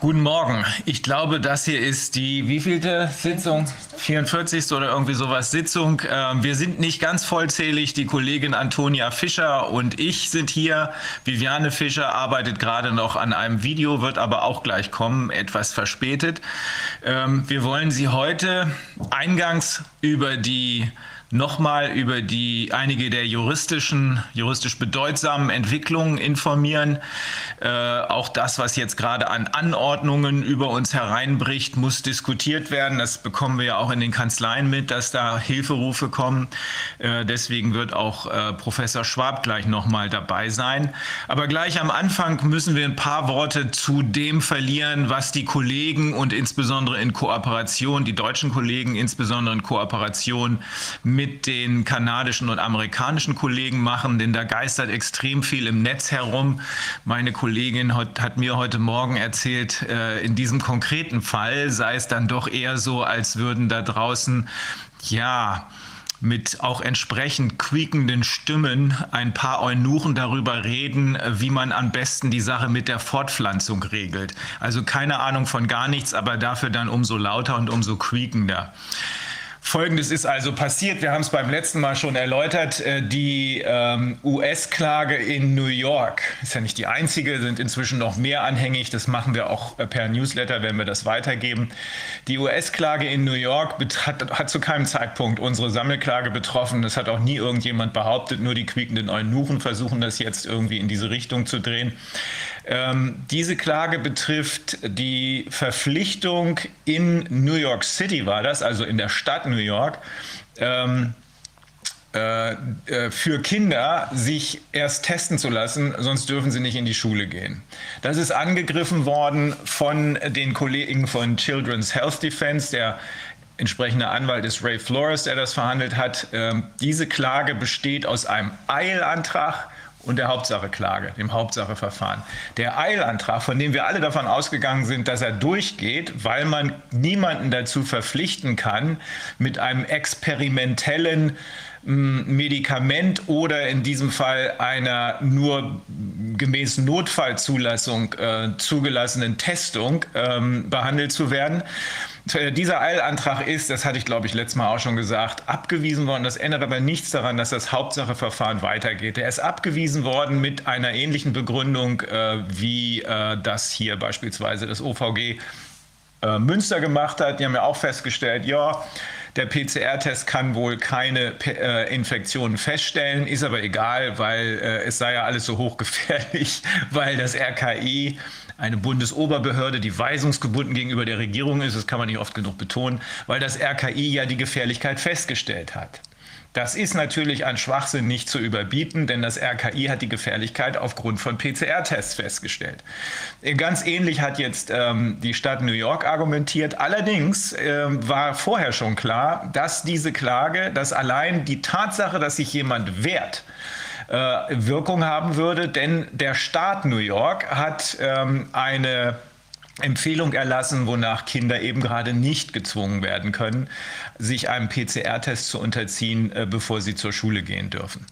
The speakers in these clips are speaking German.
Guten Morgen. Ich glaube, das hier ist die wievielte Sitzung? 44. oder irgendwie sowas Sitzung. Ähm, wir sind nicht ganz vollzählig. Die Kollegin Antonia Fischer und ich sind hier. Viviane Fischer arbeitet gerade noch an einem Video, wird aber auch gleich kommen, etwas verspätet. Ähm, wir wollen Sie heute eingangs über die nochmal über die einige der juristischen, juristisch bedeutsamen Entwicklungen informieren. Äh, auch das, was jetzt gerade an Anordnungen über uns hereinbricht, muss diskutiert werden. Das bekommen wir ja auch in den Kanzleien mit, dass da Hilferufe kommen. Äh, deswegen wird auch äh, Professor Schwab gleich nochmal dabei sein. Aber gleich am Anfang müssen wir ein paar Worte zu dem verlieren, was die Kollegen und insbesondere in Kooperation, die deutschen Kollegen insbesondere in Kooperation mit mit den kanadischen und amerikanischen Kollegen machen, denn da geistert extrem viel im Netz herum. Meine Kollegin hat, hat mir heute Morgen erzählt, äh, in diesem konkreten Fall sei es dann doch eher so, als würden da draußen, ja, mit auch entsprechend quiekenden Stimmen ein paar Eunuchen darüber reden, wie man am besten die Sache mit der Fortpflanzung regelt. Also keine Ahnung von gar nichts, aber dafür dann umso lauter und umso quiekender. Folgendes ist also passiert. Wir haben es beim letzten Mal schon erläutert. Äh, die ähm, US-Klage in New York ist ja nicht die einzige, sind inzwischen noch mehr anhängig. Das machen wir auch äh, per Newsletter, wenn wir das weitergeben. Die US-Klage in New York hat, hat, zu keinem Zeitpunkt unsere Sammelklage betroffen. Das hat auch nie irgendjemand behauptet. Nur die quiekenden Eunuchen versuchen das jetzt irgendwie in diese Richtung zu drehen. Ähm, diese Klage betrifft die Verpflichtung in New York City, war das, also in der Stadt New York, ähm, äh, äh, für Kinder, sich erst testen zu lassen, sonst dürfen sie nicht in die Schule gehen. Das ist angegriffen worden von den Kollegen von Children's Health Defense, der entsprechende Anwalt ist Ray Flores, der das verhandelt hat. Ähm, diese Klage besteht aus einem Eilantrag und der Hauptsacheklage, dem Hauptsacheverfahren. Der Eilantrag, von dem wir alle davon ausgegangen sind, dass er durchgeht, weil man niemanden dazu verpflichten kann, mit einem experimentellen Medikament oder in diesem Fall einer nur gemäß Notfallzulassung äh, zugelassenen Testung ähm, behandelt zu werden. Äh, dieser Eilantrag ist, das hatte ich glaube ich letztes Mal auch schon gesagt, abgewiesen worden. Das ändert aber nichts daran, dass das Hauptsacheverfahren weitergeht. Er ist abgewiesen worden mit einer ähnlichen Begründung, äh, wie äh, das hier beispielsweise das OVG äh, Münster gemacht hat. Die haben ja auch festgestellt, ja, der PCR-Test kann wohl keine äh, Infektionen feststellen, ist aber egal, weil äh, es sei ja alles so hochgefährlich, weil das RKI eine Bundesoberbehörde, die weisungsgebunden gegenüber der Regierung ist, das kann man nicht oft genug betonen, weil das RKI ja die Gefährlichkeit festgestellt hat. Das ist natürlich an Schwachsinn nicht zu überbieten, denn das RKI hat die Gefährlichkeit aufgrund von PCR-Tests festgestellt. Ganz ähnlich hat jetzt ähm, die Stadt New York argumentiert. Allerdings ähm, war vorher schon klar, dass diese Klage, dass allein die Tatsache, dass sich jemand wehrt, äh, Wirkung haben würde, denn der Staat New York hat ähm, eine Empfehlung erlassen, wonach Kinder eben gerade nicht gezwungen werden können, sich einem PCR-Test zu unterziehen, äh, bevor sie zur Schule gehen dürfen.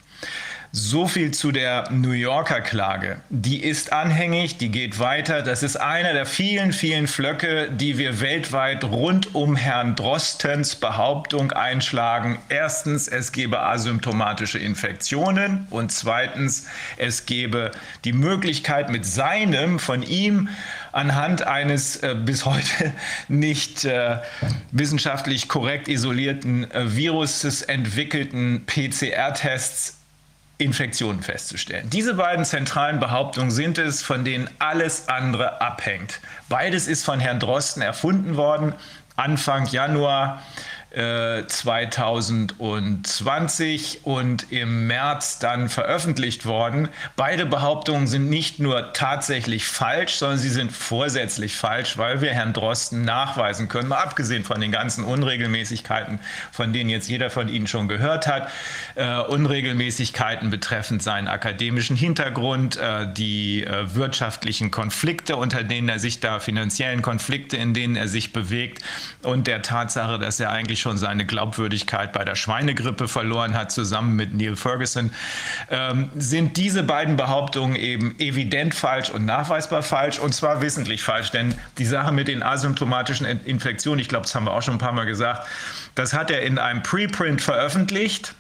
So viel zu der New Yorker Klage. Die ist anhängig, die geht weiter. Das ist einer der vielen, vielen Flöcke, die wir weltweit rund um Herrn Drostens Behauptung einschlagen. Erstens, es gebe asymptomatische Infektionen und zweitens, es gebe die Möglichkeit mit seinem, von ihm anhand eines äh, bis heute nicht äh, wissenschaftlich korrekt isolierten äh, Viruses entwickelten PCR-Tests Infektionen festzustellen. Diese beiden zentralen Behauptungen sind es, von denen alles andere abhängt. Beides ist von Herrn Drosten erfunden worden, Anfang Januar 2020 äh, und im März dann veröffentlicht worden. Beide Behauptungen sind nicht nur tatsächlich falsch, sondern sie sind vorsätzlich falsch, weil wir Herrn Drosten nachweisen können, mal abgesehen von den ganzen Unregelmäßigkeiten, von denen jetzt jeder von Ihnen schon gehört hat, äh, Unregelmäßigkeiten betreffend seinen akademischen Hintergrund, äh, die äh, wirtschaftlichen Konflikte, unter denen er sich da, finanziellen Konflikte, in denen er sich bewegt und der Tatsache, dass er eigentlich eigentlich schon seine Glaubwürdigkeit bei der Schweinegrippe verloren hat, zusammen mit Neil Ferguson, ähm, sind diese beiden Behauptungen eben evident falsch und nachweisbar falsch und zwar wissentlich falsch. Denn die Sache mit den asymptomatischen Infektionen, ich glaube, das haben wir auch schon ein paar Mal gesagt, das hat er in einem Preprint veröffentlicht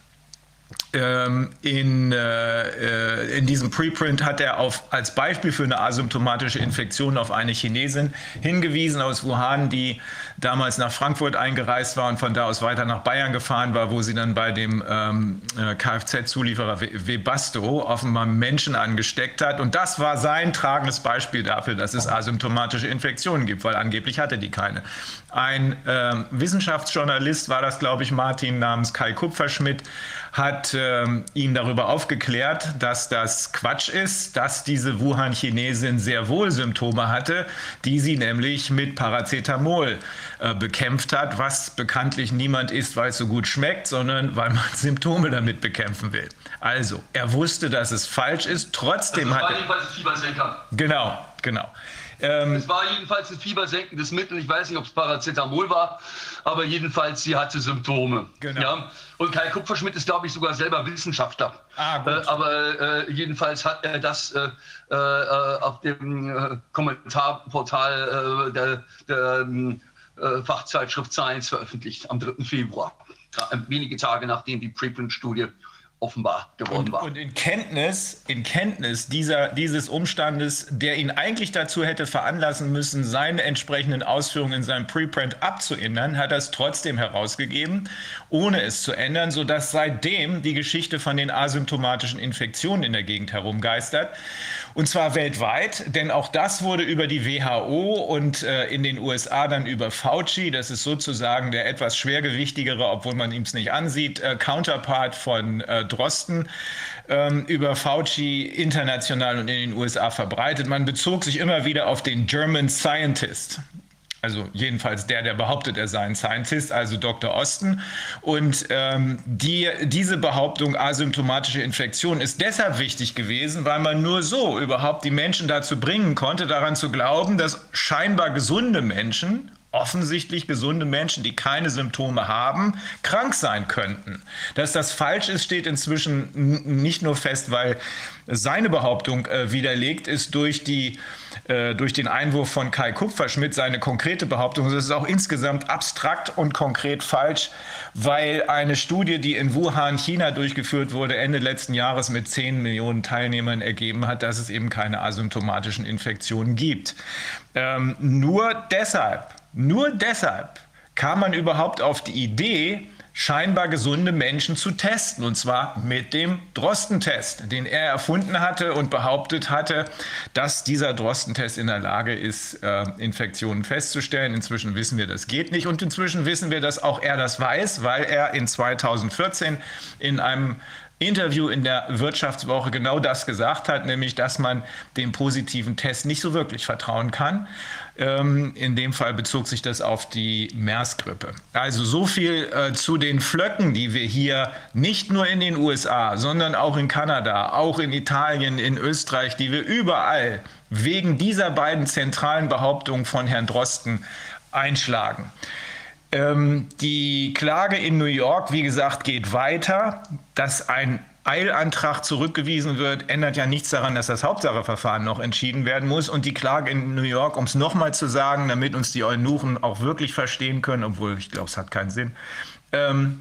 ähm, in, äh, in diesem Preprint hat er auf, als Beispiel für eine asymptomatische Infektion auf eine Chinesin hingewiesen aus Wuhan, die damals nach Frankfurt eingereist war und von da aus weiter nach Bayern gefahren war, wo sie dann bei dem ähm, äh, Kfz-Zulieferer Webasto offenbar Menschen angesteckt hat. Und das war sein tragendes Beispiel dafür, dass es asymptomatische Infektionen gibt, weil angeblich hatte die keine. Ein äh, Wissenschaftsjournalist war das, glaube ich, Martin namens Kai Kupferschmidt, hat ähm, ihn darüber aufgeklärt, dass das Quatsch ist, dass diese Wuhan-Chinesin sehr wohl Symptome hatte, die sie nämlich mit Paracetamol äh, bekämpft hat, was bekanntlich niemand isst, weil es so gut schmeckt, sondern weil man Symptome damit bekämpfen will. Also, er wusste, dass es falsch ist, trotzdem also hat er... Genau, genau. Ähm, es war jedenfalls ein fiebersenkendes Mittel. Ich weiß nicht, ob es Paracetamol war, aber jedenfalls sie hatte Symptome. Genau. Ja? Und Kai Kupferschmidt ist, glaube ich, sogar selber Wissenschaftler. Ah, äh, aber äh, jedenfalls hat er das äh, äh auf dem äh, Kommentarportal äh, der, der ähm, Fachzeitschrift Science veröffentlicht am 3. Februar. Wenige Tage nachdem die Preprint-Studie offenbar geworden und, war. Und in Kenntnis, in Kenntnis dieser, dieses Umstandes, der ihn eigentlich dazu hätte veranlassen müssen, seine entsprechenden Ausführungen in seinem Preprint abzuändern, hat er es trotzdem herausgegeben, ohne es zu ändern, sodass seitdem die Geschichte von den asymptomatischen Infektionen in der Gegend herumgeistert. Und zwar weltweit, denn auch das wurde über die WHO und äh, in den USA dann über Fauci, das ist sozusagen der etwas schwergewichtigere, obwohl man ihm es nicht ansieht, äh, Counterpart von äh, Drosten, ähm, über Fauci international und in den USA verbreitet. Man bezog sich immer wieder auf den German Scientist also jedenfalls der, der behauptet, er sei ein Scientist, also Dr. Osten. Und ähm, die, diese Behauptung asymptomatische Infektion ist deshalb wichtig gewesen, weil man nur so überhaupt die Menschen dazu bringen konnte, daran zu glauben, dass scheinbar gesunde Menschen offensichtlich gesunde Menschen, die keine Symptome haben, krank sein könnten. Dass das falsch ist, steht inzwischen nicht nur fest, weil seine Behauptung äh, widerlegt ist durch die äh, durch den Einwurf von Kai Kupferschmidt seine konkrete Behauptung. Das ist auch insgesamt abstrakt und konkret falsch, weil eine Studie, die in Wuhan, China durchgeführt wurde, Ende letzten Jahres mit 10 Millionen Teilnehmern ergeben hat, dass es eben keine asymptomatischen Infektionen gibt. Ähm, nur deshalb, nur deshalb kam man überhaupt auf die Idee, scheinbar gesunde Menschen zu testen. Und zwar mit dem Drostentest, den er erfunden hatte und behauptet hatte, dass dieser Drostentest in der Lage ist, äh, Infektionen festzustellen. Inzwischen wissen wir, das geht nicht. Und inzwischen wissen wir, dass auch er das weiß, weil er in 2014 in einem Interview in der Wirtschaftswoche genau das gesagt hat, nämlich dass man dem positiven Test nicht so wirklich vertrauen kann. Ähm, in dem Fall bezog sich das auf die MERS-Grippe. Also so viel äh, zu den Flöcken, die wir hier nicht nur in den USA, sondern auch in Kanada, auch in Italien, in Österreich, die wir überall wegen dieser beiden zentralen Behauptungen von Herrn Drosten einschlagen. Ähm, die Klage in New York, wie gesagt, geht weiter. Dass ein Eilantrag zurückgewiesen wird, ändert ja nichts daran, dass das Hauptsacheverfahren noch entschieden werden muss. Und die Klage in New York, um es nochmal zu sagen, damit uns die Eunuchen auch wirklich verstehen können, obwohl ich glaube, es hat keinen Sinn, ähm,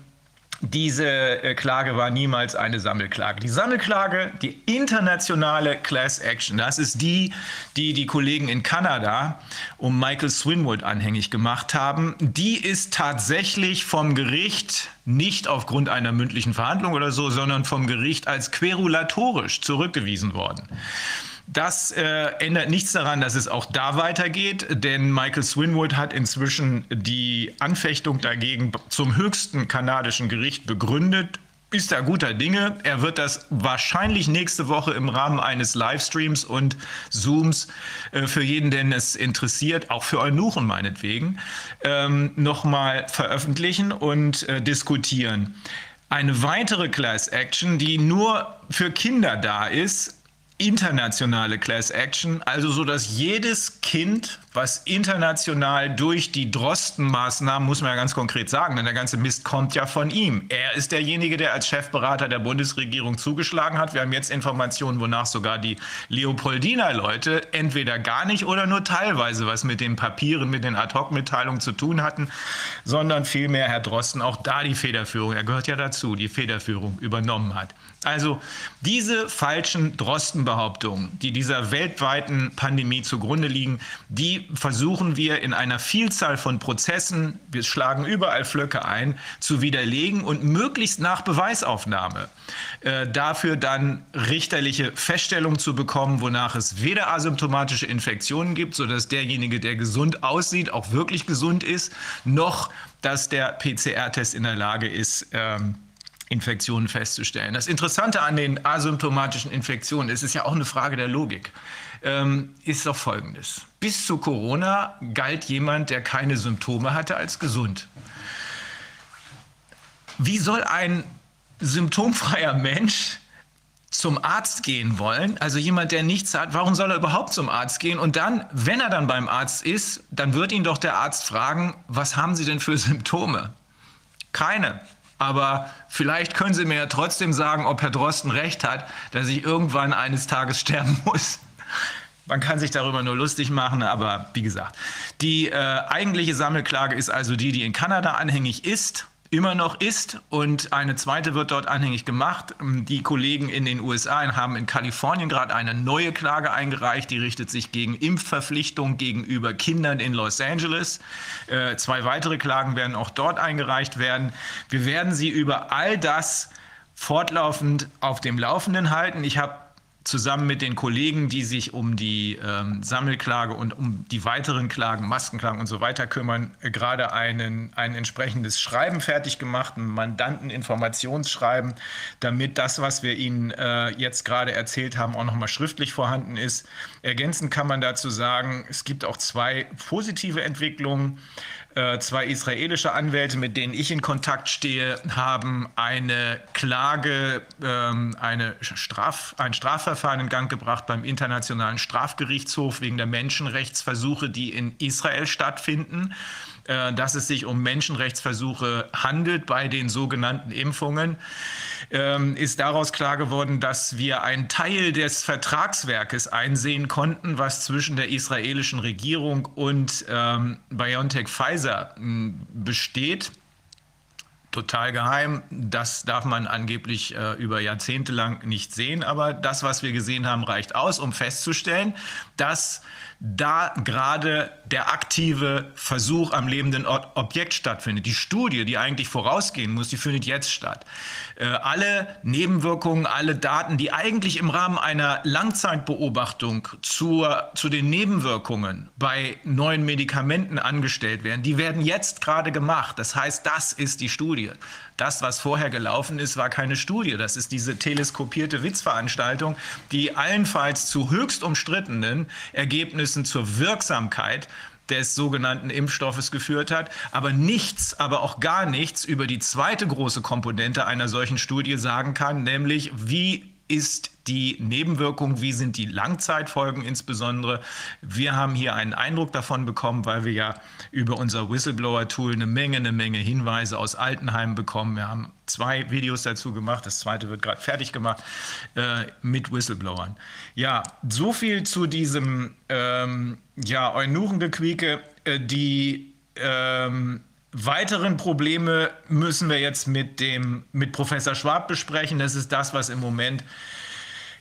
diese äh, Klage war niemals eine Sammelklage. Die Sammelklage, die internationale Class Action, das ist die, die die Kollegen in Kanada um Michael Swinwood anhängig gemacht haben. Die ist tatsächlich vom Gericht nicht aufgrund einer mündlichen Verhandlung oder so, sondern vom Gericht als querulatorisch zurückgewiesen worden. Das äh, ändert nichts daran, dass es auch da weitergeht, denn Michael Swinwood hat inzwischen die Anfechtung dagegen zum höchsten kanadischen Gericht begründet ist da guter Dinge. Er wird das wahrscheinlich nächste Woche im Rahmen eines Livestreams und Zooms äh, für jeden, den es interessiert, auch für Eunuchen meinetwegen, ähm, nochmal veröffentlichen und äh, diskutieren. Eine weitere Class Action, die nur für Kinder da ist, internationale Class Action, also so, dass jedes Kind, was international durch die Drosten-Maßnahmen, muss man ja ganz konkret sagen, denn der ganze Mist kommt ja von ihm. Er ist derjenige, der als Chefberater der Bundesregierung zugeschlagen hat. Wir haben jetzt Informationen, wonach sogar die Leopoldiner Leute entweder gar nicht oder nur teilweise was mit den Papieren, mit den Ad-Hoc-Mitteilungen zu tun hatten, sondern vielmehr Herr Drosten auch da die Federführung, er gehört ja dazu, die Federführung übernommen hat. Also diese falschen Drosten-Behauptungen, die dieser weltweiten Pandemie zugrunde liegen, versuchen wir in einer Vielzahl von Prozessen, wir schlagen überall Flöcke ein, zu widerlegen und möglichst nach Beweisaufnahme äh, dafür dann richterliche Feststellungen zu bekommen, wonach es weder asymptomatische Infektionen gibt, sodass derjenige, der gesund aussieht, auch wirklich gesund ist, noch dass der PCR-Test in der Lage ist, ähm, Infektionen festzustellen. Das Interessante an den asymptomatischen Infektionen, es ist ja auch eine Frage der Logik, ähm, ist doch folgendes. Bis zu Corona galt jemand, der keine Symptome hatte, als gesund. Wie soll ein symptomfreier Mensch zum Arzt gehen wollen, also jemand, der nichts hat, warum soll er überhaupt zum Arzt gehen? Und dann, wenn er dann beim Arzt ist, dann wird ihn doch der Arzt fragen, was haben Sie denn für Symptome? Keine. Aber vielleicht können Sie mir ja trotzdem sagen, ob Herr Drosten recht hat, dass ich irgendwann eines Tages sterben muss. Man kann sich darüber nur lustig machen, aber wie gesagt, die äh, eigentliche Sammelklage ist also die, die in Kanada anhängig ist immer noch ist und eine zweite wird dort anhängig gemacht. Die Kollegen in den USA haben in Kalifornien gerade eine neue Klage eingereicht, die richtet sich gegen Impfverpflichtung gegenüber Kindern in Los Angeles. Äh, zwei weitere Klagen werden auch dort eingereicht werden. Wir werden Sie über all das fortlaufend auf dem Laufenden halten. Ich habe zusammen mit den Kollegen, die sich um die ähm, Sammelklage und um die weiteren Klagen, Maskenklagen und so weiter kümmern, äh, gerade einen, ein entsprechendes Schreiben fertig gemacht, ein Mandanteninformationsschreiben, damit das, was wir Ihnen äh, jetzt gerade erzählt haben, auch nochmal schriftlich vorhanden ist. Ergänzend kann man dazu sagen, es gibt auch zwei positive Entwicklungen. Äh, zwei israelische Anwälte, mit denen ich in Kontakt stehe, haben eine Klage, ähm, eine Straf, ein Strafverfahren in Gang gebracht beim Internationalen Strafgerichtshof wegen der Menschenrechtsversuche, die in Israel stattfinden. Äh, dass es sich um Menschenrechtsversuche handelt bei den sogenannten Impfungen, ähm, ist daraus klar geworden, dass wir einen Teil des Vertragswerkes einsehen konnten, was zwischen der israelischen Regierung und ähm, BioNTech Pfizer hm, besteht total geheim. Das darf man angeblich äh, über Jahrzehnte lang nicht sehen. Aber das, was wir gesehen haben, reicht aus, um festzustellen, dass da gerade der aktive Versuch am lebenden Objekt stattfindet. Die Studie, die eigentlich vorausgehen muss, die findet jetzt statt. Äh, alle Nebenwirkungen, alle Daten, die eigentlich im Rahmen einer Langzeitbeobachtung zur, zu den Nebenwirkungen bei neuen Medikamenten angestellt werden, die werden jetzt gerade gemacht. Das heißt, das ist die Studie. Das, was vorher gelaufen ist, war keine Studie. Das ist diese teleskopierte Witzveranstaltung, die allenfalls zu höchst umstrittenen Ergebnissen zur Wirksamkeit des sogenannten Impfstoffes geführt hat, aber nichts, aber auch gar nichts über die zweite große Komponente einer solchen Studie sagen kann, nämlich wie ist die Nebenwirkung, wie sind die Langzeitfolgen insbesondere. Wir haben hier einen Eindruck davon bekommen, weil wir ja über unser Whistleblower-Tool eine Menge, eine Menge Hinweise aus Altenheim bekommen. Wir haben zwei Videos dazu gemacht, das zweite wird gerade fertig gemacht äh, mit Whistleblowern. Ja, so viel zu diesem ähm, ja, Eunuchengequieke. Äh, die ähm, Weiteren Probleme müssen wir jetzt mit dem mit Professor Schwab besprechen. Das ist das, was im Moment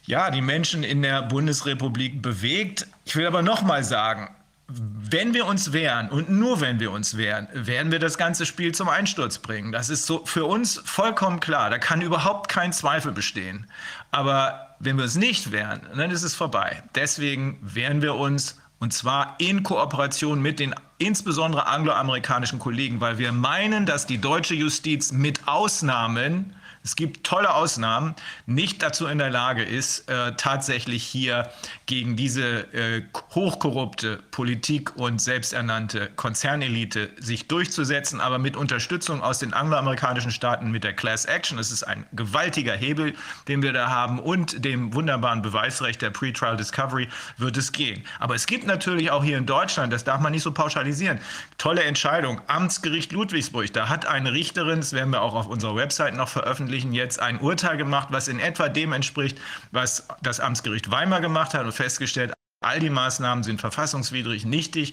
ja die Menschen in der Bundesrepublik bewegt. Ich will aber noch mal sagen, wenn wir uns wehren und nur wenn wir uns wehren, werden wir das ganze Spiel zum Einsturz bringen. Das ist so für uns vollkommen klar. Da kann überhaupt kein Zweifel bestehen. Aber wenn wir uns nicht wehren, dann ist es vorbei. Deswegen wehren wir uns und zwar in Kooperation mit den insbesondere angloamerikanischen Kollegen, weil wir meinen, dass die deutsche Justiz mit Ausnahmen es gibt tolle Ausnahmen, nicht dazu in der Lage ist, äh, tatsächlich hier gegen diese äh, hochkorrupte Politik und selbsternannte Konzernelite sich durchzusetzen, aber mit Unterstützung aus den angloamerikanischen Staaten mit der Class Action, das ist ein gewaltiger Hebel, den wir da haben, und dem wunderbaren Beweisrecht der Pretrial Discovery wird es gehen. Aber es gibt natürlich auch hier in Deutschland, das darf man nicht so pauschalisieren, tolle Entscheidung. Amtsgericht Ludwigsburg, da hat eine Richterin, das werden wir auch auf unserer Website noch veröffentlichen, jetzt ein Urteil gemacht, was in etwa dem entspricht, was das Amtsgericht Weimar gemacht hat und festgestellt, all die Maßnahmen sind verfassungswidrig, nichtig,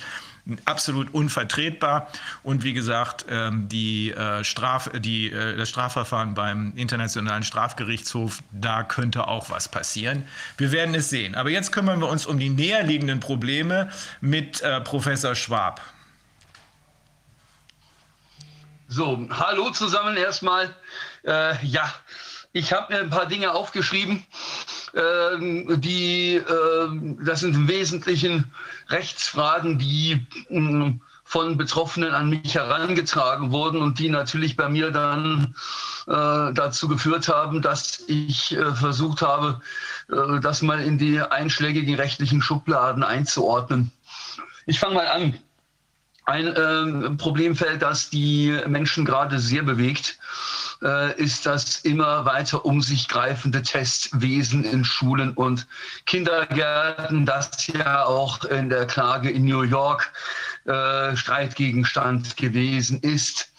absolut unvertretbar. Und wie gesagt, ähm, die, äh, Straf, die, äh, das Strafverfahren beim Internationalen Strafgerichtshof, da könnte auch was passieren. Wir werden es sehen. Aber jetzt kümmern wir uns um die näherliegenden Probleme mit äh, Professor Schwab. So, hallo zusammen erstmal. Äh, ja, ich habe mir ein paar Dinge aufgeschrieben, äh, die, äh, das sind im Wesentlichen Rechtsfragen, die mh, mm, von Betroffenen an mich herangetragen wurden und die natürlich bei mir dann äh, dazu geführt haben, dass ich äh, versucht habe, äh, das mal in die einschlägigen rechtlichen Schubladen einzuordnen. Ich fange mal an. Ein äh, Problemfeld, das die Menschen gerade sehr bewegt, äh, ist das immer weiter um sich greifende Testwesen in Schulen und Kindergärten, das ja auch in der Klage in New York äh, Streitgegenstand gewesen ist.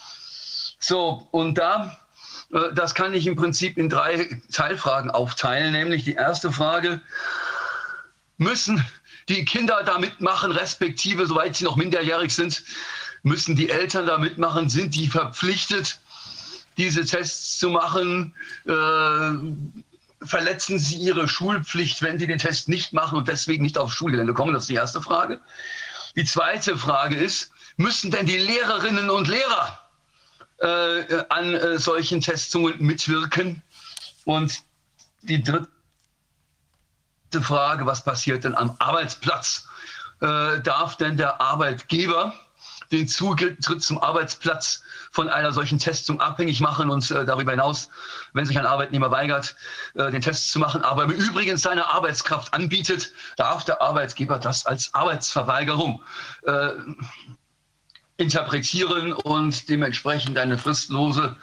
So, und da, äh, das kann ich im Prinzip in drei Teilfragen aufteilen, nämlich die erste Frage, müssen die Kinder da mitmachen, respektive, soweit sie noch minderjährig sind, müssen die Eltern da mitmachen, sind die verpflichtet, diese Tests zu machen? Äh, verletzen sie ihre Schulpflicht, wenn sie den Test nicht machen und deswegen nicht aufs Schulgelände kommen? Das ist die erste Frage. Die zweite Frage ist, müssen denn die Lehrerinnen und Lehrer äh, an äh, solchen Testungen mitwirken? Und die dritte Frage, was passiert denn am Arbeitsplatz? Äh, darf denn der Arbeitgeber den Zutritt zum Arbeitsplatz von einer solchen Testung abhängig machen und äh, darüber hinaus, wenn sich ein Arbeitnehmer weigert, äh, den Test zu machen, aber im Übrigen seine Arbeitskraft anbietet, darf der Arbeitgeber das als Arbeitsverweigerung äh, interpretieren und dementsprechend eine fristlose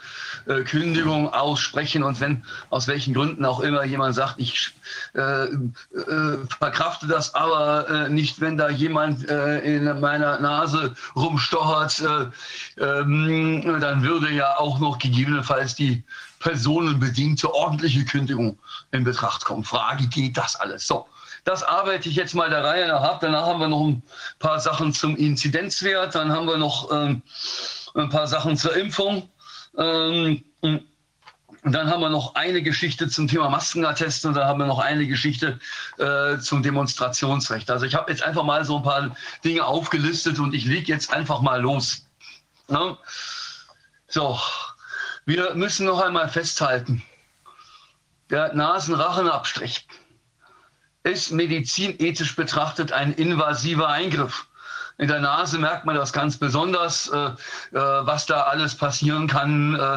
äh, Kündigung aussprechen. Und wenn aus welchen Gründen auch immer jemand sagt, ich äh, äh, verkrafte das aber äh, nicht, wenn da jemand äh, in meiner Nase rumstochert, äh, ähm, dann würde ja auch noch gegebenenfalls die personenbedingte ordentliche Kündigung in Betracht kommen. Frage, geht das alles? So. Das arbeite ich jetzt mal der Reihe nach ab. Danach haben wir noch ein paar Sachen zum Inzidenzwert. Dann haben wir noch ähm, ein paar Sachen zur Impfung. Ähm, dann haben wir noch eine Geschichte zum Thema Maskenattest und dann haben wir noch eine Geschichte äh, zum Demonstrationsrecht. Also ich habe jetzt einfach mal so ein paar Dinge aufgelistet und ich lege jetzt einfach mal los. Ja? Ne? So, wir müssen noch einmal festhalten, der Nasenrachenabstrich ist medizinethisch betrachtet ein invasiver Eingriff. In der Nase merkt man das ganz besonders, äh, äh, was da alles passieren kann, äh,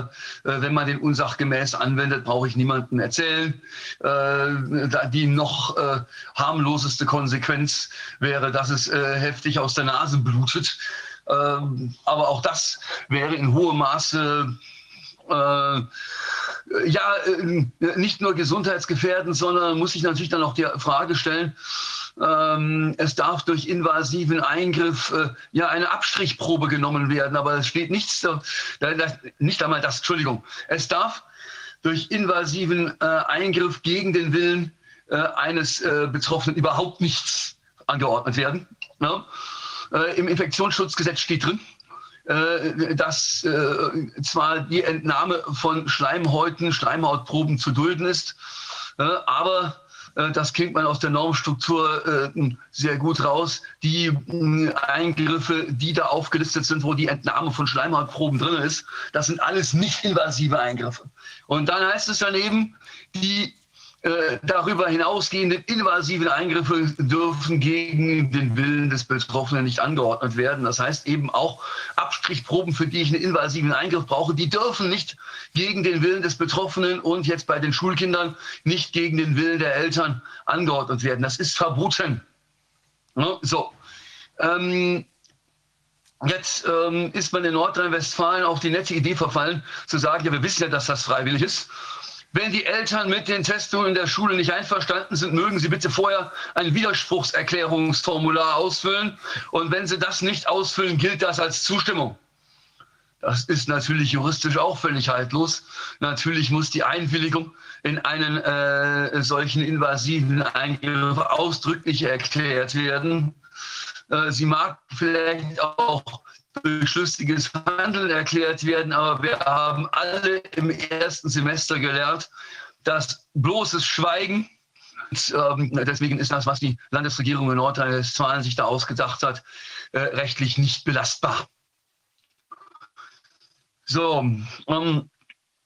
äh wenn man den unsachgemäß anwendet, brauche ich niemandem erzählen. Äh, die noch äh, harmloseste Konsequenz wäre, dass es heftig aus der Nase blutet. Ähm, aber auch das wäre in hohem Maße ja, äh, nicht nur gesundheitsgefährdend, sondern muss sich natürlich dann auch die Frage stellen, ähm, es darf durch invasiven Eingriff äh, ja eine Abstrichprobe genommen werden, aber es steht nichts, da, da, nicht einmal das, Entschuldigung, es darf durch invasiven äh, Eingriff gegen den Willen äh, eines äh, Betroffenen überhaupt nichts angeordnet werden. Ja? Ne? Äh, Im Infektionsschutzgesetz steht drin, dass äh, zwar die Entnahme von Schleimhäuten, Schleimhautproben zu dulden ist, äh, aber das kriegt man aus der Normstruktur sehr gut raus. Die Eingriffe, die da aufgelistet sind, wo die Entnahme von Schleimhautproben drin ist, das sind alles nicht invasive Eingriffe. Und dann heißt es daneben, die äh, darüber hinausgehenden invasiven Eingriffe dürfen gegen den Willen des Betroffenen nicht angeordnet werden. Das heißt eben auch Abstrichproben, für die ich einen invasiven Eingriff brauche, die dürfen nicht gegen den Willen des Betroffenen und jetzt bei den Schulkindern nicht gegen den Willen der Eltern angeordnet werden. Das ist verboten. Ja, so. Ähm, Jetzt ähm, ist man in Nordrhein-Westfalen auf die nette Idee verfallen, zu sagen, ja, wir wissen ja, dass das freiwillig ist. Wenn die Eltern mit den Testungen in der Schule nicht einverstanden sind, mögen sie bitte vorher ein Widerspruchserklärungsformular ausfüllen. Und wenn sie das nicht ausfüllen, gilt das als Zustimmung. Das ist natürlich juristisch auch völlig haltlos. Natürlich muss die Einwilligung in einen äh, solchen invasiven Eingriff ausdrücklich erklärt werden. Äh, sie mag vielleicht auch beschlüssiges Handeln erklärt werden, aber wir haben alle im ersten Semester gelernt, dass bloßes Schweigen, und, ähm, deswegen ist das, was die Landesregierung in Nordrhein-Westfalen sich da ausgedacht hat, äh, rechtlich nicht belastbar. So, ähm,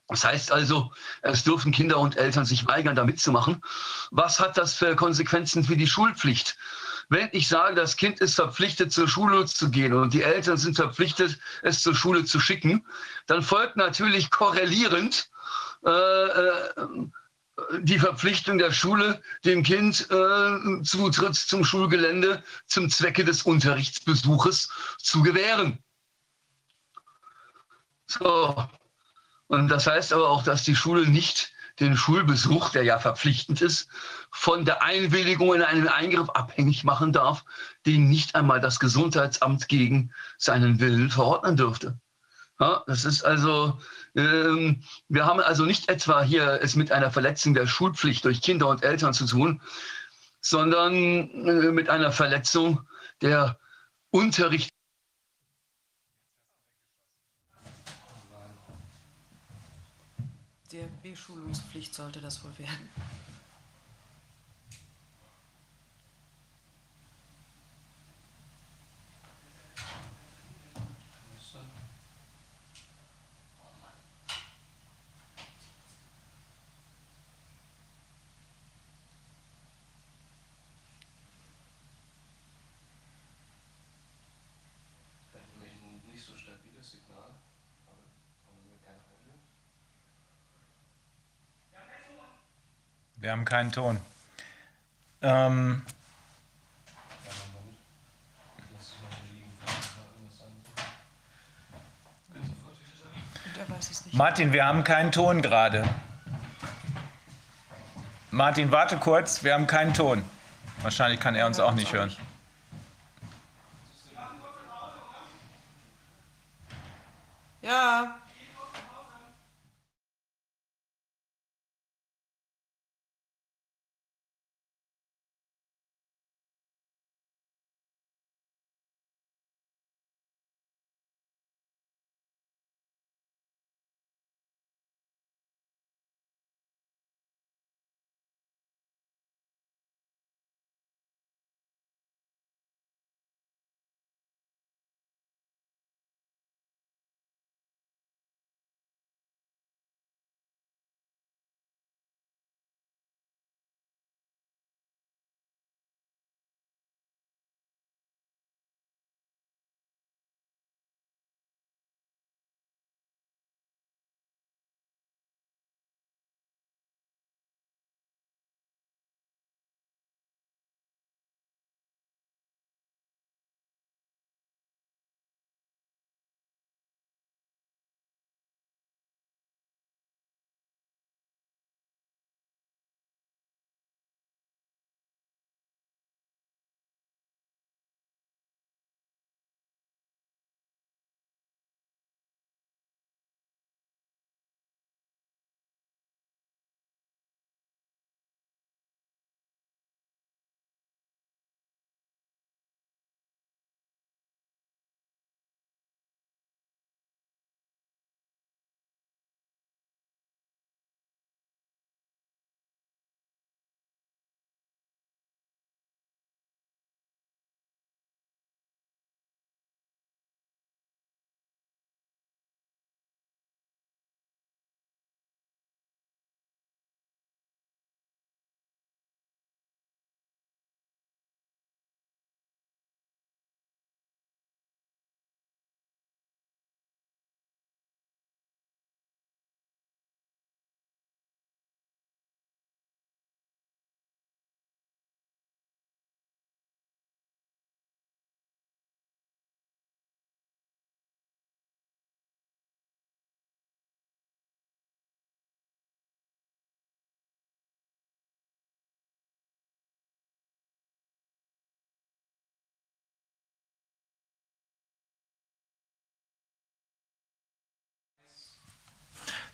das heißt also, es dürfen Kinder und Eltern sich weigern, da mitzumachen. Was hat das für Konsequenzen für die Schulpflicht? Wenn ich sage, das Kind ist verpflichtet, zur Schule zu gehen und die Eltern sind verpflichtet, es zur Schule zu schicken, dann folgt natürlich korrelierend äh, äh, die Verpflichtung der Schule, dem Kind äh, Zutritt zum Schulgelände zum Zwecke des Unterrichtsbesuches zu gewähren. So. Und das heißt aber auch, dass die Schule nicht den Schulbesuch, der ja verpflichtend ist, von der Einwilligung in einen Eingriff abhängig machen darf, den nicht einmal das Gesundheitsamt gegen seinen Willen verordnen dürfte. Ja, das ist also, ähm, wir haben also nicht etwa hier es mit einer Verletzung der Schulpflicht durch Kinder und Eltern zu tun, sondern äh, mit einer Verletzung der Unterricht der Beschulungspflicht sollte das wohl werden. Wir haben keinen Ton. Ähm, Martin, wir haben keinen Ton gerade. Martin, warte kurz, wir haben keinen Ton. Wahrscheinlich kann er uns auch nicht hören. Ja.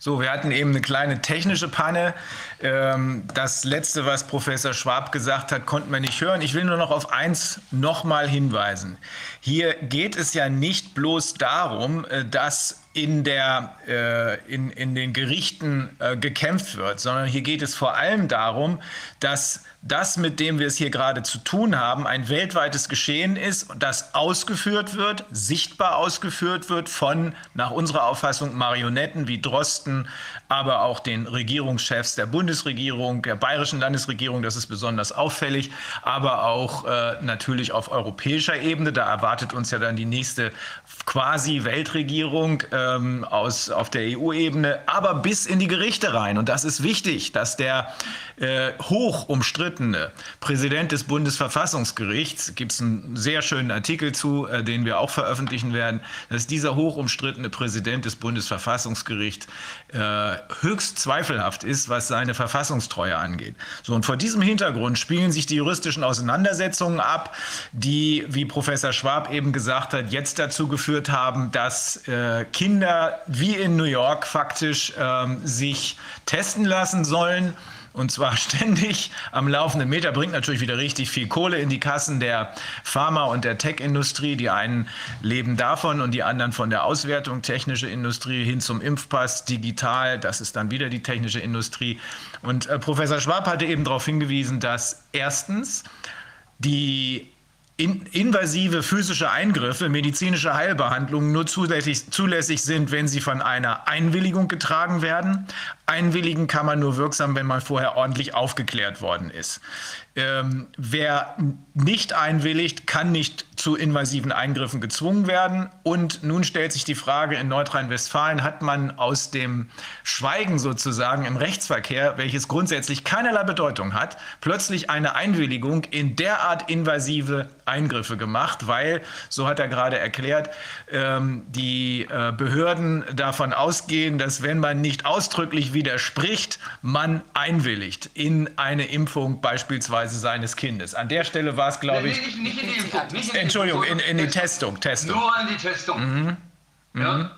So, wir hatten eben eine kleine technische Panne. Ähm, das letzte, was Professor Schwab gesagt hat, konnten wir nicht hören. Ich will nur noch auf eins nochmal hinweisen. Hier geht es ja nicht bloß darum, äh, dass in, der, äh, in, in den Gerichten äh, gekämpft wird, sondern hier geht es vor allem darum, dass das, mit dem wir es hier gerade zu tun haben, ein weltweites Geschehen ist, das ausgeführt wird, sichtbar ausgeführt wird von, nach unserer Auffassung, Marionetten wie Drosten, aber auch den Regierungschefs der Bundesregierung, der bayerischen Landesregierung, das ist besonders auffällig, aber auch äh, natürlich auf europäischer Ebene. Da erwartet uns ja dann die nächste quasi Weltregierung ähm, aus, auf der EU-Ebene, aber bis in die Gerichte rein. Und das ist wichtig, dass der äh, hoch umstrittene Präsident des Bundesverfassungsgerichts, gibt es einen sehr schönen Artikel zu, äh, den wir auch veröffentlichen werden, dass dieser hoch umstrittene Präsident des Bundesverfassungsgerichts äh, höchst zweifelhaft ist, was seine Verfassungstreue angeht. So, und vor diesem Hintergrund spielen sich die juristischen Auseinandersetzungen ab, die, wie Professor Schwab eben gesagt hat, jetzt dazu geführt haben, dass äh, Kinder wie in New York faktisch ähm, sich testen lassen sollen und zwar ständig am laufenden Meter, bringt natürlich wieder richtig viel Kohle in die Kassen der Pharma- und der Tech-Industrie. Die einen leben davon und die anderen von der Auswertung, technische Industrie hin zum Impfpass, digital, das ist dann wieder die technische Industrie. Und äh, Professor Schwab hatte eben darauf hingewiesen, dass erstens die in, invasive physische Eingriffe, medizinische Heilbehandlungen nur zulässig, zulässig sind, wenn sie von einer Einwilligung getragen werden. Einwilligen kann man nur wirksam, wenn man vorher ordentlich aufgeklärt worden ist. Ähm, wer nicht einwilligt, kann nicht zu invasiven Eingriffen gezwungen werden. Und nun stellt sich die Frage, in Nordrhein-Westfalen hat man aus dem Schweigen sozusagen im Rechtsverkehr, welches grundsätzlich keinerlei Bedeutung hat, plötzlich eine Einwilligung in derart invasive Eingriffe gemacht, weil, so hat er gerade erklärt, ähm, die äh, Behörden davon ausgehen, dass wenn man nicht ausdrücklich widerspricht, man einwilligt in eine Impfung beispielsweise seines Kindes. An der Stelle war es, glaube ich. Nicht, nicht in die Impfung. Entschuldigung, in, in die Testung, Testung. Nur in die Testung. Mhm. Ja? Mhm.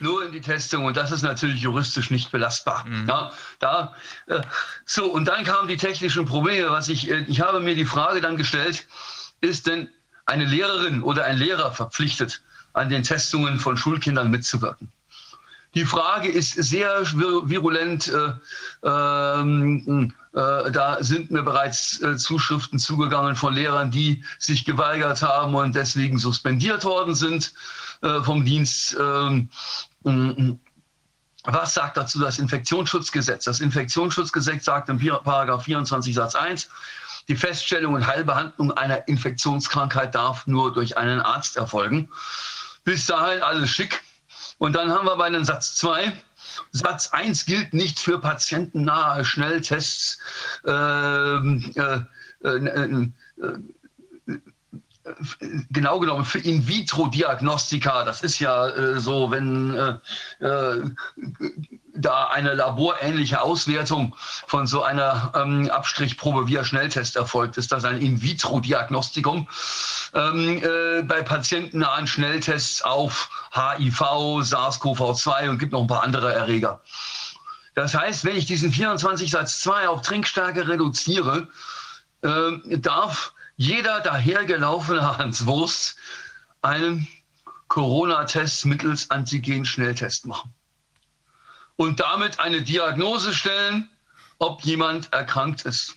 Nur in die Testung und das ist natürlich juristisch nicht belastbar. Mhm. Ja, da, äh, so, und dann kamen die technischen Probleme. Was ich, äh, ich habe mir die Frage dann gestellt, ist denn eine Lehrerin oder ein Lehrer verpflichtet, an den Testungen von Schulkindern mitzuwirken? Die Frage ist sehr virulent. Äh, ähm, äh, da sind mir bereits äh, Zuschriften zugegangen von Lehrern, die sich geweigert haben und deswegen suspendiert worden sind vom Dienst. Ähm, mm, was sagt dazu das Infektionsschutzgesetz? Das Infektionsschutzgesetz sagt in Paragraph 24 Satz 1, die Feststellung und Heilbehandlung einer Infektionskrankheit darf nur durch einen Arzt erfolgen. Bis dahin alles schick. Und dann haben wir bei den Satz 2, Satz 1 gilt nicht für patientennahe Schnelltests. Ähm, äh, äh, äh, genau genommen für In-vitro-Diagnostika. Das ist ja äh, so, wenn äh, äh, da eine laborähnliche Auswertung von so einer ähm, Abstrichprobe via Schnelltest erfolgt, ist das ein In-vitro-Diagnostikum. Ähm, äh, bei patientennahen Schnelltests auf HIV, SARS-CoV-2 und gibt noch ein paar andere Erreger. Das heißt, wenn ich diesen 24 Satz 2 auf Trinkstärke reduziere, äh, darf jeder dahergelaufene Hans Wurst einen Corona-Test mittels Antigen-Schnelltest machen und damit eine Diagnose stellen, ob jemand erkrankt ist.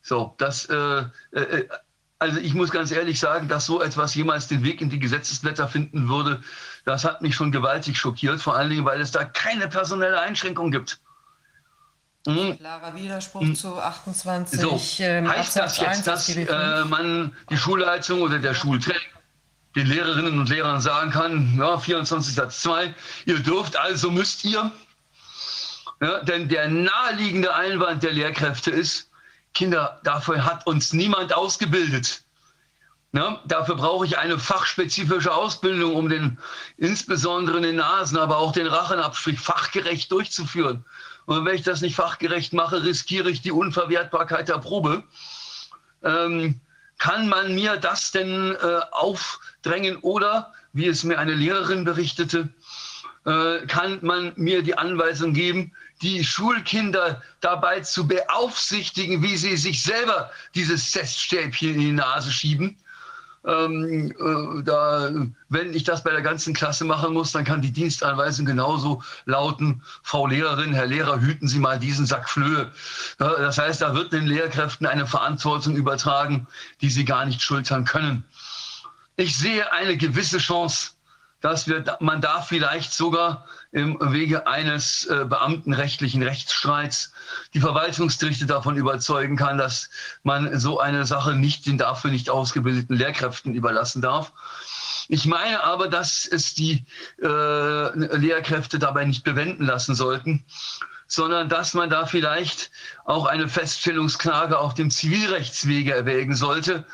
So, das, äh, äh, also ich muss ganz ehrlich sagen, dass so etwas jemals den Weg in die Gesetzesblätter finden würde, das hat mich schon gewaltig schockiert, vor allen Dingen, weil es da keine personelle Einschränkung gibt. Mhm. Klarer Widerspruch mhm. zu 28. So, ähm, heißt das jetzt, dass äh, man die Schulleitung oder der Schulträger den Lehrerinnen und Lehrern sagen kann, ja, 24 Satz 2, ihr dürft, also müsst ihr. Ja, denn der naheliegende Einwand der Lehrkräfte ist, Kinder, dafür hat uns niemand ausgebildet. Ja, dafür brauche ich eine fachspezifische Ausbildung, um den insbesondere den Nasen, aber auch den Rachenabstrich fachgerecht durchzuführen. Und wenn ich das nicht fachgerecht mache, riskiere ich die Unverwertbarkeit der Probe. Ähm, kann man mir das denn äh, aufdrängen oder, wie es mir eine Lehrerin berichtete, äh, kann man mir die Anweisung geben, die Schulkinder dabei zu beaufsichtigen, wie sie sich selber dieses Teststäbchen in die Nase schieben. Ähm, äh, da, wenn ich das bei der ganzen Klasse machen muss, dann kann die Dienstanweisung genauso lauten, Frau Lehrerin, Herr Lehrer, hüten Sie mal diesen Sack Flöhe. Ja, das heißt, da wird den Lehrkräften eine Verantwortung übertragen, die sie gar nicht schultern können. Ich sehe eine gewisse Chance, dass wir, man da vielleicht sogar im Wege eines äh, beamtenrechtlichen Rechtsstreits die Verwaltungsgerichte davon überzeugen kann, dass man so eine Sache nicht den dafür nicht ausgebildeten Lehrkräften überlassen darf. Ich meine aber, dass es die äh, Lehrkräfte dabei nicht bewenden lassen sollten, sondern dass man da vielleicht auch eine Feststellungsklage auf dem Zivilrechtswege erwägen sollte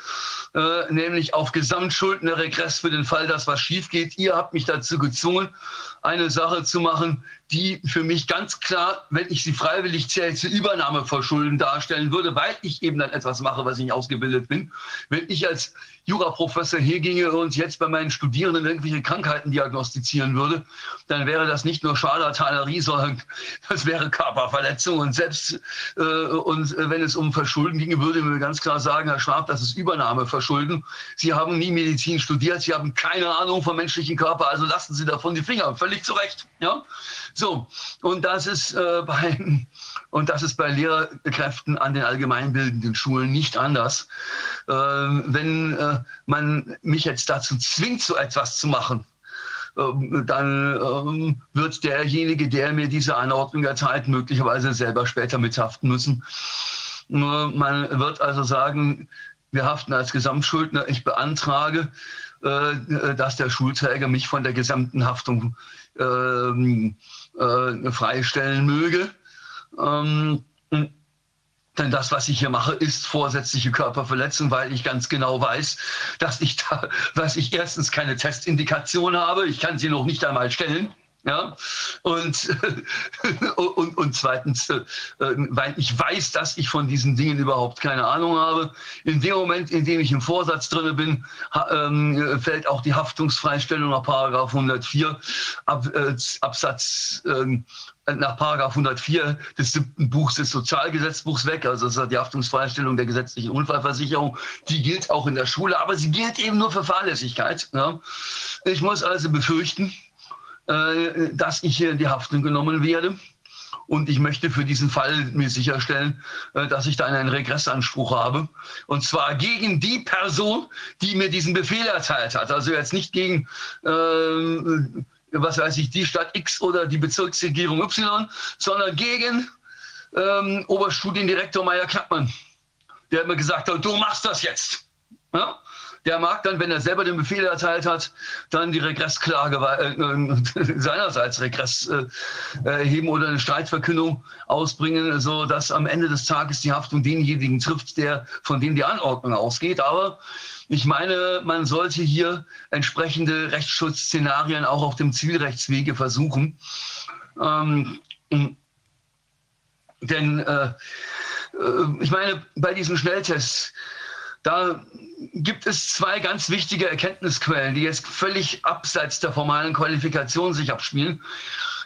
äh, nämlich auf Gesamtschuldnerregress für den Fall, dass was schief geht. Ihr habt mich dazu gezwungen, eine Sache zu machen, die für mich ganz klar, wenn ich sie freiwillig zähle, zur Übernahme verschulden darstellen würde, weil ich eben dann etwas mache, was ich nicht ausgebildet bin. Wenn ich als Juraprofessor hier ginge und jetzt bei meinen Studierenden irgendwelche Krankheiten diagnostizieren würde, dann wäre das nicht nur Scharlatanerie, sondern das wäre Körperverletzung. Und selbst äh, und äh, wenn es um Verschulden ginge, würde mir ganz klar sagen, Herr Schwab, das ist Übernahmeverschulden. Sie haben nie Medizin studiert, Sie haben keine Ahnung vom menschlichen Körper, also lassen Sie davon die Finger. Völlig zu Recht. Ja? So, und das ist äh, bei und das ist bei Lehrkräften an den allgemeinbildenden Schulen nicht anders. Äh, wenn äh, man mich jetzt dazu zwingt, so etwas zu machen, ähm, dann ähm, wird derjenige, der mir diese Anordnung erteilt, möglicherweise selber später mithaften müssen. Man wird also sagen, wir haften als Gesamtschuldner. Ich beantrage, äh, dass der Schulträger mich von der gesamten Haftung ähm, äh, freistellen möge. Ähm, denn das, was ich hier mache, ist vorsätzliche Körperverletzung, weil ich ganz genau weiß, dass ich da, dass ich erstens keine Testindikation habe. Ich kann sie noch nicht einmal stellen. Ja, und, und, und zweitens, äh, weil ich weiß, dass ich von diesen Dingen überhaupt keine Ahnung habe. In dem Moment, in dem ich im Vorsatz drin bin, ähm, fällt auch die Haftungsfreistellung nach Paragraph 104 Ab, äh, Absatz ähm, nach Paragraph 104 des siebten Buchs des Sozialgesetzbuchs weg. Also das ist die Haftungsfreistellung der gesetzlichen Unfallversicherung. Die gilt auch in der Schule, aber sie gilt eben nur für Fahrlässigkeit. Ja. Ich muss also befürchten, dass ich hier in die Haftung genommen werde. Und ich möchte für diesen Fall mir sicherstellen, äh, dass ich dann einen Regressanspruch habe. Und zwar gegen die Person, die mir diesen Befehl erteilt hat. Also jetzt nicht gegen, äh, was weiß ich, die Stadt X oder die Bezirksregierung Y, sondern gegen ähm, Oberstudiendirektor Meier Knappmann. Der hat mir gesagt, du machst das jetzt. Ja? Der mag dann, wenn er selber den Befehl erteilt hat, dann die Regressklage äh, seinerseits Regress äh, erheben oder eine Streitverkündung ausbringen, so dass am Ende des Tages die Haftung denjenigen trifft, der von dem die Anordnung ausgeht. Aber ich meine, man sollte hier entsprechende Rechtsschutzszenarien auch auf dem Zivilrechtswege versuchen. Ähm, denn äh, äh ich meine, bei diesen Schnelltests, da gibt es zwei ganz wichtige Erkenntnisquellen, die jetzt völlig abseits der formalen Qualifikation sich abspielen.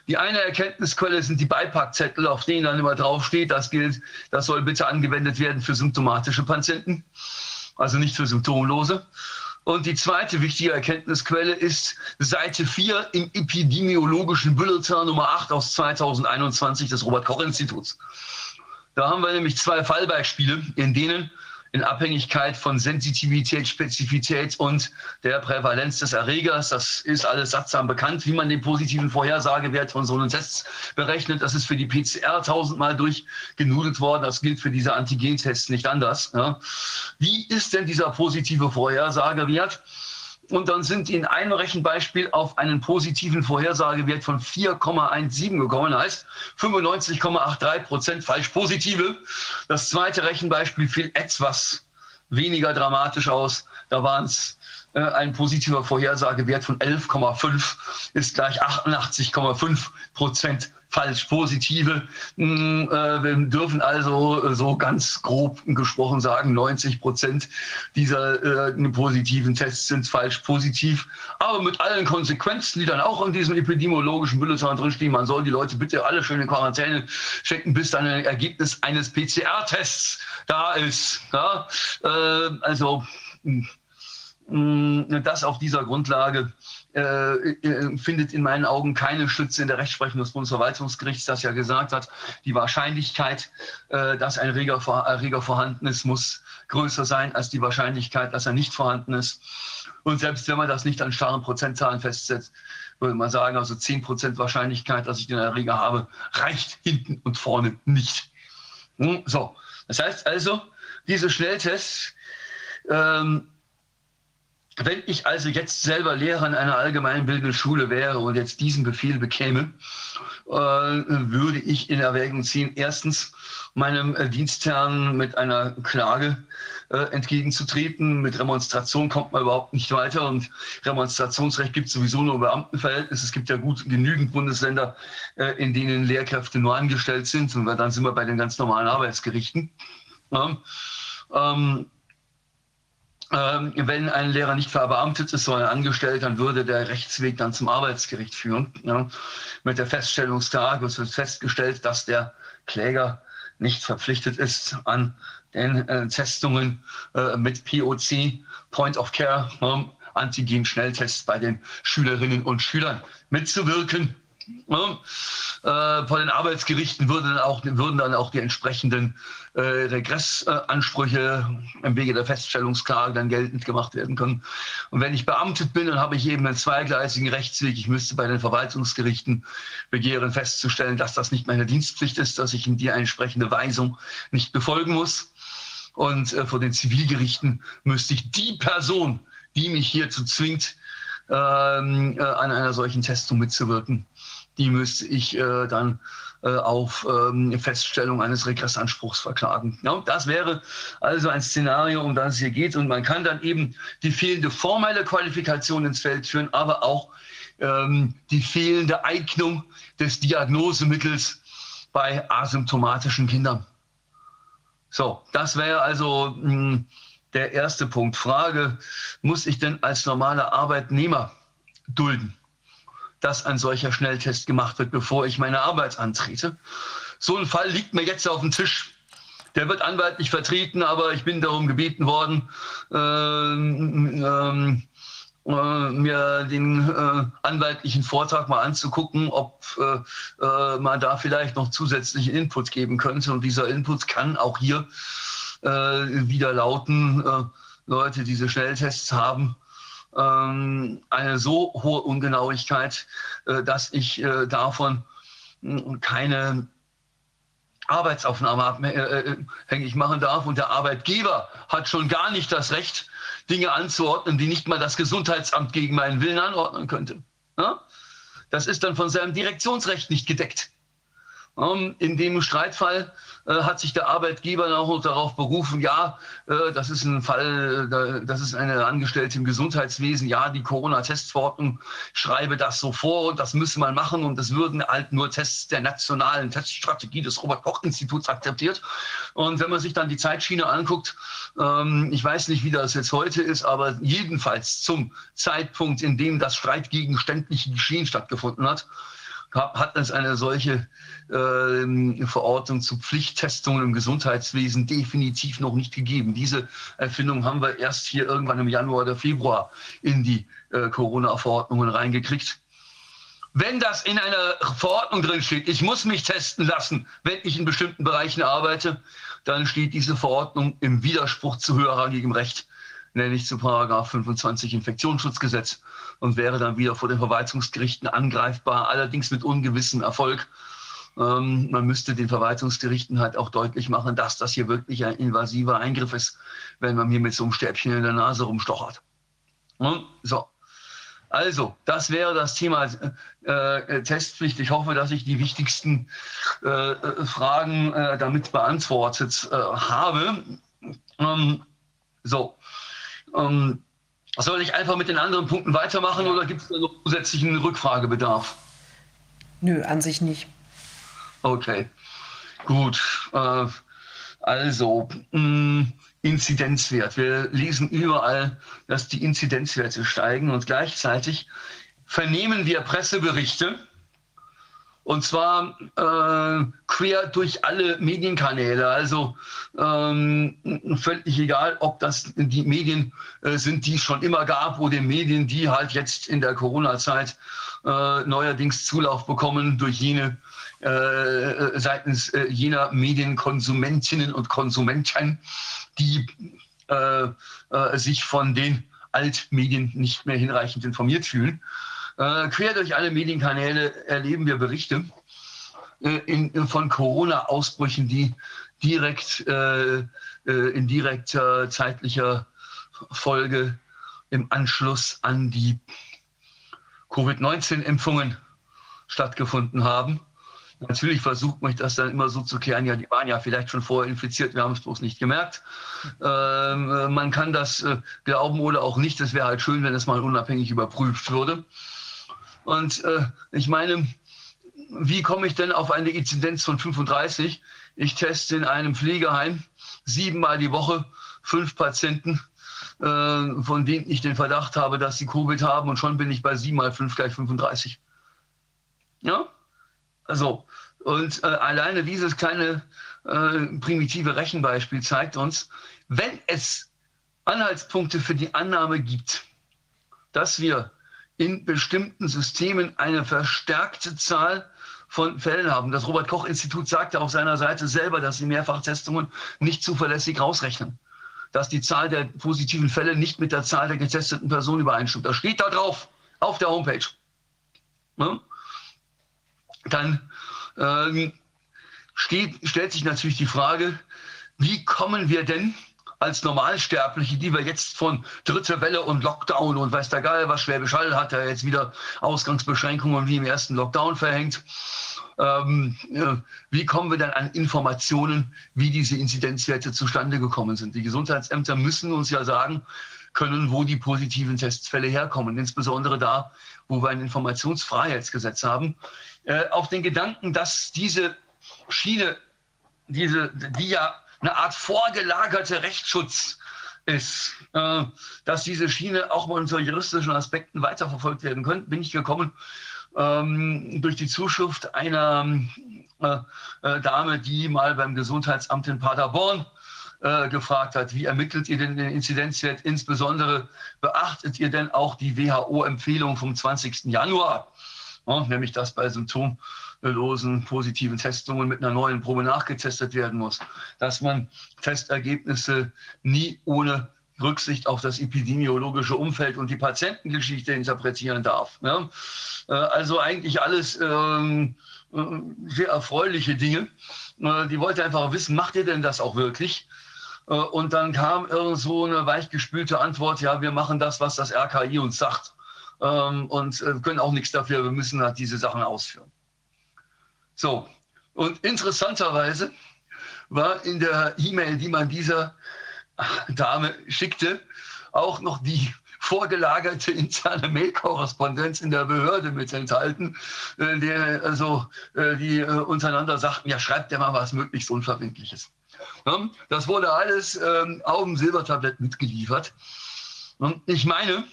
Die eine Erkenntnisquelle sind die Beipackzettel, auf denen dann immer draufsteht, das gilt, das soll bitte angewendet werden für symptomatische Patienten, also nicht für symptomlose. Und die zweite wichtige Erkenntnisquelle ist Seite 4 im epidemiologischen Bulletin Nummer 8 aus 2021 des Robert-Koch-Instituts. Da haben wir nämlich zwei Fallbeispiele, in denen in Abhängigkeit von Sensitivität, Spezifität und der Prävalenz des Erregers. Das ist alles sattsam bekannt, wie man den positiven Vorhersagewert von so einem Test berechnet. Das ist für die PCR tausendmal durchgenudelt worden. Das gilt für diese Antigentests nicht anders. Ja. Wie ist denn dieser positive Vorhersagewert? Und dann sind die in einem Rechenbeispiel auf einen positiven Vorhersagewert von 4,17 gekommen, heißt 95,83 Prozent falsch positive. Das zweite Rechenbeispiel fiel etwas weniger dramatisch aus. Da waren es ein positiver Vorhersagewert von 11,5 ist gleich 88,5 Prozent falsch positive. Hm, äh, wir dürfen also äh, so ganz grob gesprochen sagen, 90 Prozent dieser äh, positiven Tests sind falsch positiv. Aber mit allen Konsequenzen, die dann auch in diesem epidemiologischen Bulletin drinstehen, man soll die Leute bitte alle schön in Quarantäne stecken, bis dann ein Ergebnis eines PCR-Tests da ist. Ja? Äh, also mh, hm, das auf dieser Grundlage äh, äh, findet in meinen Augen keine Stütze in der Rechtsprechung des Bundesverwaltungsgerichts, das ja gesagt hat, die Wahrscheinlichkeit, äh, dass ein Erreger, Erreger vorhanden ist, muss größer sein als die Wahrscheinlichkeit, dass er nicht vorhanden ist. Und selbst wenn man das nicht an starren Prozentzahlen festsetzt, würde man sagen, also 10% Wahrscheinlichkeit, dass ich den Erreger habe, reicht hinten und vorne nicht. Hm, so, das heißt also, diese Schnelltests ähm, wenn ich also jetzt selber Lehrer in einer allgemeinbildenden Schule wäre und jetzt diesen Befehl bekäme, äh, würde ich in Erwägung ziehen, erstens meinem äh, Dienstherrn mit einer Klage äh, entgegenzutreten. Mit Remonstration kommt man überhaupt nicht weiter und Remonstrationsrecht gibt es sowieso nur im Beamtenverhältnis. Es gibt ja gut genügend Bundesländer, in denen Lehrkräfte nur angestellt sind und dann sind wir bei den ganz normalen Arbeitsgerichten. Ähm, wenn ein Lehrer nicht verbeamtet ist, sondern angestellt, dann würde der Rechtsweg dann zum Arbeitsgericht führen. Ja. Mit der Feststellungsklage wird festgestellt, dass der Kläger nicht verpflichtet ist, an den äh, Testungen äh, mit POC, Point of Care, äh, Antigen-Schnelltests bei den Schülerinnen und Schülern mitzuwirken. Ja, äh, vor den Arbeitsgerichten würden dann auch, würden dann auch die entsprechenden äh, Regressansprüche im Wege der Feststellungsklage dann geltend gemacht werden können. Und wenn ich beamtet bin, dann habe ich eben einen zweigleisigen Rechtsweg. Ich müsste bei den Verwaltungsgerichten begehren, festzustellen, dass das nicht meine Dienstpflicht ist, dass ich in die entsprechende Weisung nicht befolgen muss. Und äh, vor den Zivilgerichten müsste ich die Person, die mich hierzu zwingt, ähm, äh, an einer solchen Testung mitzuwirken, die müsste ich äh, dann äh, auf ähm, Feststellung eines Regressanspruchs verklagen. Ja, das wäre also ein Szenario, um das es hier geht. Und man kann dann eben die fehlende formelle Qualifikation ins Feld führen, aber auch ähm, die fehlende Eignung des Diagnosemittels bei asymptomatischen Kindern. So, das wäre also mh, hm, der erste Punkt. Frage, muss ich denn als normaler Arbeitnehmer dulden? Dass ein solcher Schnelltest gemacht wird, bevor ich meine Arbeit antrete. So ein Fall liegt mir jetzt auf dem Tisch. Der wird anwaltlich vertreten, aber ich bin darum gebeten worden, ähm, ähm, äh, mir den äh, anwaltlichen Vortrag mal anzugucken, ob äh, äh, man da vielleicht noch zusätzlichen Input geben könnte. Und dieser Input kann auch hier äh, wieder lauten, äh, Leute, diese Schnelltests haben ähm, eine so hohe Ungenauigkeit, äh, dass ich äh, davon hm, keine Arbeitsaufnahme abhängig äh, machen darf. Und der Arbeitgeber hat schon gar nicht das Recht, Dinge anzuordnen, die nicht mal das Gesundheitsamt gegen meinen Willen anordnen könnte. Das ist dann von seinem Direktionsrecht nicht gedeckt. Ähm, in dem Streitfall äh, hat sich der Arbeitgeber auch noch darauf berufen, ja, äh, das ist ein Fall, äh, das ist eine Angestellte im Gesundheitswesen, ja, die Corona-Testverordnung schreibe das so vor und das müsse man machen und es würden halt nur Tests der nationalen Teststrategie des Robert-Koch-Instituts akzeptiert. Und wenn man sich dann die Zeitschiene anguckt, ähm, ich weiß nicht, wie das jetzt heute ist, aber jedenfalls zum Zeitpunkt, in dem das streitgegenständliche Geschehen stattgefunden hat, hat es eine solche äh, Verordnung zu Pflichttestungen im Gesundheitswesen definitiv noch nicht gegeben. Diese Erfindung haben wir erst hier irgendwann im Januar oder Februar in die äh, Corona-Verordnungen reingekriegt. Wenn das in einer Verordnung drin steht, ich muss mich testen lassen, wenn ich in bestimmten Bereichen arbeite, dann steht diese Verordnung im Widerspruch zu höherrangigem Recht, nämlich zu Paragraph 25 Infektionsschutzgesetz und wäre dann wieder vor den Verwaltungsgerichten angreifbar, allerdings mit ungewissem Erfolg. Ähm, man müsste den Verwaltungsgerichten halt auch deutlich machen, dass das hier wirklich ein invasiver Eingriff ist, wenn man hier mit so einem Stäbchen in der Nase rumstochert. Hm? So. Also, das wäre das Thema äh, äh, Testpflicht. Ich hoffe, dass ich die wichtigsten äh, äh Fragen äh, damit beantwortet äh, habe. Ähm, so. Ähm, soll ich einfach mit den anderen Punkten weitermachen oder gibt es da noch zusätzlichen Rückfragebedarf? Nö, an sich nicht. Okay, gut. Äh, also, mh, mm, Inzidenzwert. Wir lesen überall, dass die Inzidenzwerte steigen und gleichzeitig vernehmen wir Presseberichte, und zwar äh, quer durch alle Medienkanäle. Also ähm, völlig egal, ob das die Medien äh, sind, die es schon immer gab, oder Medien, die halt jetzt in der Corona-Zeit äh, neuerdings Zulauf bekommen durch jene äh, seitens äh, jener Medienkonsumentinnen und Konsumenten, die äh, äh, sich von den Altmedien nicht mehr hinreichend informiert fühlen. Äh, quer durch alle Medienkanäle erleben wir Berichte äh, in, von Corona-Ausbrüchen, die direkt äh, äh, in direkter zeitlicher Folge im Anschluss an die Covid-19-Impfungen stattgefunden haben. Natürlich versucht man das dann immer so zu klären, ja, die waren ja vielleicht schon vorher infiziert, wir haben es bloß nicht gemerkt. Ähm, man kann das äh, glauben oder auch nicht, es wäre halt schön, wenn es mal unabhängig überprüft würde. Und äh, ich meine, wie komme ich denn auf eine Inzidenz von 35? Ich teste in einem Pflegeheim siebenmal die Woche fünf Patienten, äh, von denen ich den Verdacht habe, dass sie Covid haben und schon bin ich bei sieben mal fünf gleich 35. Ja? Also, und äh, alleine dieses kleine äh, primitive Rechenbeispiel zeigt uns, wenn es Anhaltspunkte für die Annahme gibt, dass wir in bestimmten Systemen eine verstärkte Zahl von Fällen haben. Das Robert Koch Institut sagte auf seiner Seite selber, dass sie Mehrfachtestungen nicht zuverlässig rausrechnen. Dass die Zahl der positiven Fälle nicht mit der Zahl der getesteten Personen übereinstimmt. Das steht da drauf auf der Homepage. Ja? Dann ähm, steht, stellt sich natürlich die Frage, wie kommen wir denn als Normalsterbliche, die wir jetzt von dritte Welle und Lockdown und weiß der Geil, was Schwäbisch Hall hat, ja jetzt wieder Ausgangsbeschränkungen wie im ersten Lockdown verhängt. Ähm, äh, wie kommen wir dann an Informationen, wie diese Inzidenzwerte zustande gekommen sind? Die Gesundheitsämter müssen uns ja sagen können, wo die positiven Testfälle herkommen, insbesondere da, wo wir ein Informationsfreiheitsgesetz haben. Äh, auf den Gedanken, dass diese Schiene, diese, die ja eine Art vorgelagerter Rechtsschutz ist, äh, dass diese Schiene auch mal unter juristischen Aspekten weiterverfolgt werden könnte, bin ich gekommen ähm, durch die Zuschrift einer äh, äh, Dame, die mal beim Gesundheitsamt in Paderborn äh, gefragt hat, wie ermittelt ihr denn den Inzidenzwert? Insbesondere beachtet ihr denn auch die WHO-Empfehlung vom 20. Januar, ja, nämlich dass bei Symptomen losen positiven Testungen mit einer neuen Probe nachgetestet werden muss, dass man Testergebnisse nie ohne Rücksicht auf das epidemiologische Umfeld und die Patientengeschichte interpretieren darf. Ja? Äh, also eigentlich alles ähm, äh, sehr erfreuliche Dinge. Äh, die wollte einfach wissen, macht ihr denn das auch wirklich? Und dann kam irgend so eine weichgespülte Antwort, ja, wir machen das, was das RKI uns sagt. Ähm, und können auch nichts dafür, wir müssen halt diese Sachen ausführen. So, und interessanterweise war in der E-Mail, die man dieser Dame schickte, auch noch die vorgelagerte interne Mail-Korrespondenz in der Behörde mit enthalten, äh, der, also, äh, die äh, untereinander sagten, ja, schreibt der mal was möglichst Unverbindliches. Ja, das wurde alles ähm, auf dem Silbertablett mitgeliefert. Und ich meine,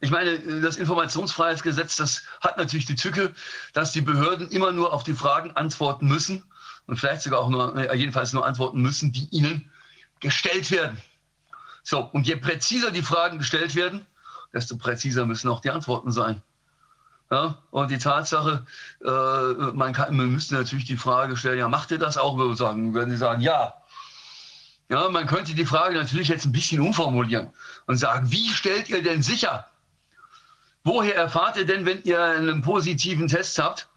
ich meine, das Informationsfreiheitsgesetz, das hat natürlich die Tücke, dass die Behörden immer nur auf die Fragen antworten müssen und vielleicht sogar auch nur, äh, jedenfalls nur antworten müssen, die ihnen gestellt werden. So, und je präziser die Fragen gestellt werden, desto präziser müssen auch die Antworten sein. Ja, und die Tatsache, äh, man, kann, man müsste natürlich die Frage stellen, ja, macht ihr das auch? Würden sie sagen, ja. Ja, man könnte die Frage natürlich jetzt ein bisschen umformulieren und sagen, wie stellt ihr denn sicher? Woher erfahrt ihr denn, wenn ihr einen positiven Test habt,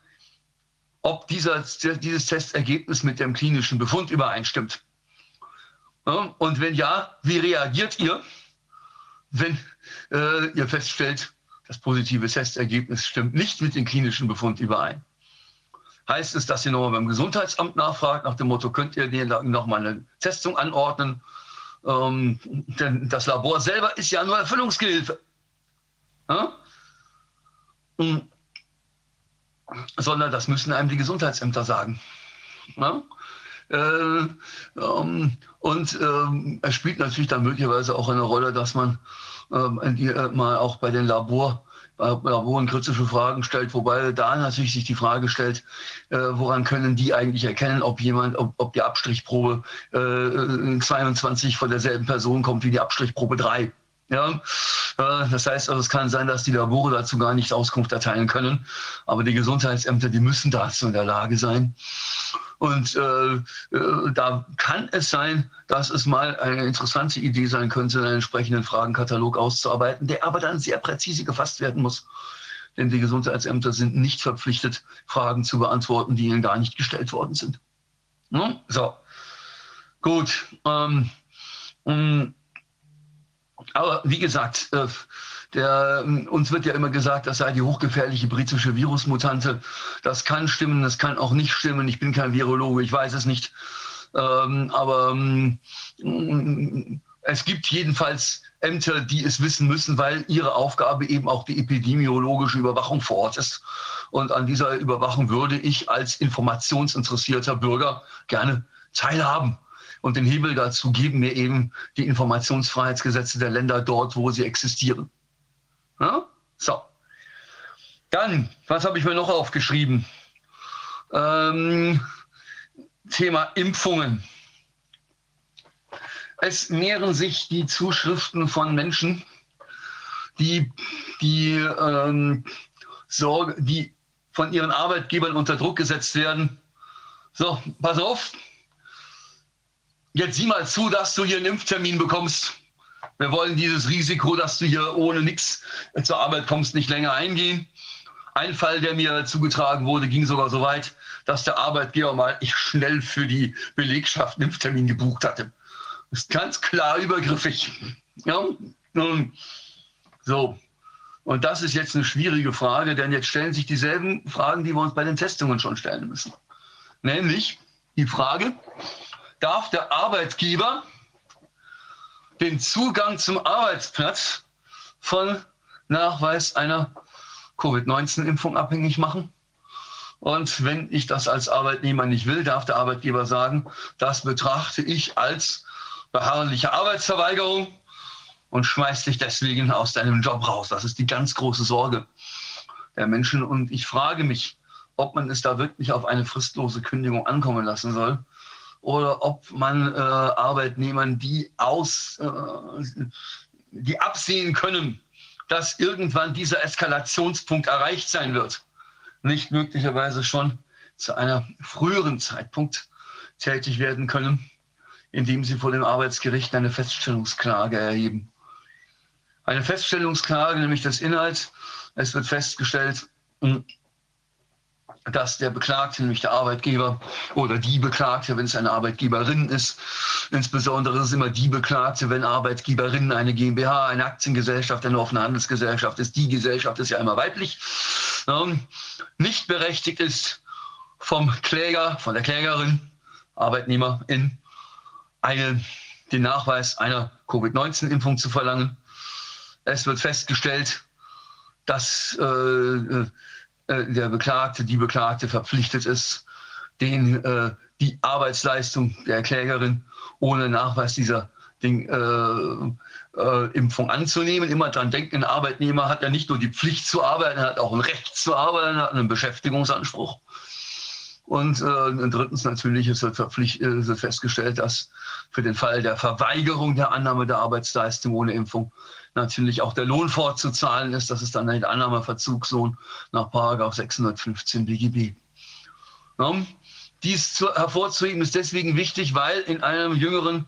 ob dieser, dieses Testergebnis mit dem klinischen Befund übereinstimmt? Ja, und wenn ja, wie reagiert ihr, wenn äh, ihr feststellt, das positive Testergebnis stimmt nicht mit dem klinischen Befund überein? Heißt es, dass ihr nochmal beim Gesundheitsamt nachfragt, nach dem Motto, könnt ihr denen nochmal eine Testung anordnen? Ähm, denn das Labor selber ist ja nur Erfüllungsgehilfe. Ja? sondern das müssen einem die Gesundheitsämter sagen. Ja? Äh, ähm, und ähm, es spielt natürlich dann möglicherweise auch eine Rolle, dass man ähm, die, äh, mal auch bei den Labor äh, Laboren kritische Fragen stellt, wobei da natürlich sich die Frage stellt, äh, woran können die eigentlich erkennen, ob jemand, ob, ob die Abstrichprobe äh, 22 von derselben Person kommt wie die Abstrichprobe 3. Ja, äh, das heißt also, es kann sein, dass die Labore dazu gar nicht Auskunft erteilen können, aber die Gesundheitsämter, die müssen dazu in der Lage sein. Und äh, äh, da kann es sein, dass es mal eine interessante Idee sein könnte, einen entsprechenden Fragenkatalog auszuarbeiten, der aber dann sehr präzise gefasst werden muss. Denn die Gesundheitsämter sind nicht verpflichtet, Fragen zu beantworten, die ihnen gar nicht gestellt worden sind. Hm? So, gut. Ähm, ähm, aber wie gesagt, äh, der, ähm, uns wird ja immer gesagt, das sei die hochgefährliche britische Virusmutante. Das kann stimmen, das kann auch nicht stimmen. Ich bin kein Virologe, ich weiß es nicht. Ähm, aber ähm, es gibt jedenfalls Ämter, die es wissen müssen, weil ihre Aufgabe eben auch die epidemiologische Überwachung vor Ort ist. Und an dieser Überwachung würde ich als informationsinteressierter Bürger gerne teilhaben. Und den Hebel dazu geben mir eben die Informationsfreiheitsgesetze der Länder dort, wo sie existieren. Ja? So. Dann, was habe ich mir noch aufgeschrieben? Ähm, Thema Impfungen. Es nähren sich die Zuschriften von Menschen, die, die, ähm, Sorge, die von ihren Arbeitgebern unter Druck gesetzt werden. So, pass auf. Jetzt sieh mal zu, dass du hier einen Impftermin bekommst. Wir wollen dieses Risiko, dass du hier ohne nichts zur Arbeit kommst, nicht länger eingehen. Ein Fall, der mir zugetragen wurde, ging sogar so weit, dass der Arbeitgeber mal schnell für die Belegschaft einen Impftermin gebucht hatte. Das ist ganz klar übergriffig. Ja? So. Und das ist jetzt eine schwierige Frage, denn jetzt stellen sich dieselben Fragen, die wir uns bei den Testungen schon stellen müssen. Nämlich die Frage, darf der Arbeitgeber den Zugang zum Arbeitsplatz von Nachweis einer Covid-19-Impfung abhängig machen. Und wenn ich das als Arbeitnehmer nicht will, darf der Arbeitgeber sagen, das betrachte ich als beharrliche Arbeitsverweigerung und schmeißt dich deswegen aus deinem Job raus. Das ist die ganz große Sorge der Menschen. Und ich frage mich, ob man es da wirklich auf eine fristlose Kündigung ankommen lassen soll oder ob man äh, Arbeitnehmern, die aus, äh, die absehen können, dass irgendwann dieser Eskalationspunkt erreicht sein wird, nicht möglicherweise schon zu einer früheren Zeitpunkt tätig werden können, indem sie vor dem Arbeitsgericht eine Feststellungsklage erheben. Eine Feststellungsklage, nämlich das Inhalt, es wird festgestellt, dass der Beklagte, nämlich der Arbeitgeber oder die Beklagte, wenn es eine Arbeitgeberin ist, insbesondere ist es immer die Beklagte, wenn Arbeitgeberin eine GmbH, eine Aktiengesellschaft, eine offene Handelsgesellschaft ist, die Gesellschaft ist ja immer weiblich, nicht berechtigt ist vom Kläger, von der Klägerin, Arbeitnehmerin, eine, den Nachweis einer Covid-19-Impfung zu verlangen. Es wird festgestellt, dass äh, äh, der Beklagte, die Beklagte verpflichtet ist, den, äh, die Arbeitsleistung der Klägerin ohne Nachweis dieser Ding, äh, äh, Impfung anzunehmen. Immer dran denken, ein Arbeitnehmer hat ja nicht nur die Pflicht zu arbeiten, er hat auch ein Recht zu arbeiten, er hat einen Beschäftigungsanspruch. Und, äh, und drittens natürlich ist es wird festgestellt, dass für den Fall der Verweigerung der Annahme der Arbeitsleistung ohne Impfung natürlich auch der Lohn fortzuzahlen ist. Das ist dann ein Annahmeverzugslohn nach 615 BGB. Ja, dies zu, hervorzuheben ist deswegen wichtig, weil in einem jüngeren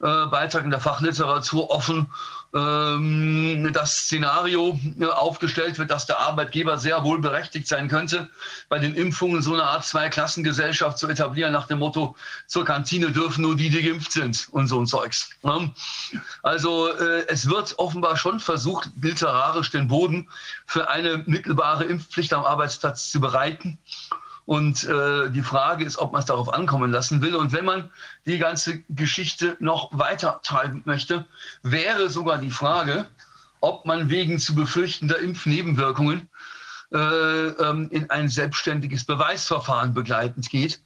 äh, Beitrag in der Fachliteratur offen ähm, das Szenario äh, aufgestellt wird, dass der Arbeitgeber sehr wohl berechtigt sein könnte, bei den Impfungen so eine Art Zweiklassengesellschaft zu etablieren, nach dem Motto, zur Kantine dürfen nur die, die geimpft sind und so ein Zeugs. Ne? Also äh, es wird offenbar schon versucht, literarisch den Boden für eine mittelbare Impfpflicht am Arbeitsplatz zu bereiten. Und äh, die Frage ist, ob man es darauf ankommen lassen will. Und wenn man die ganze Geschichte noch weiter treiben möchte, wäre sogar die Frage, ob man wegen zu befürchtender Impfnebenwirkungen äh, ähm, in ein selbstständiges Beweisverfahren begleitend geht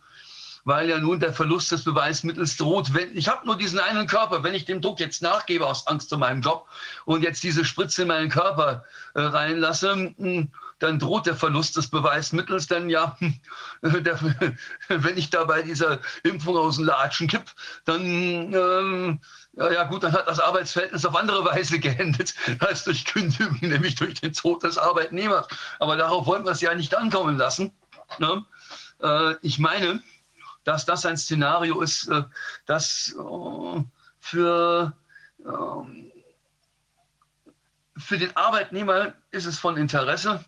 weil ja nun der Verlust des Beweismittels droht. Wenn, ich habe nur diesen einen Körper, wenn ich dem Druck jetzt nachgebe aus Angst zu meinem Job und jetzt diese Spritze in meinen Körper äh, reinlasse, hm, dann droht der Verlust des Beweismittels, denn ja, der, wenn ich da bei dieser Impfung aus dem Latschen kipp, dann ähm, ja, ja, gut, dann hat das Arbeitsverhältnis auf andere Weise geendet als durch Kündigung, nämlich durch den Tod des Arbeitnehmers. Aber darauf wollen wir es ja nicht ankommen lassen. Ne? Äh, ich meine, dass das ein Szenario ist, äh, das äh, für, ähm, für den Arbeitnehmer ist es von Interesse.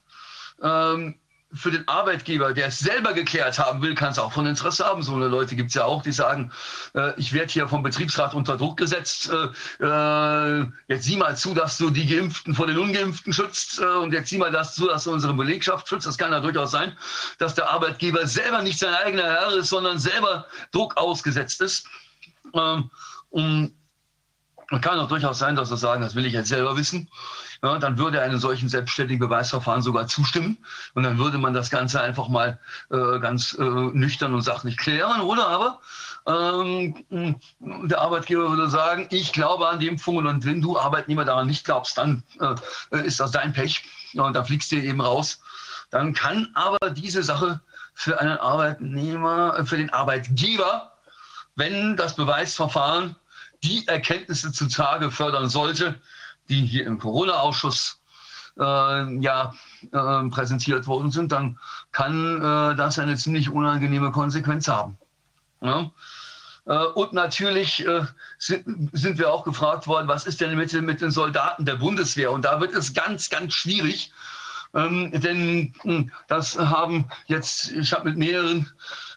Ähm, für den Arbeitgeber, der es selber geklärt haben will, kann es auch von Interesse haben. So eine Leute gibt es ja auch, die sagen, äh, ich werde hier vom Betriebsrat unter Druck gesetzt. Äh, äh, jetzt sieh mal zu, dass du die Geimpften vor den Ungeimpften schützt. Äh, und jetzt sieh mal das zu, dass du unsere Belegschaft schützt. Das kann ja durchaus sein, dass der Arbeitgeber selber nicht sein eigener Herr ist, sondern selber Druck ausgesetzt ist. Ähm, und kann auch durchaus sein, dass er sagen, das will ich jetzt selber wissen ja, dann würde einem solchen selbstständigen Beweisverfahren sogar zustimmen. Und dann würde man das Ganze einfach mal äh, ganz äh, nüchtern und sachlich klären. Oder aber ähm, der Arbeitgeber würde sagen, ich glaube an die Impfungen und wenn du Arbeitnehmer daran nicht glaubst, dann äh, ist das dein Pech und da fliegst du eben raus. Dann kann aber diese Sache für einen Arbeitnehmer, äh, für den Arbeitgeber, wenn das Beweisverfahren die Erkenntnisse zutage fördern sollte, die hier im Corona-Ausschuss äh, ja, äh, präsentiert worden sind, dann kann äh, das eine ziemlich unangenehme Konsequenz haben. Ja? Äh, und natürlich äh, sind, sind, wir auch gefragt worden, was ist denn mit, mit, den Soldaten der Bundeswehr? Und da wird es ganz, ganz schwierig. Ähm, denn hm, das haben jetzt, ich habe mit mehreren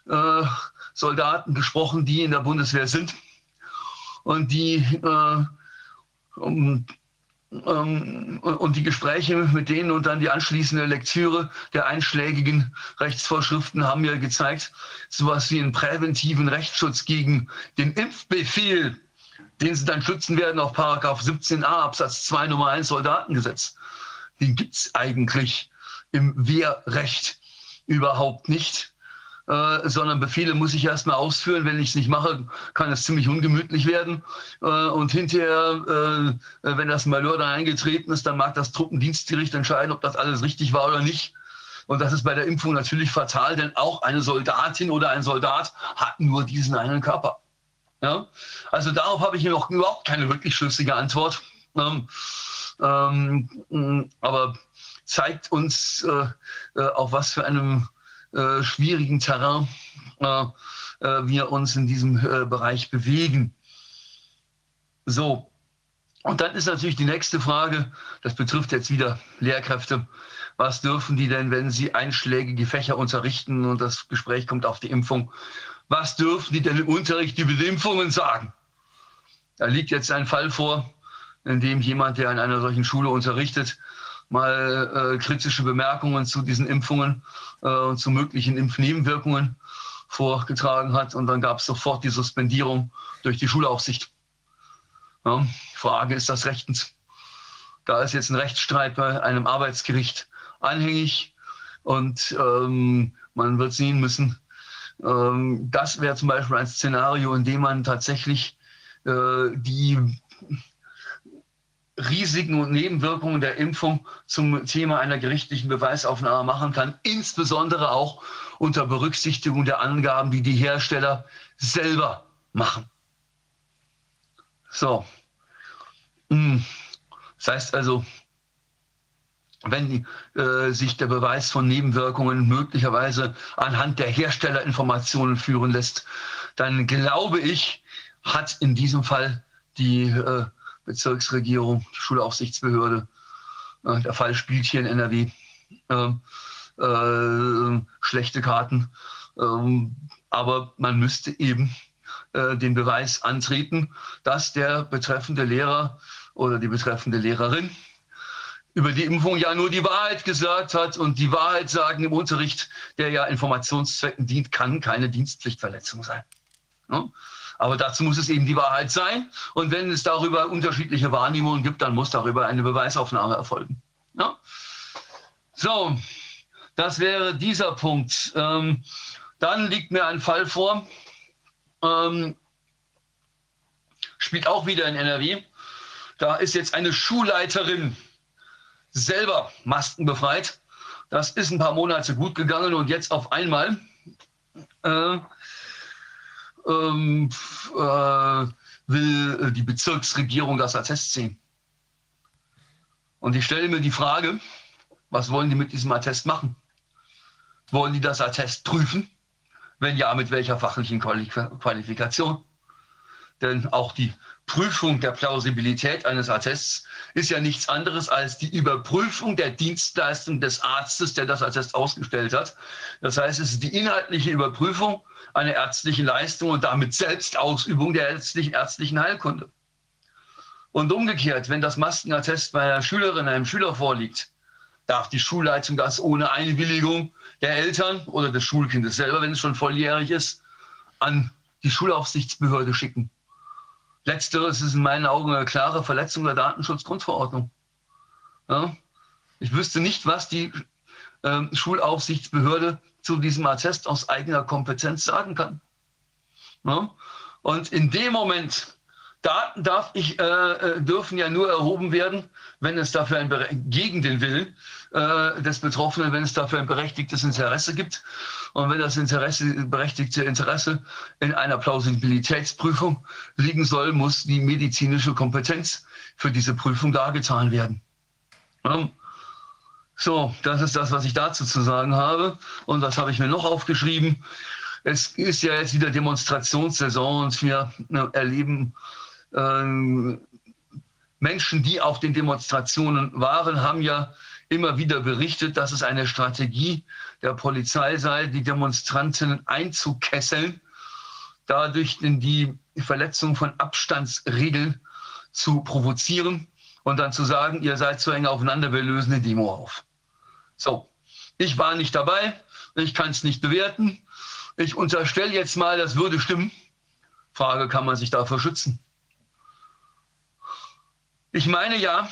äh, Soldaten gesprochen, die in der Bundeswehr sind und die um, und die Gespräche mit denen und dann die anschließende Lektüre der einschlägigen Rechtsvorschriften haben mir gezeigt, sowas wie einen präventiven Rechtsschutz gegen den Impfbefehl, den sie dann schützen werden auf Paragraph 17a Absatz 2 Nummer 1 Soldatengesetz. Den gibt es eigentlich im Wehrrecht überhaupt nicht. Äh, sondern Befehle muss ich erstmal ausführen. Wenn ich es nicht mache, kann es ziemlich ungemütlich werden. Äh, und hinterher, äh, wenn das Malheur dann eingetreten ist, dann mag das Truppendienstgericht entscheiden, ob das alles richtig war oder nicht. Und das ist bei der Impfung natürlich fatal, denn auch eine Soldatin oder ein Soldat hat nur diesen einen Körper. Ja? Also darauf habe ich noch überhaupt keine wirklich schlüssige Antwort. Ähm, ähm, aber zeigt uns, äh, äh, auf was für einem äh, schwierigen Terrain äh, äh, wir uns in diesem äh, Bereich bewegen. So, und dann ist natürlich die nächste Frage, das betrifft jetzt wieder Lehrkräfte. Was dürfen die denn, wenn sie einschlägige Fächer unterrichten und das Gespräch kommt auf die Impfung? Was dürfen die denn im Unterricht über die Impfungen sagen? Da liegt jetzt ein Fall vor, in dem jemand, der an einer solchen Schule unterrichtet, mal äh, kritische Bemerkungen zu diesen Impfungen äh, und zu möglichen Impfnebenwirkungen vorgetragen hat. Und dann gab es sofort die Suspendierung durch die Schulaufsicht. Ja, Frage, ist das rechtens? Da ist jetzt ein Rechtsstreit bei einem Arbeitsgericht anhängig und ähm, man wird sehen müssen, ähm, das wäre zum Beispiel ein Szenario, in dem man tatsächlich äh, die Risiken und Nebenwirkungen der Impfung zum Thema einer gerichtlichen Beweisaufnahme machen kann, insbesondere auch unter Berücksichtigung der Angaben, die die Hersteller selber machen. So. Hm. Das heißt also, wenn äh, sich der Beweis von Nebenwirkungen möglicherweise anhand der Herstellerinformationen führen lässt, dann glaube ich, hat in diesem Fall die äh, Bezirksregierung, Schulaufsichtsbehörde. Äh, der Fall spielt hier in NRW. Äh, äh, schlechte Karten. Ähm, aber man müsste eben äh, den Beweis antreten, dass der betreffende Lehrer oder die betreffende Lehrerin über die Impfung ja nur die Wahrheit gesagt hat und die Wahrheit sagen im Unterricht, der ja Informationszwecken dient, kann keine Dienstpflichtverletzung sein. Ja? Aber dazu muss es eben die Wahrheit sein. Und wenn es darüber unterschiedliche Wahrnehmungen gibt, dann muss darüber eine Beweisaufnahme erfolgen. Ja? So, Das wäre dieser Punkt. Ähm, dann liegt mir ein Fall vor, ähm, spielt auch wieder in NRW. Da ist jetzt eine Schulleiterin selber maskenbefreit. Das ist ein paar Monate gut gegangen und jetzt auf einmal äh, ähm, äh, will die Bezirksregierung das Attest ziehen. Und ich stelle mir die Frage, was wollen die mit diesem Attest machen? Wollen die das Attest prüfen? Wenn ja, mit welcher fachlichen Qualifikation? Denn auch die Prüfung der Plausibilität eines Attests ist ja nichts anderes als die Überprüfung der Dienstleistung des Arztes, der das Attest ausgestellt hat. Das heißt, es ist die inhaltliche Überprüfung einer ärztlichen Leistung und damit Selbstausübung der ärztlichen, ärztlichen Heilkunde. Und umgekehrt, wenn das Maskenattest bei einer Schülerin, einem Schüler vorliegt, darf die Schulleitung das ohne Einwilligung der Eltern oder des Schulkindes selber, wenn es schon volljährig ist, an die Schulaufsichtsbehörde schicken. Letzteres ist in meinen Augen eine klare Verletzung der Datenschutzgrundverordnung. Ja? Ich wüsste nicht, was die äh, Schulaufsichtsbehörde zu diesem Attest aus eigener Kompetenz sagen kann. Ja? Und in dem Moment, Daten darf ich, äh, äh dürfen ja nur erhoben werden, wenn es dafür ein gegen den Willen äh, des Betroffenen, wenn es dafür ein berechtigtes Interesse gibt. Und wenn das Interesse, berechtigte Interesse in einer Plausibilitätsprüfung liegen soll, muss die medizinische Kompetenz für diese Prüfung dargetan werden. So, das ist das, was ich dazu zu sagen habe. Und was habe ich mir noch aufgeschrieben? Es ist ja jetzt wieder Demonstrationssaison und wir ne, erleben ähm, Menschen, die auf den Demonstrationen waren, haben ja immer wieder berichtet, dass es eine Strategie der Polizei sei, die Demonstranten einzukesseln, dadurch die Verletzung von Abstandsregeln zu provozieren und dann zu sagen, ihr seid zu eng aufeinander, wir lösen eine Demo auf. So, ich war nicht dabei, ich kann es nicht bewerten. Ich unterstelle jetzt mal, das würde stimmen. Frage, kann man sich davor schützen? Ich meine ja,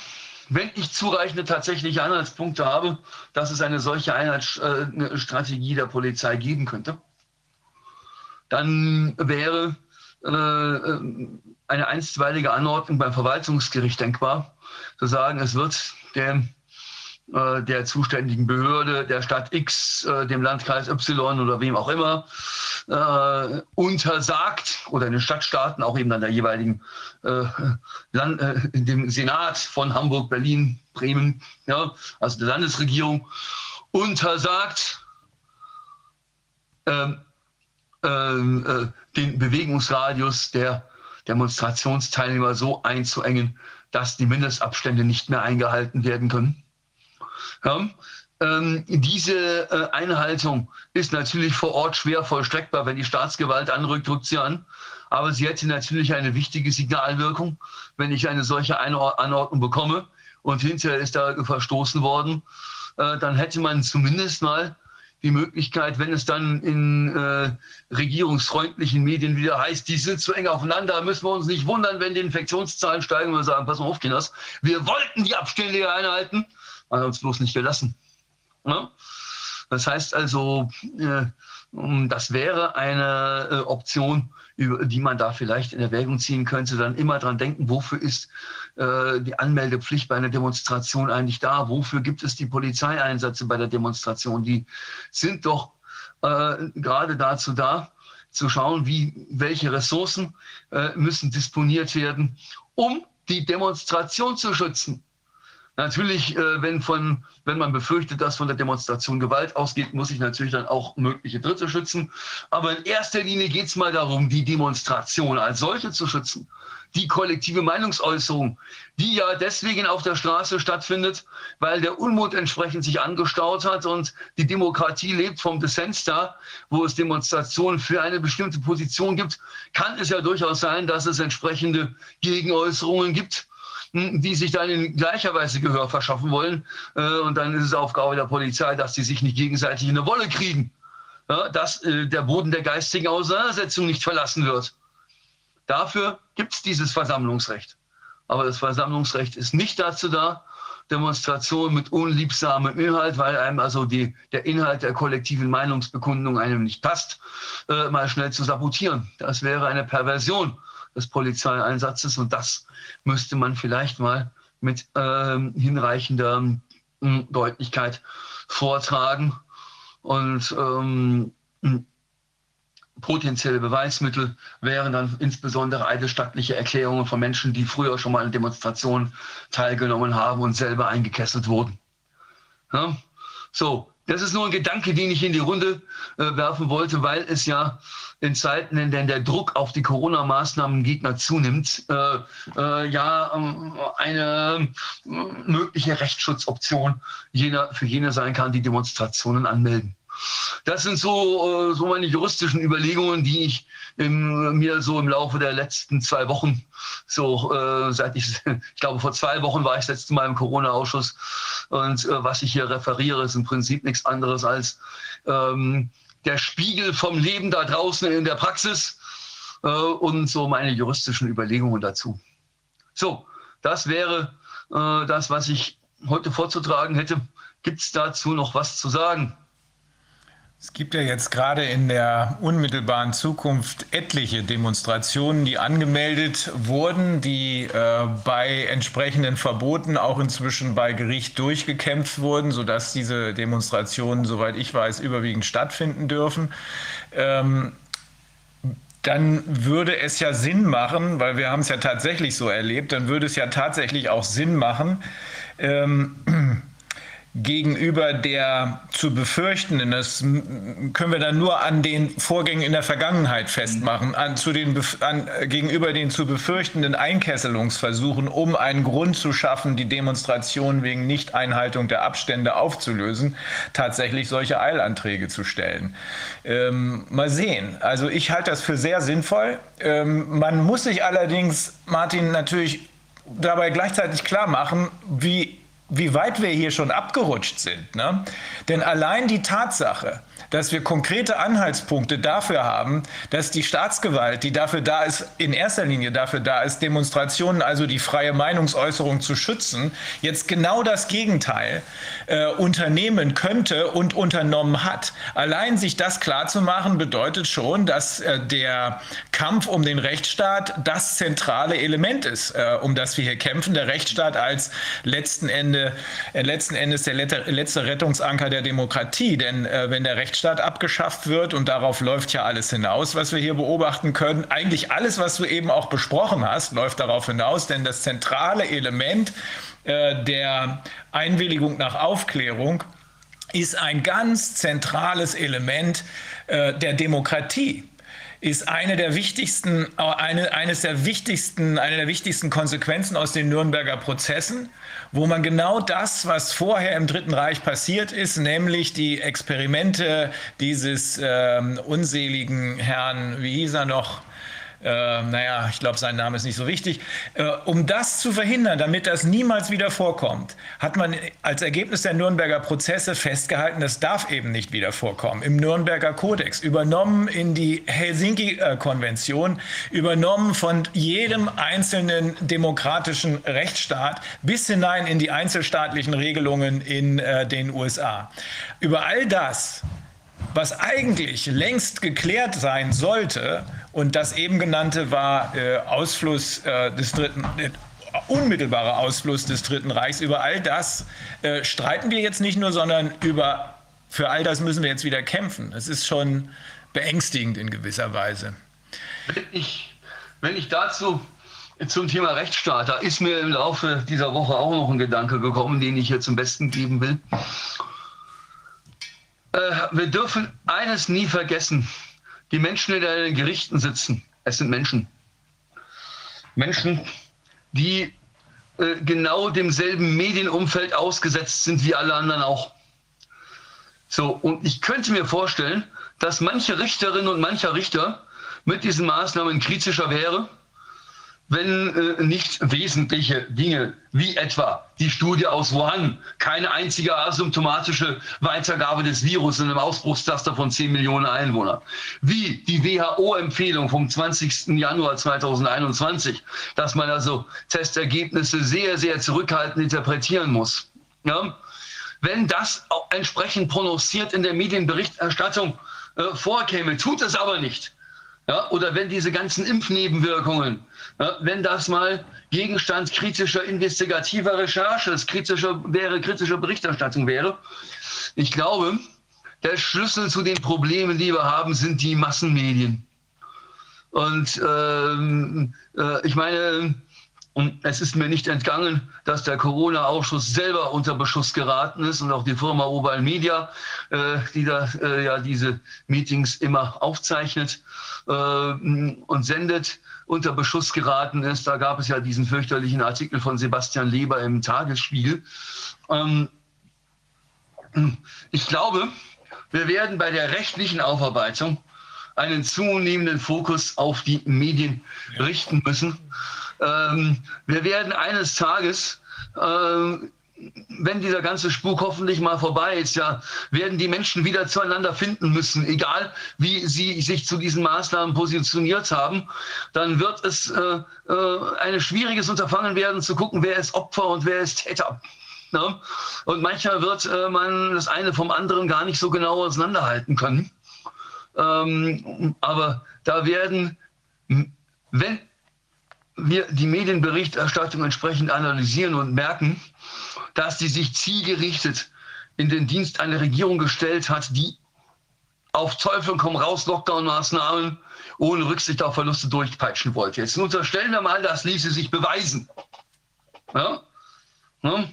wenn ich zureichende tatsächliche Anhaltspunkte habe, dass es eine solche Einheitsstrategie der Polizei geben könnte, dann wäre äh, eine einstweilige Anordnung beim Verwaltungsgericht denkbar, zu sagen, es wird dem äh, der zuständigen Behörde der Stadt X, äh, dem Landkreis Y oder wem auch immer äh, untersagt oder in den Stadtstaaten, auch eben dann der jeweiligen äh, Land, äh, dem Senat von Hamburg, Berlin, Bremen, ja, also der Landesregierung, untersagt, ähm, ähm, äh, den Bewegungsradius der Demonstrationsteilnehmer so einzuengen, dass die Mindestabstände nicht mehr eingehalten werden können. Ja? Ähm, diese äh, Einhaltung ist natürlich vor Ort schwer vollstreckbar. Wenn die Staatsgewalt anrückt, rückt sie an. Aber sie hätte natürlich eine wichtige Signalwirkung, wenn ich eine solche Anordnung bekomme und hinterher ist da verstoßen worden, äh, dann hätte man zumindest mal die Möglichkeit, wenn es dann in äh, regierungsfreundlichen Medien wieder heißt, die sind zu eng aufeinander, müssen wir uns nicht wundern, wenn die Infektionszahlen steigen und wir sagen, pass mal auf, Kinders, wir wollten die Abstände einhalten, hat uns bloß nicht gelassen. Ne? Das heißt also, äh, das wäre eine äh, Option, die man da vielleicht in Erwägung ziehen könnte. Dann immer dran denken, wofür ist äh, die Anmeldepflicht bei einer Demonstration eigentlich da? Wofür gibt es die Polizeieinsätze bei der Demonstration? Die sind doch gerade dazu da, zu schauen, wie, welche Ressourcen müssen disponiert werden, um die Demonstration zu schützen. Natürlich, äh, wenn, von, wenn man befürchtet, dass von der Demonstration Gewalt ausgeht, muss ich natürlich dann auch mögliche Dritte schützen. Aber in erster Linie geht es mal darum, die Demonstration als solche zu schützen. Die kollektive Meinungsäußerung, die ja deswegen auf der Straße stattfindet, weil der Unmut entsprechend sich angestaut hat und die Demokratie lebt vom Dissens da, wo es Demonstrationen für eine bestimmte Position gibt, kann es ja durchaus sein, dass es entsprechende Gegenäußerungen gibt die sich dann in gleicher Weise Gehör verschaffen wollen. Äh, und dann ist es Aufgabe der Polizei, dass sie sich nicht gegenseitig in eine Wolle kriegen, dass äh, der Boden der geistigen Auseinandersetzung nicht verlassen wird. Dafür gibt es dieses Versammlungsrecht. Aber das Versammlungsrecht ist nicht dazu da, Demonstrationen mit unliebsamem Inhalt, weil einem also die, der Inhalt der kollektiven Meinungsbekundung einem nicht passt, äh, mal schnell zu sabotieren. Das wäre eine Perversion des Polizeieinsatzes und das müsste man vielleicht mal mit ähm, hinreichender ähm, Deutlichkeit vortragen. Und ähm, potenzielle Beweismittel wären dann insbesondere eidesstattliche Erklärungen von Menschen, die früher schon mal an Demonstrationen teilgenommen haben und selber eingekesselt wurden. Ja? So, das ist nur ein Gedanke, den ich in die Runde äh, werfen wollte, weil es ja in Zeiten, in denen der Druck auf die Corona-Maßnahmen Gegner zunimmt, äh, äh, ja ähm, eine mögliche Rechtsschutzoption jener, für jene sein kann, die Demonstrationen anmelden. Das sind so, äh, so meine juristischen Überlegungen, die ich im, mir so im Laufe der letzten zwei Wochen, so äh, seit ich, ich glaube vor zwei Wochen war ich letztes Mal im Corona-Ausschuss und äh, was ich hier referiere, ist im Prinzip nichts anderes als ähm, der Spiegel vom Leben da draußen in der Praxis äh, und so meine juristischen Überlegungen dazu. So, das wäre äh, das, was ich heute vorzutragen hätte. Gibt es dazu noch was zu sagen? Es gibt ja jetzt gerade in der unmittelbaren Zukunft etliche Demonstrationen, die angemeldet wurden, die äh, bei entsprechenden Verboten auch inzwischen bei Gericht durchgekämpft wurden, sodass diese Demonstrationen, soweit ich weiß, überwiegend stattfinden dürfen. Ähm, dann würde es ja Sinn machen, weil wir haben es ja tatsächlich so erlebt, dann würde es ja tatsächlich auch Sinn machen, ähm, gegenüber der zu befürchtenden, das können wir dann nur an den Vorgängen in der Vergangenheit festmachen, an, zu den, an, gegenüber den zu befürchtenden Einkesselungsversuchen, um einen Grund zu schaffen, die Demonstration wegen Nichteinhaltung der Abstände aufzulösen, tatsächlich solche Eilanträge zu stellen. Ähm, mal sehen. Also ich halte das für sehr sinnvoll. Ähm, man muss sich allerdings, Martin, natürlich dabei gleichzeitig klar machen, wie wie weit wir hier schon abgerutscht sind. Ne? Denn allein die Tatsache, dass wir konkrete Anhaltspunkte dafür haben, dass die Staatsgewalt, die dafür da ist, in erster Linie dafür da ist, Demonstrationen, also die freie Meinungsäußerung zu schützen, jetzt genau das Gegenteil äh, unternehmen könnte und unternommen hat. Allein sich das klarzumachen, bedeutet schon, dass äh, der Kampf um den Rechtsstaat das zentrale Element ist, äh, um das wir hier kämpfen. Der Rechtsstaat als letzten, Ende, äh, letzten Endes der letzte Rettungsanker der Demokratie. Denn äh, wenn der Rechtsstaat Rechtsstaat abgeschafft wird. Und darauf läuft ja alles hinaus, was wir hier beobachten können. Eigentlich alles, was du eben auch besprochen hast, läuft darauf hinaus. Denn das zentrale Element äh, der Einwilligung nach Aufklärung ist ein ganz zentrales Element äh, der Demokratie ist eine der wichtigsten, eine, eines der wichtigsten, eine der wichtigsten Konsequenzen aus den Nürnberger Prozessen wo man genau das, was vorher im Dritten Reich passiert ist, nämlich die Experimente dieses ähm, unseligen Herrn, wie hieß er noch, äh, naja, ich glaube, sein Name ist nicht so wichtig. Äh, um das zu verhindern, damit das niemals wieder vorkommt, hat man als Ergebnis der Nürnberger Prozesse festgehalten, das darf eben nicht wieder vorkommen. Im Nürnberger Kodex, übernommen in die Helsinki-Konvention, übernommen von jedem einzelnen demokratischen Rechtsstaat bis hinein in die einzelstaatlichen Regelungen in äh, den USA. Über all das was eigentlich längst geklärt sein sollte, und das eben genannte war äh, Ausfluss äh, des dritten, äh, unmittelbarer Ausfluss des Dritten Reichs. Über all das äh, streiten wir jetzt nicht nur, sondern über, für all das müssen wir jetzt wieder kämpfen. Es ist schon beängstigend in gewisser Weise. Wenn ich, wenn ich dazu zum Thema Rechtsstaat, da ist mir im Laufe dieser Woche auch noch ein Gedanke gekommen, den ich hier zum Besten geben will. Äh, wir dürfen eines nie vergessen. Die Menschen, die in den Gerichten sitzen, es sind Menschen. Menschen, die äh, genau demselben Medienumfeld ausgesetzt sind wie alle anderen auch. So, und ich könnte mir vorstellen, dass manche Richterinnen und mancher Richter mit diesen Maßnahmen kritischer wäre, wenn äh, nicht wesentliche Dinge wie etwa die Studie aus Wuhan, keine einzige asymptomatische Weitergabe des Virus in einem Ausbruchstaster von 10 Millionen Einwohnern, wie die WHO-Empfehlung vom 20. Januar 2021, dass man also Testergebnisse sehr, sehr zurückhaltend interpretieren muss. Ja? Wenn das auch entsprechend prononciert in der Medienberichterstattung äh, vorkäme, tut es aber nicht. Ja, oder wenn diese ganzen Impfnebenwirkungen, wenn das mal Gegenstand kritischer investigativer Recherche, kritischer, wäre, kritischer Berichterstattung wäre. Ich glaube, der Schlüssel zu den Problemen, die wir haben, sind die Massenmedien. Und ähm, äh, ich meine, und es ist mir nicht entgangen, dass der Corona-Ausschuss selber unter Beschuss geraten ist und auch die Firma Oval Media, äh, die da äh, ja diese Meetings immer aufzeichnet äh, und sendet, unter Beschuss geraten ist. Da gab es ja diesen fürchterlichen Artikel von Sebastian Leber im Tagesspiegel. Ähm, ich glaube, wir werden bei der rechtlichen Aufarbeitung einen zunehmenden Fokus auf die Medien richten müssen. Ähm, wir werden eines Tages, äh, wenn dieser ganze Spuk hoffentlich mal vorbei ist, ja, werden die Menschen wieder zueinander finden müssen, egal wie sie sich zu diesen Maßnahmen positioniert haben. Dann wird es äh, äh, ein schwieriges Unterfangen werden, zu gucken, wer ist Opfer und wer ist Täter. Ja? Und manchmal wird äh, man das eine vom anderen gar nicht so genau auseinanderhalten können. Ähm, aber da werden, wenn wir die Medienberichterstattung entsprechend analysieren und merken, dass sie sich zielgerichtet in den Dienst einer Regierung gestellt hat, die auf Teufel komm raus Lockdown-Maßnahmen ohne Rücksicht auf Verluste durchpeitschen wollte. Jetzt unterstellen wir mal, das ließe sich beweisen. Ja? Ja?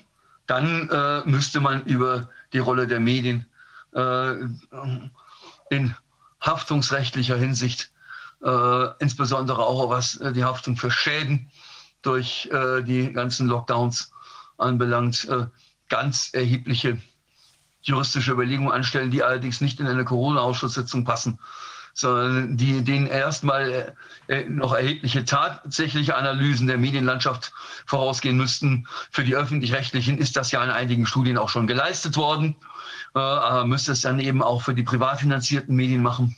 Dann äh, müsste man über die Rolle der Medien äh, in haftungsrechtlicher Hinsicht äh, insbesondere auch was äh, die Haftung für Schäden durch äh, die ganzen Lockdowns anbelangt, äh, ganz erhebliche juristische Überlegungen anstellen, die allerdings nicht in eine Corona-Ausschusssitzung passen, sondern die denen erstmal äh, äh, noch erhebliche tatsächliche Analysen der Medienlandschaft vorausgehen müssten. Für die öffentlich-rechtlichen ist das ja in einigen Studien auch schon geleistet worden, aber müsste es dann eben auch für die privat finanzierten Medien machen.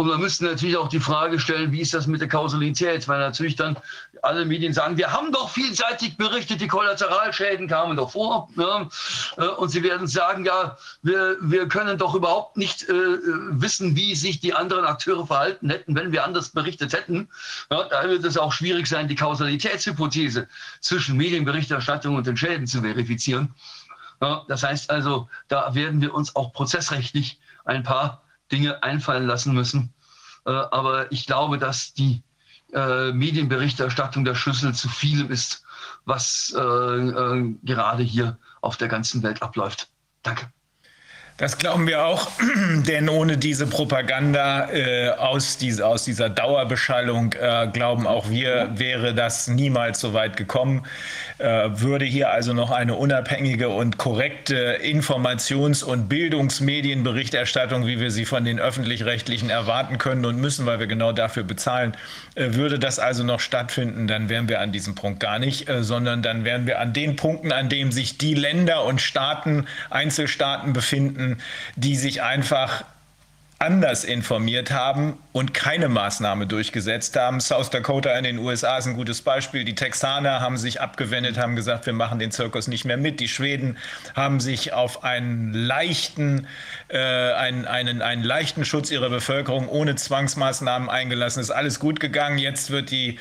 Und man müsste natürlich auch die Frage stellen, wie ist das mit der Kausalität? Weil natürlich dann alle Medien sagen, wir haben doch vielseitig berichtet, die Kollateralschäden kamen doch vor. Ja, äh, und sie werden sagen, ja, wir, wir können doch überhaupt nicht äh, wissen, wie sich die anderen Akteure verhalten hätten, wenn wir anders berichtet hätten. Ja, da wird es auch schwierig sein, die Kausalitätshypothese zwischen Medienberichterstattung und den Schäden zu verifizieren. Ja, das heißt also, da werden wir uns auch prozessrechtlich ein paar Dinge einfallen lassen müssen. Äh, aber ich glaube, dass die äh, Medienberichterstattung der Schlüssel zu vielem ist, was äh, äh, gerade hier auf der ganzen Welt abläuft. Danke. Das glauben wir auch, denn ohne diese Propaganda äh, aus, diese, aus, dieser Dauerbeschallung, äh, glauben auch wir, wäre das niemals so weit gekommen. Äh, würde hier also noch eine unabhängige und korrekte Informations- und Bildungsmedienberichterstattung, wie wir sie von den öffentlich-rechtlichen erwarten können und müssen, weil wir genau dafür bezahlen, äh, würde das also noch stattfinden, dann wären wir an diesem Punkt gar nicht, äh, sondern dann wären wir an den Punkten, an denen sich die Länder und Staaten, Einzelstaaten befinden, die sich einfach anders informiert haben und keine Maßnahme durchgesetzt haben. South Dakota in den USA ist ein gutes Beispiel. Die Texaner haben sich abgewendet, haben gesagt, wir machen den Zirkus nicht mehr mit. Die Schweden haben sich auf einen leichten, äh, einen, einen, einen leichten Schutz ihrer Bevölkerung ohne Zwangsmaßnahmen eingelassen. Ist alles gut gegangen. Jetzt wird die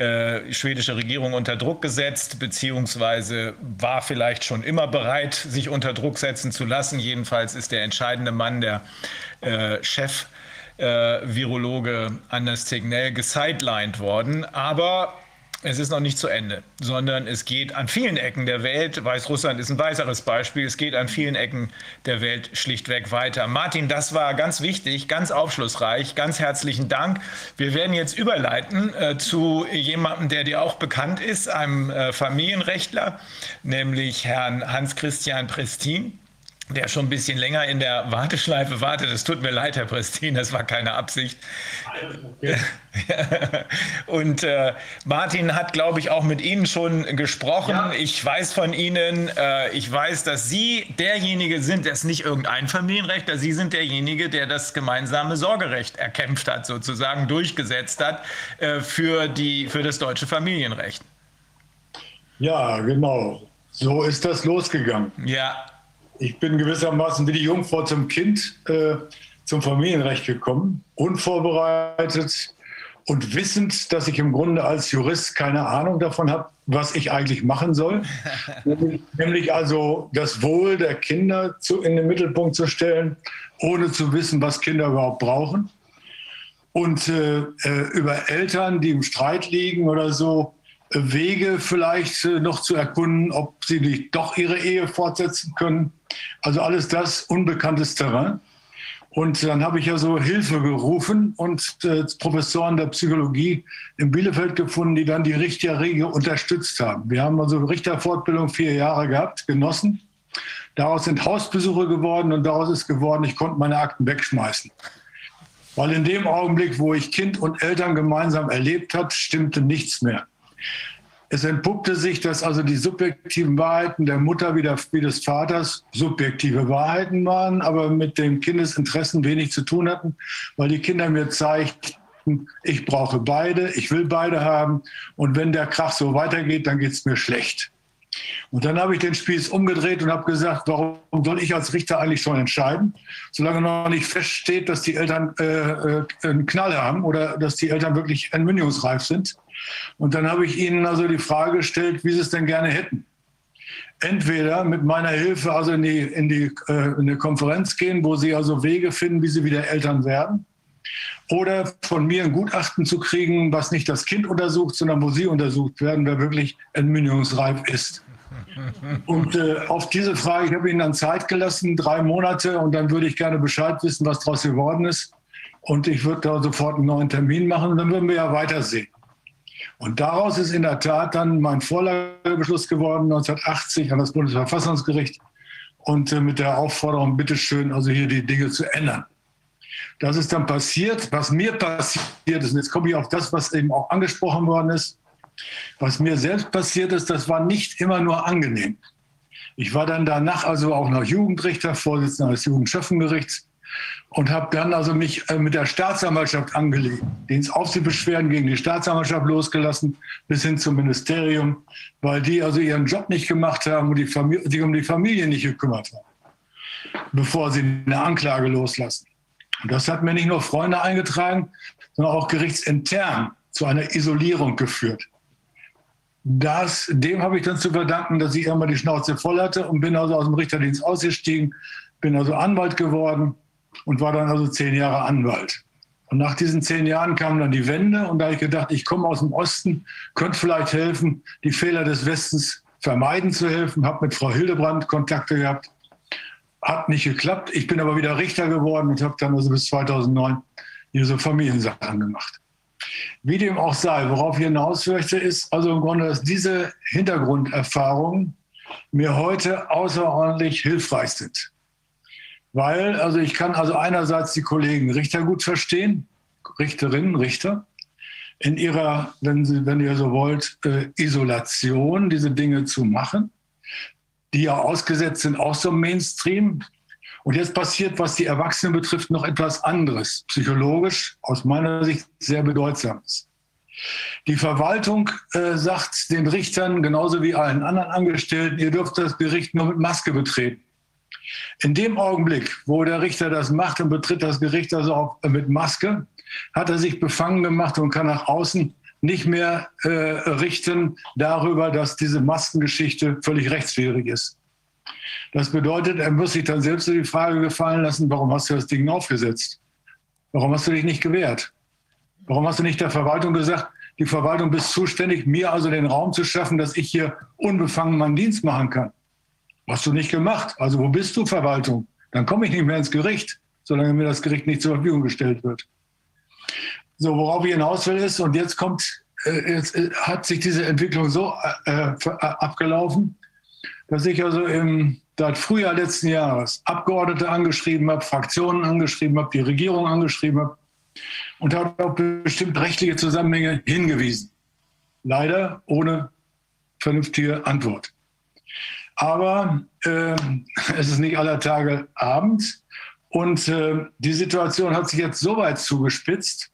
äh, schwedische Regierung unter Druck gesetzt, beziehungsweise war vielleicht schon immer bereit, sich unter Druck setzen zu lassen. Jedenfalls ist der entscheidende Mann, der äh, Chef, äh, Virologe Anders Tegnell gesidelined worden. Aber es ist noch nicht zu Ende, sondern es geht an vielen Ecken der Welt, Weißrussland ist ein weiteres Beispiel, es geht an vielen Ecken der Welt schlichtweg weiter. Martin, das war ganz wichtig, ganz aufschlussreich, ganz herzlichen Dank. Wir werden jetzt überleiten äh, zu jemandem, der dir auch bekannt ist, einem äh, Familienrechtler, nämlich Herrn Hans-Christian Prestin der schon ein bisschen länger in der Warteschleife wartet. Es tut mir leid, Herr Prestin, das war keine Absicht. Okay. Und äh, Martin hat, glaube ich, auch mit Ihnen schon gesprochen. Ja. Ich weiß von Ihnen, äh, ich weiß, dass Sie derjenige sind, der ist nicht irgendein Familienrecht, Sie sind derjenige, der das gemeinsame Sorgerecht erkämpft hat, sozusagen durchgesetzt hat äh, für, die, für das deutsche Familienrecht. Ja, genau. So ist das losgegangen. Ja, ich bin gewissermaßen wie die Jungfrau zum Kind äh, zum Familienrecht gekommen, unvorbereitet und wissend, dass ich im Grunde als Jurist keine Ahnung davon habe, was ich eigentlich machen soll. nämlich, also das Wohl der Kinder zu, in den Mittelpunkt zu stellen, ohne zu wissen, was Kinder überhaupt brauchen. Und äh, äh über Eltern, die im Streit liegen oder so, Wege vielleicht äh, noch zu erkunden, ob sie nicht doch ihre Ehe fortsetzen können. Also alles das unbekanntes Terrain. Und dann habe ich ja so Hilfe gerufen und äh, Professoren der Psychologie in Bielefeld gefunden, die dann die Richterriege unterstützt haben. Wir haben also Richterfortbildung vier Jahre gehabt, genossen. Daraus sind Hausbesuche geworden und daraus ist geworden, ich konnte meine Akten wegschmeißen. Weil in dem Augenblick, wo ich Kind und Eltern gemeinsam erlebt hat, stimmte nichts mehr. Es entpuppte sich, dass also die subjektiven Wahrheiten der Mutter wie, der, wie des Vaters subjektive Wahrheiten waren, aber mit den Kindesinteressen wenig zu tun hatten, weil die Kinder mir zeigten, ich brauche beide, ich will beide haben und wenn der Krach so weitergeht, dann geht es mir schlecht. Und dann habe ich den Spieß umgedreht und habe gesagt, warum soll ich als Richter eigentlich schon entscheiden, solange noch nicht feststeht, dass die Eltern äh, äh einen Knall haben oder dass die Eltern wirklich entmündigungsreif sind. Und dann habe ich ihnen also die Frage gestellt, wie sie es denn gerne hätten. Entweder mit meiner Hilfe also in die, in die, äh, in eine Konferenz gehen, wo sie also Wege finden, wie sie wieder Eltern werden. Oder von mir ein Gutachten zu kriegen, was nicht das Kind untersucht, sondern wo sie untersucht werden, wer wirklich entmündigungsreif ist. Und äh, auf diese Frage, ich habe Ihnen dann Zeit gelassen, drei Monate, und dann würde ich gerne Bescheid wissen, was daraus geworden ist. Und ich würde da sofort einen neuen Termin machen und dann würden wir ja weitersehen. Und daraus ist in der Tat dann mein Vorlagebeschluss geworden, 1980 an das Bundesverfassungsgericht und äh, mit der Aufforderung, bitteschön, also hier die Dinge zu ändern. Das ist dann passiert, was mir passiert ist. Und jetzt komme ich auf das, was eben auch angesprochen worden ist. Was mir selbst passiert ist, das war nicht immer nur angenehm. Ich war dann danach also auch noch Jugendrichter, Vorsitzender des Jugendschöffengerichts und habe dann also mich äh, mit der Staatsanwaltschaft angelegt, Dienstaufsichtsbeschwerden gegen die Staatsanwaltschaft losgelassen, bis hin zum Ministerium, weil die also ihren Job nicht gemacht haben und die sich um die Familie nicht gekümmert haben, bevor sie eine Anklage loslassen. Und das hat mir nicht nur Freunde eingetragen, sondern auch gerichtsintern zu einer Isolierung geführt. Das, dem habe ich dann zu verdanken, dass ich immer die Schnauze voll hatte und bin also aus dem Richterdienst ausgestiegen, bin also Anwalt geworden und war dann also zehn Jahre Anwalt. Und nach diesen zehn Jahren kam dann die Wende und da habe ich gedacht, ich komme aus dem Osten, könnte vielleicht helfen, die Fehler des Westens vermeiden zu helfen, habe mit Frau Hildebrand Kontakte gehabt, hat nicht geklappt. Ich bin aber wieder Richter geworden und habe dann also bis 2009 hier so Familiensachen gemacht. Wie dem auch sei, worauf ich hinaus möchte, ist also im Grunde, dass diese Hintergrunderfahrungen mir heute außerordentlich hilfreich sind. Weil, also ich kann also einerseits die Kollegen Richter gut verstehen, Richterinnen, Richter, in ihrer, wenn, Sie, wenn ihr so wollt, äh, Isolation, diese Dinge zu machen, die ja ausgesetzt sind aus dem Mainstream. Und jetzt passiert, was die Erwachsenen betrifft, noch etwas anderes, psychologisch aus meiner Sicht sehr bedeutsames. Die Verwaltung äh, sagt den Richtern genauso wie allen anderen Angestellten, ihr dürft das Gericht nur mit Maske betreten. In dem Augenblick, wo der Richter das macht und betritt das Gericht also auch mit Maske, hat er sich befangen gemacht und kann nach außen nicht mehr äh, richten darüber, dass diese Maskengeschichte völlig rechtswidrig ist. Das bedeutet, er muss sich dann selbst die Frage gefallen lassen, warum hast du das Ding aufgesetzt? Warum hast du dich nicht gewehrt? Warum hast du nicht der Verwaltung gesagt, die Verwaltung bist zuständig, mir also den Raum zu schaffen, dass ich hier unbefangen meinen Dienst machen kann? Hast du nicht gemacht. Also wo bist du, Verwaltung? Dann komme ich nicht mehr ins Gericht, solange mir das Gericht nicht zur Verfügung gestellt wird. So, worauf ich hinaus will ist, und jetzt kommt, äh, jetzt äh, hat sich diese Entwicklung so äh, äh abgelaufen, dass ich also im seit Frühjahr letzten Jahres Abgeordnete angeschrieben habe, Fraktionen angeschrieben habe, die Regierung angeschrieben habe und habe auf bestimmt rechtliche Zusammenhänge hingewiesen. Leider ohne vernünftige Antwort. Aber äh, es ist nicht aller Tage Abend und äh, die Situation hat sich jetzt so weit zugespitzt,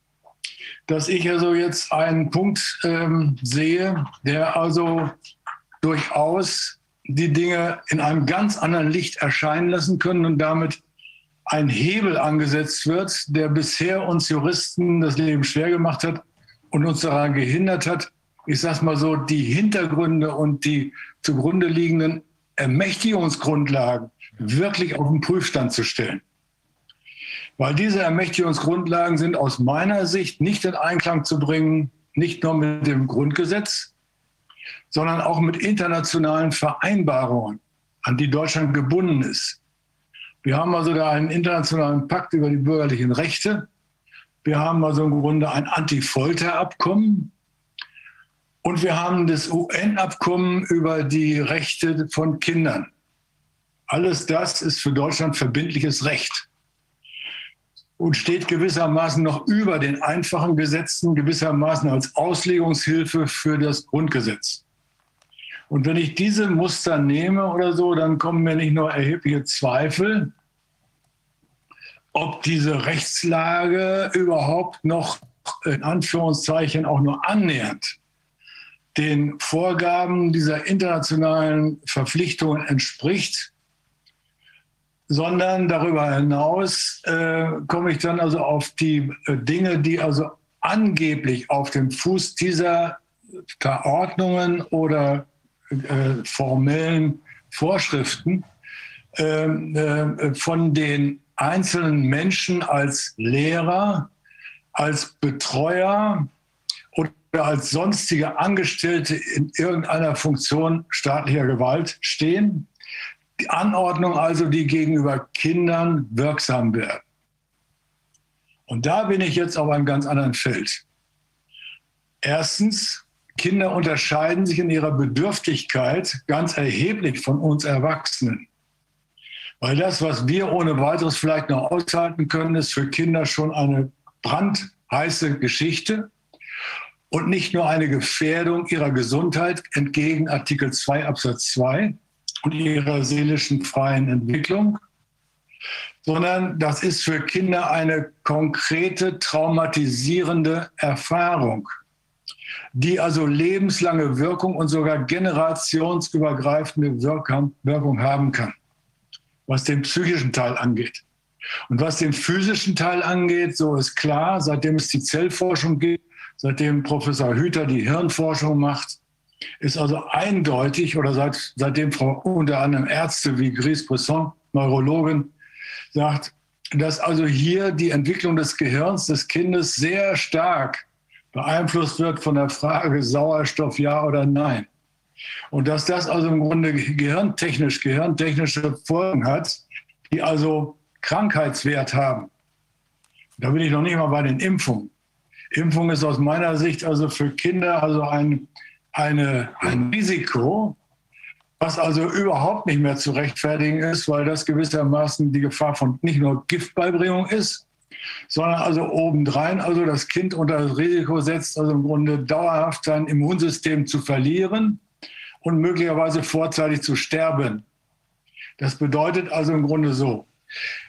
dass ich also jetzt einen Punkt ähm, sehe, der also durchaus die Dinge in einem ganz anderen Licht erscheinen lassen können und damit ein Hebel angesetzt wird, der bisher uns Juristen das Leben schwer gemacht hat und uns daran gehindert hat, ich sage mal so, die Hintergründe und die zugrunde liegenden Ermächtigungsgrundlagen wirklich auf den Prüfstand zu stellen. Weil diese Ermächtigungsgrundlagen sind aus meiner Sicht nicht in Einklang zu bringen, nicht nur mit dem Grundgesetz, sondern auch mit internationalen Vereinbarungen, an die Deutschland gebunden ist. Wir haben also da einen internationalen Pakt über die bürgerlichen Rechte. Wir haben also im Grunde ein Anti-Folter-Abkommen. Und wir haben das UN-Abkommen über die Rechte von Kindern. Alles das ist für Deutschland verbindliches Recht und steht gewissermaßen noch über den einfachen Gesetzen, gewissermaßen als Auslegungshilfe für das Grundgesetz. Und wenn ich diese Muster nehme oder so, dann kommen mir nicht nur erhebliche Zweifel, ob diese Rechtslage überhaupt noch in Anführungszeichen auch nur annähernd den Vorgaben dieser internationalen Verpflichtungen entspricht, sondern darüber hinaus äh, komme ich dann also auf die äh, Dinge, die also angeblich auf dem Fuß dieser Verordnungen oder äh, formellen Vorschriften ähm, äh, von den einzelnen Menschen als Lehrer, als Betreuer als sonstige Angestellte in irgendeiner Funktion staatlicher Gewalt stehen die Anordnung also, die gegenüber Kindern wirksam werden. Und da bin ich jetzt auf einem ganz anderen Feld. Erstens, Kinder unterscheiden sich in ihrer Bedürftigkeit ganz erheblich von uns Erwachsenen. Weil das, was wir ohne weiteres vielleicht noch aushalten können, ist für Kinder schon eine brandheiße Geschichte und nicht nur eine Gefährdung ihrer Gesundheit entgegen Artikel 2 Absatz 2, und ihrer seelischen freien Entwicklung, sondern das ist für Kinder eine konkrete traumatisierende Erfahrung, die also lebenslange Wirkung und sogar generationsübergreifende Wirkung haben kann, was den psychischen Teil angeht. Und was den physischen Teil angeht, so ist klar, seitdem es die Zellforschung gibt, seitdem Professor Hüter die Hirnforschung macht, ist also eindeutig, oder seit, seitdem Frau unter anderem Ärzte wie Gris Bresson, Neurologin, sagt, dass also hier die Entwicklung des Gehirns des Kindes sehr stark beeinflusst wird von der Frage Sauerstoff ja oder nein. Und dass das also im Grunde gehirntechnisch, gehirntechnische Folgen hat, die also Krankheitswert haben. Da bin ich noch nicht mal bei den Impfungen. Impfung ist aus meiner Sicht also für Kinder also ein eine, ein Risiko, was also überhaupt nicht mehr zu rechtfertigen ist, weil das gewissermaßen die Gefahr von nicht nur Giftbeibringung ist, sondern also obendrein also das Kind unter das Risiko setzt, also im Grunde dauerhaft sein Immunsystem zu verlieren und möglicherweise vorzeitig zu sterben. Das bedeutet also im Grunde so,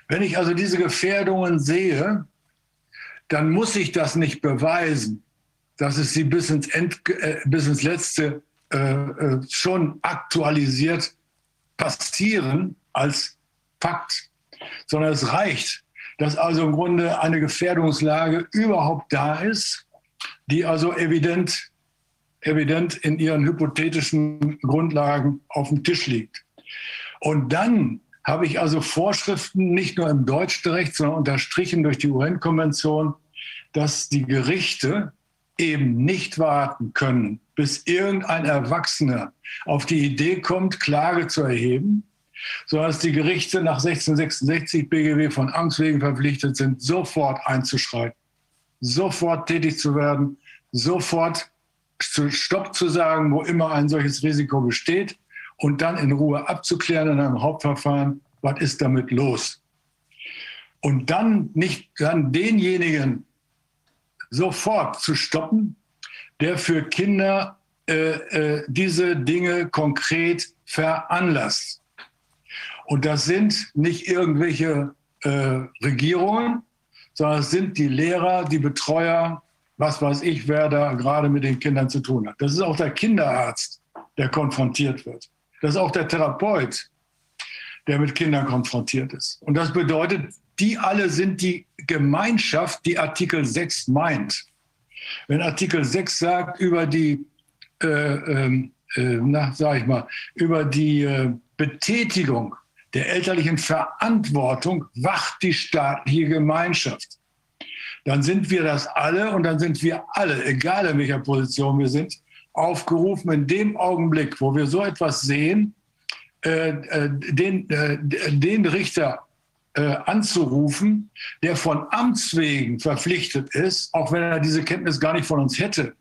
wenn ich also diese Gefährdungen sehe, dann muss ich das nicht beweisen dass es sie bis ins, End, äh, bis ins Letzte äh, äh, schon aktualisiert passieren als Fakt, sondern es reicht, dass also im Grunde eine Gefährdungslage überhaupt da ist, die also evident, evident in ihren hypothetischen Grundlagen auf dem Tisch liegt. Und dann habe ich also Vorschriften, nicht nur im deutschen Recht, sondern unterstrichen durch die UN-Konvention, dass die Gerichte eben nicht warten können, bis irgendein Erwachsener auf die Idee kommt, Klage zu erheben, sondern dass die Gerichte nach 1666 BGB von Angst wegen verpflichtet sind, sofort einzuschreiten, sofort tätig zu werden, sofort zu Stopp zu sagen, wo immer ein solches Risiko besteht und dann in Ruhe abzuklären in einem Hauptverfahren, was ist damit los. Und dann nicht dann denjenigen sofort zu stoppen, der für Kinder äh, äh, diese Dinge konkret veranlasst. Und das sind nicht irgendwelche äh, Regierungen, sondern es sind die Lehrer, die Betreuer, was weiß ich, wer da gerade mit den Kindern zu tun hat. Das ist auch der Kinderarzt, der konfrontiert wird. Das ist auch der Therapeut, der mit Kindern konfrontiert ist. Und das bedeutet, die alle sind die Gemeinschaft, die Artikel 6 meint. Wenn Artikel 6 sagt über die, äh, ähm, äh, na, sag ich mal, über die äh, Betätigung der elterlichen Verantwortung wacht die staatliche Gemeinschaft. Dann sind wir das alle und dann sind wir alle, egal in welcher Position wir sind, aufgerufen, in dem Augenblick, wo wir so etwas sehen, äh, äh den, äh, den Richter anzurufen, der von Amts wegen verpflichtet ist, auch wenn er diese Kenntnis gar nicht von uns hätte,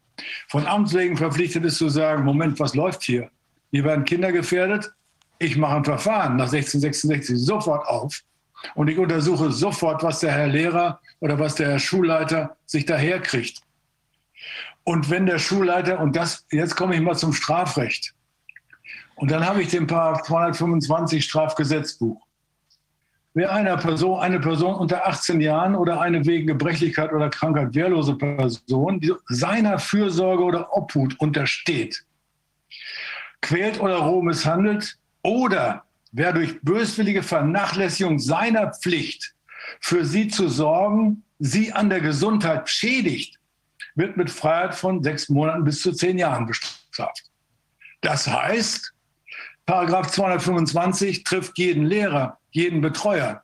von Amts wegen verpflichtet ist zu sagen, Moment, was läuft hier? Hier werden Kinder gefährdet, ich mache ein Verfahren nach 1666 sofort auf und ich untersuche sofort, was der Herr Lehrer oder was der Herr Schulleiter sich daherkriegt. Und wenn der Schulleiter, und das, jetzt komme ich mal zum Strafrecht, und dann habe ich den Paar 225 Strafgesetzbuch. Wer einer Person, eine Person unter 18 Jahren oder eine wegen Gebrechlichkeit oder Krankheit wehrlose Person die seiner Fürsorge oder Obhut untersteht, quält oder roh misshandelt oder wer durch böswillige Vernachlässigung seiner Pflicht für sie zu sorgen, sie an der Gesundheit schädigt, wird mit Freiheit von sechs Monaten bis zu zehn Jahren bestraft. Das heißt, Paragraph 225 trifft jeden Lehrer, jeden Betreuer,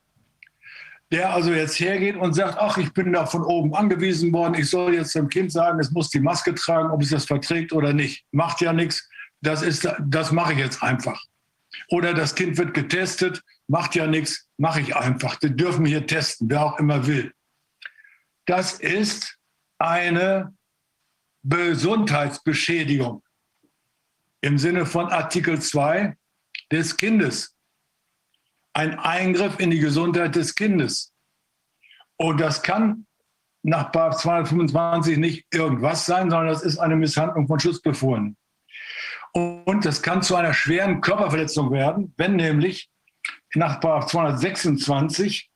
der also jetzt hergeht und sagt, ach, ich bin da von oben angewiesen worden, ich soll jetzt dem Kind sagen, es muss die Maske tragen, ob es das verträgt oder nicht. Macht ja nichts, das, das mache ich jetzt einfach. Oder das Kind wird getestet, macht ja nichts, mache ich einfach. Die dürfen hier testen, wer auch immer will. Das ist eine Gesundheitsbeschädigung im Sinne von Artikel 2 des Kindes. Ein Eingriff in die Gesundheit des Kindes. Und das kann nach 225 nicht irgendwas sein, sondern das ist eine Misshandlung von Schutzbefohlenen. Und das kann zu einer schweren Körperverletzung werden, wenn nämlich nach 226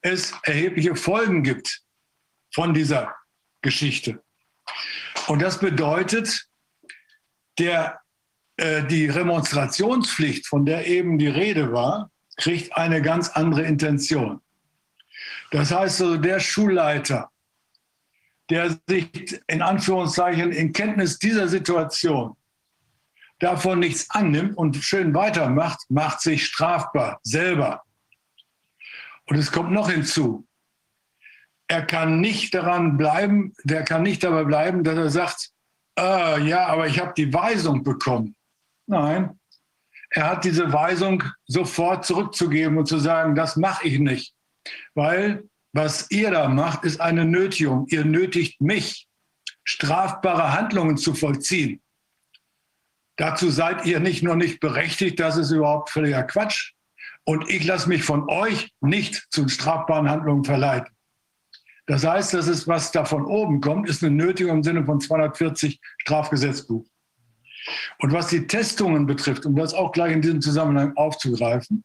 es erhebliche Folgen gibt von dieser Geschichte. Und das bedeutet, der, äh, die Remonstrationspflicht, von der eben die Rede war, kriegt eine ganz andere Intention. Das heißt also, der Schulleiter, der sich in Anführungszeichen in Kenntnis dieser Situation davon nichts annimmt und schön weitermacht, macht sich strafbar selber. Und es kommt noch hinzu, er kann nicht daran bleiben, der kann nicht dabei bleiben, dass er sagt, äh, ja, aber ich habe die Weisung bekommen. Nein, er hat diese Weisung sofort zurückzugeben und zu sagen, das mache ich nicht, weil was ihr da macht, ist eine Nötigung. Ihr nötigt mich, strafbare Handlungen zu vollziehen. Dazu seid ihr nicht nur nicht berechtigt, das ist überhaupt völliger Quatsch. Und ich lasse mich von euch nicht zu strafbaren Handlungen verleiten. Das heißt, das ist, was da von oben kommt, ist eine Nötigung im Sinne von 240 Strafgesetzbuch. Und was die Testungen betrifft, um das auch gleich in diesem Zusammenhang aufzugreifen,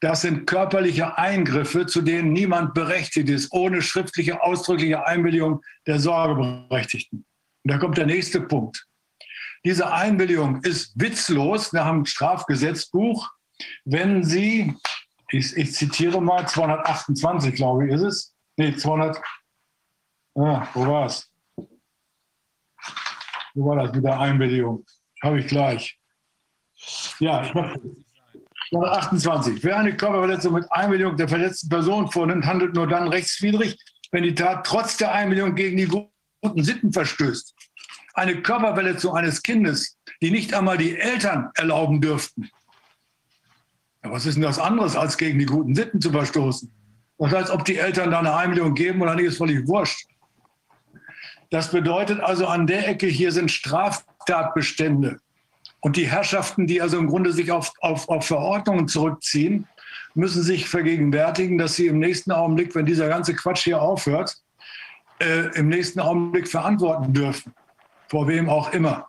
das sind körperliche Eingriffe, zu denen niemand berechtigt ist, ohne schriftliche, ausdrückliche Einwilligung der Sorgeberechtigten. Und da kommt der nächste Punkt. Diese Einwilligung ist witzlos nach dem Strafgesetzbuch, wenn sie, ich, ich zitiere mal, 228, glaube ich, ist es, Nee, 200. Ah, wo war es? Wo war das mit der Einwilligung? Habe ich gleich. Ja, ich mache 228. Wer eine Körperverletzung mit Einwilligung der verletzten Person vornimmt, handelt nur dann rechtswidrig, wenn die Tat trotz der Einwilligung gegen die guten Sitten verstößt. Eine Körperverletzung eines Kindes, die nicht einmal die Eltern erlauben dürften. Ja, was ist denn das anderes, als gegen die guten Sitten zu verstoßen? Das heißt, ob die Eltern da eine Einwilligung geben oder nicht, ist völlig wurscht. Das bedeutet also, an der Ecke hier sind Straftatbestände, Und die Herrschaften, die also im Grunde sich auf, auf, auf Verordnungen zurückziehen, müssen sich vergegenwärtigen, dass sie im nächsten Augenblick, wenn dieser ganze Quatsch hier aufhört, äh, im nächsten Augenblick verantworten dürfen. Vor wem auch immer.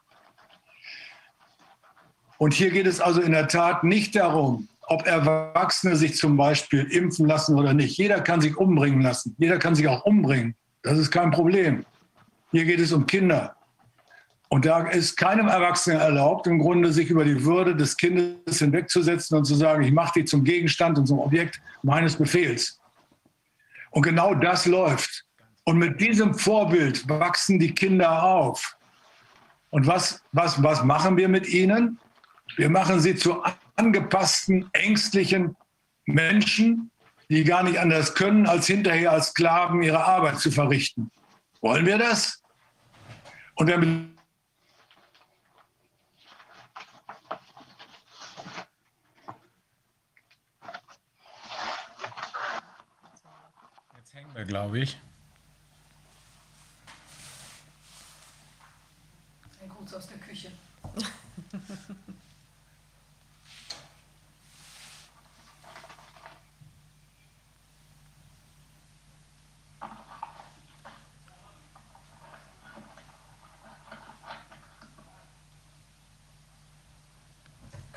Und hier geht es also in der Tat nicht darum, ob Erwachsene sich zum Beispiel impfen lassen oder nicht. Jeder kann sich umbringen lassen. Jeder kann sich auch umbringen. Das ist kein Problem. Hier geht es um Kinder. Und da ist keinem Erwachsenen erlaubt, im Grunde sich über die Würde des Kindes hinwegzusetzen und zu sagen, ich mache die zum Gegenstand und zum Objekt meines Befehls. Und genau das läuft. Und mit diesem Vorbild wachsen die Kinder auf. Und was, was, was machen wir mit ihnen? Wir machen sie zu angepassten, ängstlichen Menschen, die gar nicht anders können, als hinterher als Sklaven ihre Arbeit zu verrichten. Wollen wir das? Und wenn Jetzt hängen wir, glaube ich.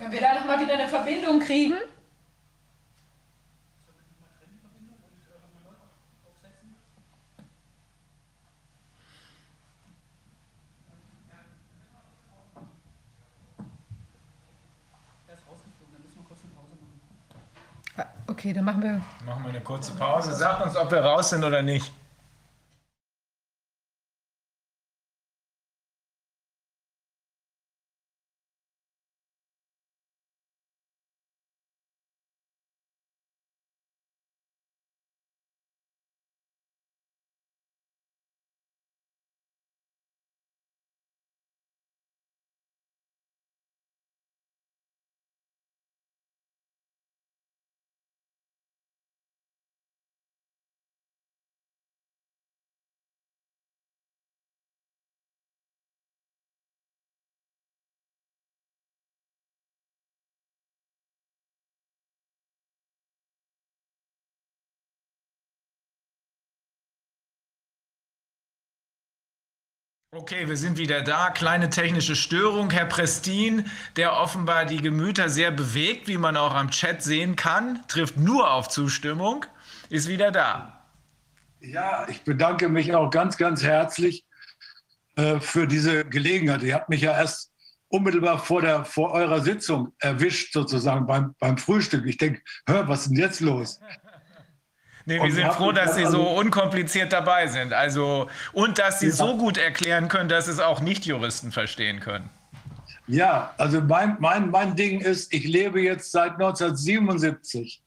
Können wir da noch mal wieder eine Verbindung kriegen? Ah, okay, dann machen wir. Machen wir eine kurze Pause. Sag uns, ob wir raus sind oder nicht. Okay, wir sind wieder da. Kleine technische Störung. Herr Prestin, der offenbar die Gemüter sehr bewegt, wie man auch am Chat sehen kann, trifft nur auf Zustimmung, ist wieder da. Ja, ich bedanke mich auch ganz, ganz herzlich äh, für diese Gelegenheit. Ihr habt mich ja erst unmittelbar vor, der, vor eurer Sitzung erwischt, sozusagen beim, beim Frühstück. Ich denke, hör, was ist denn jetzt los? Nee, wir sind froh, dass Sie so unkompliziert dabei sind. Also, und dass Sie ja. so gut erklären können, dass es auch Nicht-Juristen verstehen können. Ja, also mein, mein, mein Ding ist, ich lebe jetzt seit 1977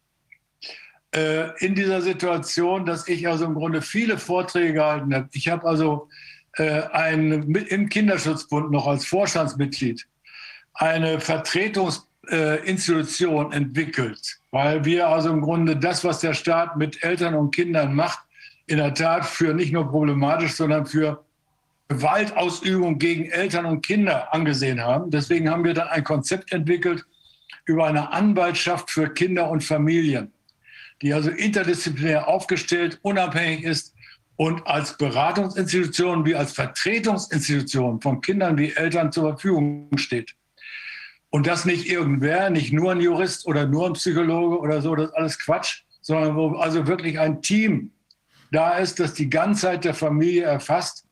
äh, in dieser Situation, dass ich also im Grunde viele Vorträge gehalten habe. Ich habe also äh, ein, im Kinderschutzbund noch als Vorstandsmitglied eine Vertretungs äh, Institution entwickelt, weil wir also im Grunde das, was der Staat mit Eltern und Kindern macht, in der Tat für nicht nur problematisch, sondern für Gewaltausübung gegen Eltern und Kinder angesehen haben. Deswegen haben wir dann ein Konzept entwickelt über eine Anwaltschaft für Kinder und Familien, die also interdisziplinär aufgestellt, unabhängig ist und als Beratungsinstitution wie als Vertretungsinstitution von Kindern wie Eltern zur Verfügung steht. Und das nicht irgendwer, nicht nur ein Jurist oder nur ein Psychologe oder so, das ist alles Quatsch, sondern wo also wirklich ein Team da ist, das die Ganzheit der Familie erfasst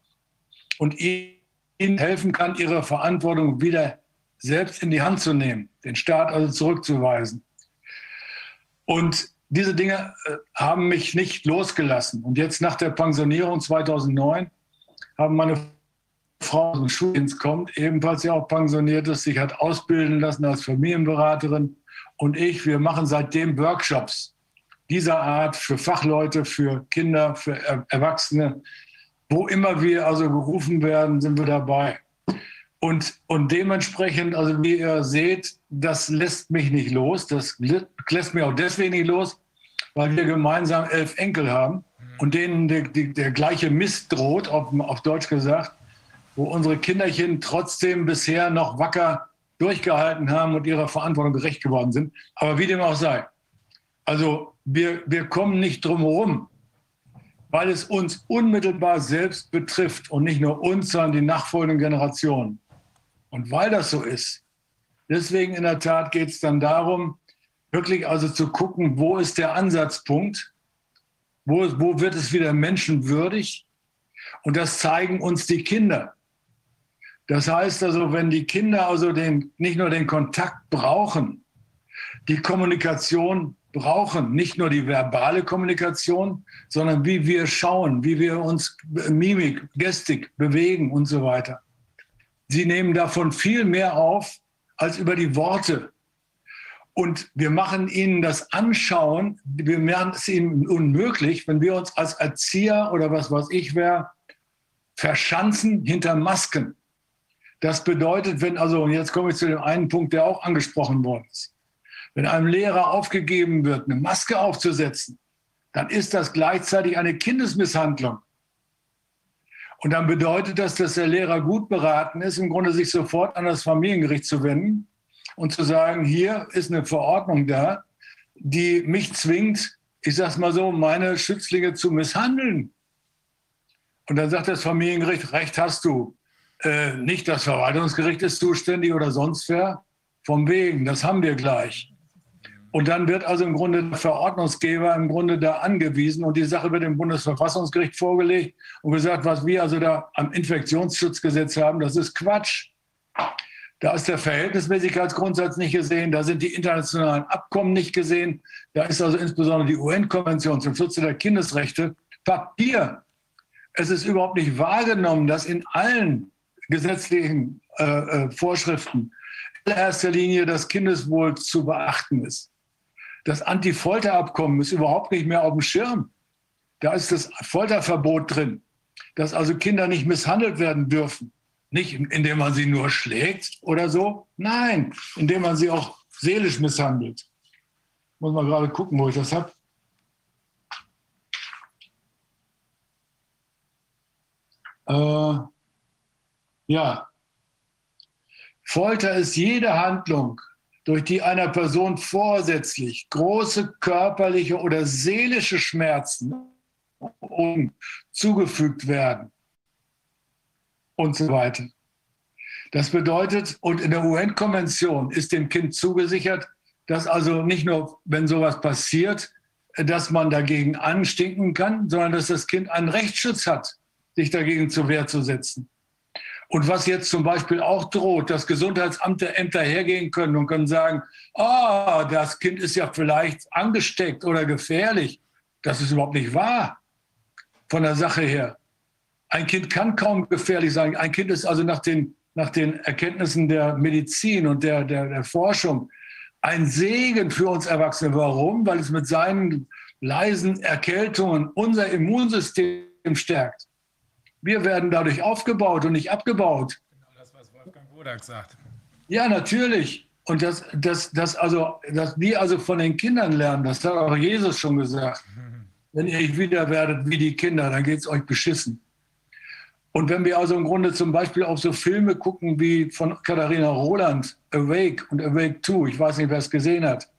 und ihnen helfen kann, ihre Verantwortung wieder selbst in die Hand zu nehmen, den Staat also zurückzuweisen. Und diese Dinge äh, haben mich nicht losgelassen. Und jetzt nach der Pensionierung 2009 haben meine Frau dem Schuldienst kommt, ebenfalls ja auch pensioniert ist, sich hat ausbilden lassen als Familienberaterin. Und ich, wir machen seitdem Workshops dieser Art für Fachleute, für Kinder, für Erwachsene. Wo immer wir also gerufen werden, sind wir dabei. Und, und dementsprechend, also wie ihr seht, das lässt mich nicht los. Das lässt mich auch deswegen nicht los, weil wir gemeinsam elf Enkel haben und denen der, der, der gleiche Mist droht, auf, auf Deutsch gesagt wo unsere Kinderchen trotzdem bisher noch wacker durchgehalten haben und ihrer Verantwortung gerecht geworden sind. Aber wie dem auch sei. Also wir, wir kommen nicht drum herum, weil es uns unmittelbar selbst betrifft und nicht nur uns, sondern die nachfolgenden Generationen. Und weil das so ist, deswegen in der Tat geht es dann darum, wirklich also zu gucken, wo ist der Ansatzpunkt, wo, wo wird es wieder menschenwürdig. Und das zeigen uns die Kinder. Das heißt also, wenn die Kinder also den, nicht nur den Kontakt brauchen, die Kommunikation brauchen, nicht nur die verbale Kommunikation, sondern wie wir schauen, wie wir uns Mimik, Gestik bewegen und so weiter. Sie nehmen davon viel mehr auf als über die Worte. Und wir machen ihnen das Anschauen, wir machen es ihnen unmöglich, wenn wir uns als Erzieher oder was weiß ich wer verschanzen hinter Masken. Das bedeutet, wenn also, und jetzt komme ich zu dem einen Punkt, der auch angesprochen worden ist, wenn einem Lehrer aufgegeben wird, eine Maske aufzusetzen, dann ist das gleichzeitig eine Kindesmisshandlung. Und dann bedeutet das, dass der Lehrer gut beraten ist, im Grunde sich sofort an das Familiengericht zu wenden und zu sagen, hier ist eine Verordnung da, die mich zwingt, ich sage mal so, meine Schützlinge zu misshandeln. Und dann sagt das Familiengericht, Recht hast du. Äh, nicht das Verwaltungsgericht ist zuständig oder sonst wer. Vom Wegen, das haben wir gleich. Und dann wird also im Grunde der Verordnungsgeber im Grunde da angewiesen und die Sache wird dem Bundesverfassungsgericht vorgelegt und gesagt, was wir also da am Infektionsschutzgesetz haben, das ist Quatsch. Da ist der Verhältnismäßigkeitsgrundsatz nicht gesehen, da sind die internationalen Abkommen nicht gesehen, da ist also insbesondere die UN-Konvention zum Schutze der Kindesrechte Papier. Es ist überhaupt nicht wahrgenommen, dass in allen gesetzlichen äh, äh, Vorschriften in erster Linie das Kindeswohl zu beachten ist. Das Anti-Folter-Abkommen ist überhaupt nicht mehr auf dem Schirm. Da ist das Folterverbot drin, dass also Kinder nicht misshandelt werden dürfen. Nicht indem man sie nur schlägt oder so, nein, indem man sie auch seelisch misshandelt. Muss man gerade gucken, wo ich das habe. Äh, ja. Folter ist jede Handlung, durch die einer Person vorsätzlich große körperliche oder seelische Schmerzen zugefügt werden und so weiter. Das bedeutet, und in der UN-Konvention ist dem Kind zugesichert, dass also nicht nur, wenn sowas passiert, dass man dagegen anstinken kann, sondern dass das Kind einen Rechtsschutz hat, sich dagegen zur Wehr zu setzen. Und was jetzt zum Beispiel auch droht, dass Gesundheitsämter hergehen können und können sagen, ah, oh, das Kind ist ja vielleicht angesteckt oder gefährlich. Das ist überhaupt nicht wahr von der Sache her. Ein Kind kann kaum gefährlich sein. Ein Kind ist also nach den, nach den Erkenntnissen der Medizin und der, der, der Forschung ein Segen für uns Erwachsene. Warum? Weil es mit seinen leisen Erkältungen unser Immunsystem stärkt. Wir werden dadurch aufgebaut und nicht abgebaut. Genau das, was Wolfgang Wodak sagt. Ja, natürlich. Und das, das, das also, dass wir also von den Kindern lernen, das hat auch Jesus schon gesagt. Wenn ihr wieder werdet wie die Kinder, dann geht es euch beschissen. Und wenn wir also im Grunde zum Beispiel auf so Filme gucken wie von Katharina Roland, Awake und Awake 2, ich weiß nicht, wer es gesehen hat,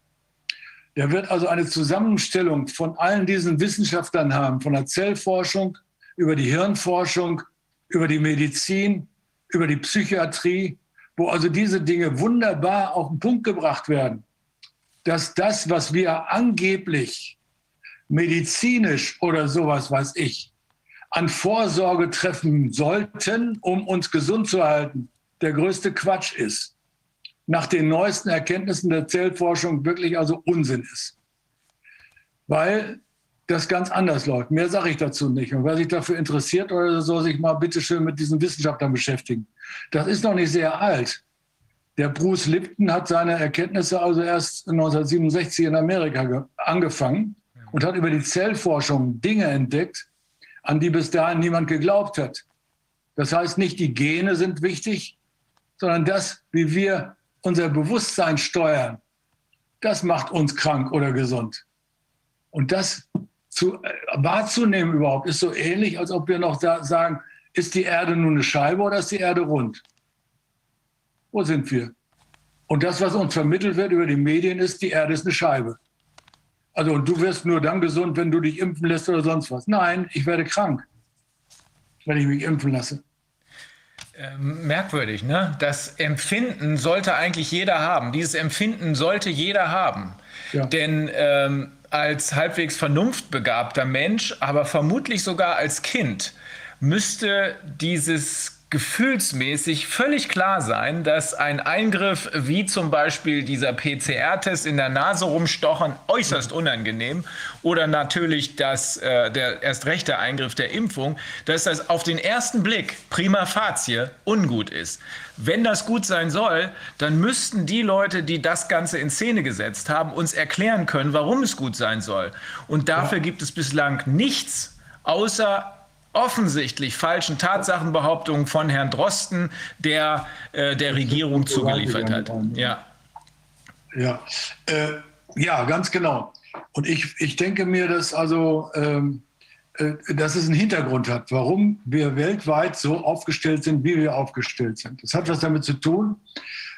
der wird also eine Zusammenstellung von allen diesen Wissenschaftlern haben, von der Zellforschung über die Hirnforschung, über die Medizin, über die Psychiatrie, wo also diese Dinge wunderbar auf den Punkt gebracht werden, dass das, was wir angeblich medizinisch oder sowas weiß ich, an Vorsorge treffen sollten, um uns gesund zu halten, der größte Quatsch ist. Nach den neuesten Erkenntnissen der Zellforschung wirklich also Unsinn ist. Weil das ganz anders läuft. Mehr sage ich dazu nicht. Und wer sich dafür interessiert oder soll sich mal bitte schön mit diesen Wissenschaftlern beschäftigen. Das ist noch nicht sehr alt. Der Bruce Lipton hat seine Erkenntnisse also erst 1967 in Amerika angefangen und hat über die Zellforschung Dinge entdeckt, an die bis dahin niemand geglaubt hat. Das heißt, nicht die Gene sind wichtig, sondern das, wie wir unser Bewusstsein steuern, das macht uns krank oder gesund. Und das zu, äh, wahrzunehmen überhaupt ist so ähnlich, als ob wir noch da sagen, ist die Erde nun eine Scheibe oder ist die Erde rund? Wo sind wir? Und das, was uns vermittelt wird über die Medien, ist, die Erde ist eine Scheibe. Also und du wirst nur dann gesund, wenn du dich impfen lässt oder sonst was. Nein, ich werde krank, wenn ich mich impfen lasse. Ähm, merkwürdig, ne? Das Empfinden sollte eigentlich jeder haben. Dieses Empfinden sollte jeder haben. Ja. Denn ähm, als halbwegs vernunftbegabter Mensch, aber vermutlich sogar als Kind, müsste dieses gefühlsmäßig völlig klar sein, dass ein Eingriff wie zum Beispiel dieser PCR-Test in der Nase rumstochen äußerst unangenehm oder natürlich das, äh, der erst rechte Eingriff der Impfung, dass das auf den ersten Blick prima facie ungut ist. Wenn das gut sein soll, dann müssten die Leute, die das Ganze in Szene gesetzt haben, uns erklären können, warum es gut sein soll. Und dafür ja. gibt es bislang nichts außer offensichtlich falschen Tatsachenbehauptungen von Herrn Drosten, der äh, der Regierung zugeliefert hat. Ja, ja, äh, ja ganz genau. Und ich, ich denke mir, dass also ähm, äh, dass es einen Hintergrund hat, warum wir weltweit so aufgestellt sind, wie wir aufgestellt sind. Das hat was damit zu tun,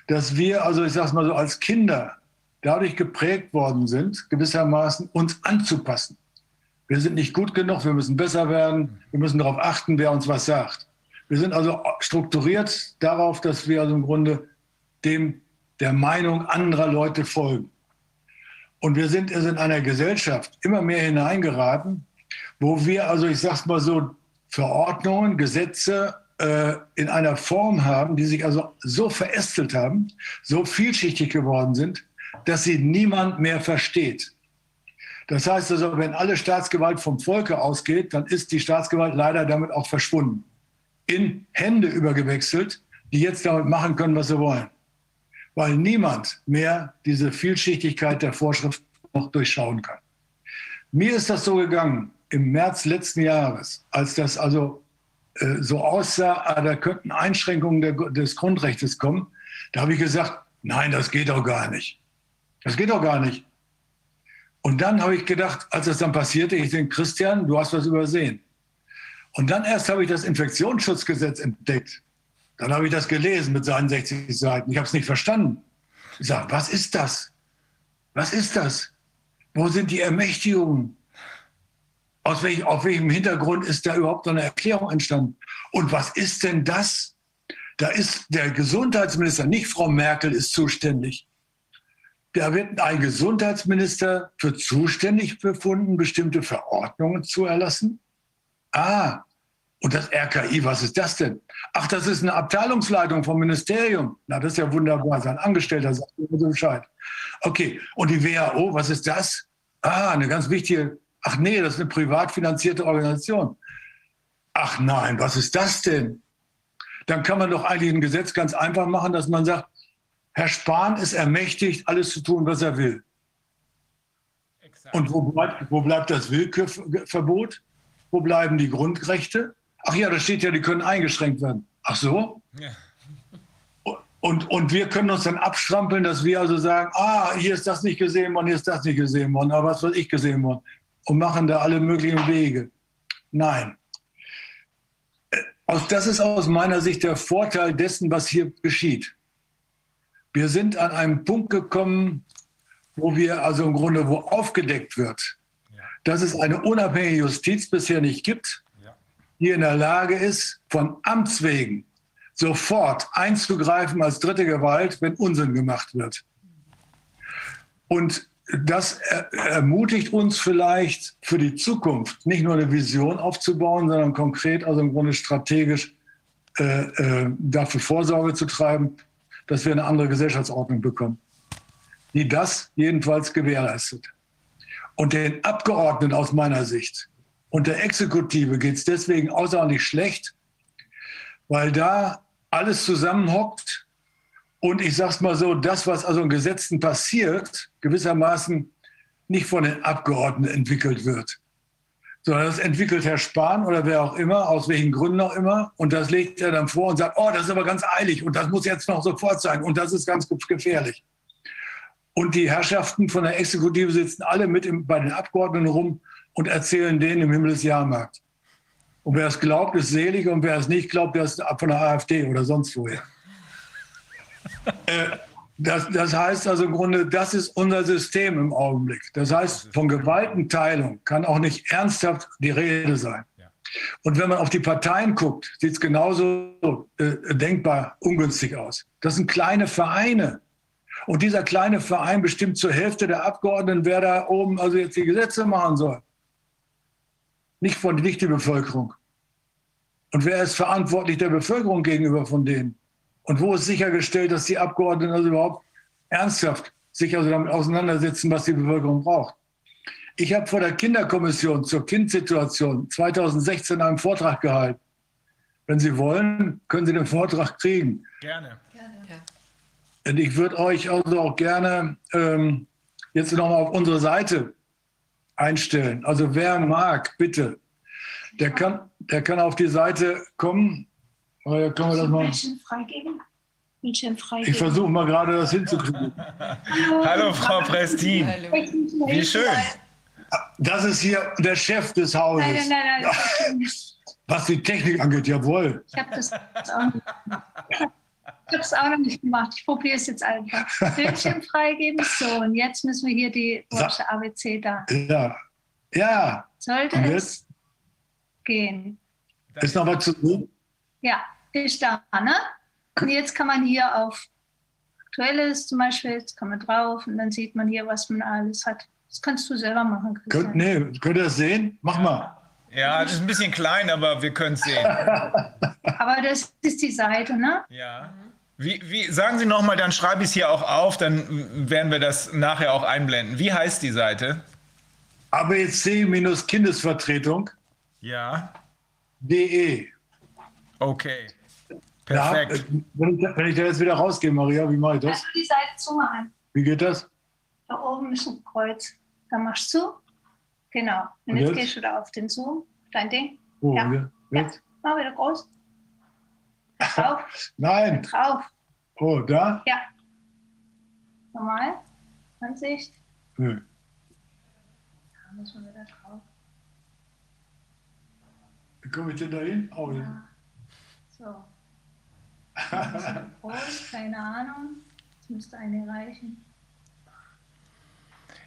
dass wir, also ich sage es mal so, als Kinder dadurch geprägt worden sind, gewissermaßen uns anzupassen wir sind nicht gut genug, wir müssen besser werden, wir müssen darauf achten, wer uns was sagt. Wir sind also strukturiert darauf, dass wir also im Grunde dem der Meinung anderer Leute folgen. Und wir sind also in einer Gesellschaft immer mehr hineingeraten, wo wir also, ich sag's mal so, Verordnungen, Gesetze äh, in einer Form haben, die sich also so verästelt haben, so vielschichtig geworden sind, dass sie niemand mehr versteht. Das heißt also, wenn alle Staatsgewalt vom Volke ausgeht, dann ist die Staatsgewalt leider damit auch verschwunden. In Hände übergewechselt, die jetzt damit machen können, was sie wollen. Weil niemand mehr diese Vielschichtigkeit der Vorschrift noch durchschauen kann. Mir ist das so gegangen im März letzten Jahres, als das also äh, so aussah, ah, da könnten Einschränkungen der, des Grundrechts kommen. Da habe ich gesagt, nein, das geht doch gar nicht. Das geht doch gar nicht. Und dann habe ich gedacht, als das dann passierte, ich denke, Christian, du hast was übersehen. Und dann erst habe ich das Infektionsschutzgesetz entdeckt. Dann habe ich das gelesen mit seinen 60 Seiten. Ich habe es nicht verstanden. Ich sage, was ist das? Was ist das? Wo sind die Ermächtigungen? Aus welch, auf welchem Hintergrund ist da überhaupt eine Erklärung entstanden? Und was ist denn das? Da ist der Gesundheitsminister, nicht Frau Merkel, ist zuständig. Da wird ein Gesundheitsminister für zuständig befunden, bestimmte Verordnungen zu erlassen. Ah, und das RKI, was ist das denn? Ach, das ist eine Abteilungsleitung vom Ministerium. Na, das ist ja wunderbar. Sein Angestellter sagt mir so Bescheid. Okay, und die WHO, was ist das? Ah, eine ganz wichtige. Ach nee, das ist eine privat finanzierte Organisation. Ach nein, was ist das denn? Dann kann man doch eigentlich ein Gesetz ganz einfach machen, dass man sagt, Herr Spahn ist ermächtigt, alles zu tun, was er will. Exakt. Und wo bleibt, wo bleibt das Willkürverbot? Wo bleiben die Grundrechte? Ach ja, da steht ja, die können eingeschränkt werden. Ach so? Ja. Und, und wir können uns dann abstrampeln, dass wir also sagen, ah, hier ist das nicht gesehen worden, hier ist das nicht gesehen worden, aber was wird ich gesehen worden? Und machen da alle möglichen Wege. Nein. Äh, das ist aus meiner Sicht der Vorteil dessen, was hier geschieht. Wir sind an einem Punkt gekommen, wo wir also im Grunde, wo aufgedeckt wird, ja. dass es eine unabhängige Justiz bisher nicht gibt, ja. die in der Lage ist, von Amts wegen sofort einzugreifen als dritte Gewalt, wenn Unsinn gemacht wird. Und das ermutigt uns vielleicht für die Zukunft, nicht nur eine Vision aufzubauen, sondern konkret, also im Grunde strategisch äh, äh, dafür Vorsorge zu treiben, dass wir eine andere Gesellschaftsordnung bekommen, die das jedenfalls gewährleistet. Und den Abgeordneten aus meiner Sicht und der Exekutive geht es deswegen außerordentlich schlecht, weil da alles zusammenhockt und ich sage es mal so, das, was also in Gesetzen passiert, gewissermaßen nicht von den Abgeordneten entwickelt wird, sondern das entwickelt Herr Spahn oder wer auch immer, aus welchen Gründen auch immer. Und das legt er dann vor und sagt, oh, das ist aber ganz eilig und das muss jetzt noch sofort sein und das ist ganz gefährlich. Und die Herrschaften von der Exekutive sitzen alle mit im, bei den Abgeordneten rum und erzählen denen im Himmel des Jahrmarkt. Und wer es glaubt, ist selig und wer es nicht glaubt, der ist von der AfD oder sonst woher. äh, Das, das heißt also im Grunde, das ist unser System im Augenblick. Das heißt, von Gewaltenteilung kann auch nicht ernsthaft die Rede sein. Und wenn man auf die Parteien guckt, sieht es genauso äh, denkbar ungünstig aus. Das sind kleine Vereine. Und dieser kleine Verein bestimmt zur Hälfte der Abgeordneten, wer da oben also jetzt die Gesetze machen soll. Nicht von nicht die Bevölkerung. Und wer ist verantwortlich der Bevölkerung gegenüber von denen? Und wo ist sichergestellt, dass die Abgeordneten also überhaupt ernsthaft sich also damit auseinandersetzen, was die Bevölkerung braucht? Ich habe vor der Kinderkommission zur Kindsituation 2016 einen Vortrag gehalten. Wenn Sie wollen, können Sie den Vortrag kriegen. Gerne. gerne. Und ich würde euch also auch gerne ähm, jetzt nochmal auf unsere Seite einstellen. Also wer mag, bitte, der kann, der kann auf die Seite kommen. Oder können wir das mal? freigeben? Ich versuche mal gerade das hinzukriegen. Hallo, Hallo Frau Prestin. Wie schön. Das ist hier der Chef des Hauses. Nein, nein, nein. nein. Was die Technik angeht, jawohl. Ich habe das auch nicht gemacht. Ich habe es auch noch nicht gemacht. Ich probiere es jetzt einfach. Bildschirm freigeben. So, und jetzt müssen wir hier die Porsche ABC da. Ja. Ja. Sollte es gehen. Ist noch was zu tun? Ja, ist da, ne? Und jetzt kann man hier auf Aktuelles zum Beispiel, jetzt kann man drauf und dann sieht man hier, was man alles hat. Das kannst du selber machen. Könnt, nee, könnt ihr das sehen? Mach mal. Ja, das ist ein bisschen klein, aber wir können es sehen. aber das ist die Seite, ne? Ja. Wie, wie, sagen Sie nochmal, dann schreibe ich es hier auch auf, dann werden wir das nachher auch einblenden. Wie heißt die Seite? ABC-Kindesvertretung. Ja. De. Okay. Perfekt. Ja, wenn, ich, wenn, ich, da jetzt wieder rausgehe, Maria, wie mache ich das? Also die Seite zumachen. Wie geht das? Da oben ist ein Kreuz. Da machst du. Genau. Und, Und jetzt, jetzt, gehst du da auf den Zoom, dein Ding. Oh, ja. ja. Jetzt? Mach wieder groß. Drauf. Nein. Drauf. Oh, da? Ja. Normal. Ansicht. Hm. Da müssen wir wieder drauf. Wie komme ich denn da hin? Oh, ja. So. groß, keine Ahnung. Das müsste eine reichen.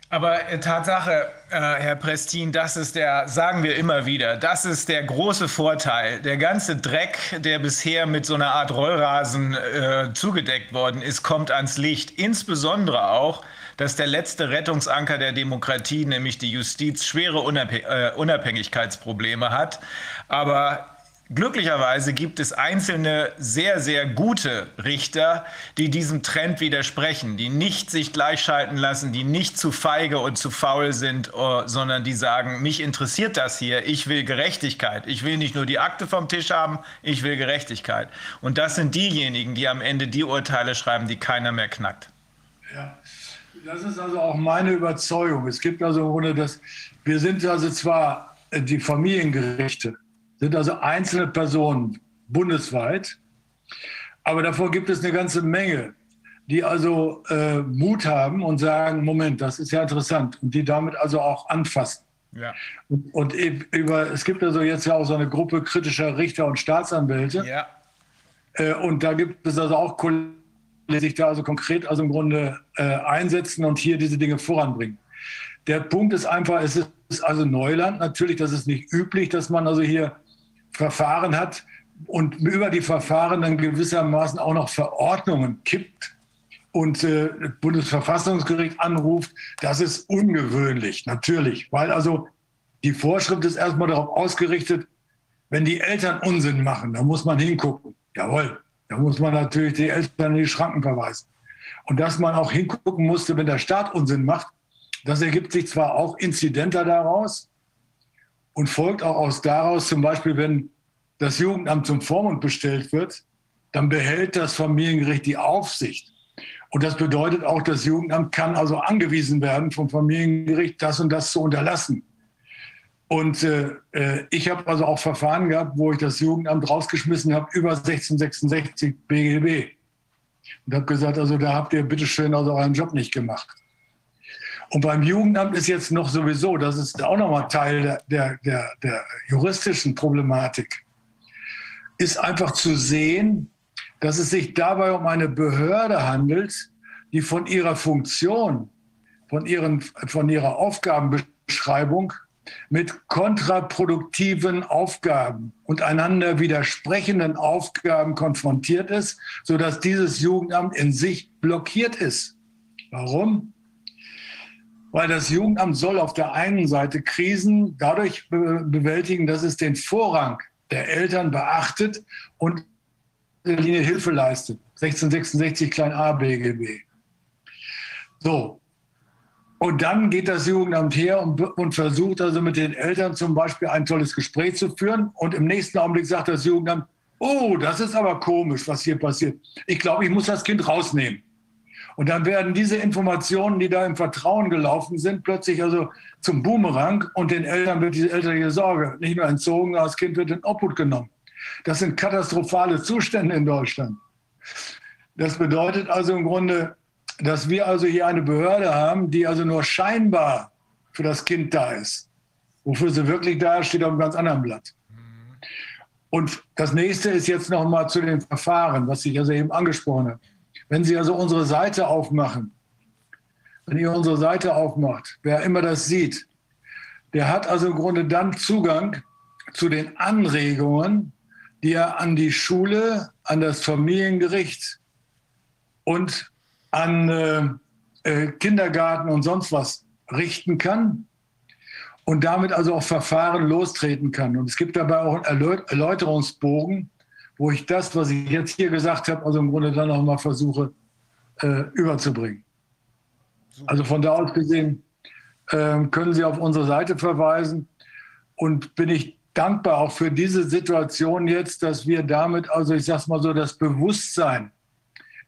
Aber äh, Tatsache, äh, Herr Prestin, das ist der, sagen wir immer wieder, das ist der große Vorteil. Der ganze Dreck, der bisher mit so einer Art Rollrasen äh, zugedeckt worden ist, kommt ans Licht. Insbesondere auch, dass der letzte Rettungsanker der Demokratie, nämlich die Justiz, schwere Unabhängigkeitsprobleme hat. Aber Glücklicherweise gibt es einzelne sehr, sehr gute Richter, die diesem Trend widersprechen, die nicht sich gleichschalten lassen, die nicht zu feige und zu faul sind, oh, sondern die sagen, mich interessiert das hier, ich will Gerechtigkeit. Ich will nicht nur die Akte vom Tisch haben, ich will Gerechtigkeit. Und das sind diejenigen, die am Ende die Urteile schreiben, die keiner mehr knackt. Ja, das ist also auch meine Überzeugung. Es gibt also ohne das, wir sind also zwar die Familiengerichte, sind also einzelne Personen bundesweit. Aber davor gibt es eine ganze Menge, die also äh, Mut haben und sagen, Moment, das ist ja interessant und die damit also auch anfassen. Ja. Und, und über, es gibt also jetzt ja auch so eine Gruppe kritischer Richter und Staatsanwälte. Ja. Äh, und da gibt es also auch Kollegen, die sich da also konkret also im Grunde äh, einsetzen und hier diese Dinge voranbringen. Der Punkt ist einfach, es ist also Neuland natürlich, das ist nicht üblich, dass man also hier Verfahren hat und über die Verfahren dann gewissermaßen auch noch Verordnungen kippt und äh, Bundesverfassungsgericht anruft, das ist ungewöhnlich, natürlich, weil also die Vorschrift ist erstmal darauf ausgerichtet, wenn die Eltern Unsinn machen, dann muss man hingucken. Jawohl, da muss man natürlich die Eltern in die Schranken verweisen. Und dass man auch hingucken musste, wenn der Staat Unsinn macht, das ergibt sich zwar auch inzidenter daraus, und folgt auch aus daraus, zum Beispiel, wenn das Jugendamt zum Vormund bestellt wird, dann behält das Familiengericht die Aufsicht. Und das bedeutet auch, das Jugendamt kann also angewiesen werden vom Familiengericht, das und das zu unterlassen. Und äh, äh ich habe also auch Verfahren gehabt, wo ich das Jugendamt rausgeschmissen habe über 1666 BGB. Und habe gesagt, also da habt ihr bitteschön also euren Job nicht gemacht. Und beim Jugendamt ist jetzt noch sowieso, das ist auch nochmal Teil der, der, der, juristischen Problematik, ist einfach zu sehen, dass es sich dabei um eine Behörde handelt, die von ihrer Funktion, von, ihren, von ihrer Aufgabenbeschreibung mit kontraproduktiven Aufgaben und einander widersprechenden Aufgaben konfrontiert ist, sodass dieses Jugendamt in sich blockiert ist. Warum? Weil das Jugendamt soll auf der einen Seite Krisen dadurch bewältigen, dass es den Vorrang der Eltern beachtet und in der Linie Hilfe leistet. 1666 klein a BGB. So, und dann geht das Jugendamt her und, und, versucht also mit den Eltern zum Beispiel ein tolles Gespräch zu führen. Und im nächsten Augenblick sagt das Jugendamt, oh, das ist aber komisch, was hier passiert. Ich glaube, ich muss das Kind rausnehmen. Und dann werden diese Informationen, die da im Vertrauen gelaufen sind, plötzlich also zum Boomerang und den Eltern wird diese elterliche Sorge nicht nur entzogen, das Kind wird in Obhut genommen. Das sind katastrophale Zustände in Deutschland. Das bedeutet also im Grunde, dass wir also hier eine Behörde haben, die also nur scheinbar für das Kind da ist. Wofür sie wirklich da ist, steht auf einem ganz anderen Blatt. Und das nächste ist jetzt noch mal zu den Verfahren, was ich also eben angesprochen habe. Wenn Sie also unsere Seite aufmachen, wenn ihr unsere Seite aufmacht, wer immer das sieht, der hat also im Grunde dann Zugang zu den Anregungen, die er an die Schule, an das Familiengericht und an äh, äh, Kindergarten und sonst was richten kann und damit also auch Verfahren lostreten kann. Und es gibt dabei auch einen Erläuterungsbogen, wo ich das, was ich jetzt hier gesagt habe, also im Grunde dann auch mal versuche äh, überzubringen. Also von da aus gesehen äh, können Sie auf unsere Seite verweisen und bin ich dankbar auch für diese Situation jetzt, dass wir damit, also ich sage mal so, das Bewusstsein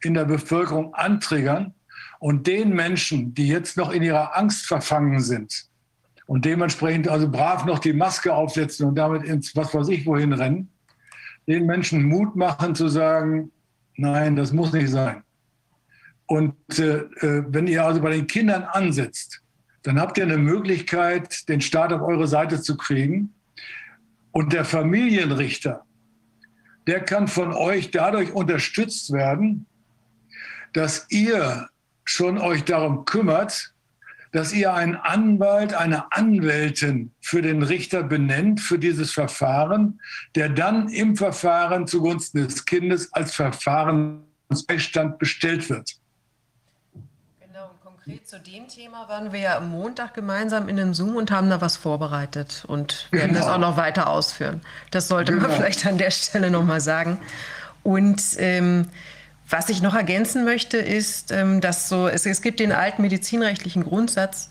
in der Bevölkerung antriggern und den Menschen, die jetzt noch in ihrer Angst verfangen sind und dementsprechend also brav noch die Maske aufsetzen und damit ins was weiß ich wohin rennen, den Menschen Mut machen zu sagen, nein, das muss nicht sein. Und äh, äh wenn ihr also bei den Kindern ansetzt, dann habt ihr eine Möglichkeit, den Staat auf eure Seite zu kriegen. Und der Familienrichter, der kann von euch dadurch unterstützt werden, dass ihr schon euch darum kümmert, dass ihr einen Anwalt, eine Anwältin für den Richter benennt, für dieses Verfahren, der dann im Verfahren zugunsten des Kindes als Verfahrensbeistand bestellt wird. Genau, und konkret zu dem Thema waren wir ja am Montag gemeinsam in einem Zoom und haben da was vorbereitet und werden genau. das auch noch weiter ausführen. Das sollte genau. man vielleicht an der Stelle nochmal sagen. Und ähm, was ich noch ergänzen möchte, ist, ähm, dass so, es, es gibt den alten medizinrechtlichen Grundsatz,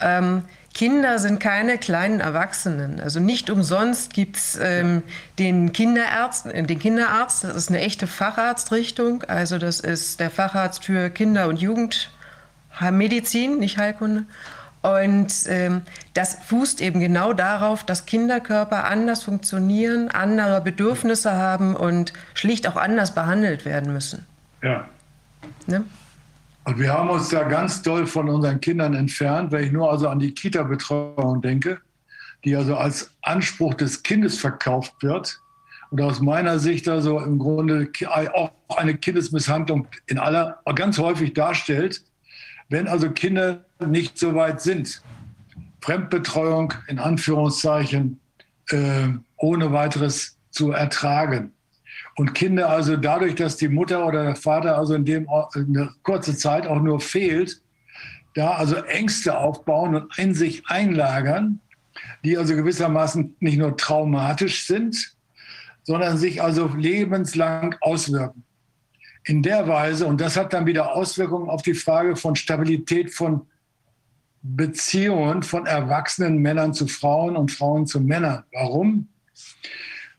ähm, Kinder sind keine kleinen Erwachsenen. Also nicht umsonst gibt es ähm, den Kinderarzt, äh, den Kinderarzt, das ist eine echte Facharztrichtung. Also das ist der Facharzt für Kinder- und Jugendmedizin, nicht Heilkunde. Und ähm, das fußt eben genau darauf, dass Kinderkörper anders funktionieren, andere Bedürfnisse haben und schlicht auch anders behandelt werden müssen. Ja. Ne? Und wir haben uns da ganz doll von unseren Kindern entfernt, wenn ich nur also an die Kita-Betreuung denke, die also als Anspruch des Kindes verkauft wird und aus meiner Sicht also im Grunde auch eine Kindesmisshandlung in aller ganz häufig darstellt, wenn also Kinder nicht so weit sind. Fremdbetreuung in Anführungszeichen äh, ohne weiteres zu ertragen. Und Kinder also dadurch, dass die Mutter oder der Vater also in dem eine kurze Zeit auch nur fehlt, da also Ängste aufbauen und in sich einlagern, die also gewissermaßen nicht nur traumatisch sind, sondern sich also lebenslang auswirken. In der Weise, und das hat dann wieder Auswirkungen auf die Frage von Stabilität von Beziehungen von erwachsenen Männern zu Frauen und Frauen zu Männern. Warum?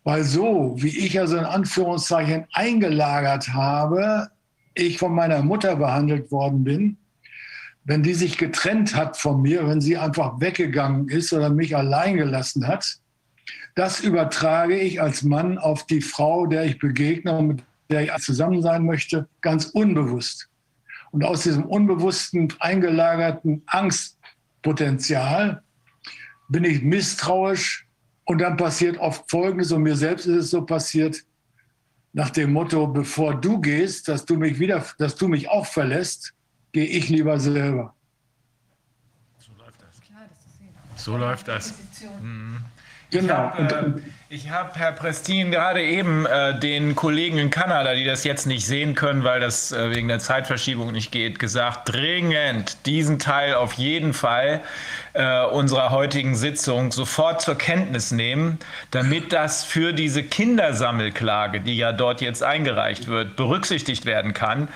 Weil so, wie ich also in Anführungszeichen eingelagert habe, ich von meiner Mutter behandelt worden bin, wenn die sich getrennt hat von mir, wenn sie einfach weggegangen ist oder mich allein gelassen hat, das übertrage ich als Mann auf die Frau, der ich begegne und mit der ich zusammen sein möchte, ganz unbewusst. Und aus diesem unbewussten, eingelagerten Angstpotenzial bin ich misstrauisch, und dann passiert oft Folgendes, und mir selbst ist es so passiert, nach dem Motto, bevor du gehst, dass du mich wieder, dass du mich auch verlässt, gehe ich lieber selber. So läuft das. So läuft das. Mhm. Genau. Ich habe, äh, hab, Herr Prestin, gerade eben äh, den Kollegen in Kanada, die das jetzt nicht sehen können, weil das äh, wegen der Zeitverschiebung nicht geht, gesagt, dringend diesen Teil auf jeden Fall äh, unserer heutigen Sitzung sofort zur Kenntnis nehmen, damit das für diese Kindersammelklage, die ja dort jetzt eingereicht wird, berücksichtigt werden kann.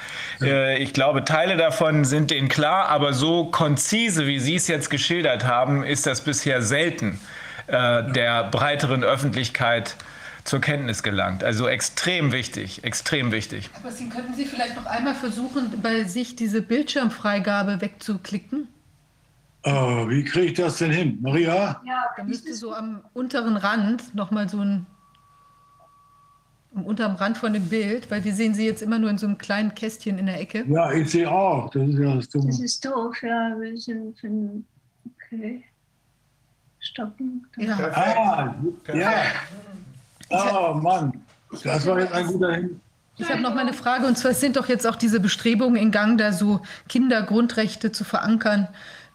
Äh, ich glaube, Teile davon sind Ihnen klar, aber so konzise, wie Sie es jetzt geschildert haben, ist das bisher selten äh, der breiteren Öffentlichkeit zur Kenntnis gelangt. Also extrem wichtig, extrem wichtig. Aber Sie könnten Sie vielleicht noch einmal versuchen, bei sich diese Bildschirmfreigabe wegzuklicken? Oh, wie kriege ich das denn hin? Maria? Ja, da müsste so am unteren Rand nochmal so ein am unteren Rand von dem Bild, weil wir sehen sie jetzt immer nur in so einem kleinen Kästchen in der Ecke. Ja, ich sehe auch. Das ist ja das Dumme. Das ist doof, ja. Wir sind, okay stoppen. Ja. Ah, ja. Oh Mann, das war jetzt ein guter Hin. Ich habe noch mal eine Frage, und zwar sind doch jetzt auch diese Bestrebungen in Gang, da so Kindergrundrechte zu verankern.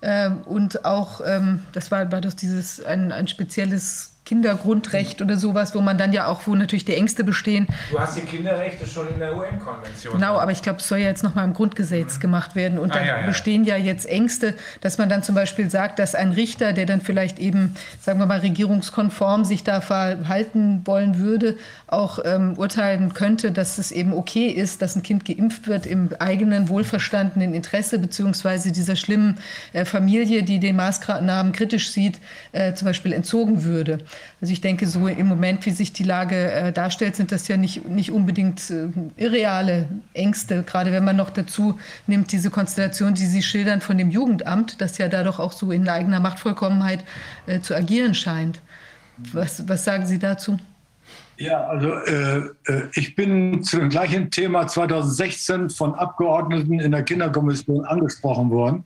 Ähm, und auch, ähm, das war, war doch dieses ein, ein spezielles Kindergrundrecht oder sowas, wo man dann ja auch, wo natürlich die Ängste bestehen. Du hast die Kinderrechte schon in der UN-Konvention. Genau, aber ich glaube, es soll ja jetzt nochmal im Grundgesetz mhm. gemacht werden. Und ah, dann ja, ja. bestehen ja jetzt Ängste, dass man dann zum Beispiel sagt, dass ein Richter, der dann vielleicht eben, sagen wir mal, regierungskonform sich da verhalten wollen würde, auch ähm, urteilen könnte, dass es eben okay ist, dass ein Kind geimpft wird im eigenen wohlverstandenen Interesse, beziehungsweise dieser schlimmen äh, Familie, die den Maßnahmen kritisch sieht, äh, zum Beispiel entzogen würde. Also ich denke, so im Moment, wie sich die Lage äh, darstellt, sind das ja nicht, nicht unbedingt äh, irreale Ängste, gerade wenn man noch dazu nimmt, diese Konstellation, die Sie schildern von dem Jugendamt, das ja da doch auch so in eigener Machtvollkommenheit äh, zu agieren scheint. Was, was sagen Sie dazu? Ja, also äh, äh ich bin zu dem gleichen Thema 2016 von Abgeordneten in der Kinderkommission angesprochen worden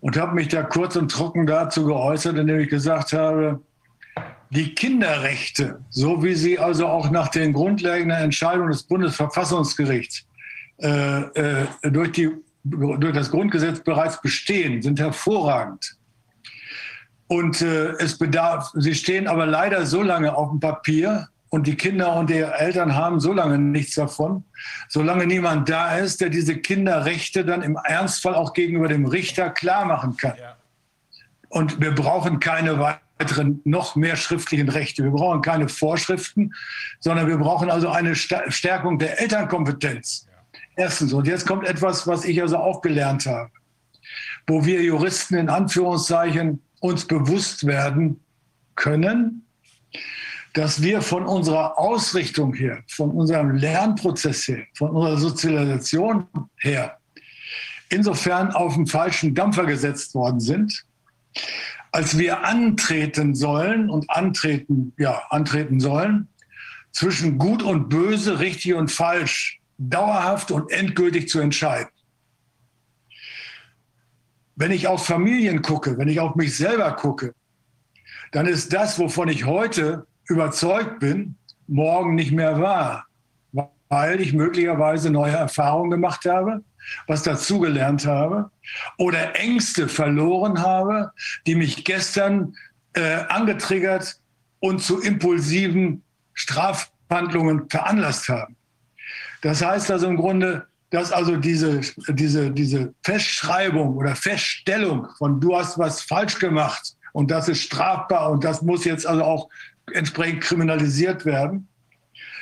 und habe mich da kurz und trocken dazu geäußert, indem ich gesagt habe, die Kinderrechte, so wie sie also auch nach den grundlegenden Entscheidungen des Bundesverfassungsgerichts äh, äh, durch, die, durch das Grundgesetz bereits bestehen, sind hervorragend. Und äh, es bedarf, sie stehen aber leider so lange auf dem Papier und die Kinder und die Eltern haben so lange nichts davon, solange niemand da ist, der diese Kinderrechte dann im Ernstfall auch gegenüber dem Richter klar machen kann. Ja. Und wir brauchen keine weiteren, noch mehr schriftlichen Rechte. Wir brauchen keine Vorschriften, sondern wir brauchen also eine Stärkung der Elternkompetenz. Erstens. Und jetzt kommt etwas, was ich also auch gelernt habe, wo wir Juristen in Anführungszeichen uns bewusst werden können, dass wir von unserer Ausrichtung her, von unserem Lernprozess her, von unserer Sozialisation her, insofern auf den falschen Dampfer gesetzt worden sind, als wir antreten sollen und antreten, ja, antreten sollen, zwischen gut und böse, richtig und falsch, dauerhaft und endgültig zu entscheiden. Wenn ich auf Familien gucke, wenn ich auf mich selber gucke, dann ist das, wovon ich heute überzeugt bin, morgen nicht mehr wahr, weil ich möglicherweise neue Erfahrungen gemacht habe, was dazugelernt habe oder Ängste verloren habe, die mich gestern äh, angetriggert und zu impulsiven Strafhandlungen veranlasst haben. Das heißt also im Grunde, dass also diese, diese, diese Festschreibung oder Feststellung von du hast was falsch gemacht und das ist strafbar und das muss jetzt also auch entsprechend kriminalisiert werden,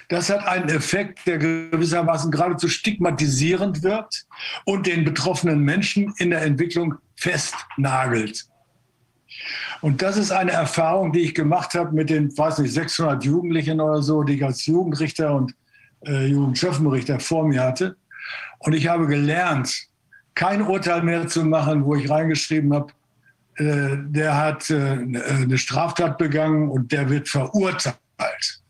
das hat einen Effekt, der gewissermaßen geradezu stigmatisierend wirkt und den betroffenen Menschen in der Entwicklung festnagelt. Und das ist eine Erfahrung, die ich gemacht habe mit den, weiß nicht, 600 Jugendlichen oder so, die ich als Jugendrichter und äh, Jugendschöffenrichter vor mir hatte. Und ich habe gelernt, kein Urteil mehr zu machen, wo ich reingeschrieben habe, äh, der hat äh, eine Straftat begangen und der wird verurteilt.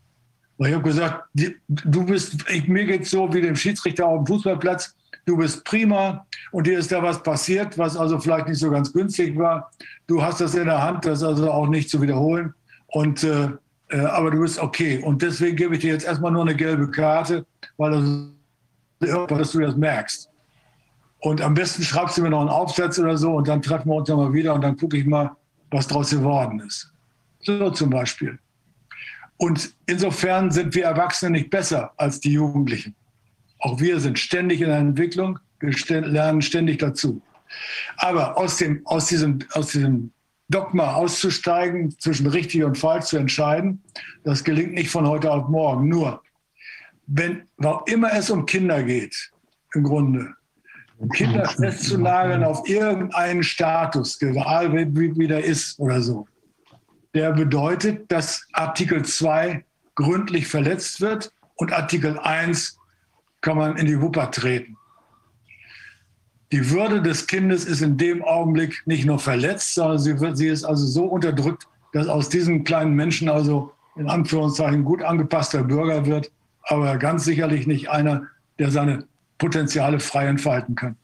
Und ich habe gesagt, du bist, ich, mir geht so wie dem Schiedsrichter auf dem Fußballplatz, du bist prima und dir ist da was passiert, was also vielleicht nicht so ganz günstig war. Du hast das in der Hand, das also auch nicht zu wiederholen. Und, äh, äh, aber du bist okay. Und deswegen gebe ich dir jetzt erstmal nur eine gelbe Karte, weil das, dass du das merkst. Und am besten schreibst du mir noch einen Aufsatz oder so und dann treffen wir uns nochmal wieder und dann gucke ich mal, was daraus geworden ist. So zum Beispiel. Und insofern sind wir Erwachsene nicht besser als die Jugendlichen. Auch wir sind ständig in der Entwicklung, wir lernen ständig dazu. Aber aus, dem, aus, diesem, aus diesem Dogma auszusteigen, zwischen richtig und falsch zu entscheiden, das gelingt nicht von heute auf morgen. Nur, wenn auch immer es um Kinder geht, im Grunde, Kinder festzunageln auf irgendeinen Status, egal wie, wie der ist oder so, der bedeutet, dass Artikel 2 gründlich verletzt wird und Artikel 1 kann man in die Wupper treten. Die Würde des Kindes ist in dem Augenblick nicht nur verletzt, sondern sie, wird, sie ist also so unterdrückt, dass aus diesem kleinen Menschen also in Anführungszeichen gut angepasster Bürger wird, aber ganz sicherlich nicht einer, der seine Potenziale frei entfalten kann.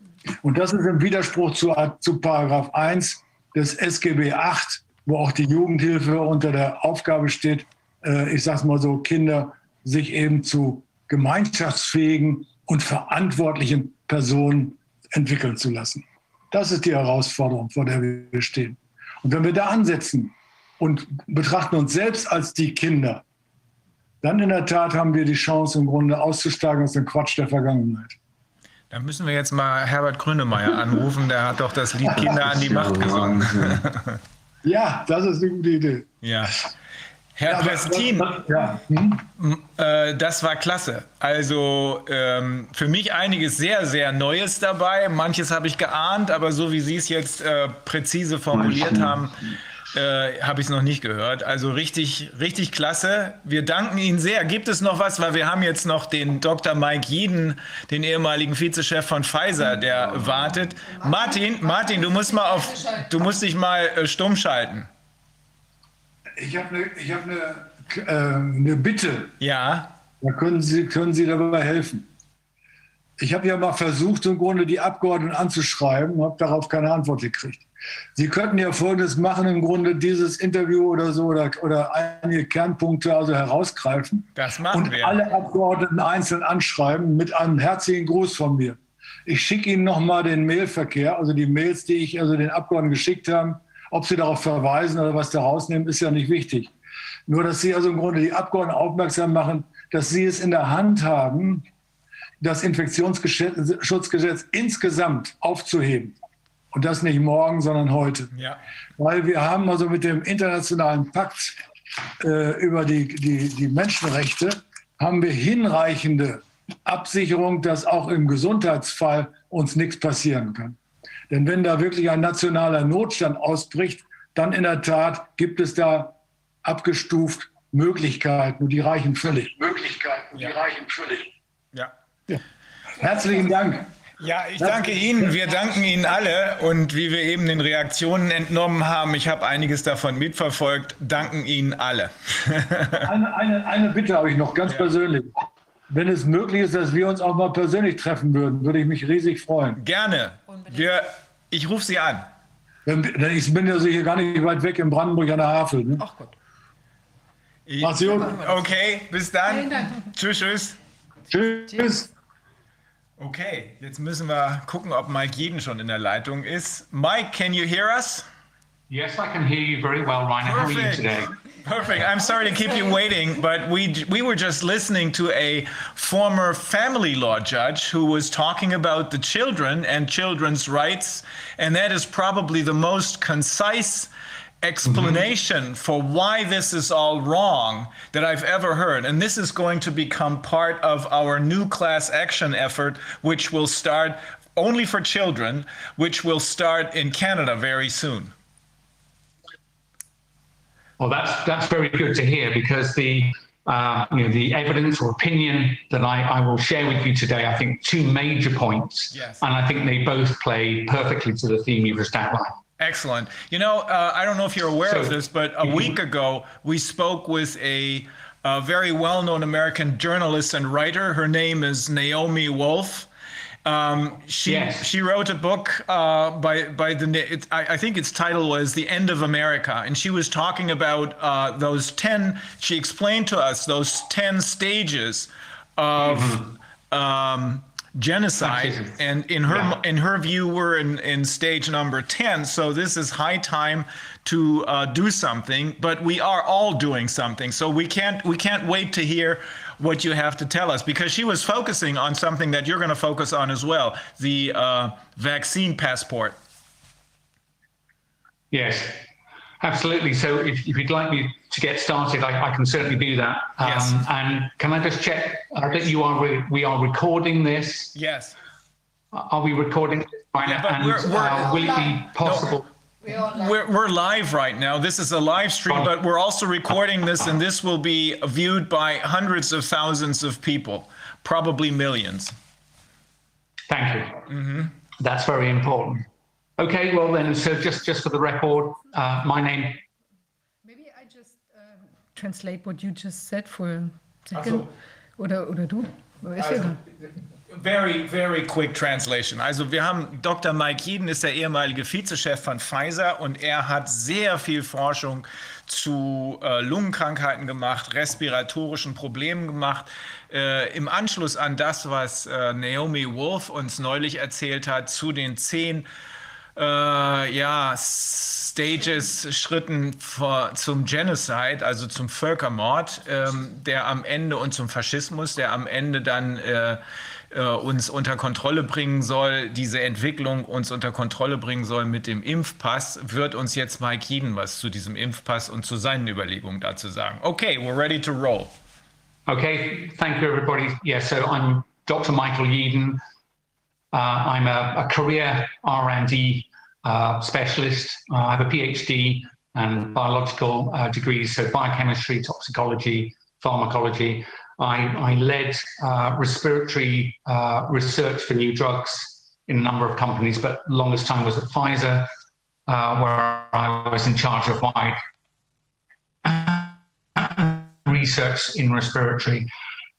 Und das ist im Widerspruch zu, zu Paragraph 1 des SGB 8, wo auch die Jugendhilfe unter der Aufgabe steht, äh, ich sage mal so, Kinder sich eben zu gemeinschaftsfähigen und verantwortlichen Personen entwickeln zu lassen. Das ist die Herausforderung, vor der wir stehen. Und wenn wir da ansetzen und betrachten uns selbst als die Kinder, dann in der Tat haben wir die Chance, im Grunde auszusteigen aus dem Quatsch der Vergangenheit. Da müssen wir jetzt mal Herbert Grönemeyer anrufen, der hat doch das Lied Kinder an die Macht gesungen. Ja, das ist eine gute Idee. Ja. Herr ja, Prestin, ja. hm? äh, das war klasse. Also ähm, für mich einiges sehr, sehr Neues dabei. Manches habe ich geahnt, aber so wie Sie es jetzt äh, präzise formuliert haben, äh, habe ich es noch nicht gehört. Also richtig, richtig klasse. Wir danken Ihnen sehr. Gibt es noch was? Weil wir haben jetzt noch den Dr. Mike Jeden, den ehemaligen Vizechef von Pfizer, der wartet. Martin, Martin, du musst mal auf, du musst dich mal äh, stumm schalten. Ich habe eine hab ne, äh, ne Bitte. Ja. Da können Sie, können Sie dabei helfen. Ich habe ja mal versucht, im Grunde die Abgeordneten anzuschreiben, und habe darauf keine Antwort gekriegt. Sie könnten ja Folgendes machen, im Grunde dieses Interview oder so oder, oder einige Kernpunkte also herausgreifen. Das machen und wir. alle Abgeordneten einzeln anschreiben mit einem herzlichen Gruß von mir. Ich schicke Ihnen nochmal den Mailverkehr, also die Mails, die ich also den Abgeordneten geschickt habe. Ob Sie darauf verweisen oder was da rausnehmen, ist ja nicht wichtig. Nur, dass Sie also im Grunde die Abgeordneten aufmerksam machen, dass Sie es in der Hand haben, das Infektionsschutzgesetz insgesamt aufzuheben. Und das nicht morgen, sondern heute. Ja. Weil wir haben also mit dem internationalen Pakt äh, über die, die, die Menschenrechte, haben wir hinreichende Absicherung, dass auch im Gesundheitsfall uns nichts passieren kann. Denn wenn da wirklich ein nationaler Notstand ausbricht, dann in der Tat gibt es da abgestuft Möglichkeiten und die reichen völlig. Möglichkeiten, ja. die reichen völlig. Ja. ja. Herzlichen Dank. Ja, ich danke Ihnen. Wir danken Ihnen alle. Und wie wir eben den Reaktionen entnommen haben, ich habe einiges davon mitverfolgt, danken Ihnen alle. eine, eine, eine Bitte habe ich noch ganz ja. persönlich. Wenn es möglich ist, dass wir uns auch mal persönlich treffen würden, würde ich mich riesig freuen. Gerne. Wir, ich rufe Sie an. Ich bin ja sicher gar nicht weit weg in Brandenburg an der Havel. Ne? Ach Gott. Mach's gut. Okay, bis dann. Tschüss, tschüss. Tschüss. Tschüss. Okay, jetzt müssen wir gucken, ob Mike Jeden schon in der Leitung ist. Mike, can you hear us? Yes, I can hear you very well, Rainer. How are you today? Perfect. I'm sorry to keep you waiting, but we we were just listening to a former family law judge who was talking about the children and children's rights, and that is probably the most concise explanation mm-hmm. for why this is all wrong that I've ever heard. And this is going to become part of our new class action effort, which will start only for children, which will start in Canada very soon. Well, that's that's very good to hear because the uh, you know the evidence or opinion that I, I will share with you today, I think two major points, yes. and I think they both play perfectly to the theme you've just outlined. Excellent. You know, uh, I don't know if you're aware so, of this, but a week ago we spoke with a, a very well known American journalist and writer. Her name is Naomi Wolf. Um, she yes. she wrote a book uh, by by the it, I, I, think its title was The End of America, and she was talking about uh, those ten. She explained to us those ten stages of mm-hmm. um, genocide. And in her yeah. in her view, we're in, in stage number 10. So this is high time to uh, do something, but we are all doing something. So we can't we can't wait to hear what you have to tell us because she was focusing on something that you're going to focus on as well, the uh, vaccine passport. Yes, absolutely. So if, if you'd like me to get started, I, I can certainly do that. Um, yes. And can I just check uh, that you are re- we are recording this? Yes. Are we recording right yeah. And we're, we're, uh, will it be possible? No, we're, we're live right now. This is a live stream, but we're also recording this, and this will be viewed by hundreds of thousands of people, probably millions. Thank you. Mm-hmm. That's very important. Okay, well then, so just just for the record, uh, my name. Maybe I just uh, translate what you just said for a second. Also, oder, oder du? Also, very, very quick translation. Also wir haben Dr. Mike Eden ist der ehemalige Vizechef von Pfizer und er hat sehr viel Forschung zu äh, Lungenkrankheiten gemacht, respiratorischen Problemen gemacht. Äh, Im Anschluss an das, was äh, Naomi Wolf uns neulich erzählt hat, zu den zehn äh, ja, Stages, Schritten vor, zum Genocide, also zum Völkermord, ähm, der am Ende und zum Faschismus, der am Ende dann äh, äh, uns unter Kontrolle bringen soll, diese Entwicklung uns unter Kontrolle bringen soll mit dem Impfpass, wird uns jetzt Mike Eden was zu diesem Impfpass und zu seinen Überlegungen dazu sagen. Okay, we're ready to roll. Okay, thank you everybody. Yeah, so I'm Dr. Michael Eden. Uh, I'm a, a career R&D uh, specialist. Uh, I have a PhD and biological uh, degrees, so biochemistry, toxicology, pharmacology. I, I led uh, respiratory uh, research for new drugs in a number of companies, but longest time was at Pfizer, where I was in charge of my research in respiratory.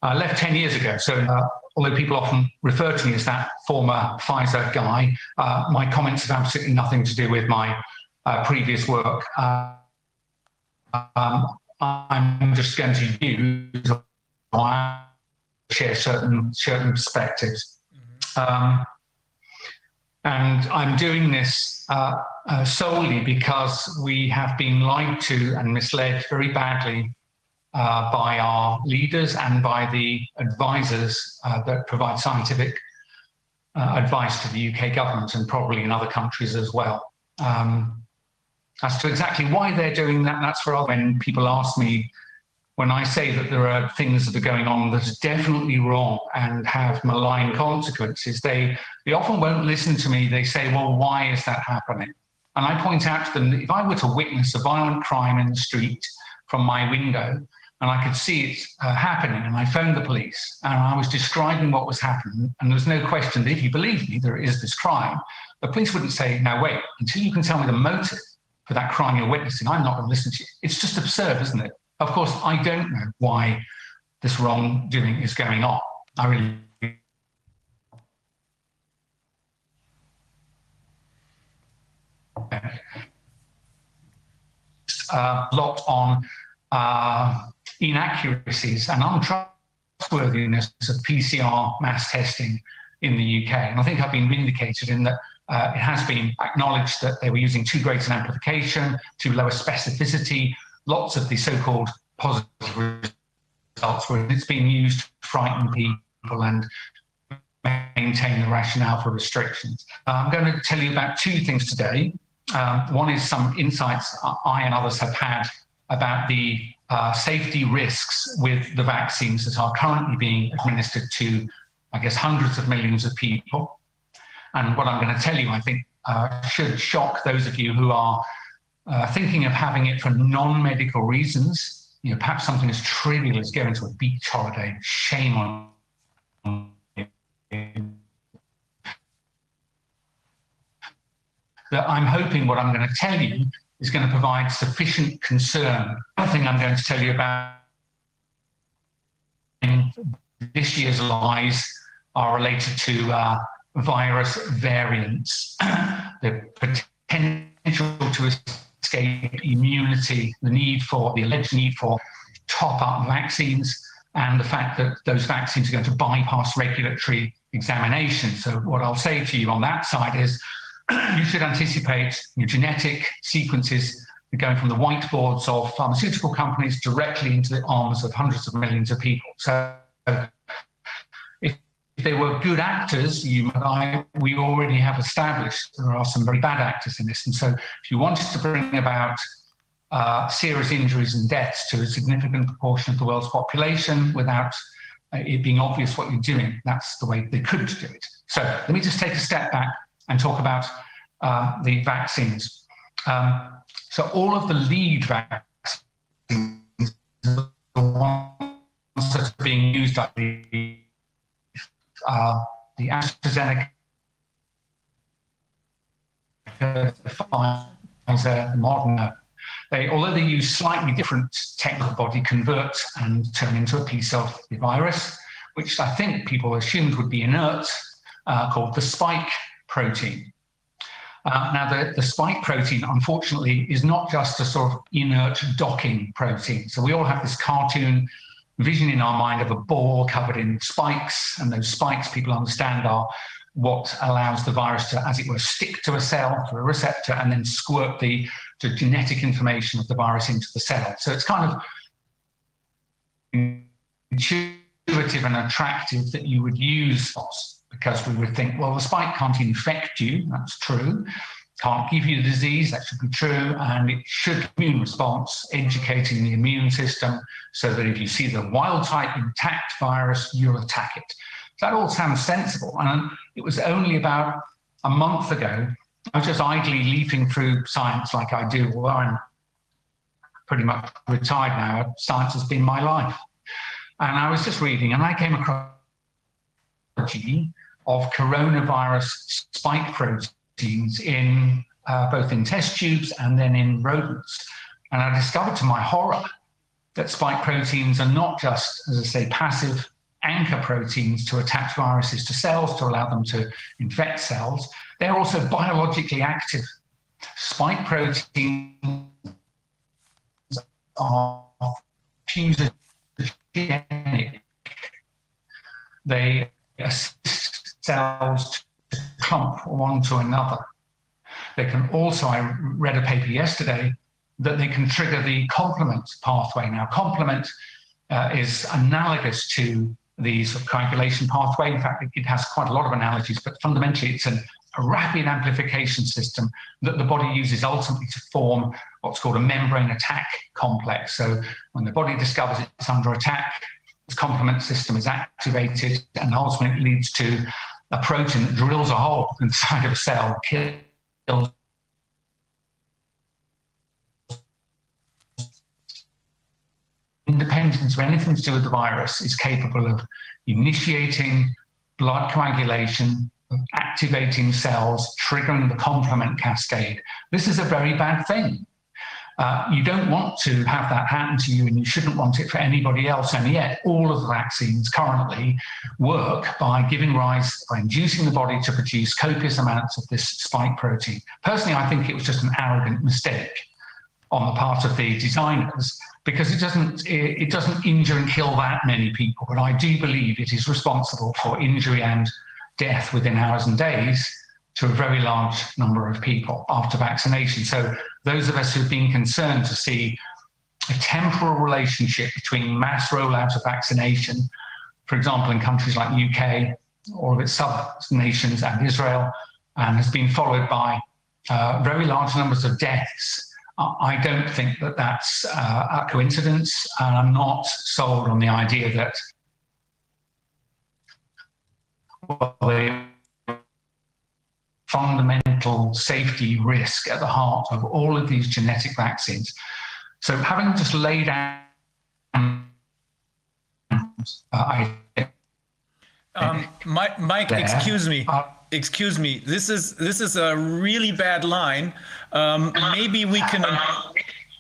I left 10 years ago, so although people often refer to me as that former Pfizer guy, uh, my comments have absolutely nothing to do with my uh, previous work. Uh, um, I'm just going to use share certain certain perspectives. Um, and I'm doing this uh, uh, solely because we have been lied to and misled very badly uh, by our leaders and by the advisors uh, that provide scientific uh, advice to the UK government and probably in other countries as well. Um, as to exactly why they're doing that, that's for when people ask me, when I say that there are things that are going on that are definitely wrong and have malign consequences, they, they often won't listen to me. They say, well, why is that happening? And I point out to them that if I were to witness a violent crime in the street from my window, and I could see it uh, happening. And I phoned the police and I was describing what was happening. And there was no question that if you believe me, there is this crime. The police wouldn't say, now wait, until you can tell me the motive for that crime you're witnessing, I'm not going to listen to you. It's just absurd, isn't it? Of course, I don't know why this wrongdoing is going on. I really uh, locked on uh, inaccuracies and untrustworthiness of PCR mass testing in the UK. And I think I've been vindicated in that uh, it has been acknowledged that they were using too great an amplification, too low a specificity, lots of the so-called positive results where it's being used to frighten people and maintain the rationale for restrictions. Uh, I'm going to tell you about two things today. Um, one is some insights I and others have had about the uh, safety risks with the vaccines that are currently being administered to, I guess, hundreds of millions of people. And what I'm going to tell you, I think, uh, should shock those of you who are uh, thinking of having it for non medical reasons. You know, perhaps something as trivial as going to a beach holiday. Shame on you. That I'm hoping what I'm going to tell you is going to provide sufficient concern. Another thing I'm going to tell you about in this year's lies are related to uh, virus variants, the potential to escape immunity, the need for the alleged need for top up vaccines, and the fact that those vaccines are going to bypass regulatory examination. So, what I'll say to you on that side is you should anticipate your genetic sequences going from the whiteboards of pharmaceutical companies directly into the arms of hundreds of millions of people. So, if they were good actors, you and I, we already have established there are some very bad actors in this. And so, if you wanted to bring about uh, serious injuries and deaths to a significant proportion of the world's population without uh, it being obvious what you're doing. That's the way they could do it. So let me just take a step back and talk about uh, the vaccines. Um, so all of the lead vaccines, the ones that are being used are the, uh, the AstraZeneca, Pfizer, Moderna, they, although they use slightly different technical body, convert and turn into a piece of the virus, which I think people assumed would be inert, uh, called the spike protein. Uh, now, the, the spike protein, unfortunately, is not just a sort of inert docking protein. So we all have this cartoon vision in our mind of a ball covered in spikes, and those spikes, people understand, are what allows the virus to, as it were, stick to a cell, to a receptor, and then squirt the, the genetic information of the virus into the cell. So it's kind of intuitive and attractive that you would use because we would think, well, the spike can't infect you. That's true. Can't give you the disease. That should be true. And it should immune response, educating the immune system so that if you see the wild type intact virus, you'll attack it. That all sounds sensible. And it was only about a month ago, I was just idly leaping through science like I do. Well, I'm pretty much retired now. Science has been my life. And I was just reading, and I came across of coronavirus spike proteins in uh, both in test tubes and then in rodents. And I discovered to my horror that spike proteins are not just, as I say, passive anchor proteins to attach viruses to cells to allow them to infect cells. They're also biologically active. Spike proteins are fusogenic. They assist cells to clump one to another. They can also, I read a paper yesterday, that they can trigger the complement pathway. Now, complement uh, is analogous to the sort of coagulation pathway. In fact, it has quite a lot of analogies, but fundamentally it's an, a rapid amplification system that the body uses ultimately to form what's called a membrane attack complex. So when the body discovers it's under attack, its complement system is activated and ultimately leads to a protein that drills a hole inside of a cell, kills independence of anything to do with the virus is capable of initiating blood coagulation, activating cells, triggering the complement cascade. This is a very bad thing. Uh, you don't want to have that happen to you and you shouldn't want it for anybody else. And yet, all of the vaccines currently work by giving rise, by inducing the body to produce copious amounts of this spike protein. Personally, I think it was just an arrogant mistake on the part of the designers because it doesn't it doesn't injure and kill that many people but i do believe it is responsible for injury and death within hours and days to a very large number of people after vaccination so those of us who've been concerned to see a temporal relationship between mass rollout of vaccination for example in countries like uk or its sub nations and israel and has been followed by uh, very large numbers of deaths I don't think that that's uh, a coincidence, and I'm not sold on the idea that well, the fundamental safety risk at the heart of all of these genetic vaccines. So, having just laid out, uh, Um, Mike, Mike excuse me. Uh, excuse me. This is this is a really bad line. Um, maybe we can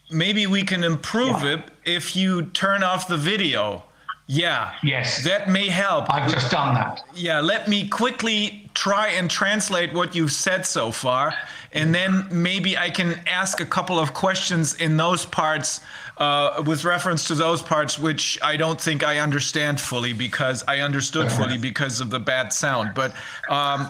maybe we can improve yeah. it if you turn off the video. Yeah. Yes. That may help. I've just done that. Yeah. Let me quickly try and translate what you've said so far, and then maybe I can ask a couple of questions in those parts uh, with reference to those parts which I don't think I understand fully because I understood fully because of the bad sound. But um,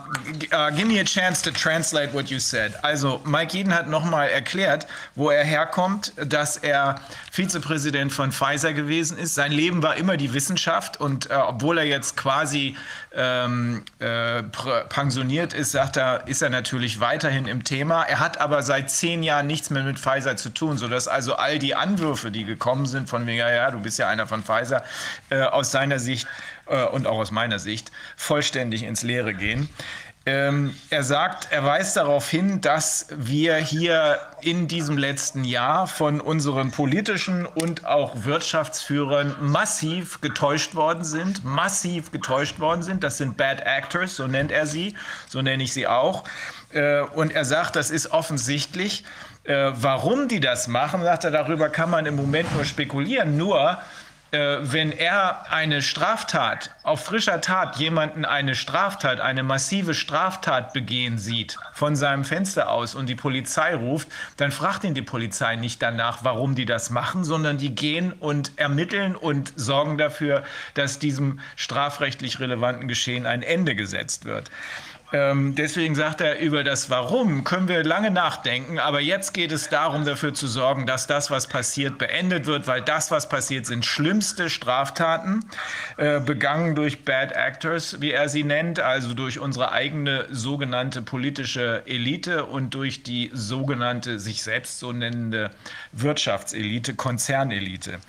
uh, give me a chance to translate what you said. Also, Mike Eden hat nochmal erklärt, wo er herkommt, dass er Vizepräsident von Pfizer gewesen ist. Sein Leben war immer die Wissenschaft und äh, obwohl er jetzt quasi ähm, äh, pensioniert ist, sagt er, ist er natürlich weiterhin im Thema. Er hat aber seit zehn Jahren nichts mehr mit Pfizer zu tun, sodass also all die Anwürfe, die gekommen sind, von wegen, ja, ja, du bist ja einer von Pfizer, äh, aus seiner Sicht äh, und auch aus meiner Sicht vollständig ins Leere gehen. Ähm, er sagt, er weist darauf hin, dass wir hier in diesem letzten Jahr von unseren politischen und auch Wirtschaftsführern massiv getäuscht worden sind, massiv getäuscht worden sind. Das sind Bad Actors, so nennt er sie, so nenne ich sie auch. Äh, und er sagt, das ist offensichtlich. Äh, warum die das machen, sagt er, darüber kann man im Moment nur spekulieren. Nur äh, wenn er eine Straftat, auf frischer Tat jemanden eine Straftat, eine massive Straftat begehen sieht von seinem Fenster aus und die Polizei ruft, dann fragt ihn die Polizei nicht danach, warum die das machen, sondern die gehen und ermitteln und sorgen dafür, dass diesem strafrechtlich relevanten Geschehen ein Ende gesetzt wird. Ähm, deswegen sagt er, über das Warum können wir lange nachdenken, aber jetzt geht es darum, dafür zu sorgen, dass das, was passiert, beendet wird, weil das, was passiert, sind schlimmste Straftaten, äh, begangen durch Bad Actors, wie er sie nennt, also durch unsere eigene sogenannte politische Elite und durch die sogenannte sich selbst so nennende Wirtschaftselite, Konzernelite.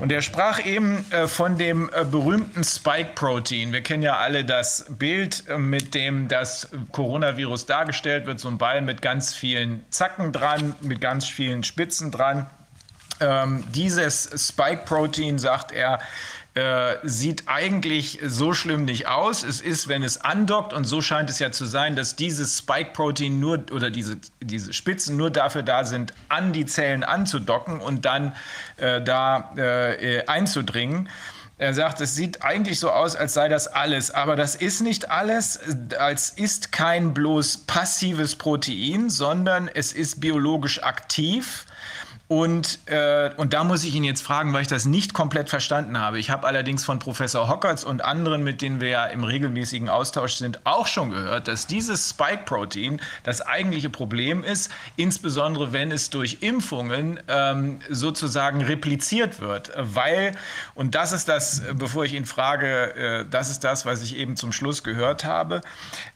Und er sprach eben äh, von dem äh, berühmten Spike-Protein. Wir kennen ja alle das Bild, äh, mit dem das das Coronavirus dargestellt wird, so ein Ball mit ganz vielen Zacken dran, mit ganz vielen Spitzen dran. Ähm, dieses Spike-Protein, sagt er, äh, sieht eigentlich so schlimm nicht aus. Es ist, wenn es andockt, und so scheint es ja zu sein, dass dieses Spike-Protein nur oder diese, diese Spitzen nur dafür da sind, an die Zellen anzudocken und dann äh, da äh, einzudringen. Er sagt, es sieht eigentlich so aus, als sei das alles, aber das ist nicht alles. Es ist kein bloß passives Protein, sondern es ist biologisch aktiv. Und, äh, und da muss ich ihn jetzt fragen, weil ich das nicht komplett verstanden habe. Ich habe allerdings von Professor Hockertz und anderen, mit denen wir ja im regelmäßigen Austausch sind, auch schon gehört, dass dieses Spike-Protein das eigentliche Problem ist, insbesondere wenn es durch Impfungen ähm, sozusagen repliziert wird. Weil, und das ist das, bevor ich ihn frage, äh, das ist das, was ich eben zum Schluss gehört habe,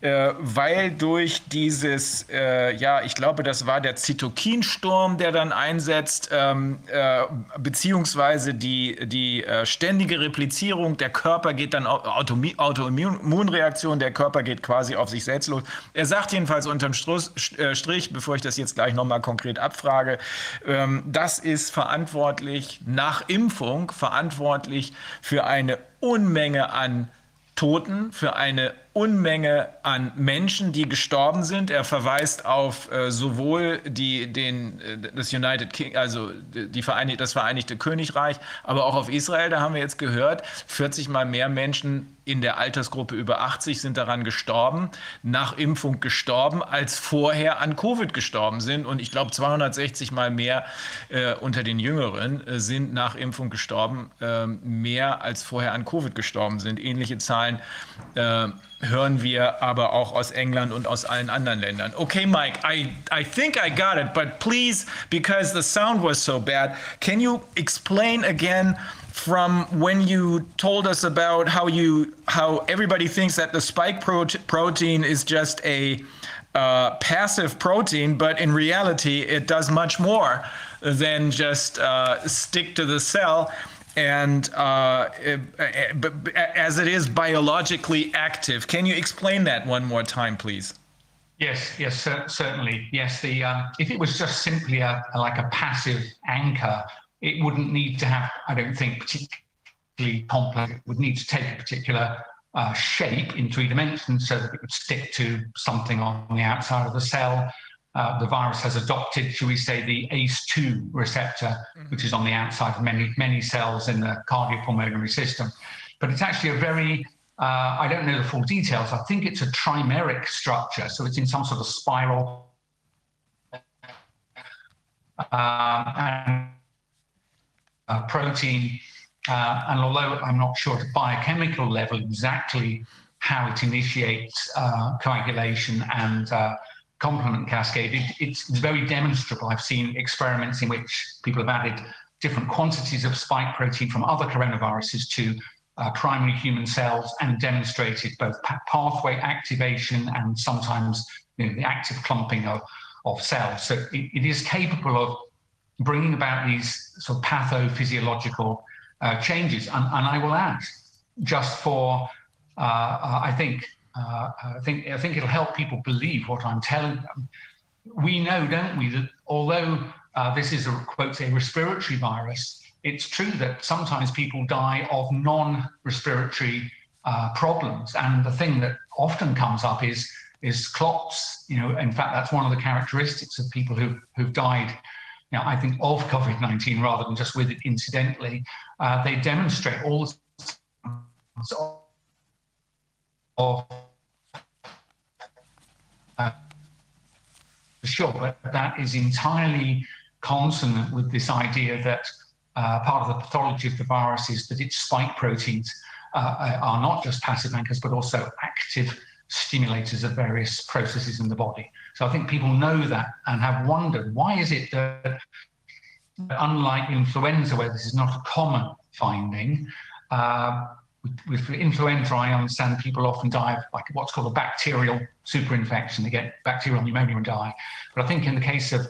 äh, weil durch dieses, äh, ja, ich glaube, das war der Zytokinsturm, der dann einsetzt, jetzt ähm, äh, beziehungsweise die, die äh, ständige Replizierung, der Körper geht dann Autoimmunreaktion, der Körper geht quasi auf sich selbst los. Er sagt jedenfalls unterm äh, Strich, bevor ich das jetzt gleich nochmal konkret abfrage, ähm, das ist verantwortlich nach Impfung, verantwortlich für eine Unmenge an Toten, für eine Unmenge an Menschen, die gestorben sind. Er verweist auf äh, sowohl die, den, äh, das United King, also die Vereinigte, das Vereinigte Königreich, aber auch auf Israel. Da haben wir jetzt gehört, 40 mal mehr Menschen in der Altersgruppe über 80 sind daran gestorben, nach Impfung gestorben, als vorher an Covid gestorben sind. Und ich glaube, 260 mal mehr äh, unter den Jüngeren äh, sind nach Impfung gestorben, äh, mehr als vorher an Covid gestorben sind. Ähnliche Zahlen äh, hören wir aber auch aus England und aus allen anderen Ländern. Okay, Mike, I, I think I got it, but please, because the sound was so bad, can you explain again from when you told us about how you how everybody thinks that the spike protein is just a uh, passive protein, but in reality, it does much more than just uh, stick to the cell and uh, it, as it is biologically active. Can you explain that one more time, please? Yes, yes, certainly. Yes, the um, if it was just simply a, like a passive anchor, it wouldn't need to have, I don't think, particularly complex. It would need to take a particular uh, shape in three dimensions so that it would stick to something on the outside of the cell uh, the virus has adopted, shall we say, the ACE2 receptor, mm-hmm. which is on the outside of many, many cells in the cardiopulmonary system. But it's actually a very Uh, I don't know the full details. I think it's a trimeric structure, so it's in some sort of spiral. Uh, and uh, protein, uh, and although I'm not sure at a biochemical level exactly how it initiates uh, coagulation and uh, complement cascade, it, it's very demonstrable. I've seen experiments in which people have added different quantities of spike protein from other coronaviruses to uh, primary human cells and demonstrated both pathway activation and sometimes you know, the active clumping of, of cells. So it, it is capable of bringing about these sort of pathophysiological uh, changes. And, and, I will add, just for, uh, uh I think, uh, I think, I think it'll help people believe what I'm telling them. We know, don't we, that although uh, this is a quote a respiratory virus, it's true that sometimes people die of non-respiratory uh, problems, and the thing that often comes up is is clots. You know, in fact, that's one of the characteristics of people who who've died. Know, I think of COVID-19 rather than just with it incidentally. Uh, they demonstrate all of uh, sure, but that is entirely consonant with this idea that uh, part of the pathology of the virus is that its spike proteins uh, uh, are not just passive anchors, but also active stimulators of various processes in the body. So I think people know that and have wondered why is it that, unlike influenza, where this is not a common finding, uh, with, influenza, I understand people often die of like what's called a bacterial superinfection. They get bacterial pneumonia and die. But I think in the case of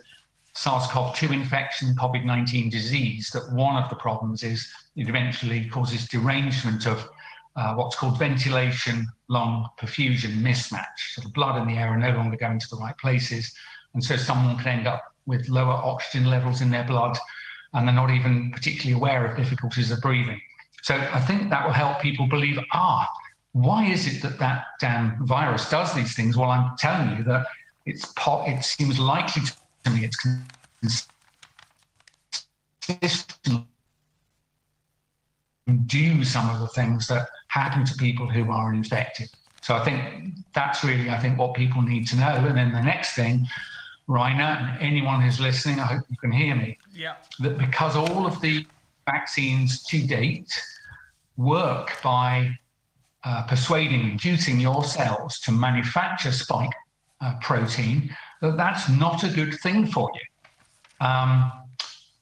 SARS-CoV-2 infection, COVID-19 disease, that one of the problems is it eventually causes derangement of uh, what's called ventilation lung perfusion mismatch. So the blood and the air are no longer going to the right places. And so someone can end up with lower oxygen levels in their blood and they're not even particularly aware of difficulties of breathing. So I think that will help people believe, ah, why is it that that damn virus does these things? Well, I'm telling you that it's pot, it seems likely to me it's consistent do some of the things that happen to people who are infected. So I think that's really, I think, what people need to know. And then the next thing, Rainer, and anyone who's listening, I hope you can hear me. Yeah. That because all of the vaccines to date work by uh, persuading, inducing your cells to manufacture spike uh, protein, that that's not a good thing for you. Um,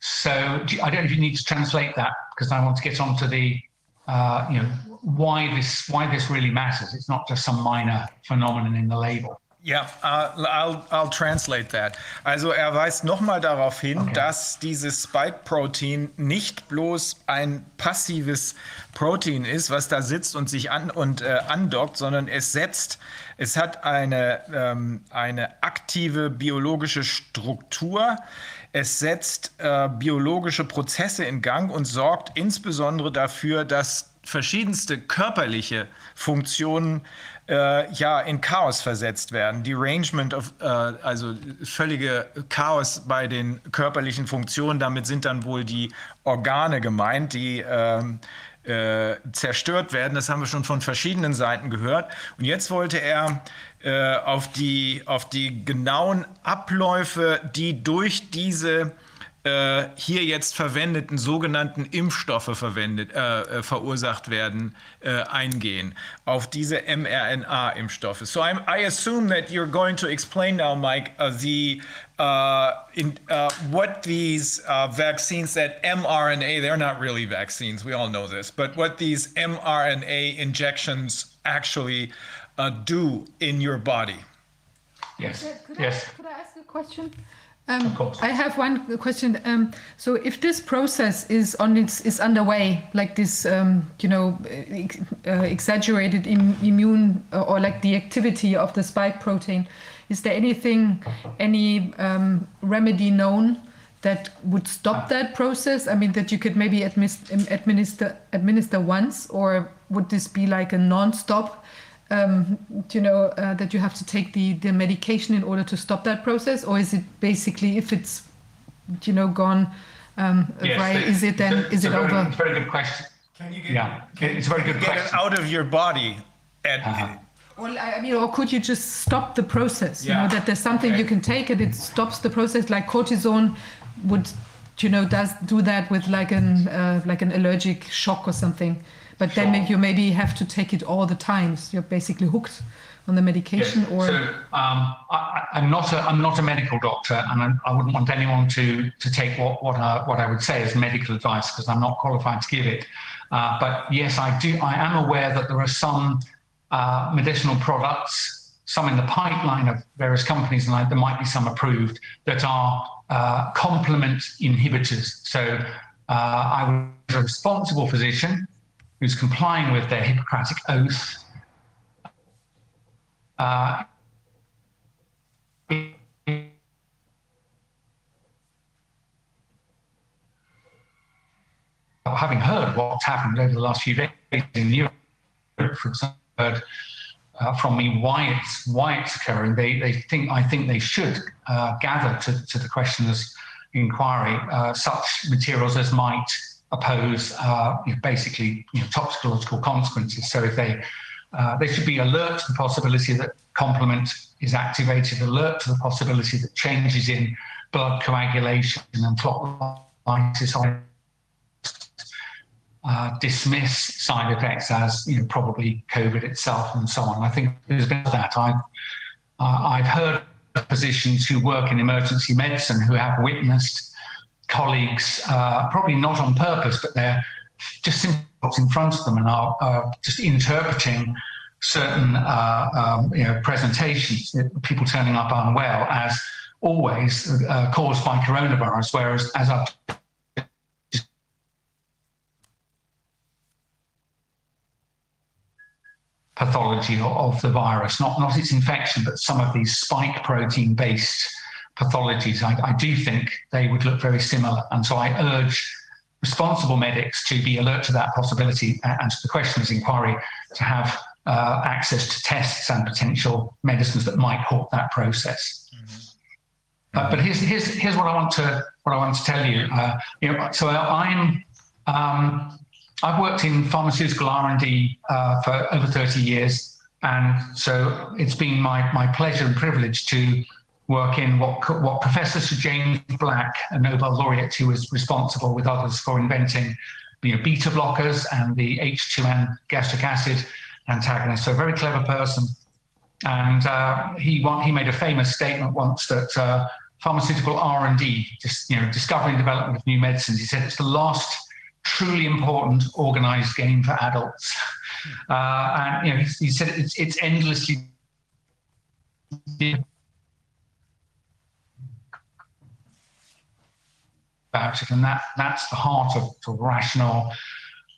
so I don't know if you need to translate that because I want to get on to the, uh, you know, why this why this really matters. It's not just some minor phenomenon in the label. Ja, uh, I'll, I'll translate that. Also er weist nochmal darauf hin, okay. dass dieses Spike-Protein nicht bloß ein passives Protein ist, was da sitzt und sich an und äh, andockt, sondern es setzt, es hat eine, ähm, eine aktive biologische Struktur. Es setzt äh, biologische Prozesse in Gang und sorgt insbesondere dafür, dass verschiedenste körperliche Funktionen äh, ja in Chaos versetzt werden. Derangement of, äh, also völlige Chaos bei den körperlichen Funktionen. Damit sind dann wohl die Organe gemeint, die ähm, äh, zerstört werden. Das haben wir schon von verschiedenen Seiten gehört. Und jetzt wollte er äh, auf, die, auf die genauen Abläufe, die durch diese äh, hier jetzt verwendeten sogenannten Impfstoffe verwendet, äh, äh, verursacht werden, äh, eingehen, auf diese mRNA-Impfstoffe. So I'm, I assume that you're going to explain now, Mike, uh, the uh, in, uh, what these vaccines, that mRNA, they're not really vaccines, we all know this, but what these mRNA injections actually do in your body. Yes. Could, could yes. I, could I ask a question? Um, of course. I have one question. Um, so, if this process is on its is underway, like this, um, you know, uh, exaggerated Im immune uh, or like the activity of the spike protein, is there anything, any um, remedy known that would stop that process? I mean, that you could maybe administer administer once, or would this be like a non-stop? Um, you know uh, that you have to take the the medication in order to stop that process, or is it basically if it's you know gone um, yes, right? Is it then is it very, over? It's a very good question. Can you get, yeah, it's a very good get question. it out of your body? At, uh-huh. Well, I mean, or could you just stop the process? Yeah. You know that there's something okay. you can take and it stops the process, like cortisone would, you know, does do that with like an uh, like an allergic shock or something. But sure. then you maybe have to take it all the time. So you're basically hooked on the medication yes. or so um, I, am not a I'm not a medical doctor and I, I, wouldn't want anyone to to take what what I, what I would say as medical advice because I'm not qualified to give it uh, but yes I do I am aware that there are some uh, medicinal products some in the pipeline of various companies and there might be some approved that are uh, complement inhibitors so uh, I was a responsible physician who's complying with their Hippocratic oath uh, having heard what's happened over the last few days in Europe, for example, heard uh, from me why it's why it's occurring. They they think I think they should uh, gather to, to the questioner's inquiry uh, such materials as might oppose uh, basically you know, toxicological consequences. So if they uh, they should be alert to the possibility that complement is activated, alert to the possibility that changes in blood coagulation and clot lysis uh, dismiss side effects as you know probably COVID itself and so on. I think there's been that. I've uh, I've heard physicians who work in emergency medicine who have witnessed colleagues, uh, probably not on purpose, but they're just simply in front of them and are, just interpreting certain uh, um, you know, presentations, people turning up unwell, as always uh, caused by coronavirus, whereas as I've pathology of the virus, not, not its infection, but some of these spike protein based pathologies, I, I do think they would look very similar. And so I urge responsible medics to be alert to that possibility and to the questions inquiry to have uh, access to tests and potential medicines that might halt that process. Mm-hmm. Uh, but here's, here's, here's what I want to what I want to tell you. Uh, you know, so I'm um, I've worked in pharmaceutical R&D uh, for over 30 years, and so it's been my my pleasure and privilege to work in what what Professor Sir James Black, a Nobel laureate who was responsible with others for inventing you know, beta blockers and the H2N gastric acid antagonist. So a very clever person. And uh, he he made a famous statement once that uh, pharmaceutical R&D, just you know, discovery and development of new medicines. He said it's the last truly important organized game for adults. Uh, and you know, he, he said it's, it's endlessly about it, and that that's the heart of, of rational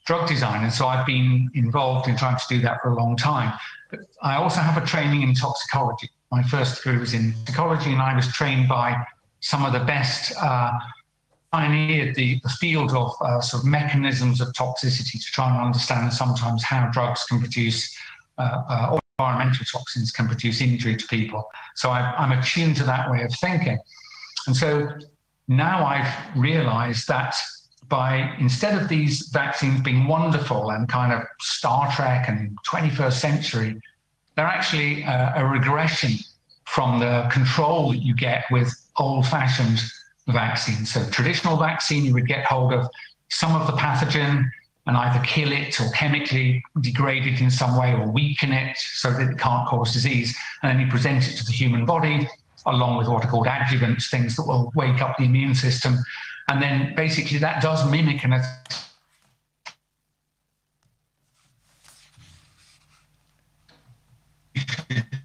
drug design. And so I've been involved in trying to do that for a long time. But I also have a training in toxicology. My first degree was in toxicology, and I was trained by some of the best, uh, pioneered the, the field of uh, sort of mechanisms of toxicity to try and understand sometimes how drugs can produce uh, uh or environmental toxins can produce injury to people. So I, I'm attuned to that way of thinking. And so now I've realized that by instead of these vaccines being wonderful and kind of Star Trek and 21st century, they're actually a, a regression from the control that you get with old fashioned vaccines. So, traditional vaccine, you would get hold of some of the pathogen and either kill it or chemically degrade it in some way or weaken it so that it can't cause disease. And then you present it to the human body along with what are called adjuvants, things that will wake up the immune system and then basically that does mimic an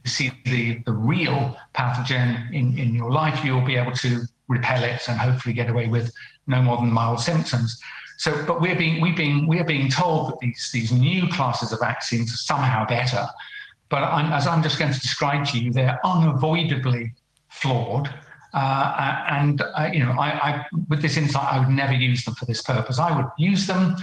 see the, the real pathogen in, in your life, you'll be able to repel it and hopefully get away with no more than mild symptoms. So, but we're being, we're being, we're being told that these, these new classes of vaccines are somehow better. But I'm, as I'm just going to describe to you, they're unavoidably flawed uh, and uh, you know, I, I, with this insight, I would never use them for this purpose. I would use them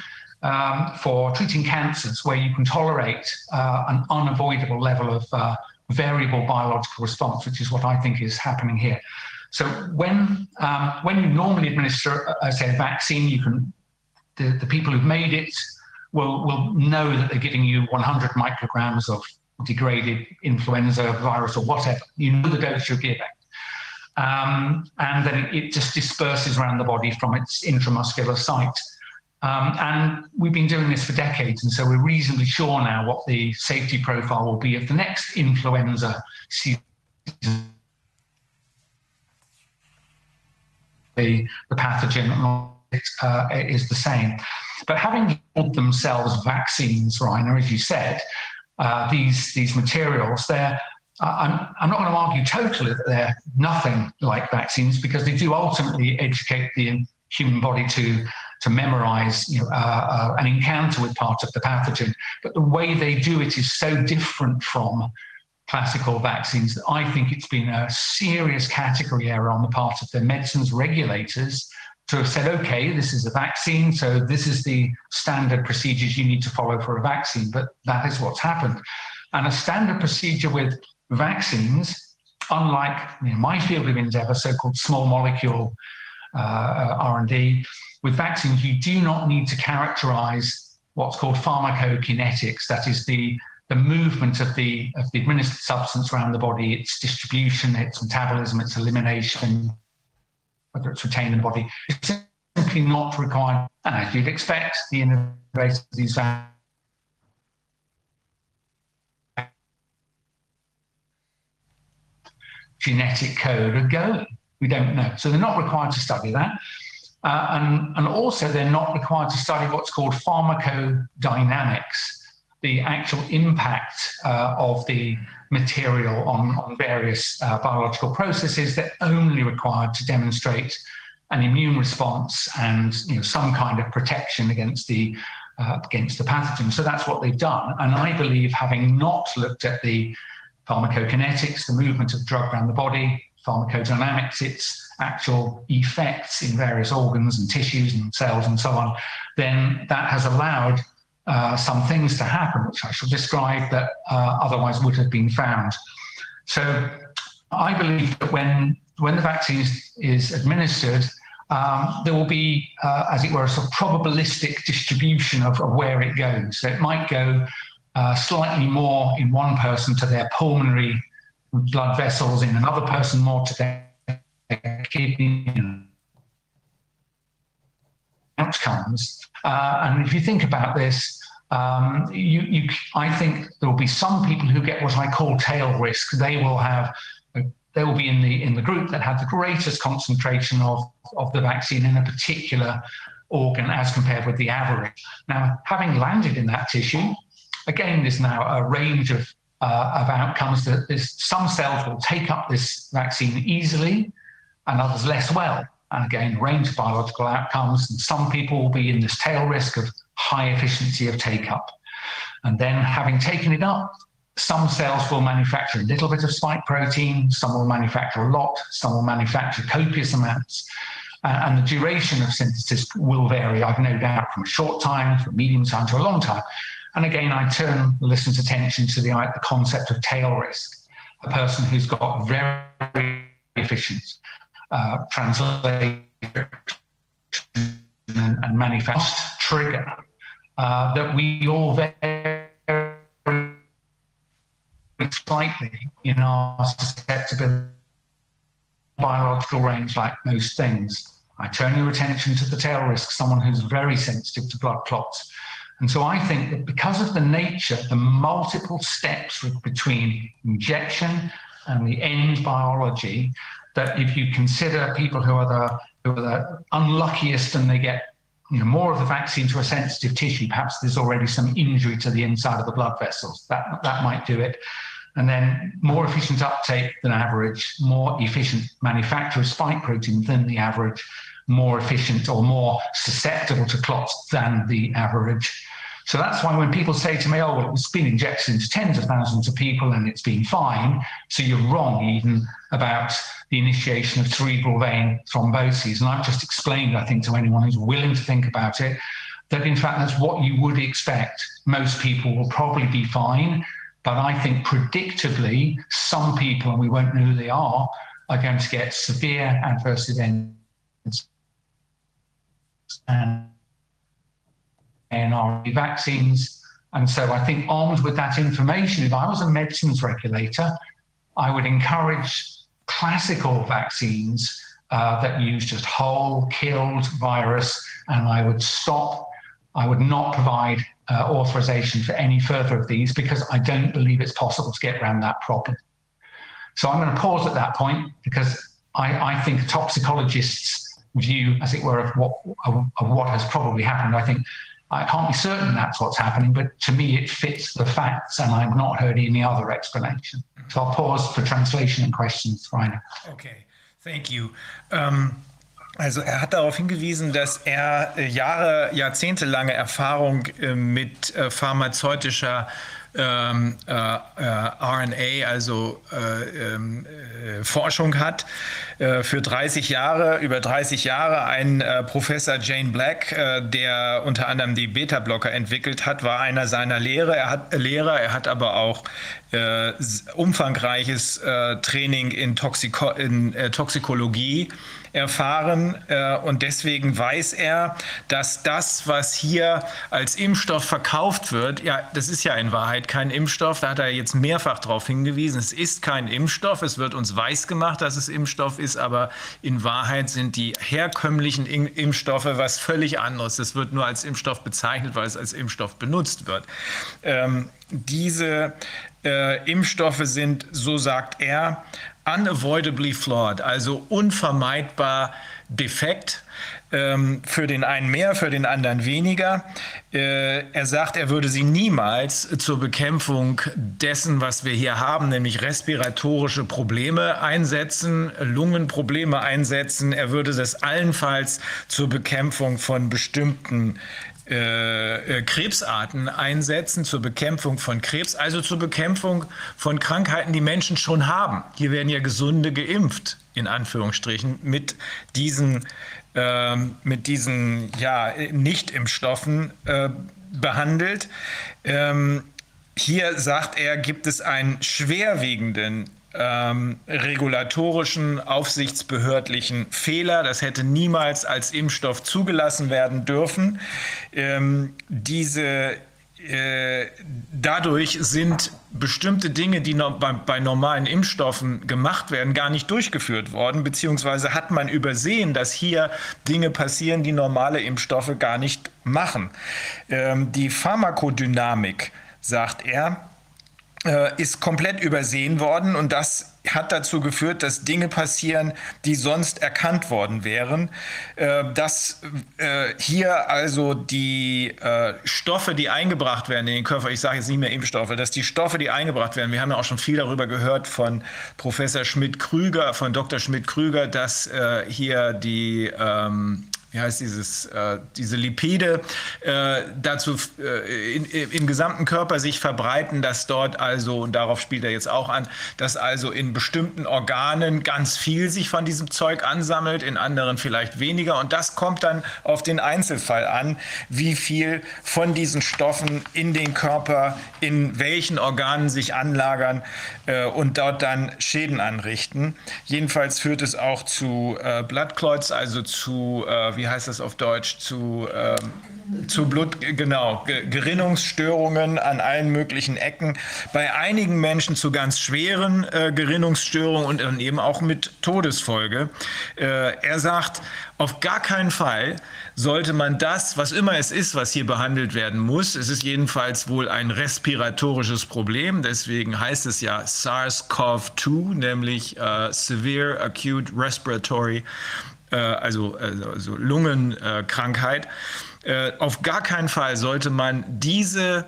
um, for treating cancers where you can tolerate uh, an unavoidable level of uh, variable biological response, which is what I think is happening here. So when um, when you normally administer, uh, say, a vaccine, you can the, the people who've made it will, will know that they're giving you 100 micrograms of degraded influenza virus or whatever. You know the dose you're giving. Um, and then it, just disperses around the body from its intramuscular site. Um, and we've been doing this for decades, and so we're reasonably sure now what the safety profile will be of the next influenza season. The, the pathogen uh, is the same. But having called themselves vaccines, Rainer, as you said, uh, these these materials, they're I'm, I'm not going to argue totally that they're nothing like vaccines because they do ultimately educate the human body to to memorize you know, uh, uh, an encounter with part of the pathogen. But the way they do it is so different from classical vaccines that I think it's been a serious category error on the part of the medicines regulators to have said, okay, this is a vaccine, so this is the standard procedures you need to follow for a vaccine. But that is what's happened. And a standard procedure with vaccines, unlike you know, my field of endeavor, so-called small molecule uh, R&D, with vaccines, you do not need to characterize what's called pharmacokinetics, that is the the movement of the of the administered substance around the body, its distribution, its metabolism, its elimination, whether it's retained in the body, it's simply not required. And as you'd expect, the innovators of these genetic code are going. We don't know. So they're not required to study that. Uh, and, and also, they're not required to study what's called pharmacodynamics, the actual impact uh, of the material on, on various uh, biological processes. They're only required to demonstrate an immune response and you know, some kind of protection against the uh, against the pathogen. So that's what they've done. And I believe, having not looked at the pharmacokinetics, the movement of drug around the body, pharmacodynamics, its actual effects in various organs and tissues and cells and so on, then that has allowed uh, some things to happen, which I shall describe, that uh, otherwise would have been found. So I believe that when, when the vaccine is, is administered, um, there will be, uh, as it were, a sort of probabilistic distribution of, of, where it goes. So it might go uh, slightly more in one person to their pulmonary blood vessels, in another person more to their kidney outcomes. Uh, and if you think about this, um, you, you, I think there will be some people who get what I call tail risk. They will have, they will be in the in the group that had the greatest concentration of of the vaccine in a particular organ as compared with the average. Now, having landed in that tissue, again, there's now a range of, uh, of outcomes that some cells will take up this vaccine easily and others less well. And again, range of biological outcomes. And some people will be in this tail risk of high efficiency of take up. And then having taken it up, some cells will manufacture a little bit of spike protein, some will manufacture a lot, some will manufacture copious amounts. Uh, and the duration of synthesis will vary, I've no doubt, from a short time to a medium time to a long time. And again, I turn the listener's attention to the, the concept of tail risk, a person who's got very efficient uh, translation and, and manifest trigger uh, that we all very slightly in our susceptibility biological range like most things. I turn your attention to the tail risk, someone who's very sensitive to blood clots and so I think that because of the nature, the multiple steps between injection and the end biology, that if you consider people who are the, who are the unluckiest and they get you know, more of the vaccine to a sensitive tissue, perhaps there's already some injury to the inside of the blood vessels. That, that might do it. And then more efficient uptake than average, more efficient manufacture of spike protein than the average, more efficient or more susceptible to clots than the average. So that's why when people say to me, oh, well, it's been injected into tens of thousands of people and it's been fine, so you're wrong even about the initiation of cerebral vein thromboses. And I've just explained, I think, to anyone who's willing to think about it, that in fact that's what you would expect. Most people will probably be fine, but I think predictably, some people, and we won't know who they are, are going to get severe adverse events and mRNA vaccines. And so I think armed with that information, if I was a medicines regulator, I would encourage classical vaccines uh, that use just whole killed virus, and I would stop, I would not provide uh, authorization for any further of these because I don't believe it's possible to get around that problem. So I'm going to pause at that point because I, I think toxicologists' view, as it were, of what, of, what has probably happened. I think I can't be certain that's what's happening, but to me it fits the facts, and I've not heard any other explanation. So I'll pause for translation and questions, Rainer. Okay, thank you. Um Also er hat darauf hingewiesen, dass er äh, Jahre, jahrzehntelange Erfahrung äh, mit äh, pharmazeutischer ähm, äh, RNA, also äh, ähm, äh, Forschung hat. für 30 Jahre, über 30 Jahre, ein Professor Jane Black, der unter anderem die Beta-Blocker entwickelt hat, war einer seiner Lehrer. Er hat, Lehrer, er hat aber auch umfangreiches Training in, Toxiko in Toxikologie erfahren äh, und deswegen weiß er, dass das, was hier als Impfstoff verkauft wird, ja, das ist ja in Wahrheit kein Impfstoff, da hat er jetzt mehrfach darauf hingewiesen, es ist kein Impfstoff, es wird uns weiß gemacht, dass es Impfstoff ist, aber in Wahrheit sind die herkömmlichen Impfstoffe was völlig anderes. Es wird nur als Impfstoff bezeichnet, weil es als Impfstoff benutzt wird. Ähm, diese äh, Impfstoffe sind, so sagt er, unavoidably flawed, also unvermeidbar defekt. Ähm, für den einen mehr, für den anderen weniger. Äh, er sagt, er würde sie niemals zur Bekämpfung dessen, was wir hier haben, nämlich respiratorische Probleme einsetzen, Lungenprobleme einsetzen. Er würde das allenfalls zur Bekämpfung von bestimmten äh, äh, Krebsarten einsetzen zur Bekämpfung von Krebs, also zur Bekämpfung von Krankheiten, die Menschen schon haben. Hier werden ja Gesunde geimpft, in Anführungsstrichen, mit diesen, äh, mit diesen ja, Nicht-Impfstoffen äh, behandelt. Ähm, hier sagt er, gibt es einen schwerwiegenden ähm, regulatorischen, aufsichtsbehördlichen Fehler. Das hätte niemals als Impfstoff zugelassen werden dürfen. Ähm, diese äh, dadurch sind bestimmte Dinge, die bei, normalen Impfstoffen gemacht werden, gar nicht durchgeführt worden, beziehungsweise hat man übersehen, dass hier Dinge passieren, die normale Impfstoffe gar nicht machen. Ähm, die Pharmakodynamik, sagt er, ist komplett übersehen worden und das hat dazu geführt, dass Dinge passieren, die sonst erkannt worden wären. Äh, dass äh, hier also die äh, Stoffe, die eingebracht werden in den Körper, ich sage jetzt nicht mehr Impfstoffe, dass die Stoffe, die eingebracht werden, wir haben ja auch schon viel darüber gehört von Professor Schmidt-Krüger, von Dr. Schmidt-Krüger, dass äh, hier die ähm, wie heißt dieses, äh, diese Lipide äh, dazu äh, in, im gesamten Körper sich verbreiten, dass dort also, und darauf spielt er jetzt auch an, dass also in bestimmten Organen ganz viel sich von diesem Zeug ansammelt, in anderen vielleicht weniger. Und das kommt dann auf den Einzelfall an, wie viel von diesen Stoffen in den Körper, in welchen Organen sich anlagern äh, und dort dann Schäden anrichten. Jedenfalls führt es auch zu äh, Clots, also zu äh, wie heißt das auf Deutsch, zu, ähm, zu Blut, genau, Gerinnungsstörungen an allen möglichen Ecken. Bei einigen Menschen zu ganz schweren äh, Gerinnungsstörungen und eben auch mit Todesfolge. Äh, er sagt, auf gar keinen Fall sollte man das, was immer es ist, was hier behandelt werden muss, es ist jedenfalls wohl ein respiratorisches Problem, deswegen heißt es ja SARS-CoV-2, nämlich äh, Severe Acute Respiratory also, also, also Lungenkrankheit. Äh, auf gar keinen Fall sollte man diese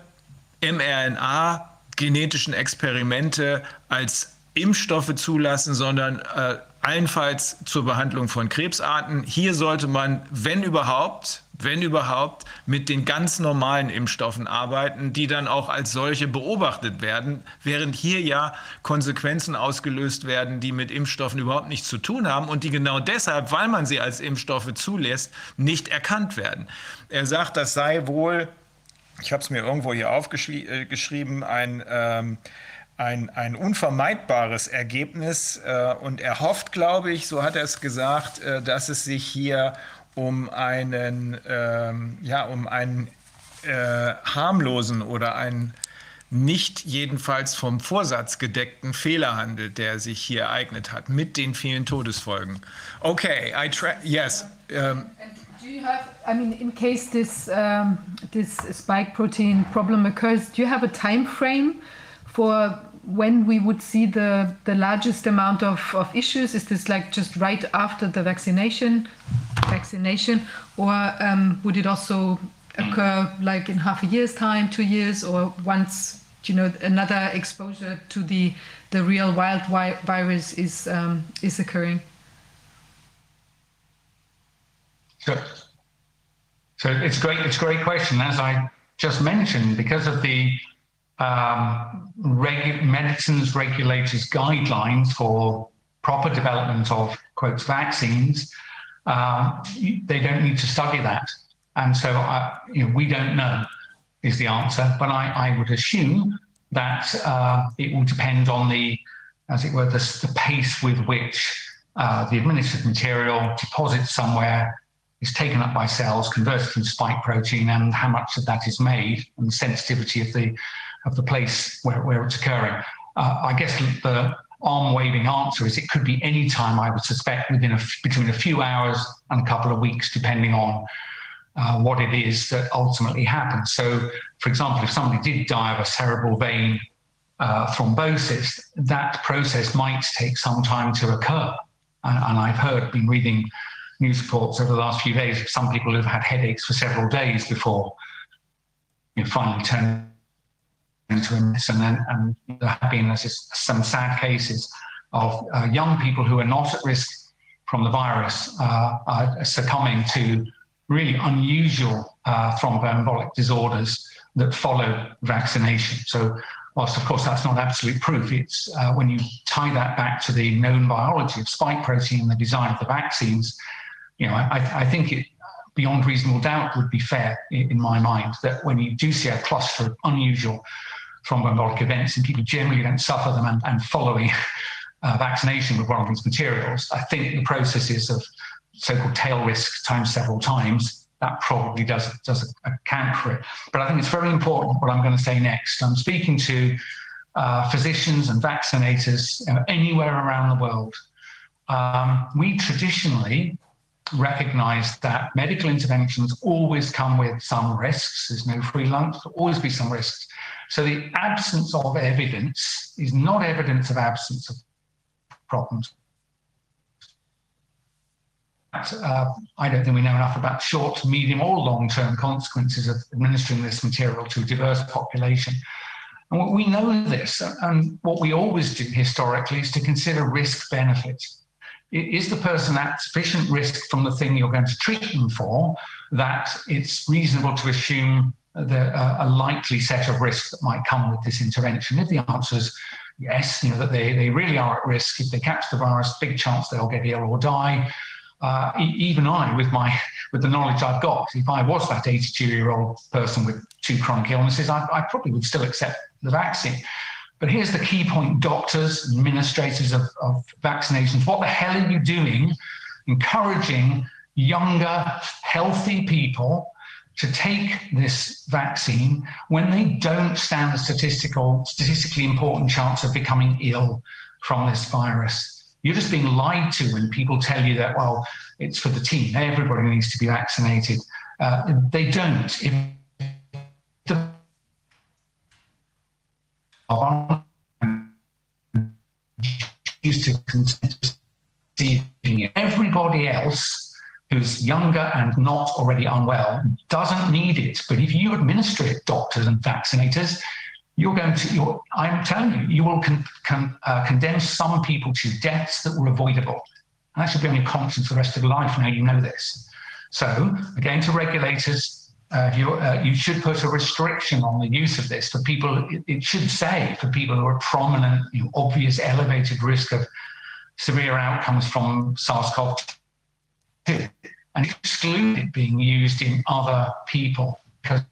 mRNA-genetischen Experimente als Impfstoffe zulassen, sondern äh, allenfalls zur Behandlung von Krebsarten. Hier sollte man, wenn überhaupt, wenn überhaupt, mit den ganz normalen Impfstoffen arbeiten, die dann auch als solche beobachtet werden, während hier ja Konsequenzen ausgelöst werden, die mit Impfstoffen überhaupt nichts zu tun haben und die genau deshalb, weil man sie als Impfstoffe zulässt, nicht erkannt werden. Er sagt, das sei wohl, ich habe es mir irgendwo hier aufgeschrieben, äh, ein ähm, ein, ein unvermeidbares Ergebnis. Äh, und er hofft, glaube ich, so hat er es gesagt, äh, dass es sich hier um einen, ähm, ja, um einen äh, harmlosen oder einen nicht jedenfalls vom Vorsatz gedeckten Fehler handelt, der sich hier ereignet hat, mit den vielen Todesfolgen. Okay, I try, yes. Um, do you have, I mean, in case this, um, this spike protein problem occurs, do you have a time frame for when we would see the, the largest amount of, of issues? Is this like just right after the vaccination, vaccination, or um, would it also occur like in half a year's time, two years, or once you know another exposure to the the real wild virus is um, is occurring? So, So it's great. It's a great question. As I just mentioned, because of the um, regu medicines regulators guidelines for proper development of quotes vaccines, uh, they don't need to study that. And so I, you know, we don't know is the answer, but I, I would assume that uh, it will depend on the, as it were, the, the pace with which uh, the administered material deposits somewhere is taken up by cells, converted into spike protein, and how much of that is made, and the sensitivity of the of the place where, where it's occurring. Uh, I guess the arm waving answer is it could be any time. I would suspect within a, between a few hours and a couple of weeks, depending on uh, what it is that ultimately happens. So, for example, if somebody did die of a cerebral vein uh, thrombosis, that process might take some time to occur. And, and I've heard, been reading news reports over the last few days, some people who have had headaches for several days before you know, finally turn a mess. And then and there have been some sad cases of uh, young people who are not at risk from the virus uh, succumbing to really unusual uh, thromboembolic disorders that follow vaccination. So whilst of course that's not absolute proof, it's uh, when you tie that back to the known biology of spike protein and the design of the vaccines, you know, I, I think it beyond reasonable doubt would be fair in, my mind that when you do see a cluster of unusual thromboembolic events and people generally don't suffer them and, and following uh, vaccination with one of these materials, I think the processes of so-called tail risk times several times that probably does does account for it. But I think it's very important what I'm going to say next. I'm speaking to uh, physicians and vaccinators you know, anywhere around the world. Um, we traditionally recognize that medical interventions always come with some risks. There's no free lunch, there'll always be some risks. So the absence of evidence is not evidence of absence of problems. Uh, I don't think we know enough about short, medium, or long-term consequences of administering this material to a diverse population. And we know this, and what we always do historically is to consider risk benefit is the person at sufficient risk from the thing you're going to treat them for that it's reasonable to assume the, uh, a likely set of risks that might come with this intervention? If the answer is yes, you know, that they, they really are at risk. If they catch the virus, big chance they'll get ill or die. Uh, even I, with my with the knowledge I've got, if I was that 82 year old person with two chronic illnesses, I, I probably would still accept the vaccine. But here's the key point doctors, administrators of, of vaccinations, what the hell are you doing encouraging younger, healthy people to take this vaccine when they don't stand a statistical, statistically important chance of becoming ill from this virus? You're just being lied to when people tell you that, well, it's for the team, everybody needs to be vaccinated. Uh, they don't. If to Everybody else who's younger and not already unwell doesn't need it. But if you administer it, doctors and vaccinators, you're going to, you're, I'm telling you, you will con, con, uh, condemn some people to deaths that were avoidable. And that should be on your conscience for the rest of your life now you know this. So, again, to regulators, uh, you, uh, you should put a restriction on the use of this for people. It, should say for people who are prominent, you know, obvious elevated risk of severe outcomes from SARS-CoV-2, and exclude it being used in other people because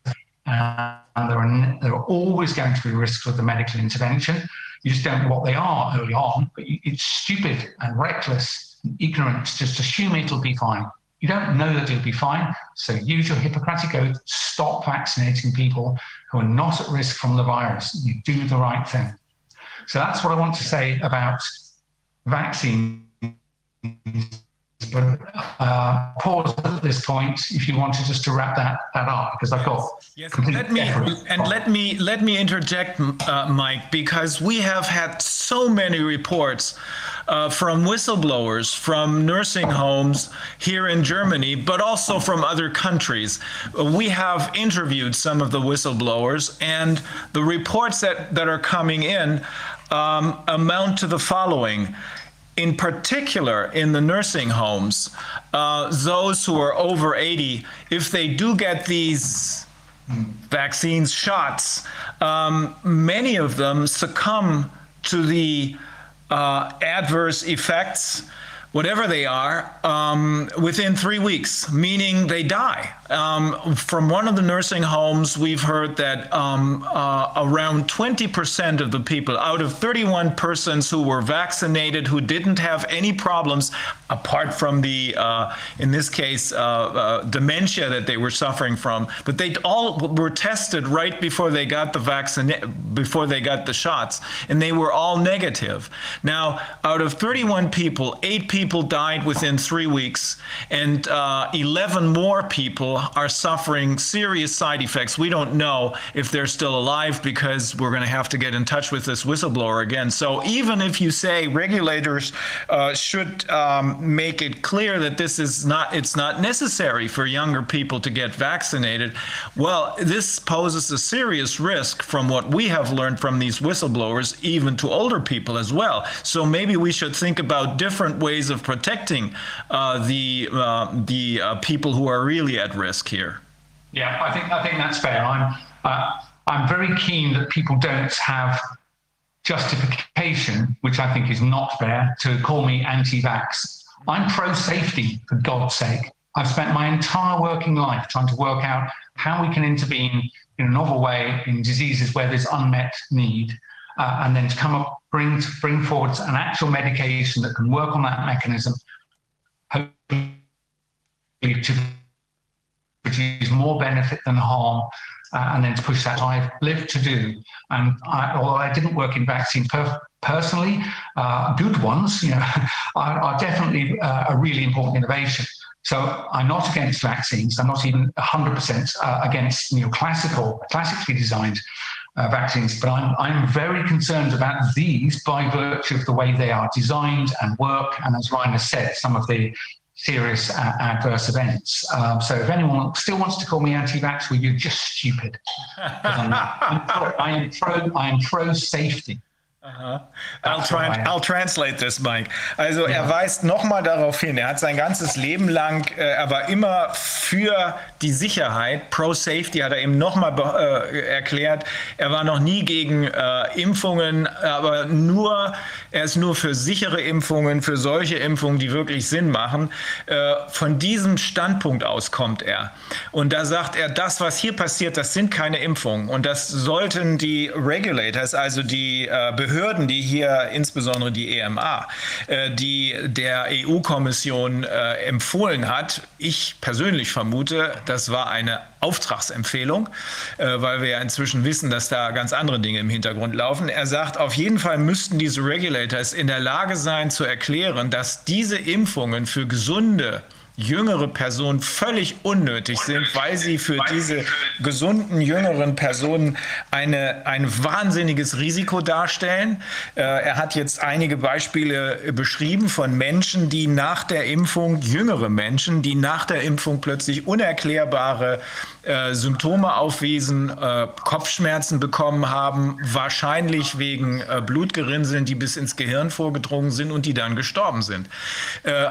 uh, there are there are always going to be risks with the medical intervention. You just don't know what they are early on, but it's stupid and reckless and ignorant to just assume it'll be fine. You don't know that you'll be fine, so use your Hippocratic oath. Stop vaccinating people who are not at risk from the virus. You do the right thing. So that's what I want to say about vaccine. But uh, pause at this point if you wanted just to wrap that, that up because I've got yes, let me and let me let me interject, uh, Mike, because we have had so many reports uh, from whistleblowers from nursing homes here in Germany, but also from other countries. We have interviewed some of the whistleblowers, and the reports that, that are coming in um, amount to the following. In particular, in the nursing homes, uh, those who are over 80, if they do get these vaccines shots, um, many of them succumb to the uh, adverse effects, whatever they are, um, within three weeks, meaning they die. Um, from one of the nursing homes, we've heard that um, uh, around 20% of the people out of 31 persons who were vaccinated who didn't have any problems, apart from the, uh, in this case, uh, uh dementia that they were suffering from, but they all were tested right before they got the vaccine, before they got the shots, and they were all negative. Now, out of 31 people, eight people died within three weeks, and uh, 11 more people are suffering serious side effects. We don't know if they're still alive because we're going to have to get in touch with this whistleblower again. So even if you say regulators uh, should um, make it clear that this is not, it's not necessary for younger people to get vaccinated, well, this poses a serious risk from what we have learned from these whistleblowers, even to older people as well. So maybe we should think about different ways of protecting uh, the uh, the uh, people who are really at risk here. Yeah, I think I think that's fair. I'm uh, I'm very keen that people don't have justification, which I think is not fair, to call me anti-vax. I'm pro-safety, for God's sake. I've spent my entire working life trying to work out how we can intervene in a novel way in diseases where there's unmet need, uh, and then to come up, bring bring forward an actual medication that can work on that mechanism, hopefully to produce more benefit than harm, uh, and then to push that I've lived to do. And I, although I didn't work in vaccines per- personally, uh, good ones, you know, are, are definitely uh, a really important innovation. So I'm not against vaccines. I'm not even 100% uh, against neoclassical, classically designed uh, vaccines, but I'm, I'm very concerned about these by virtue of the way they are designed and work. And as Ryan has said, some of the serious uh, adverse events. Um, so if anyone still wants to call me anti-vax, well, you're just stupid. I'm, I'm pro, I am pro, I am pro safety. I'll, tra I'll, translate this, Mike. Also ja. er weist nochmal darauf hin, er hat sein ganzes Leben lang, äh, er war immer für die Sicherheit, Pro-Safety hat er eben nochmal äh, erklärt. Er war noch nie gegen äh, Impfungen, aber nur, er ist nur für sichere Impfungen, für solche Impfungen, die wirklich Sinn machen. Äh, von diesem Standpunkt aus kommt er. Und da sagt er, das, was hier passiert, das sind keine Impfungen. Und das sollten die Regulators, also die äh, Behörden, Behörden, die hier insbesondere die EMA, äh, die der EU-Kommission äh, empfohlen hat, ich persönlich vermute, das war eine Auftragsempfehlung, äh, weil wir ja inzwischen wissen, dass da ganz andere Dinge im Hintergrund laufen. Er sagt, auf jeden Fall müssten diese Regulators in der Lage sein zu erklären, dass diese Impfungen für gesunde jüngere Personen völlig unnötig sind, weil sie für diese gesunden jüngeren Personen eine, ein wahnsinniges Risiko darstellen. Äh, er hat jetzt einige Beispiele beschrieben von Menschen, die nach der Impfung, jüngere Menschen, die nach der Impfung plötzlich unerklärbare äh, Symptome aufwiesen, äh, Kopfschmerzen bekommen haben, wahrscheinlich wegen äh, Blutgerinnseln, die bis ins Gehirn vorgedrungen sind und die dann gestorben sind.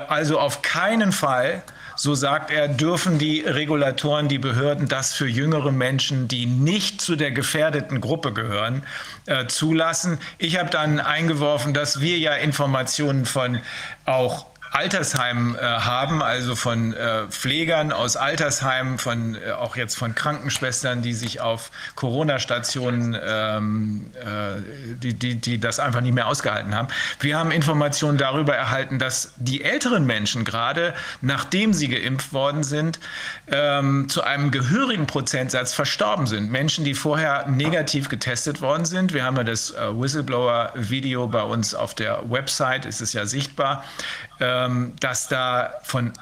Also auf keinen Fall so sagt er, dürfen die Regulatoren, die Behörden das für jüngere Menschen, die nicht zu der gefährdeten Gruppe gehören, äh, zulassen. Ich habe dann eingeworfen, dass wir ja Informationen von auch Altersheimen äh, haben, also von äh, Pflegern aus Altersheimen, von äh, auch jetzt von Krankenschwestern, die sich auf Corona-Stationen, ähm, äh, die, die, die das einfach nicht mehr ausgehalten haben. Wir haben Informationen darüber erhalten, dass die älteren Menschen gerade, nachdem sie geimpft worden sind, ähm, zu einem gehörigen Prozentsatz verstorben sind. Menschen, die vorher negativ getestet worden sind. Wir haben ja das äh, Whistleblower-Video bei uns auf der Website, ist es ja sichtbar. Ähm, dass da von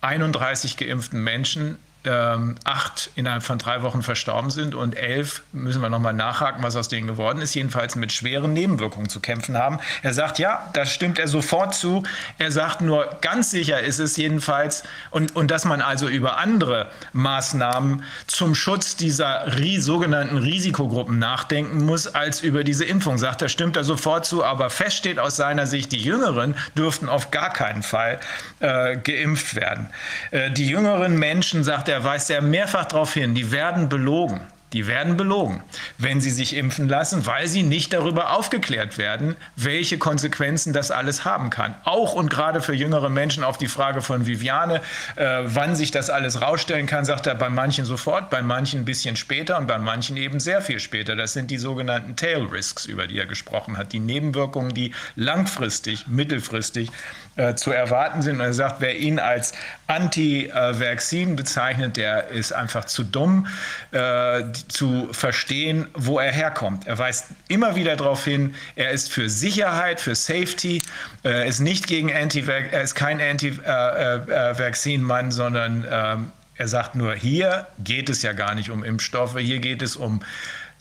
31 geimpften Menschen ähm, acht innerhalb von drei Wochen verstorben sind und elf, müssen wir nochmal nachhaken, was aus denen geworden ist, jedenfalls mit schweren Nebenwirkungen zu kämpfen haben. Er sagt, ja, das stimmt er sofort zu. Er sagt nur, ganz sicher ist es jedenfalls, und, und dass man also über andere Maßnahmen zum Schutz dieser sogenannten Risikogruppen nachdenken muss, als über diese Impfung. Sagt er, stimmt er sofort zu, aber fest steht aus seiner Sicht, die Jüngeren dürften auf gar keinen Fall äh, geimpft werden. Äh, die jüngeren Menschen, sagt er, er weist er mehrfach darauf hin, die werden belogen. Die werden belogen, wenn sie sich impfen lassen, weil sie nicht darüber aufgeklärt werden, welche Konsequenzen das alles haben kann. Auch und gerade für jüngere Menschen auf die Frage von Viviane, äh, wann sich das alles rausstellen kann, sagt er bei manchen sofort, bei manchen ein bisschen später und bei manchen eben sehr viel später. Das sind die sogenannten Tail Risks, über die er gesprochen hat, die Nebenwirkungen, die langfristig, mittelfristig äh, zu erwarten sind. Und er sagt, wer ihn als Anti-Vaccin bezeichnet, der ist einfach zu dumm äh, zu verstehen, wo er herkommt. Er weist immer wieder darauf hin, er ist für Sicherheit, für Safety, äh, er ist nicht gegen Anti er ist kein Anti-Vaccin-Mann, sondern ähm, er sagt nur, hier geht es ja gar nicht um Impfstoffe, hier geht es um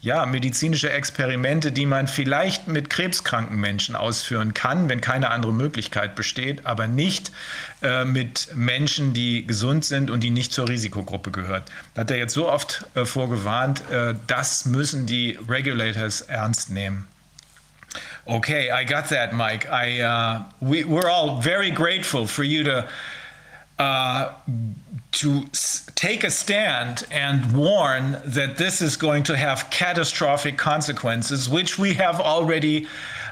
ja, medizinische Experimente, die man vielleicht mit krebskranken Menschen ausführen kann, wenn keine andere Möglichkeit besteht, aber nicht äh, mit Menschen, die gesund sind und die nicht zur Risikogruppe gehört. Da hat er jetzt so oft äh, vorgewarnt, äh, das müssen die Regulators ernst nehmen. Okay, I got that, Mike. I, uh, we, we're all very grateful for you to uh, to take a stand and warn that this is going to have catastrophic consequences, which we have already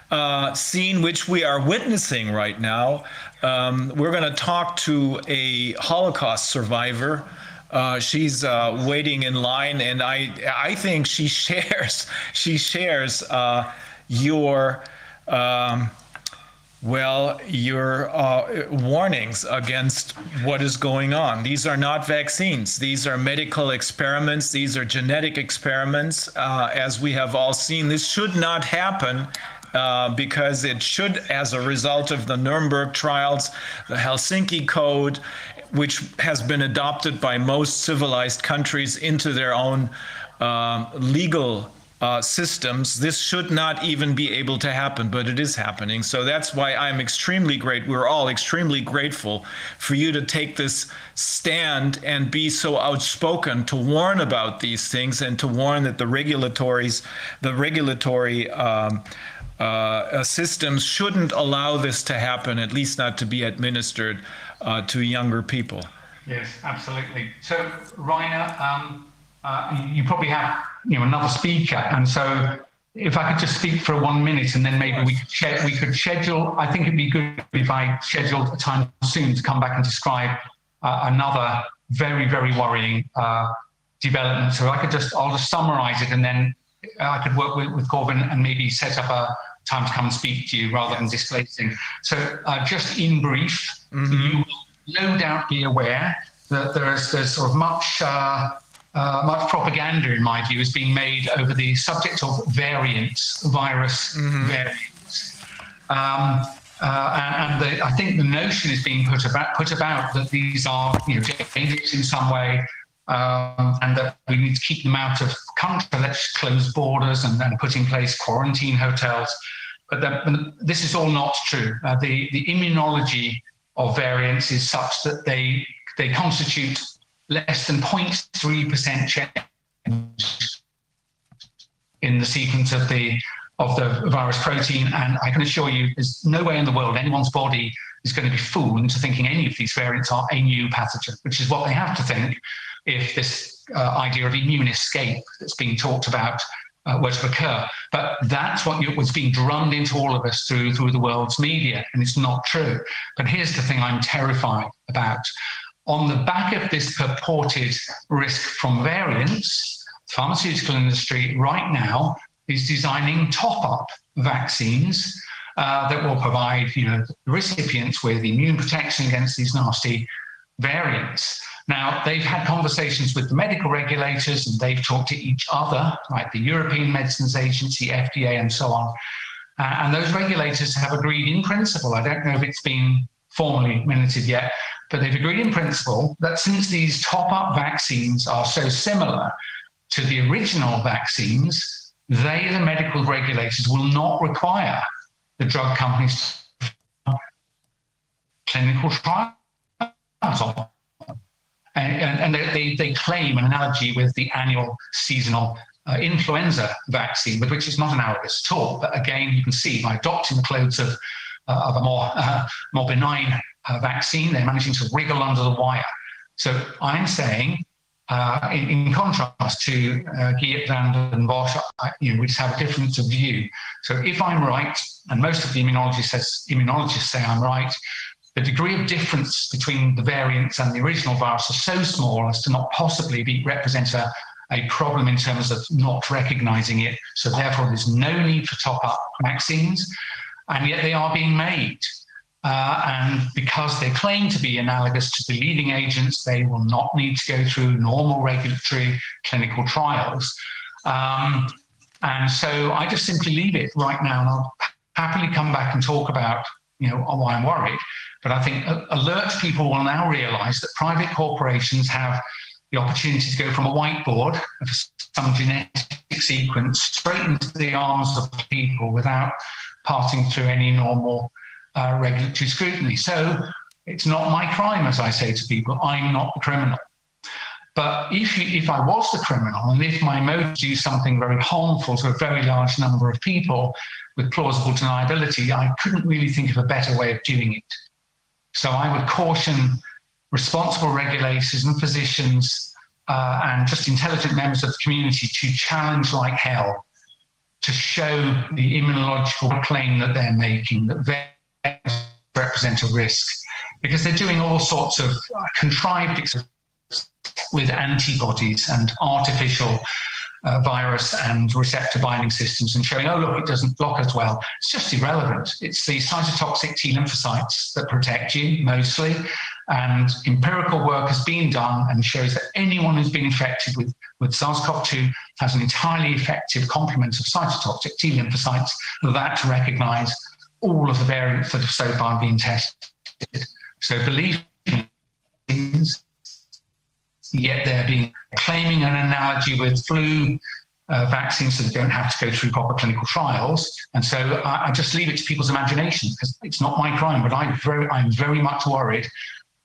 uh, seen, which we are witnessing right now. Um, we're going to talk to a Holocaust survivor. Uh, she's uh, waiting in line, and I I think she shares she shares uh, your. Um, well, your uh, warnings against what is going on. These are not vaccines. These are medical experiments. These are genetic experiments. Uh, as we have all seen, this should not happen uh, because it should, as a result of the Nuremberg trials, the Helsinki Code, which has been adopted by most civilized countries into their own um, legal uh, systems, this should not even be able to happen, but it is happening. So that's why I'm extremely great. We're all extremely grateful for you to take this stand and be so outspoken to warn about these things and to warn that the regulatories, the regulatory um, uh, systems shouldn't allow this to happen, at least not to be administered uh, to younger people. Yes, absolutely. So, Rainer, um, uh, you probably have you know another speaker, and so if I could just speak for one minute, and then maybe we could we could schedule. I think it'd be good if I scheduled a time soon to come back and describe uh, another very very worrying uh, development. So I could just I'll just summarise it, and then I could work with, with Corbyn and maybe set up a time to come and speak to you rather than displacing. So uh, just in brief, mm-hmm. you will no doubt be aware that there's there's sort of much uh, uh, much propaganda, in my view, is being made over the subject of variants, virus mm-hmm. variants. Um, uh, and, the, I think the notion is being put about, put about that these are you know, dangerous in some way um, and that we need to keep them out of country. Let's close borders and then put in place quarantine hotels. But the, this is all not true. Uh, the, the immunology of variants is such that they, they constitute less than 0.3% change in the sequence of the of the virus protein. And I can assure you, there's no way in the world anyone's body is going to be fooled into thinking any of these variants are a new pathogen, which is what they have to think if this uh, idea of immune escape that's being talked about uh, were to occur. But that's what was being drummed into all of us through through the world's media, and it's not true. But here's the thing: I'm terrified about. On the back of this purported risk from variants, the pharmaceutical industry right now is designing top-up vaccines uh, that will provide, you know, recipients with immune protection against these nasty variants. Now, they've had conversations with the medical regulators and they've talked to each other, like the European Medicines Agency, FDA, and so on. Uh, and those regulators have agreed in principle, I don't know if it's been formally minuted yet, but they've agreed in principle that since these top up vaccines are so similar to the original vaccines, they, the medical regulators, will not require the drug companies to clinical trials on and, and they, they, claim an analogy with the annual seasonal uh, influenza vaccine, with which is not analogous at all. But again, you can see by adopting the clothes of, uh, of a more, uh, more benign uh, vaccine, they're managing to wriggle under the wire. So I'm saying, uh, in, in, contrast to uh, Geert van Bosch, I, you know, we just have a difference of view. So if I'm right, and most of the immunologists, says, immunologists say I'm right, the degree of difference between the variants and the original virus are so small as to not possibly be represent a, a problem in terms of not recognizing it. So therefore, there's no need for top-up vaccines, and yet they are being made. Uh, and because they claim to be analogous to the leading agents, they will not need to go through normal regulatory clinical trials. Um, and so I just simply leave it right now, and I'll happily come back and talk about you know why I'm worried. But I think alert people will now realize that private corporations have the opportunity to go from a whiteboard of some genetic sequence straight into the arms of people without passing through any normal uh, regulatory scrutiny. So it's not my crime, as I say to people, I'm not the criminal. But if, you, if I was the criminal and if my motive do something very harmful to a very large number of people with plausible deniability, I couldn't really think of a better way of doing it. So I would caution responsible regulators and physicians uh, and just intelligent members of the community to challenge like hell to show the immunological claim that they're making that represent a risk because they're doing all sorts of contrived experiments with antibodies and artificial uh, virus and receptor binding systems and showing, oh, look, it doesn't block as well. It's just irrelevant. It's the cytotoxic T lymphocytes that protect you mostly. And empirical work has been done and shows that anyone who's been infected with, with SARS CoV 2 has an entirely effective complement of cytotoxic T lymphocytes that recognize all of the variants that have so far been tested. So believe yet they're being claiming an analogy with flu uh, vaccines so they don't have to go through proper clinical trials. And so I, I, just leave it to people's imagination because it's not my crime, but I'm very, I'm very much worried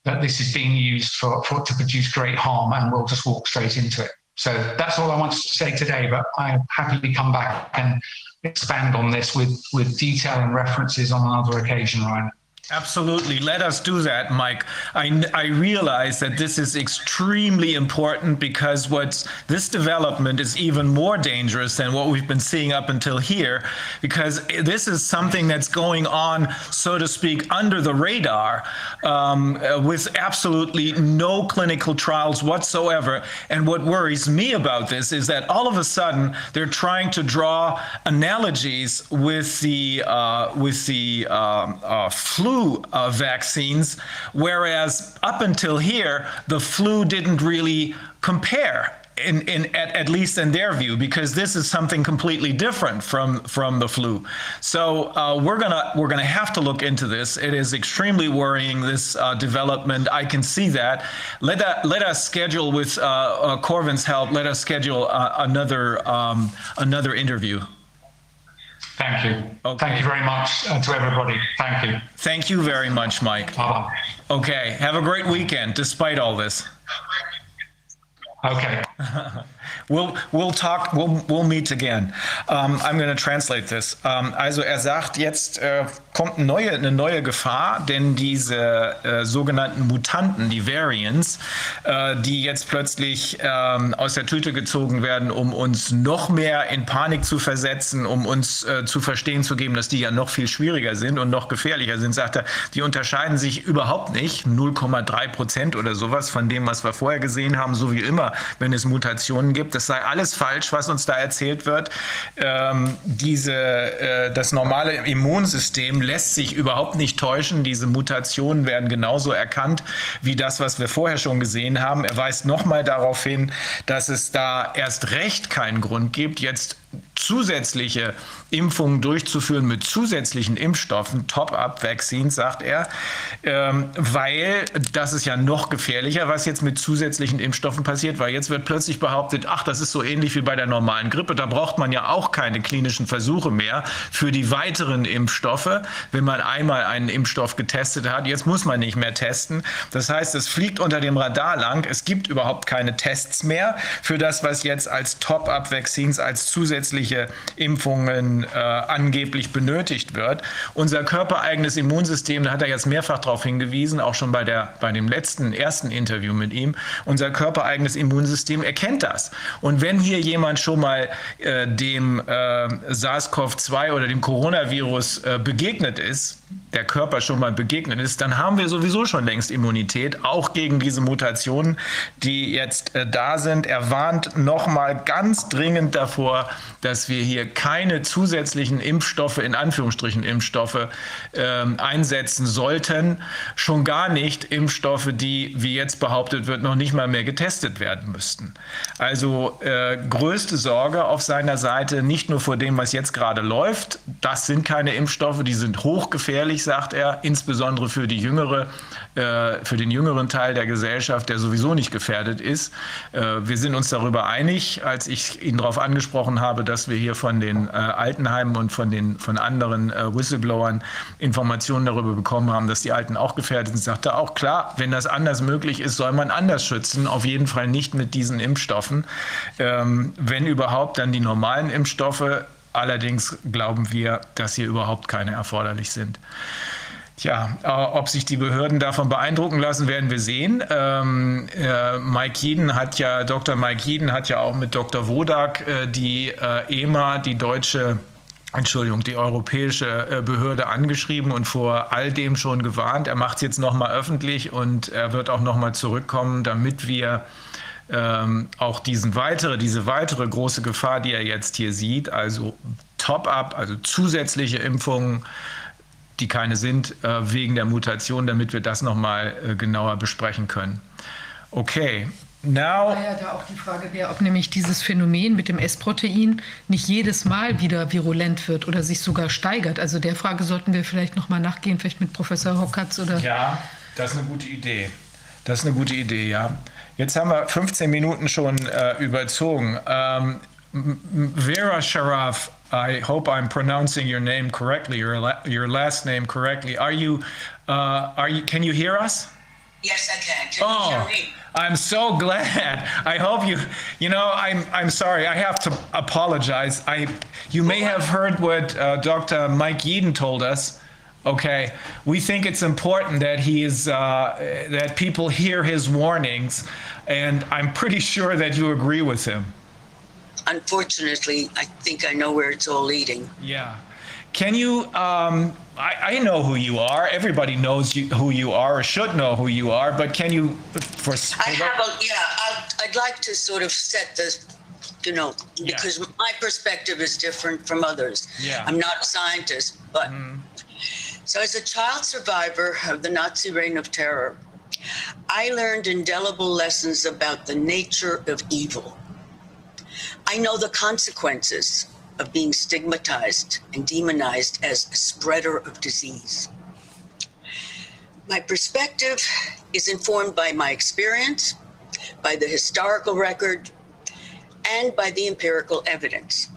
that this is being used for, for to produce great harm and we'll just walk straight into it. So that's all I wanted to say today, but I happily come back and expand on this with, with detail and references on another occasion, Ryan. Absolutely. Let us do that, Mike. I, I realize that this is extremely important because what's this development is even more dangerous than what we've been seeing up until here, because this is something that's going on, so to speak, under the radar um, uh, with absolutely no clinical trials whatsoever. And what worries me about this is that all of a sudden they're trying to draw analogies with the uh, with the um, uh, flu flu uh, vaccines, whereas up until here, the flu didn't really compare. In, in at, at least in their view, because this is something completely different from from the flu. So uh, we're gonna we're gonna have to look into this. It is extremely worrying this uh, development. I can see that. Let that let us schedule with uh, uh Corvin's help. Let us schedule uh, another um, another interview. Thank you. Okay. Thank you very much uh, to everybody. Thank you. Thank you very much, Mike. Bye-bye. Okay. Have a great weekend despite all this. Okay. we'll we'll talk. We'll we'll meet again. Um, I'm going to translate this. Um, also er sagt jetzt. Äh, kommt eine neue, eine neue Gefahr, denn diese äh, sogenannten Mutanten, die Variants, äh, die jetzt plötzlich ähm, aus der Tüte gezogen werden, um uns noch mehr in Panik zu versetzen, um uns äh, zu verstehen zu geben, dass die ja noch viel schwieriger sind und noch gefährlicher sind, sagt er, die unterscheiden sich überhaupt nicht, 0,3 Prozent oder sowas von dem, was wir vorher gesehen haben, so wie immer, wenn es Mutationen gibt. Das sei alles falsch, was uns da erzählt wird. Ähm, diese, äh, das normale Immunsystem lässt sich überhaupt nicht täuschen. Diese Mutationen werden genauso erkannt wie das, was wir vorher schon gesehen haben. Er weist nochmal darauf hin, dass es da erst recht keinen Grund gibt, jetzt zusätzliche Impfungen durchzuführen mit zusätzlichen Impfstoffen, Top-up-Vaccines, sagt er, ähm, weil das ist ja noch gefährlicher, was jetzt mit zusätzlichen Impfstoffen passiert, weil jetzt wird plötzlich behauptet, ach, das ist so ähnlich wie bei der normalen Grippe, da braucht man ja auch keine klinischen Versuche mehr für die weiteren Impfstoffe, wenn man einmal einen Impfstoff getestet hat. Jetzt muss man nicht mehr testen. Das heißt, es fliegt unter dem Radar lang. Es gibt überhaupt keine Tests mehr für das, was jetzt als Top-up-Vaccines, als zusätzliche Impfungen äh, angeblich benötigt wird. Unser körpereigenes Immunsystem, da hat er jetzt mehrfach darauf hingewiesen, auch schon bei, der, bei dem letzten, ersten Interview mit ihm, unser körpereigenes Immunsystem erkennt das. Und wenn hier jemand schon mal äh, dem äh, SARS-CoV-2 oder dem Coronavirus äh, begegnet ist, der Körper schon mal begegnet ist, dann haben wir sowieso schon längst Immunität, auch gegen diese Mutationen, die jetzt äh, da sind. Er warnt nochmal ganz dringend davor, dass wir hier keine zusätzlichen Impfstoffe, in Anführungsstrichen Impfstoffe, äh, einsetzen sollten. Schon gar nicht Impfstoffe, die, wie jetzt behauptet wird, noch nicht mal mehr getestet werden müssten. Also äh, größte Sorge auf seiner Seite, nicht nur vor dem, was jetzt gerade läuft. Das sind keine Impfstoffe, die sind hochgefährlich, sagt er, insbesondere für die jüngere, für den jüngeren Teil der Gesellschaft, der sowieso nicht gefährdet ist. Äh, wir sind uns darüber einig, als ich ihn darauf angesprochen habe, dass wir hier von den äh, Altenheimen und von den von anderen äh, Whistleblowern Informationen darüber bekommen haben, dass die Alten auch gefährdet sind. Sagte auch klar, wenn das anders möglich ist, soll man anders schützen. Auf jeden Fall nicht mit diesen Impfstoffen. Ähm, wenn überhaupt, dann die normalen Impfstoffe. Allerdings glauben wir, dass hier überhaupt keine erforderlich sind. Tja, äh, ob sich die Behörden davon beeindrucken lassen, werden wir sehen. Ähm, äh, Mike Jeden hat ja, Dr. Mike Jeden hat ja auch mit Dr. Wodak äh, die äh, EMA, die deutsche Entschuldigung, die europäische äh, Behörde angeschrieben und vor all dem schon gewarnt. Er macht es jetzt nochmal öffentlich und er wird auch nochmal zurückkommen, damit wir ähm, auch diesen weitere, diese weitere große Gefahr, die er jetzt hier sieht, also Top-up, also zusätzliche Impfungen, die keine sind, äh, wegen der Mutation, damit wir das nochmal äh, genauer besprechen können. Okay, Now, ja, da auch die Frage wäre, ob nämlich dieses Phänomen mit dem S-Protein nicht jedes Mal wieder virulent wird oder sich sogar steigert. Also der Frage sollten wir vielleicht noch mal nachgehen, vielleicht mit Professor Hockatz oder. Ja, das ist eine gute Idee. Das ist eine gute Idee, ja. Jetzt haben wir 15 Minuten schon äh, überzogen. Ähm, Vera Sharaf I hope I'm pronouncing your name correctly, your la your last name correctly. Are you? Uh, are you? Can you hear us? Yes, I can. Can oh, you hear me? I'm so glad. I hope you. You know, I'm. I'm sorry. I have to apologize. I. You may have heard what uh, Dr. Mike Yeadon told us. Okay, we think it's important that he is uh, that people hear his warnings, and I'm pretty sure that you agree with him unfortunately, I think I know where it's all leading. Yeah. Can you? Um, I, I, know who you are. Everybody knows you, who you are, or should know who you are. But can you? For I have a yeah. I'd, I'd like to sort of set the, you know, because yeah. my perspective is different from others. Yeah. I'm not a scientist, but mm. so as a child survivor of the Nazi reign of terror, I learned indelible lessons about the nature of evil I know the consequences of being stigmatized and demonized as a spreader of disease. My perspective is informed by my experience, by the historical record, and by the empirical evidence.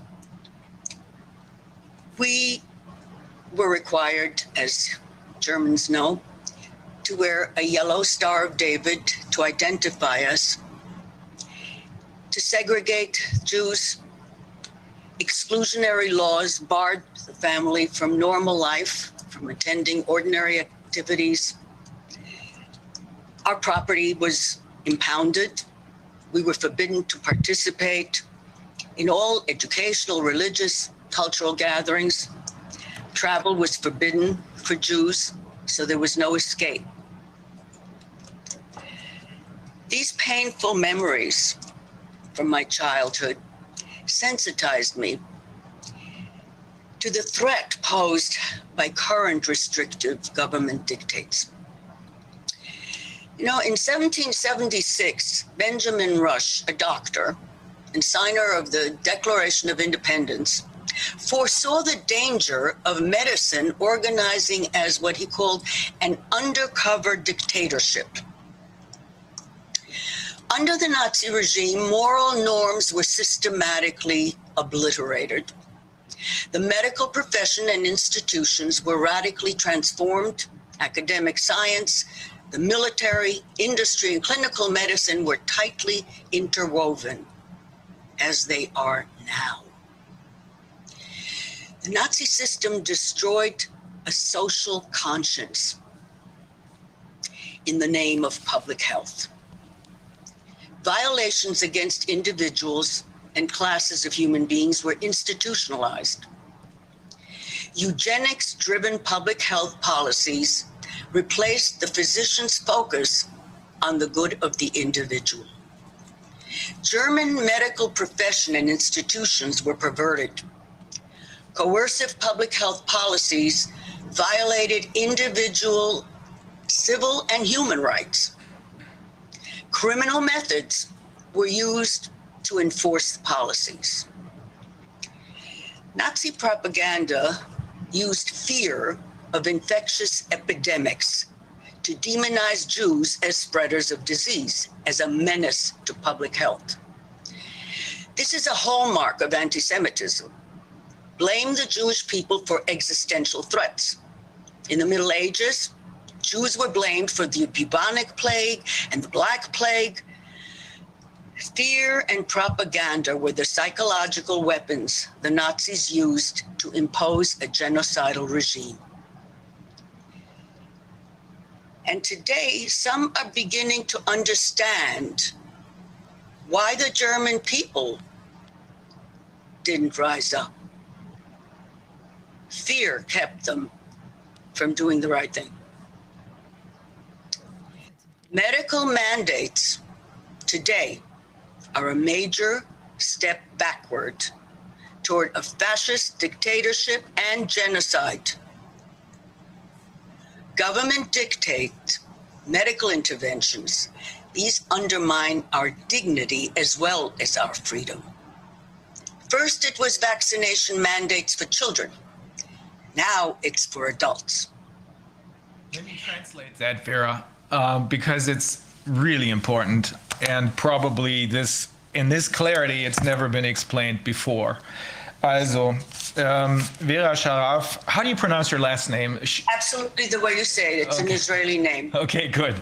We were required, as Germans know, to wear a yellow Star of David to identify us to segregate Jews. Exclusionary laws barred the family from normal life from attending ordinary activities. Our property was impounded. We were forbidden to participate in all educational, religious, cultural gatherings. Travel was forbidden for Jews, so there was no escape. These painful memories from my childhood sensitized me to the threat posed by current restrictive government dictates. You know, in 1776, Benjamin Rush, a doctor and signer of the Declaration of Independence, foresaw the danger of medicine organizing as what he called an undercover dictatorship. Under the Nazi regime, moral norms were systematically obliterated. The medical profession and institutions were radically transformed. Academic science, the military, industry, and clinical medicine were tightly interwoven, as they are now. The Nazi system destroyed a social conscience in the name of public health. Violations against individuals and classes of human beings were institutionalized. Eugenics driven public health policies replaced the physician's focus on the good of the individual. German medical profession and institutions were perverted. Coercive public health policies violated individual civil and human rights. Criminal methods were used to enforce the policies. Nazi propaganda used fear of infectious epidemics to demonize Jews as spreaders of disease, as a menace to public health. This is a hallmark of anti Semitism. Blame the Jewish people for existential threats. In the Middle Ages, Jews were blamed for the bubonic plague and the Black Plague. Fear and propaganda were the psychological weapons the Nazis used to impose a genocidal regime. And today, some are beginning to understand why the German people didn't rise up. Fear kept them from doing the right thing. Medical mandates today are a major step backward toward a fascist dictatorship and genocide. Government dictate medical interventions. These undermine our dignity as well as our freedom. First, it was vaccination mandates for children. Now it's for adults. Let me translate that, Vera um, because it's really important and probably this in this clarity it's never been explained before. Also, um, Vera Sharaf, how do you pronounce your last name? Absolutely the way you say it. It's okay. an Israeli name. Okay, good.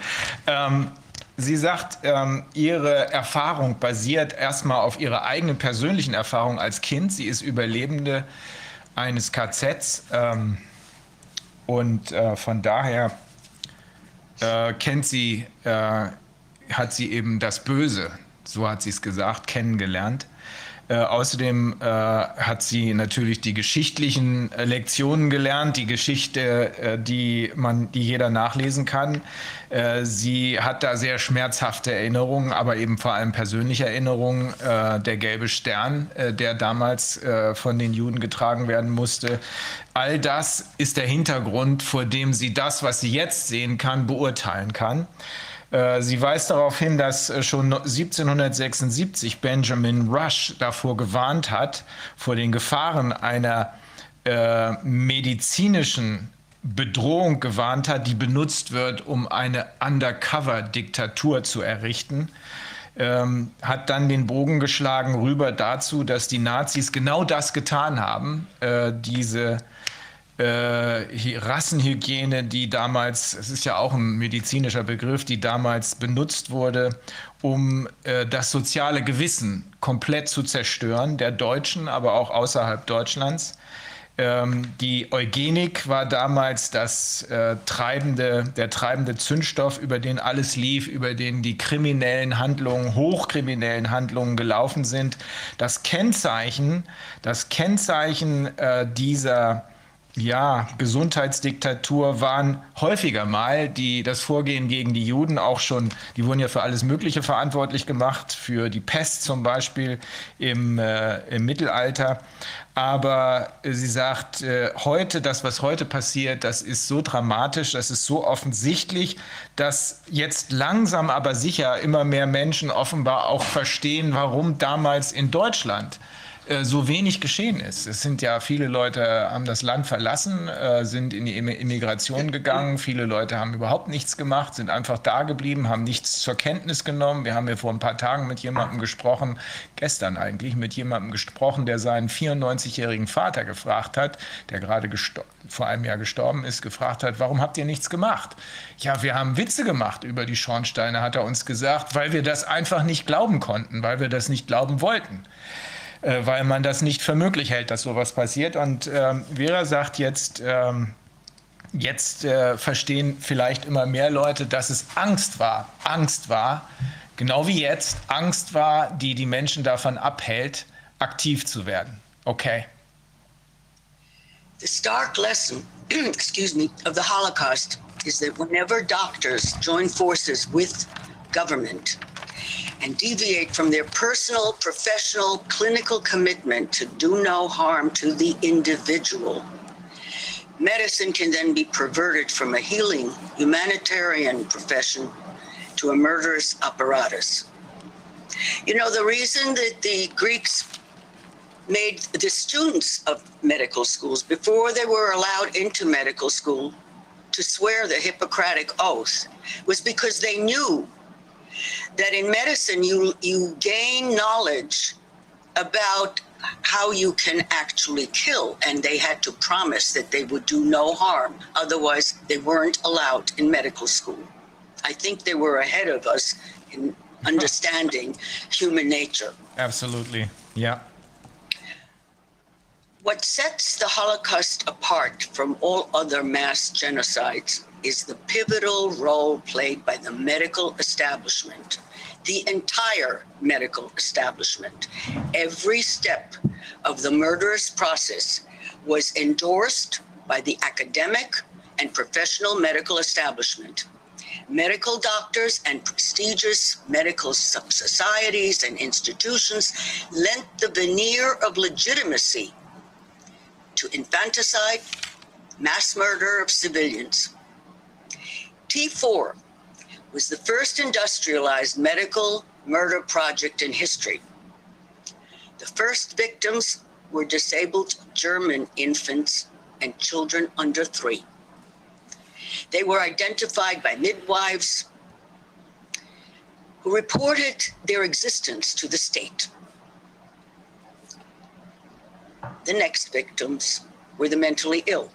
Um, Sie sagt, ähm, ihre Erfahrung basiert erstmal auf ihrer eigenen persönlichen Erfahrung als Kind. Sie ist Überlebende eines KZs ähm, und äh, von daher äh, kennt sie, äh, hat sie eben das Böse, so hat sie es gesagt, kennengelernt. Äh, außerdem äh, hat sie natürlich die geschichtlichen äh, Lektionen gelernt, die Geschichte, äh, die man, die jeder nachlesen kann. Äh, sie hat da sehr schmerzhafte Erinnerungen, aber eben vor allem persönliche Erinnerungen. Der gelbe Stern, der damals von den Juden getragen werden musste. All das ist der Hintergrund, vor dem sie das, was sie jetzt sehen kann, beurteilen kann. Äh, sie weist darauf hin, dass äh, schon 1776 Benjamin Rush davor gewarnt hat, vor den Gefahren einer äh, medizinischen Bedrohung gewarnt hat, die benutzt wird, um eine Undercover-Diktatur zu errichten. Ähm, hat dann den Bogen geschlagen rüber dazu, dass die Nazis genau das getan haben, äh, diese äh, Rassenhygiene, die damals, es ist ja auch ein medizinischer Begriff, die damals benutzt wurde, um äh, das soziale Gewissen komplett zu zerstören, der Deutschen, aber auch außerhalb Deutschlands. Ähm, die Eugenik war damals das äh, treibende, der treibende Zündstoff, über den alles lief, über den die kriminellen Handlungen, hochkriminellen Handlungen gelaufen sind. Das Kennzeichen, das Kennzeichen äh, dieser ja, Gesundheitsdiktatur waren häufiger mal die, das Vorgehen gegen die Juden auch schon, die wurden ja für alles Mögliche verantwortlich gemacht, für die Pest zum Beispiel im, äh, im Mittelalter. Aber sie sagt, äh, heute, das, was heute passiert, das ist so dramatisch, das ist so offensichtlich, dass jetzt langsam aber sicher immer mehr Menschen offenbar auch verstehen, warum damals in Deutschland äh, so wenig geschehen ist. Es sind ja viele Leute haben das Land verlassen, äh, sind in die Immigration gegangen. Viele Leute haben überhaupt nichts gemacht, sind einfach da geblieben, haben nichts zur Kenntnis genommen. Wir haben ja vor ein paar Tagen mit jemandem gesprochen, gestern eigentlich mit jemandem gesprochen, der seinen 94-jährigen Vater gefragt hat, der gerade vor einem Jahr gestorben ist, gefragt hat, warum habt ihr nichts gemacht? Ja, wir haben Witze gemacht über die Schornsteine, hat er uns gesagt, weil wir das einfach nicht glauben konnten, weil wir das nicht glauben wollten. Äh, weil man das nicht für möglich hält, dass sowas passiert. Und ähm, Vera sagt jetzt, ähm, jetzt äh, verstehen vielleicht immer mehr Leute, dass es Angst war, Angst war, genau wie jetzt, Angst war, die die Menschen davon abhält, aktiv zu werden. Okay. The stark lesson, excuse me, of the Holocaust is that whenever doctors join forces with government, and deviate from their personal, professional, clinical commitment to do no harm to the individual. Medicine can then be perverted from a healing humanitarian profession to a murderous apparatus. You know, the reason that the Greeks made the students of medical schools, before they were allowed into medical school, to swear the Hippocratic Oath was because they knew that in medicine you you gain knowledge about how you can actually kill and they had to promise that they would do no harm. Otherwise they weren't allowed in medical school. I think they were ahead of us in understanding human nature. Absolutely. Yeah. What sets the holocaust apart from all other mass genocides is the pivotal role played by the medical establishment, the entire medical establishment. Every step of the murderous process was endorsed by the academic and professional medical establishment. Medical doctors and prestigious medical societies and institutions lent the veneer of legitimacy to infanticide, mass murder of civilians, T4 was the first industrialized medical murder project in history. The first victims were disabled German infants and children under three. They were identified by midwives who reported their existence to the state. The next victims were the mentally ill,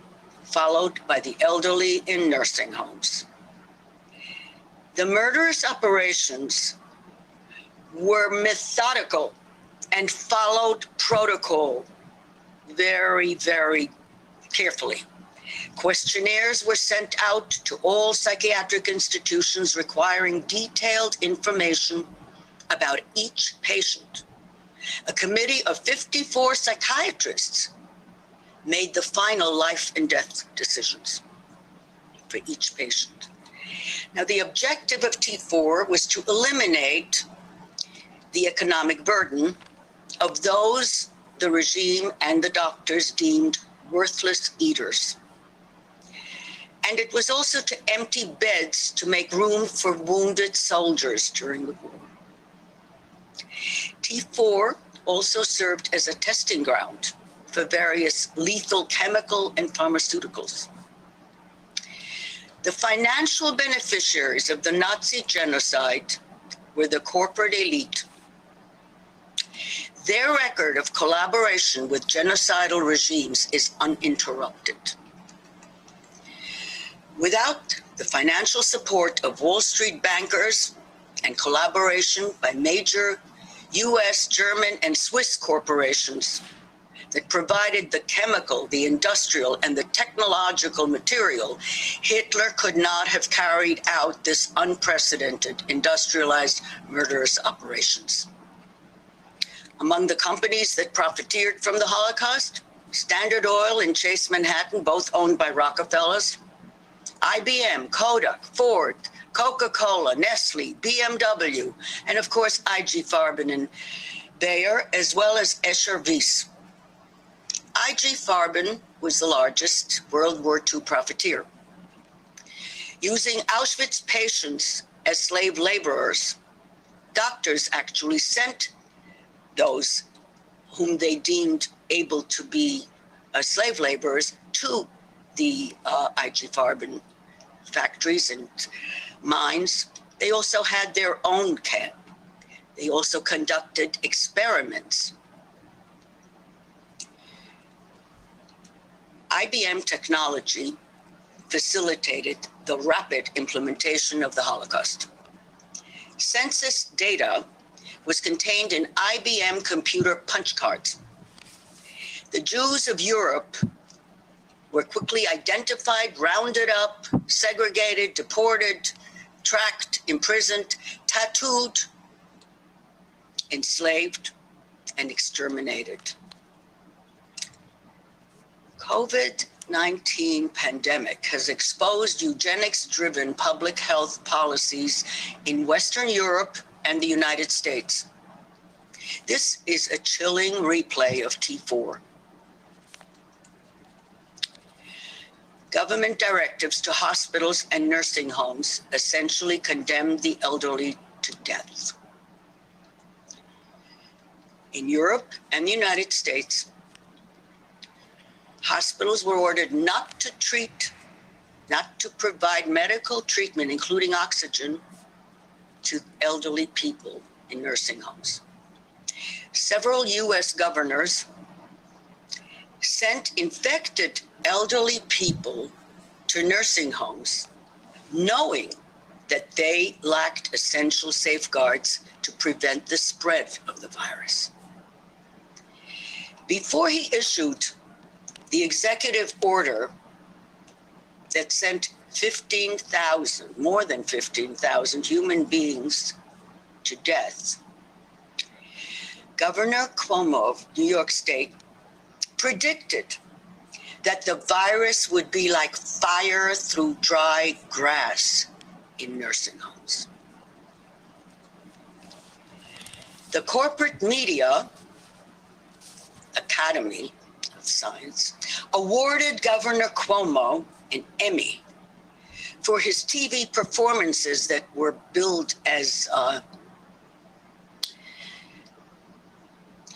followed by the elderly in nursing homes. The murderous operations were methodical and followed protocol very, very carefully. Questionnaires were sent out to all psychiatric institutions requiring detailed information about each patient. A committee of 54 psychiatrists made the final life and death decisions for each patient. Now, the objective of T4 was to eliminate the economic burden of those the regime and the doctors deemed worthless eaters. And it was also to empty beds to make room for wounded soldiers during the war. T4 also served as a testing ground for various lethal chemical and pharmaceuticals. The financial beneficiaries of the Nazi genocide were the corporate elite. Their record of collaboration with genocidal regimes is uninterrupted. Without the financial support of Wall Street bankers and collaboration by major US, German, and Swiss corporations, that provided the chemical, the industrial, and the technological material, Hitler could not have carried out this unprecedented industrialized murderous operations. Among the companies that profiteered from the Holocaust, Standard Oil and Chase Manhattan, both owned by Rockefellers, IBM, Kodak, Ford, Coca-Cola, Nestle, BMW, and of course IG Farben and Bayer, as well as Escher Wyss. IG Farben was the largest World War II profiteer. Using Auschwitz patients as slave laborers, doctors actually sent those whom they deemed able to be uh, slave laborers to the uh, IG Farben factories and mines. They also had their own camp. They also conducted experiments. IBM technology facilitated the rapid implementation of the Holocaust. Census data was contained in IBM computer punch cards. The Jews of Europe were quickly identified, rounded up, segregated, deported, tracked, imprisoned, tattooed, enslaved, and exterminated. COVID 19 pandemic has exposed eugenics driven public health policies in Western Europe and the United States. This is a chilling replay of T4. Government directives to hospitals and nursing homes essentially condemned the elderly to death. In Europe and the United States, hospitals were ordered not to treat, not to provide medical treatment, including oxygen, to elderly people in nursing homes. Several US governors sent infected elderly people to nursing homes, knowing that they lacked essential safeguards to prevent the spread of the virus. Before he issued the executive order that sent 15,000, more than 15,000 human beings to death, Governor Cuomo of New York State predicted that the virus would be like fire through dry grass in nursing homes. The corporate media Academy Science awarded Governor Cuomo an Emmy for his TV performances that were billed as uh,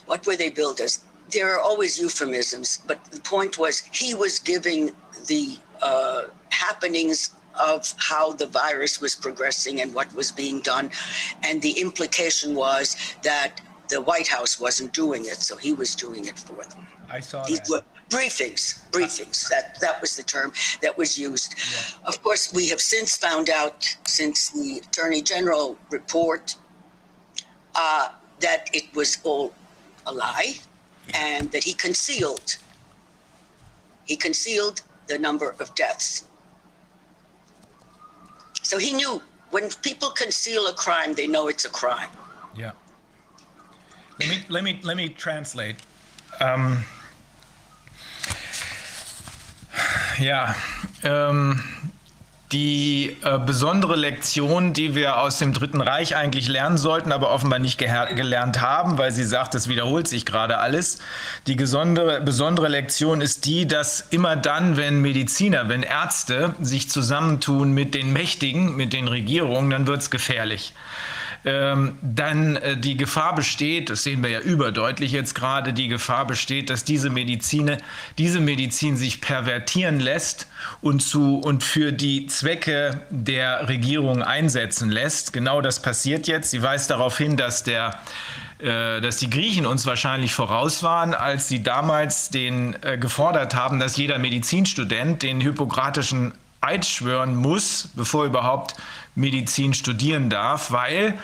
what were they billed as? There are always euphemisms, but the point was he was giving the uh, happenings of how the virus was progressing and what was being done. And the implication was that the White House wasn't doing it, so he was doing it for them. I saw These that. were briefings, briefings. That that was the term that was used. Yeah. Of course, we have since found out, since the Attorney General report, uh, that it was all a lie, and that he concealed. He concealed the number of deaths. So he knew when people conceal a crime, they know it's a crime. Yeah. Let me let me let me translate. Um, ja, ähm, die äh, besondere Lektion, die wir aus dem Dritten Reich eigentlich lernen sollten, aber offenbar nicht gelernt haben, weil sie sagt, es wiederholt sich gerade alles. Die besondere, besondere Lektion ist die, dass immer dann, wenn Mediziner, wenn Ärzte sich zusammentun mit den Mächtigen, mit den Regierungen, dann wird es gefährlich ähm, dann äh, die Gefahr besteht, das sehen wir ja überdeutlich jetzt gerade, die Gefahr besteht, dass diese Medizin, diese Medizin sich pervertieren lässt und zu und für die Zwecke der Regierung einsetzen lässt. Genau das passiert jetzt. Sie weist darauf hin, dass der äh, dass die Griechen uns wahrscheinlich voraus waren, als sie damals den äh, gefordert haben, dass jeder Medizinstudent den hippokratischen Eid schwören muss, bevor überhaupt Medizin studieren darf, weil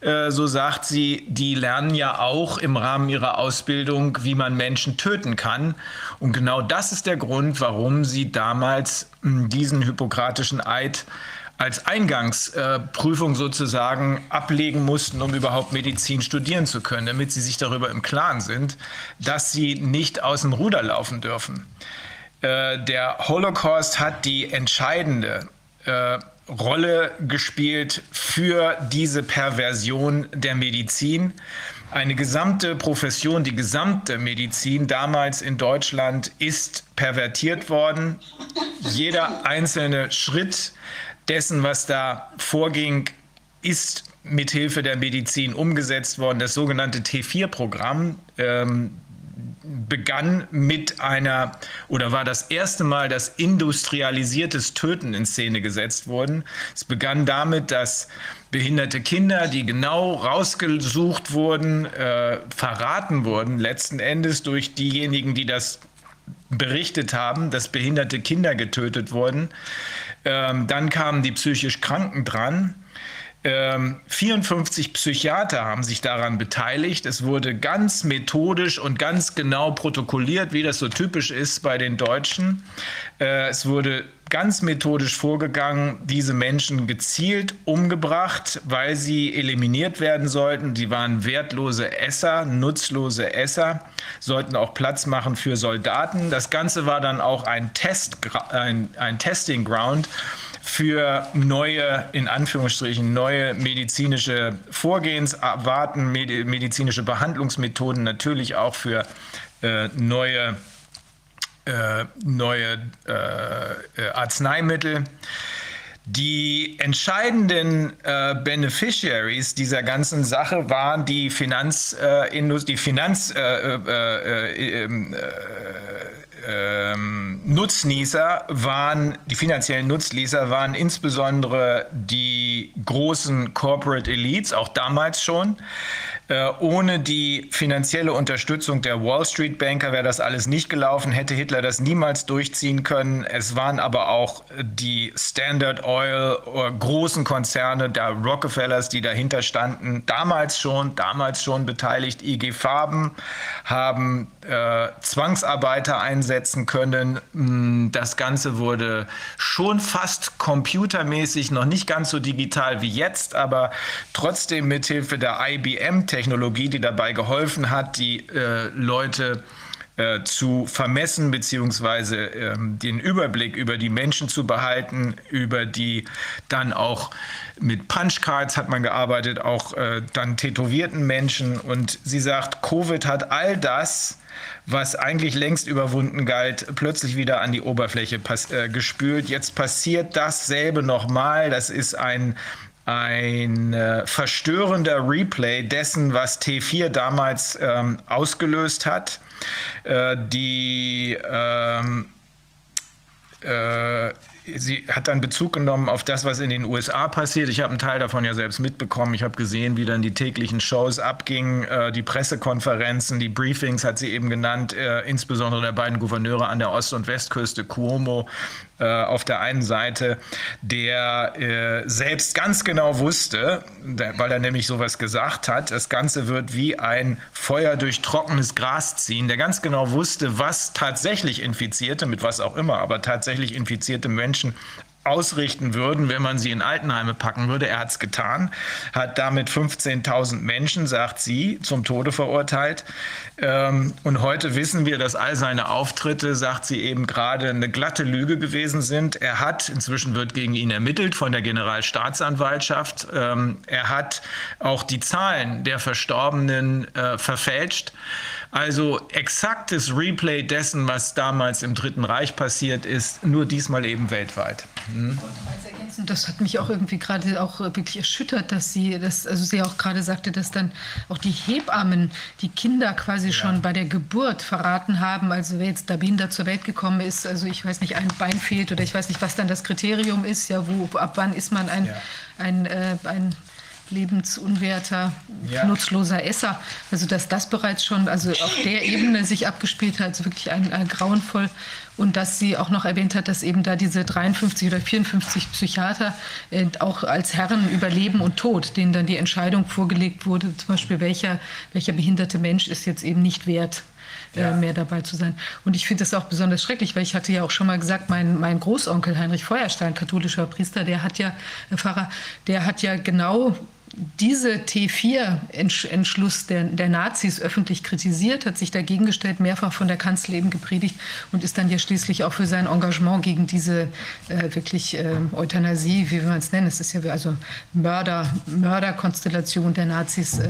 äh, so sagt sie, die lernen ja auch im Rahmen ihrer Ausbildung, wie man Menschen töten kann. Und genau das ist der Grund, warum sie damals hm, diesen hippokratischen Eid als Eingangsprüfung sozusagen ablegen mussten, um überhaupt Medizin studieren zu können, damit sie sich darüber im Klaren sind, dass sie nicht aus dem Ruder laufen dürfen. Äh, der Holocaust hat die entscheidende äh, Rolle gespielt für diese Perversion der Medizin. Eine gesamte Profession, die gesamte Medizin damals in Deutschland ist pervertiert worden. Jeder einzelne Schritt dessen, was da vorging, ist mithilfe der Medizin umgesetzt worden. Das sogenannte T4-Programm ähm, begann mit einer oder war das erste Mal, dass industrialisiertes Töten in Szene gesetzt wurden. Es begann damit, dass behinderte Kinder, die genau rausgesucht wurden, äh, verraten wurden, letzten Endes durch diejenigen, die das berichtet haben, dass behinderte Kinder getötet wurden. Ähm, dann kamen die psychisch Kranken dran. Ähm, 54 Psychiater haben sich daran beteiligt. Es wurde ganz methodisch und ganz genau protokolliert, wie das so typisch ist bei den Deutschen. Äh, es wurde ganz methodisch vorgegangen, diese Menschen gezielt umgebracht, weil sie eliminiert werden sollten. Die waren wertlose Esser, nutzlose Esser, sollten auch Platz machen für Soldaten. Das Ganze war dann auch ein, Test, ein, ein Testing Ground für neue, in Anführungsstrichen, neue medizinische Vorgehensarten, medizinische Behandlungsmethoden, natürlich auch für äh, neue äh, neue äh, äh, Arzneimittel. Die entscheidenden äh, Beneficiaries dieser ganzen Sache waren die Finanzindustrie, die Finanz, äh, äh, ähm, Nutznießer waren, die finanziellen Nutznießer waren insbesondere die großen Corporate Elites, auch damals schon. Äh, ohne die finanzielle Unterstützung der Wall Street Banker wäre das alles nicht gelaufen, hätte Hitler das niemals durchziehen können. Es waren aber auch die Standard Oil äh, großen Konzerne der Rockefellers, die dahinter standen, damals schon, damals schon beteiligt. IG Farben haben äh, Zwangsarbeiter einsetzen können. Mm, das Ganze wurde schon fast computermäßig, noch nicht ganz so digital wie jetzt, aber trotzdem mithilfe der IBM-Technologie Technologie, die dabei geholfen hat, die äh, Leute äh, zu vermessen beziehungsweise ähm, den Überblick über die Menschen zu behalten, über die dann auch mit Punchcards hat man gearbeitet, auch äh, dann tätowierten Menschen. Und sie sagt, Covid hat all das, was eigentlich längst überwunden galt, plötzlich wieder an die Oberfläche äh, gespült. Jetzt passiert dasselbe nochmal. Das ist ein ein äh, verstörender Replay dessen, was T4 damals ähm, ausgelöst hat. Äh, die ähm, äh, sie hat dann Bezug genommen auf das, was in den USA passiert. Ich habe einen Teil davon ja selbst mitbekommen. Ich habe gesehen, wie dann die täglichen Shows abgingen, äh, die Pressekonferenzen, die Briefings hat sie eben genannt, äh, insbesondere der beiden Gouverneure an der Ost- und Westküste, Cuomo äh, auf der einen Seite, der äh, selbst ganz genau wusste, weil er nämlich sowas gesagt hat, das Ganze wird wie ein Feuer durch trockenes Gras ziehen, der ganz genau wusste, was tatsächlich Infizierte, mit was auch immer, aber tatsächlich infizierte Menschen ausrichten würden, wenn man sie in Altenheime packen würde. Er hat es getan, hat damit 15.000 Menschen, sagt sie, zum Tode verurteilt. Ähm, und heute wissen wir, dass all seine Auftritte, sagt sie eben gerade, eine glatte Lüge gewesen sind. Er hat, inzwischen wird gegen ihn ermittelt von der Generalstaatsanwaltschaft, ähm, er hat auch die Zahlen der Verstorbenen äh, verfälscht. Also exaktes Replay dessen, was damals im Dritten Reich passiert ist, nur diesmal eben weltweit. Hm? Das hat mich auch irgendwie gerade auch wirklich erschüttert, dass sie das, also sie auch gerade sagte, dass dann auch die Hebammen die Kinder quasi ja. schon bei der Geburt verraten haben. Also wer jetzt da behindert zur Welt gekommen ist, also ich weiß nicht, ein Bein fehlt oder ich weiß nicht, was dann das Kriterium ist, ja, wo ab wann ist man ein, ja. ein, äh, ein lebensunwerter, ja. nutzloser Esser. Also dass das bereits schon also auf der Ebene sich abgespielt hat, also wirklich ein, ein grauenvoll. Und dass sie auch noch erwähnt hat, dass eben da diese 53 oder 54 Psychiater äh, auch als Herren über Leben und Tod, denen dann die Entscheidung vorgelegt wurde, zum Beispiel welcher, welcher behinderte Mensch ist jetzt eben nicht wert, äh, ja. mehr dabei zu sein. Und ich finde das auch besonders schrecklich, weil ich hatte ja auch schon mal gesagt, mein, mein Großonkel Heinrich Feuerstein, katholischer Priester, der hat ja, äh, Pfarrer, der hat ja genau diese T4-Entschluss der, der, Nazis öffentlich kritisiert, hat sich dagegen gestellt, mehrfach von der Kanzel eben gepredigt und ist dann ja schließlich auch für sein Engagement gegen diese äh, wirklich äh, Euthanasie, wie man es nennen, es ist ja also Mörder, Mörderkonstellation der Nazis, äh,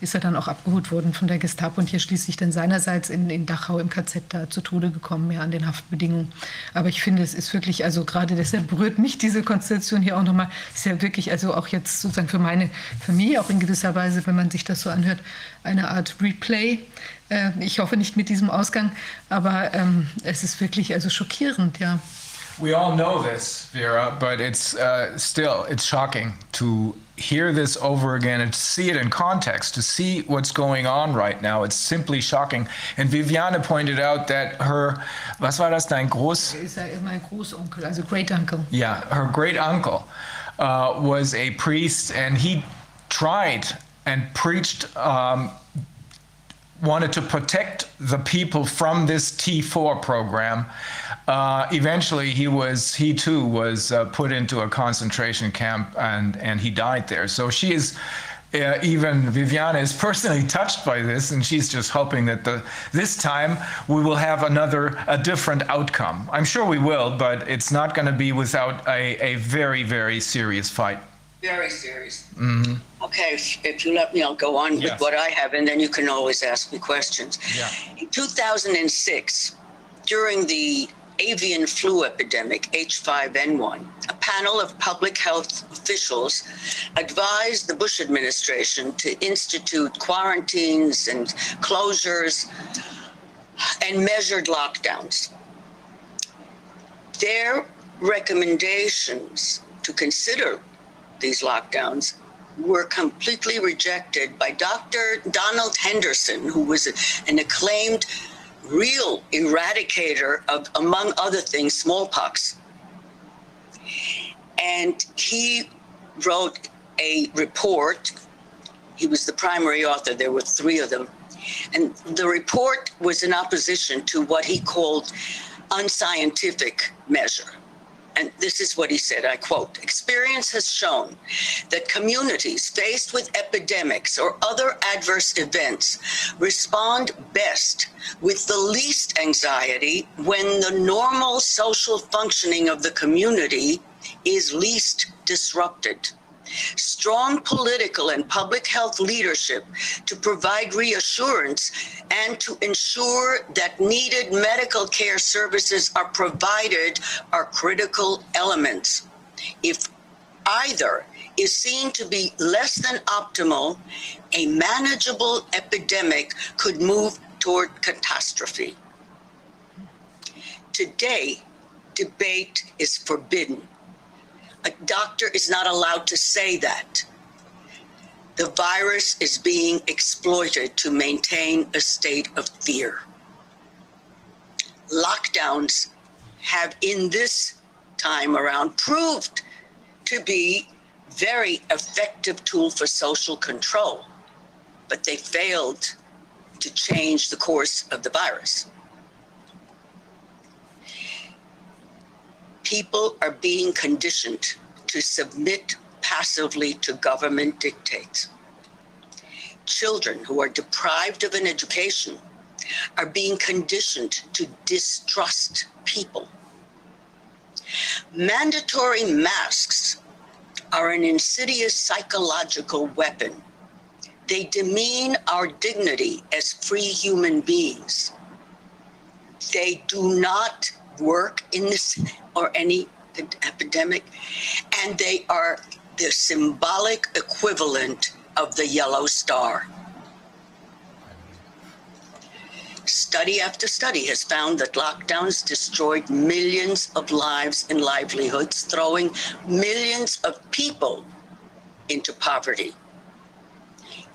ist er dann auch abgeholt worden von der Gestapo und hier schließlich dann seinerseits in, in Dachau im KZ da zu Tode gekommen, ja, an den Haftbedingungen. Aber ich finde, es ist wirklich, also gerade deshalb berührt mich diese Konstellation hier auch nochmal, ist ja wirklich, also auch jetzt sozusagen für meine für mich auch in gewisser Weise, wenn man sich das so anhört, eine Art Replay. Äh, ich hoffe nicht mit diesem Ausgang, aber ähm, es ist wirklich also schockierend, ja. We all know this, Vera, but it's uh, still it's shocking to hear this over again and to see it in context, to see what's going on right now. It's simply shocking. And Viviane pointed out that her, was war das, dein Groß? Mein Großonkel, also Great Uncle. Yeah, her great uncle uh, was a priest, and he tried and preached, um, wanted to protect the people from this T4 program. Uh, eventually, he was he too was uh, put into a concentration camp, and and he died there. So she is uh, even Viviana is personally touched by this, and she's just hoping that the this time we will have another a different outcome. I'm sure we will, but it's not going to be without a, a very very serious fight. Very serious. Mm-hmm. Okay, if, if, you let me, I'll go on yes. with what I have, and then you can always ask me questions. Yeah. In 2006, during the avian flu epidemic, H5N1, a panel of public health officials advised the Bush administration to institute quarantines and closures and measured lockdowns. Their recommendations to consider these lockdowns were completely rejected by Dr. Donald Henderson, who was an acclaimed real eradicator of, among other things, smallpox. And he wrote a report. He was the primary author, there were three of them. And the report was in opposition to what he called unscientific measure. And this is what he said I quote Experience has shown that communities faced with epidemics or other adverse events respond best with the least anxiety when the normal social functioning of the community is least disrupted strong political and public health leadership to provide reassurance and to ensure that needed medical care services are provided are critical elements. If either is seen to be less than optimal, a manageable epidemic could move toward catastrophe. Today, debate is forbidden a doctor is not allowed to say that. The virus is being exploited to maintain a state of fear. Lockdowns have, in this time around, proved to be very effective tool for social control, but they failed to change the course of the virus. People are being conditioned to submit passively to government dictates. Children who are deprived of an education are being conditioned to distrust people. Mandatory masks are an insidious psychological weapon. They demean our dignity as free human beings. They do not work in this or any epidemic, and they are the symbolic equivalent of the yellow star. Study after study has found that lockdowns destroyed millions of lives and livelihoods, throwing millions of people into poverty.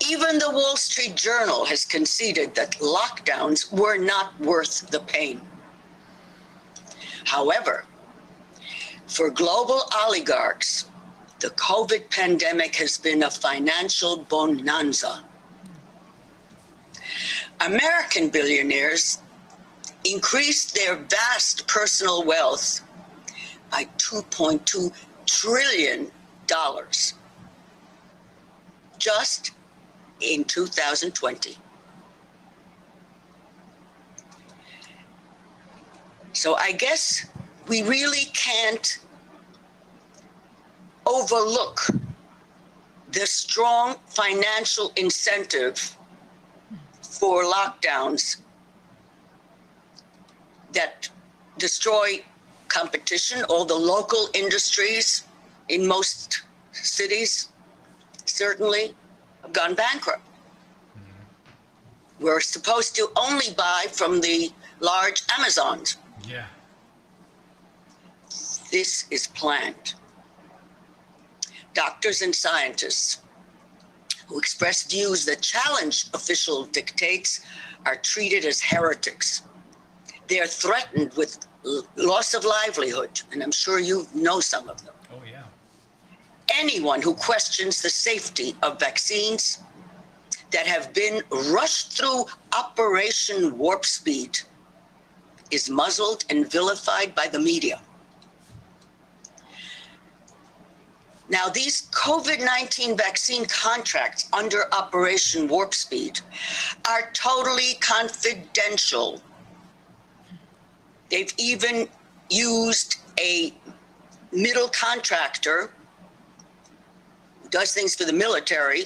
Even the Wall Street Journal has conceded that lockdowns were not worth the pain. However, for global oligarchs, the COVID pandemic has been a financial bonanza. American billionaires increased their vast personal wealth by $2.2 trillion just in 2020. So I guess we really can't overlook the strong financial incentive for lockdowns that destroy competition. All the local industries in most cities certainly have gone bankrupt. Mm-hmm. We're supposed to only buy from the large Amazons. Yeah. This is planned. Doctors and scientists who express views that challenge official dictates are treated as heretics. They're threatened with loss of livelihood, and I'm sure you know some of them. Oh, yeah. Anyone who questions the safety of vaccines that have been rushed through Operation Warp Speed is muzzled and vilified by the media. Now, these COVID 19 vaccine contracts under Operation Warp Speed are totally confidential. They've even used a middle contractor who does things for the military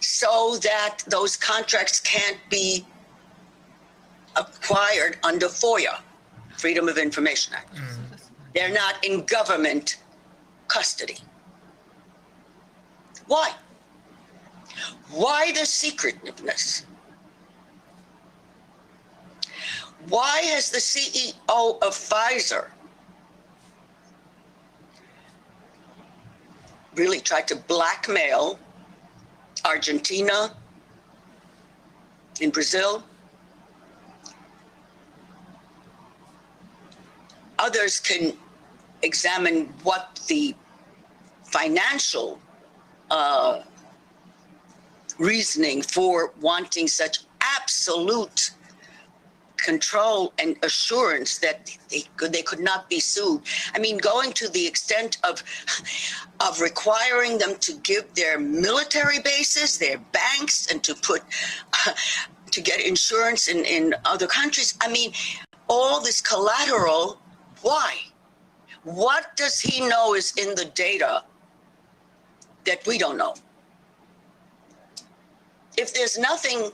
so that those contracts can't be acquired under FOIA, Freedom of Information Act. Mm. They're not in government custody. Why? Why the secretiveness? Why has the CEO of Pfizer really tried to blackmail Argentina, in Brazil? Others can examine what the financial uh, reasoning for wanting such absolute control and assurance that they could, they could not be sued. I mean, going to the extent of of requiring them to give their military bases, their banks, and to put uh, to get insurance in, in other countries. I mean, all this collateral. Why? What does he know is in the data that we don't know? If there's nothing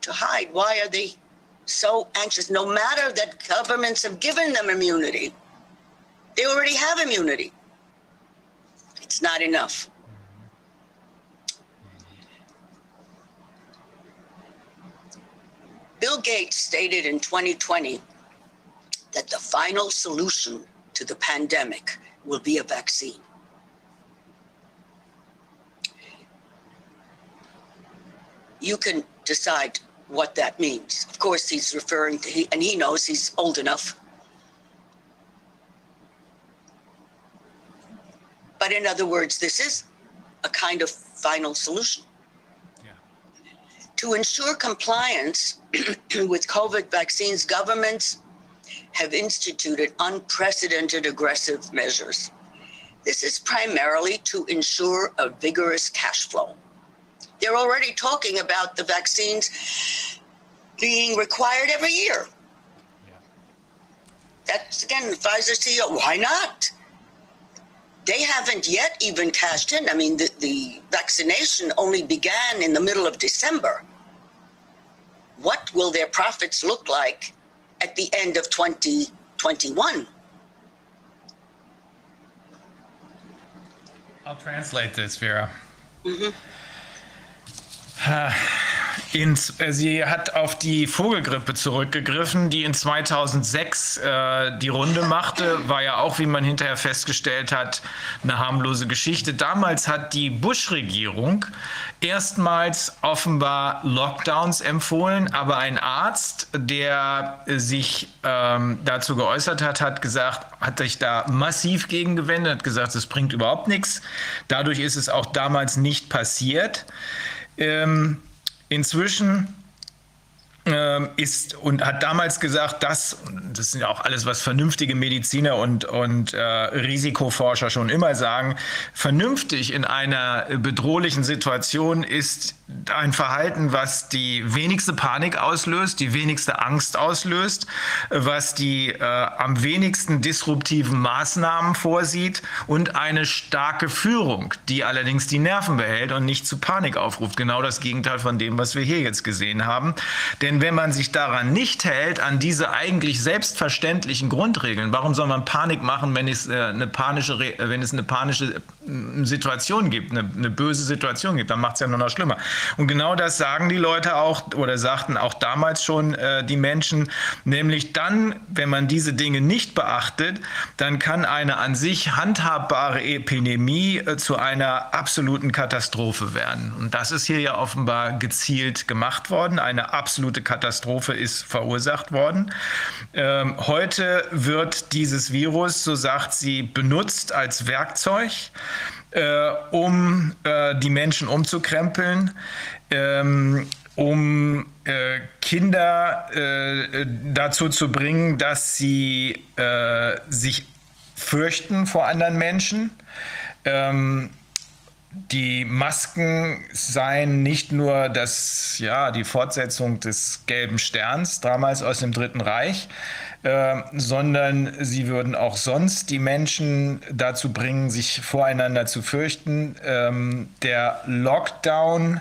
to hide, why are they so anxious? No matter that governments have given them immunity, they already have immunity. It's not enough. Bill Gates stated in 2020 that the final solution to the pandemic will be a vaccine. You can decide what that means. Of course, he's referring to, he, and he knows he's old enough. But in other words, this is a kind of final solution. Yeah. To ensure compliance with COVID vaccines, governments have instituted unprecedented aggressive measures. This is primarily to ensure a vigorous cash flow. They're already talking about the vaccines being required every year. Yeah. That's again, the Pfizer CEO, why not? They haven't yet even cashed in. I mean, the, the vaccination only began in the middle of December. What will their profits look like at the end of 2021. I'll translate this, Vera. Mm-hmm. ins, äh, sie hat auf die Vogelgrippe zurückgegriffen, die in 2006 äh, die Runde machte. War ja auch, wie man hinterher festgestellt hat, eine harmlose Geschichte. Damals hat die Bush-Regierung erstmals offenbar Lockdowns empfohlen, aber ein Arzt, der sich ähm, dazu geäußert hat, hat gesagt, hat sich da massiv gegen gewendet, hat gesagt, es bringt überhaupt nichts. Dadurch ist es auch damals nicht passiert. Ähm, inzwischen ist und hat damals gesagt, dass, das sind ja auch alles, was vernünftige Mediziner und, und äh, Risikoforscher schon immer sagen, vernünftig in einer bedrohlichen Situation ist ein Verhalten, was die wenigste Panik auslöst, die wenigste Angst auslöst, was die äh, am wenigsten disruptiven Maßnahmen vorsieht und eine starke Führung, die allerdings die Nerven behält und nicht zu Panik aufruft. Genau das Gegenteil von dem, was wir hier jetzt gesehen haben. Denn wenn man sich daran nicht hält, an diese eigentlich selbstverständlichen Grundregeln, warum soll man Panik machen, wenn es, äh, eine, panische, wenn es eine panische äh, Situation gibt, eine, eine böse Situation gibt, dann macht es ja nur noch schlimmer. Und genau das sagen die Leute auch oder sagten auch damals schon äh, die Menschen, nämlich dann, wenn man diese Dinge nicht beachtet, dann kann eine an sich handhabbare Epidemie äh, zu einer absoluten Katastrophe werden. Und das ist hier ja offenbar gezielt gemacht worden. Eine absolute Katastrophe ist verursacht worden. Ähm, heute wird dieses Virus, so sagt sie, benutzt als Werkzeug äh, um äh, die Menschen umzukrempeln, ähm, um äh, Kinder äh, dazu zu bringen, dass sie äh, sich fürchten vor anderen Menschen. Ähm, die Masken seien nicht nur das, ja, die Fortsetzung des gelben Sterns, damals aus dem Dritten Reich, äh, sondern sie würden auch sonst die Menschen dazu bringen, sich voreinander zu fürchten. Ähm, der Lockdown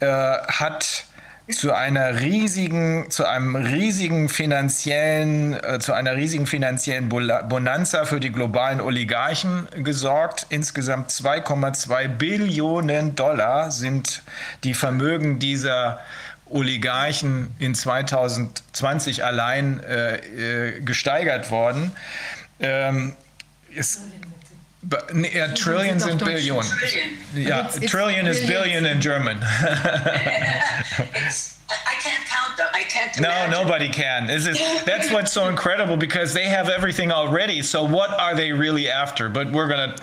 äh, hat zu einer riesigen, zu einem riesigen finanziellen, äh, zu einer riesigen finanziellen Bonanza für die globalen Oligarchen gesorgt. Insgesamt 2,2 Billionen Dollar sind die Vermögen dieser Oligarchen in 2020 allein äh, äh, gesteigert worden. Ähm, ist, yeah, trillions and billion. Yeah, it's, it's trillion is billion in German. I can't count them. I can't. No, imagine. nobody can. Is, that's what's so incredible because they have everything already. So what are they really after? But we're gonna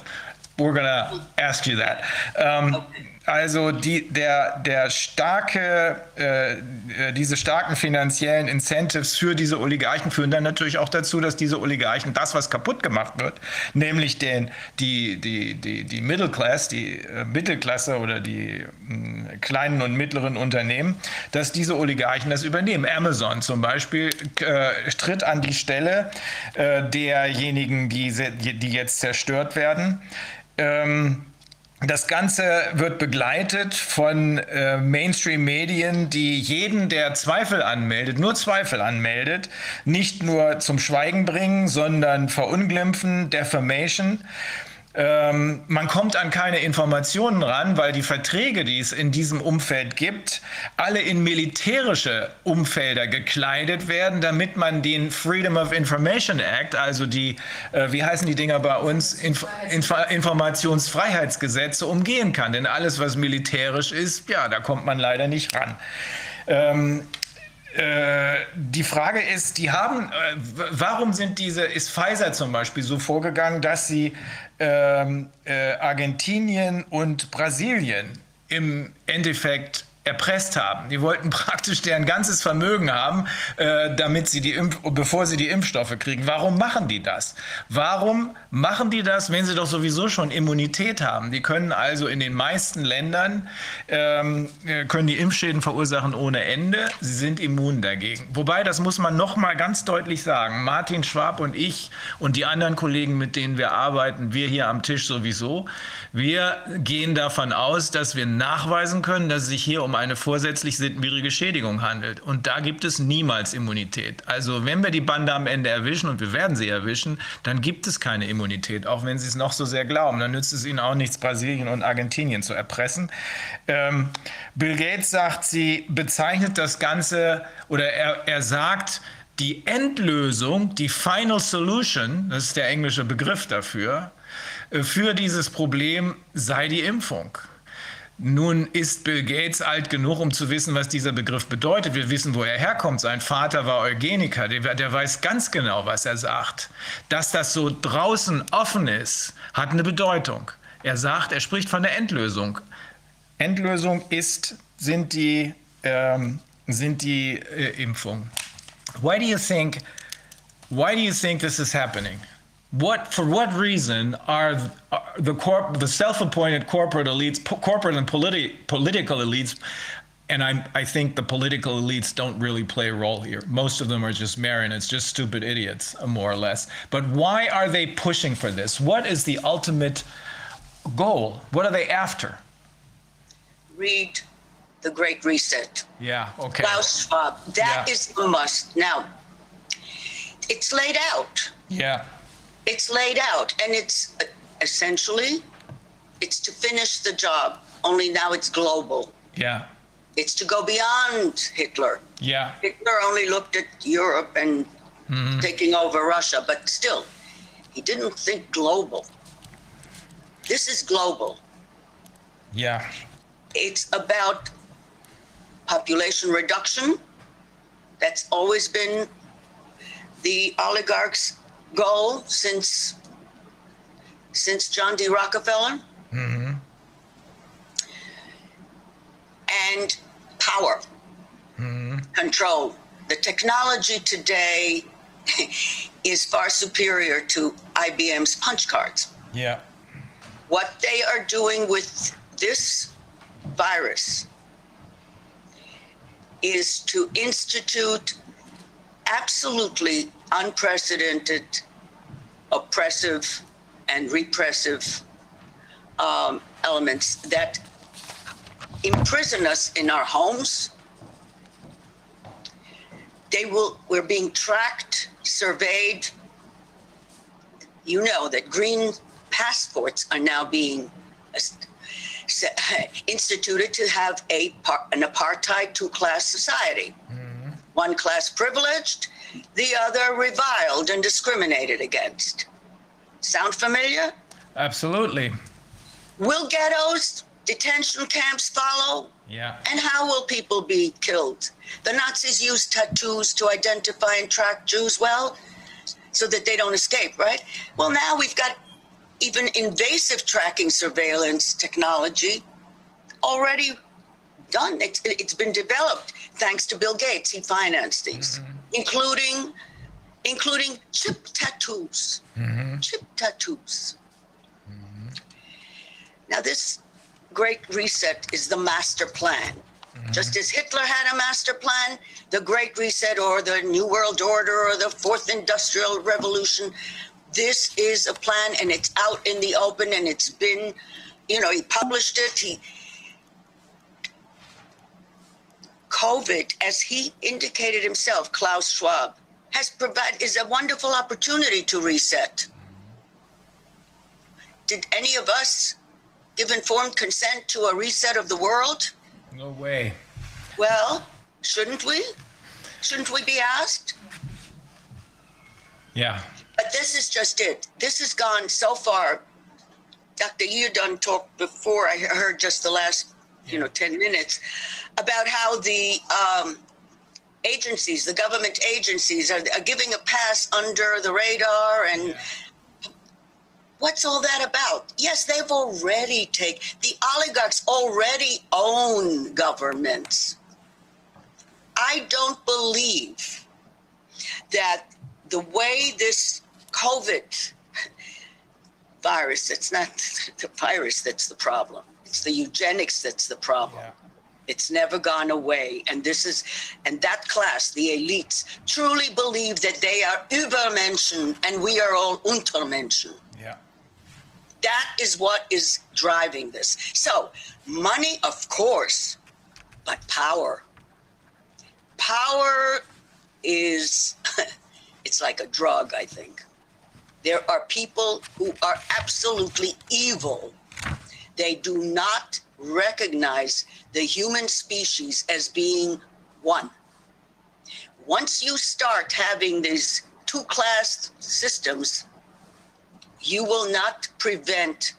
we're gonna ask you that. Um, okay. Also die, der, der starke, äh, äh, diese starken finanziellen Incentives für diese Oligarchen führen dann natürlich auch dazu, dass diese Oligarchen das, was kaputt gemacht wird, nämlich den, die, die, die, die Middle Class, die äh, Mittelklasse oder die mh, kleinen und mittleren Unternehmen, dass diese Oligarchen das übernehmen. Amazon zum Beispiel äh, tritt an die Stelle äh, derjenigen, die, die jetzt zerstört werden. Ähm, das Ganze wird begleitet von äh, Mainstream-Medien, die jeden, der Zweifel anmeldet, nur Zweifel anmeldet, nicht nur zum Schweigen bringen, sondern verunglimpfen, Defamation. Ähm, man kommt an keine Informationen ran, weil die Verträge, die es in diesem Umfeld gibt, alle in militärische Umfelder gekleidet werden, damit man den Freedom of Information Act, also die, äh, wie heißen die Dinger bei uns, Inf Inf Informationsfreiheitsgesetze umgehen kann. Denn alles, was militärisch ist, ja, da kommt man leider nicht ran. Ähm, äh, die Frage ist, die haben, äh, warum sind diese, ist Pfizer zum Beispiel so vorgegangen, dass sie ähm, äh, Argentinien und Brasilien im Endeffekt erpresst haben. Die wollten praktisch deren ganzes Vermögen haben, äh, damit sie die Impf bevor sie die Impfstoffe kriegen. Warum machen die das? Warum machen die das, wenn sie doch sowieso schon Immunität haben? Die können also in den meisten Ländern ähm, äh, können die Impfschäden verursachen ohne Ende. Sie sind immun dagegen. Wobei, das muss man noch mal ganz deutlich sagen. Martin Schwab und ich und die anderen Kollegen, mit denen wir arbeiten, wir hier am Tisch sowieso, wir gehen davon aus, dass wir nachweisen können, dass es sich hier um um eine vorsätzlich sittenwidrige Schädigung handelt. Und da gibt es niemals Immunität. Also wenn wir die Bande am Ende erwischen, und wir werden sie erwischen, dann gibt es keine Immunität, auch wenn sie es noch so sehr glauben. Dann nützt es ihnen auch nichts, Brasilien und Argentinien zu erpressen. Ähm, Bill Gates sagt, sie bezeichnet das Ganze oder er, er sagt, die Endlösung, die Final Solution, das ist der englische Begriff dafür, äh, für dieses Problem sei die Impfung. Nun ist Bill Gates alt genug, um zu wissen, was dieser Begriff bedeutet. Wir wissen, wo er herkommt. Sein Vater war Eugeniker. Der, der, weiß ganz genau, was er sagt. Dass das so draußen offen ist, hat eine Bedeutung. Er sagt, er spricht von der Endlösung. Endlösung ist, sind die, ähm, sind die äh, Impfungen. Why do you think? Why do you think this is happening? What for what reason are the corp the self-appointed corporate elites, corporate and politi- political elites? And I, I think the political elites don't really play a role here. Most of them are just marionettes, just stupid idiots, more or less. But why are they pushing for this? What is the ultimate goal? What are they after? Read the Great Reset. Yeah, okay. Klaus Schwab. That yeah. is a must. Now, it's laid out. Yeah. It's laid out, and it's uh, essentially it's to finish the job. Only now it's global. Yeah. It's to go beyond Hitler. Yeah. Hitler only looked at Europe and mm-hmm. taking over Russia, but still, he didn't think global. This is global. Yeah. It's about population reduction. That's always been the oligarchs' goal since since John D. Rockefeller. Mm-hmm. And power, mm-hmm. control. The technology today is far superior to IBM's punch cards. Yeah. What they are doing with this virus is to institute absolutely unprecedented, oppressive, and repressive um, elements that imprison us in our homes. They will. We're being tracked, surveyed. You know that green passports are now being instituted to have a an apartheid two class society. Mm-hmm. One class privileged, the other reviled and discriminated against. Sound familiar? Absolutely. Will ghettos, detention camps follow? Yeah. And how will people be killed? The Nazis used tattoos to identify and track Jews well so that they don't escape, right? Well, now we've got even invasive tracking surveillance technology already done. It's, it's been developed thanks to Bill Gates. He financed these, mm-hmm. Including including chip tattoos. Mm-hmm. Chip tattoos. Mm-hmm. Now, this Great Reset is the master plan. Mm-hmm. Just as Hitler had a master plan, the Great Reset or the New World Order or the Fourth Industrial Revolution this is a plan and it's out in the open and it's been, you know, he published it. He COVID, as he indicated himself, Klaus Schwab, has provided is a wonderful opportunity to reset. Did any of us give informed consent to a reset of the world? No way. Well, shouldn't we? Shouldn't we be asked? Yeah. But this is just it. This has gone so far. Dr. You done talked before. I heard just the last, you know, 10 minutes about how the um, agencies, the government agencies, are, are, giving a pass under the radar and. Yeah. What's all that about? Yes, they've already taken, the oligarchs already own governments. I don't believe that the way this COVID virus, it's not the virus that's the problem. It's the eugenics that's the problem. Yeah. It's never gone away. And this is, and that class, the elites, truly believe that they are Übermenschen and we are all Untermenschen. Yeah. That is what is driving this. So, money, of course, but power. Power is, it's like a drug, I think. There are people who are absolutely evil. They do not recognize the human species as being one. Once you start having these two class systems, you will not prevent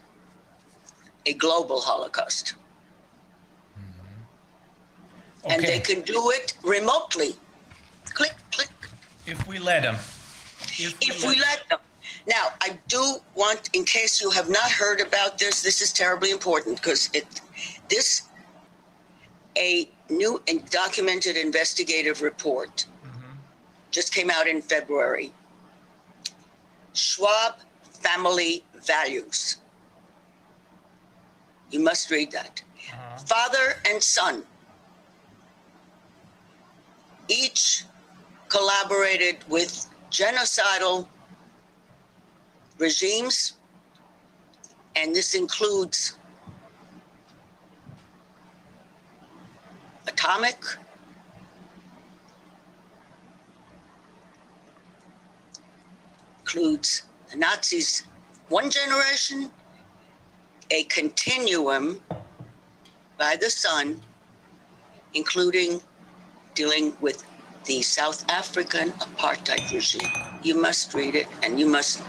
a global Holocaust. Mm-hmm. Okay. And they can do it remotely. Click, click. If we let them. If, we, if let, we let them. Now, I do want, in case you have not heard about this, this is terribly important because it, this, a new and documented investigative report mm-hmm. just came out in February. Schwab family values. You must read that. Uh-huh. Father and son each collaborated with genocidal regimes, and this includes atomic, includes the Nazis one generation, a continuum by the sun, including dealing with the South African apartheid regime. You must read it and you must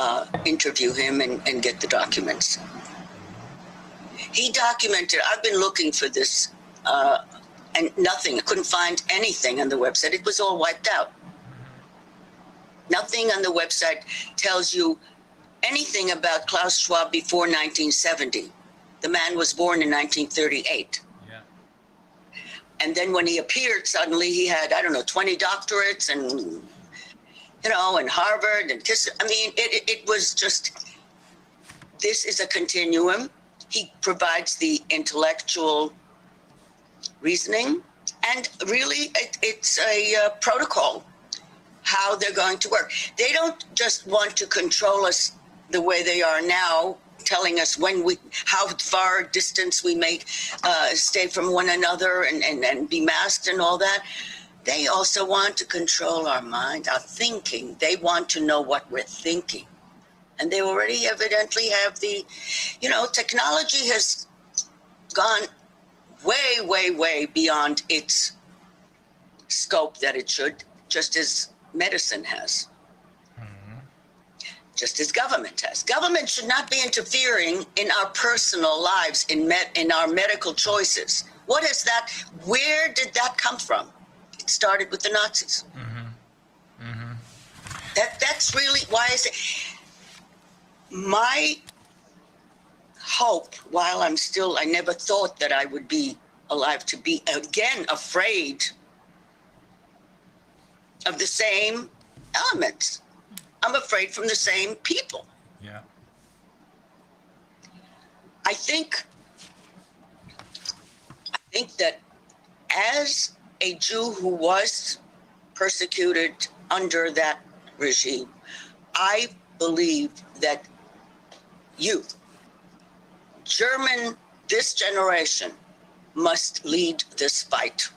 uh, interview him and, and get the documents. He documented, I've been looking for this uh, and nothing, I couldn't find anything on the website. It was all wiped out. Nothing on the website tells you anything about Klaus Schwab before 1970. The man was born in 1938. Yeah. And then when he appeared, suddenly he had, I don't know, 20 doctorates and you know, and Harvard and Kiss. I mean, it, it, it was just, this is a continuum. He provides the intellectual reasoning, and really, it, it's a uh, protocol how they're going to work. They don't just want to control us the way they are now, telling us when we, how far distance we may uh, stay from one another and, and, and be masked and all that. They also want to control our mind, our thinking. They want to know what we're thinking. And they already evidently have the, you know, technology has gone way, way, way beyond its scope that it should, just as medicine has. Mm-hmm. Just as government has. Government should not be interfering in our personal lives, in, med- in our medical choices. What is that? Where did that come from? Started with the Nazis. Mm-hmm. Mm-hmm. That that's really why I say my hope. While I'm still, I never thought that I would be alive to be again afraid of the same elements. I'm afraid from the same people. Yeah. I think I think that as a Jew who was persecuted under that regime, I believe that you, German, this generation, must lead this fight.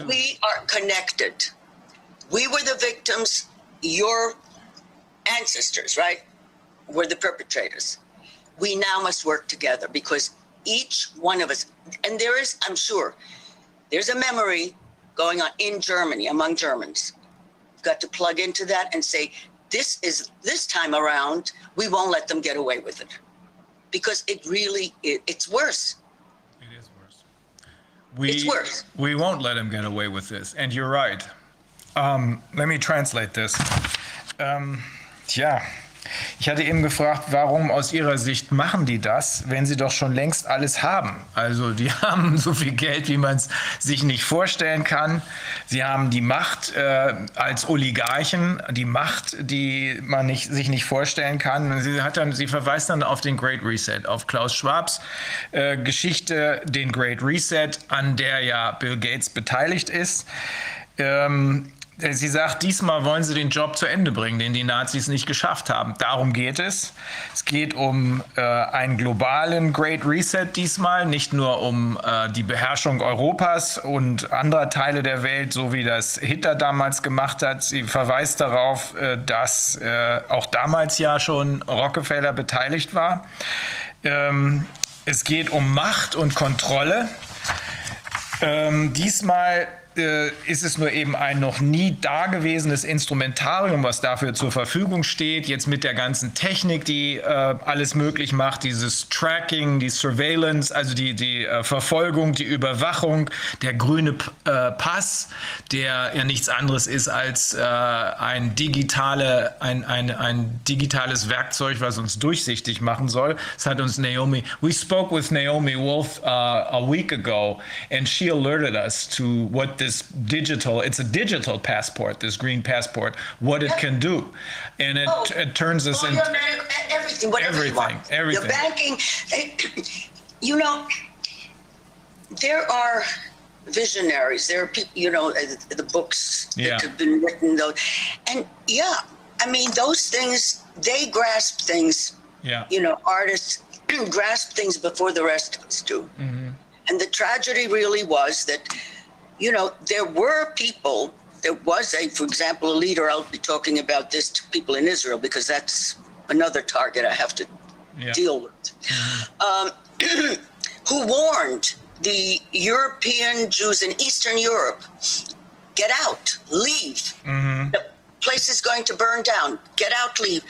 We, we are connected. We were the victims, your ancestors, right, were the perpetrators. We now must work together because each one of us, and there is, I'm sure, there's a memory going on in Germany among Germans. You've got to plug into that and say, this is this time around, we won't let them get away with it. Because it really it, it's worse. It is worse. We, it's worse. We won't let them get away with this. And you're right. Um, let me translate this. Um, yeah. Ich hatte eben gefragt, warum aus Ihrer Sicht machen die das, wenn sie doch schon längst alles haben? Also die haben so viel Geld, wie man es sich nicht vorstellen kann. Sie haben die Macht äh, als Oligarchen, die Macht, die man nicht, sich nicht vorstellen kann. Sie, hat dann, sie verweist dann auf den Great Reset, auf Klaus Schwabs äh, Geschichte, den Great Reset, an der ja Bill Gates beteiligt ist. Ähm, äh, sie sagt, diesmal wollen sie den Job zu Ende bringen, den die Nazis nicht geschafft haben. Darum geht es. Es geht um äh, einen globalen Great Reset diesmal, nicht nur um äh, die Beherrschung Europas und anderer Teile der Welt, so wie das Hitler damals gemacht hat. Sie verweist darauf, äh, dass äh, auch damals ja schon Rockefeller beteiligt war. Ähm, es geht um Macht und Kontrolle. Ähm, diesmal äh, ist es nur eben ein noch nie dagewesenes Instrumentarium, was dafür zur Verfügung steht. Jetzt mit der ganzen Technik, die äh, alles möglich macht, dieses Tracking, die Surveillance, also die, die äh, Verfolgung, die Überwachung, der grüne äh, Pass, der ja nichts anderes ist als äh, ein, digitale, ein, ein, ein digitales Werkzeug, was uns durchsichtig machen soll. Das hat uns Naomi, we spoke with Naomi Wolf uh, a week ago and she alerted us to what this this digital, it's a digital passport, this green passport, what it can do. And it, oh, it turns us into everything, everything, everything. The banking, you know, there are visionaries. There are people, you know, the books yeah. that have been written, though. And yeah, I mean, those things, they grasp things. Yeah. You know, artists grasp things before the rest of us do. Mm-hmm. And the tragedy really was that you know, there were people, there was a, for example, a leader, I'll be talking about this to people in Israel because that's another target I have to yeah. deal with, um, who warned the European Jews in Eastern Europe get out, leave. Mm-hmm. The place is going to burn down, get out, leave.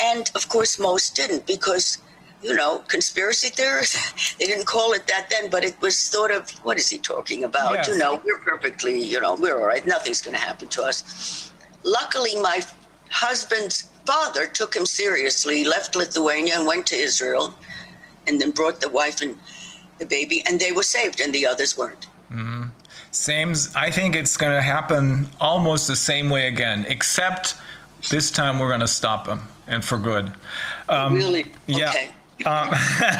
And of course, most didn't because you know, conspiracy theorists. they didn't call it that then, but it was sort of, what is he talking about? Yes. You know, we're perfectly, you know, we're all right. Nothing's going to happen to us. Luckily, my husband's father took him seriously, left Lithuania and went to Israel, and then brought the wife and the baby, and they were saved, and the others weren't. Mm-hmm. Same, I think it's going to happen almost the same way again, except this time we're going to stop them and for good. Um, really? Okay. Yeah. Ähm,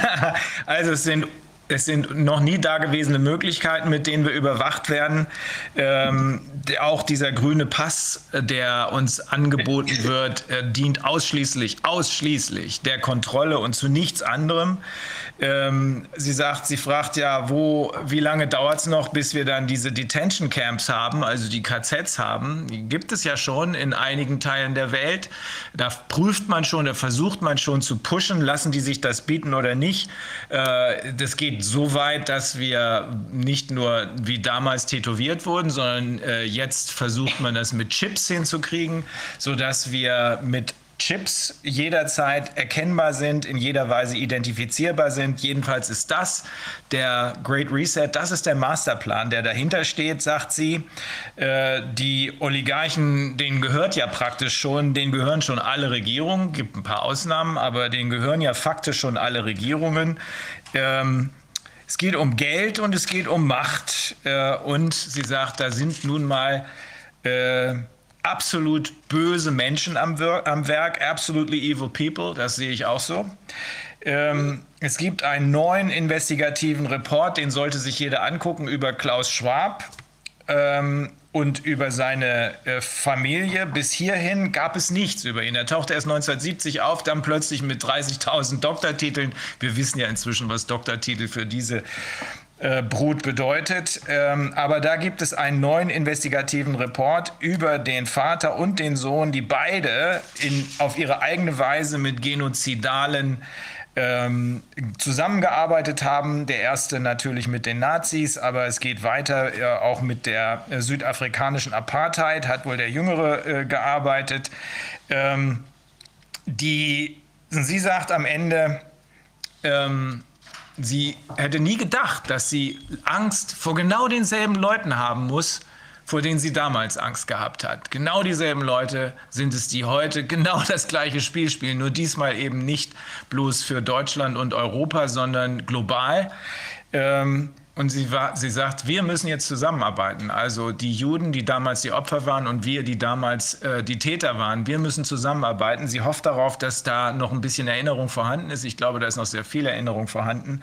also es sind es sind noch nie dagewesene Möglichkeiten, mit denen wir überwacht werden. Ähm, auch dieser grüne Pass, der uns angeboten wird, äh, dient ausschließlich, ausschließlich der Kontrolle und zu nichts anderem. Ähm, sie sagt, sie fragt ja, wo, wie lange dauert es noch, bis wir dann diese Detention Camps haben, also die KZs haben. Die gibt es ja schon in einigen Teilen der Welt. Da prüft man schon, da versucht man schon zu pushen, lassen die sich das bieten oder nicht. Äh, das geht so weit, dass wir nicht nur wie damals tätowiert wurden, sondern äh, jetzt versucht man das mit Chips hinzukriegen, sodass wir mit Chips jederzeit erkennbar sind, in jeder Weise identifizierbar sind. Jedenfalls ist das der Great Reset, das ist der Masterplan, der dahinter steht, sagt sie. Äh, die Oligarchen, denen gehört ja praktisch schon, denen gehören schon alle Regierungen, gibt ein paar Ausnahmen, aber denen gehören ja faktisch schon alle Regierungen. Ähm, es geht um Geld und es geht um Macht. Äh, und sie sagt, da sind nun mal äh, absolut böse Menschen am, am, Werk, absolutely evil people, das sehe ich auch so. Ähm, es gibt einen neuen investigativen Report, den sollte sich jeder angucken über Klaus Schwab ähm, und über seine äh, Familie. Bis hierhin gab es nichts über ihn. Er tauchte erst 1970 auf, dann plötzlich mit 30.000 Doktortiteln. Wir wissen ja inzwischen, was Doktortitel für diese äh, Brut bedeutet. Ähm, aber da gibt es einen neuen investigativen Report über den Vater und den Sohn, die beide in, auf ihre eigene Weise mit genozidalen ähm, zusammengearbeitet haben. Der erste natürlich mit den Nazis, aber es geht weiter äh, auch mit der äh, südafrikanischen Apartheid, hat wohl der Jüngere gearbeitet. Ähm, die, sie sagt am Ende, sie hätte nie gedacht, dass sie Angst vor genau denselben Leuten haben muss, vor denen sie damals Angst gehabt hat. Genau dieselben Leute sind es, die heute genau das gleiche Spiel spielen, nur diesmal eben nicht bloß für Deutschland und Europa, sondern global. Ähm, Und sie, war, sie sagt, wir müssen jetzt zusammenarbeiten. Also die Juden, die damals die Opfer waren und wir, die damals äh, die Täter waren, wir müssen zusammenarbeiten. Sie hofft darauf, dass da noch ein bisschen Erinnerung vorhanden ist. Ich glaube, da ist noch sehr viel Erinnerung vorhanden.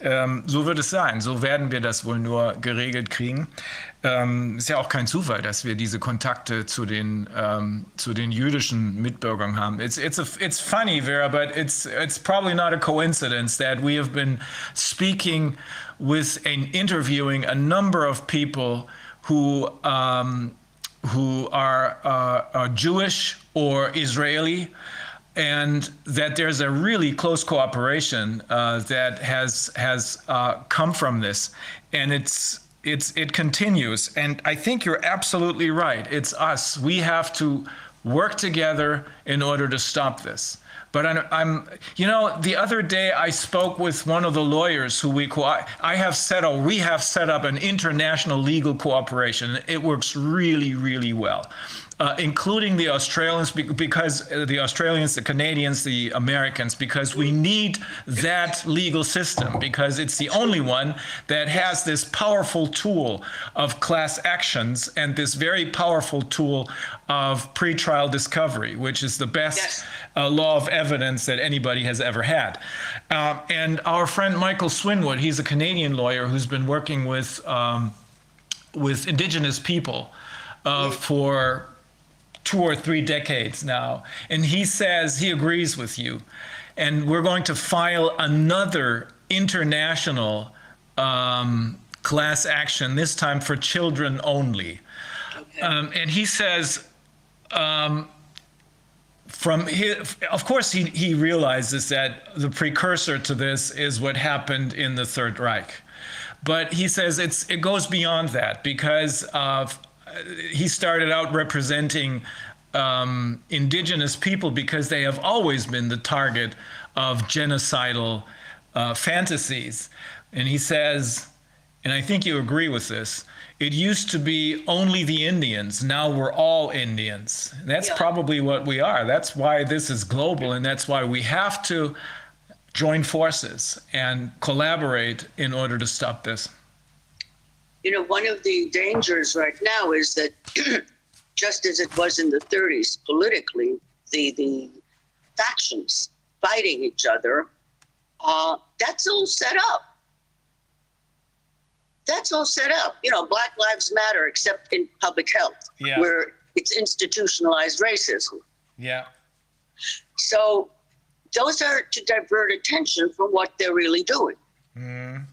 Ähm, so wird es sein. So werden wir das wohl nur geregelt kriegen. Ähm, ist ja auch kein Zufall, dass wir diese Kontakte zu den, ähm, zu den jüdischen Mitbürgern haben. It's, it's, a, it's funny, Vera, but it's, it's probably not a coincidence that we have been speaking with an, interviewing a number of people who um, who are, uh, are Jewish or Israeli, and that there's a really close cooperation uh, that has has uh, come from this, and it's it's it continues. And I think you're absolutely right. It's us. We have to work together in order to stop this. But I'm, I'm, you know, the other day I spoke with one of the lawyers who we, I, I have set up, we have set up an international legal cooperation. It works really, really well uh, including the Australians, because uh, the Australians, the Canadians, the Americans, because we need that legal system, because it's the only one that has this powerful tool of class actions and this very powerful tool of pretrial discovery, which is the best yes. uh, law of evidence that anybody has ever had. Uh, and our friend Michael Swinwood, he's a Canadian lawyer who's been working with um, with Indigenous people uh, for two or three decades now. And he says he agrees with you. And we're going to file another international um, class action, this time for children only. Okay. Um, and he says, um, from his, of course, he, he realizes that the precursor to this is what happened in the Third Reich. But he says it's, it goes beyond that because of he started out representing um, indigenous people because they have always been the target of genocidal uh, fantasies. And he says, and I think you agree with this, it used to be only the Indians. Now we're all Indians. That's yeah. probably what we are. That's why this is global, and that's why we have to join forces and collaborate in order to stop this you know, one of the dangers right now is that just as it was in the 30s, politically, the, the factions fighting each other, uh, that's all set up. That's all set up. You know, Black Lives Matter, except in public health, yeah. where it's institutionalized racism. Yeah. So those are to divert attention from what they're really doing. Mm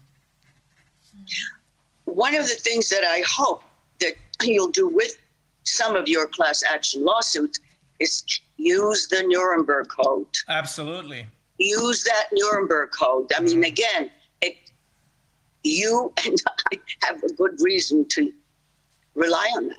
one of the things that I hope that you'll do with some of your class action lawsuits is use the Nuremberg Code. Absolutely. Use that Nuremberg Code. I mean, mm-hmm. again, it, you and I have a good reason to rely on that.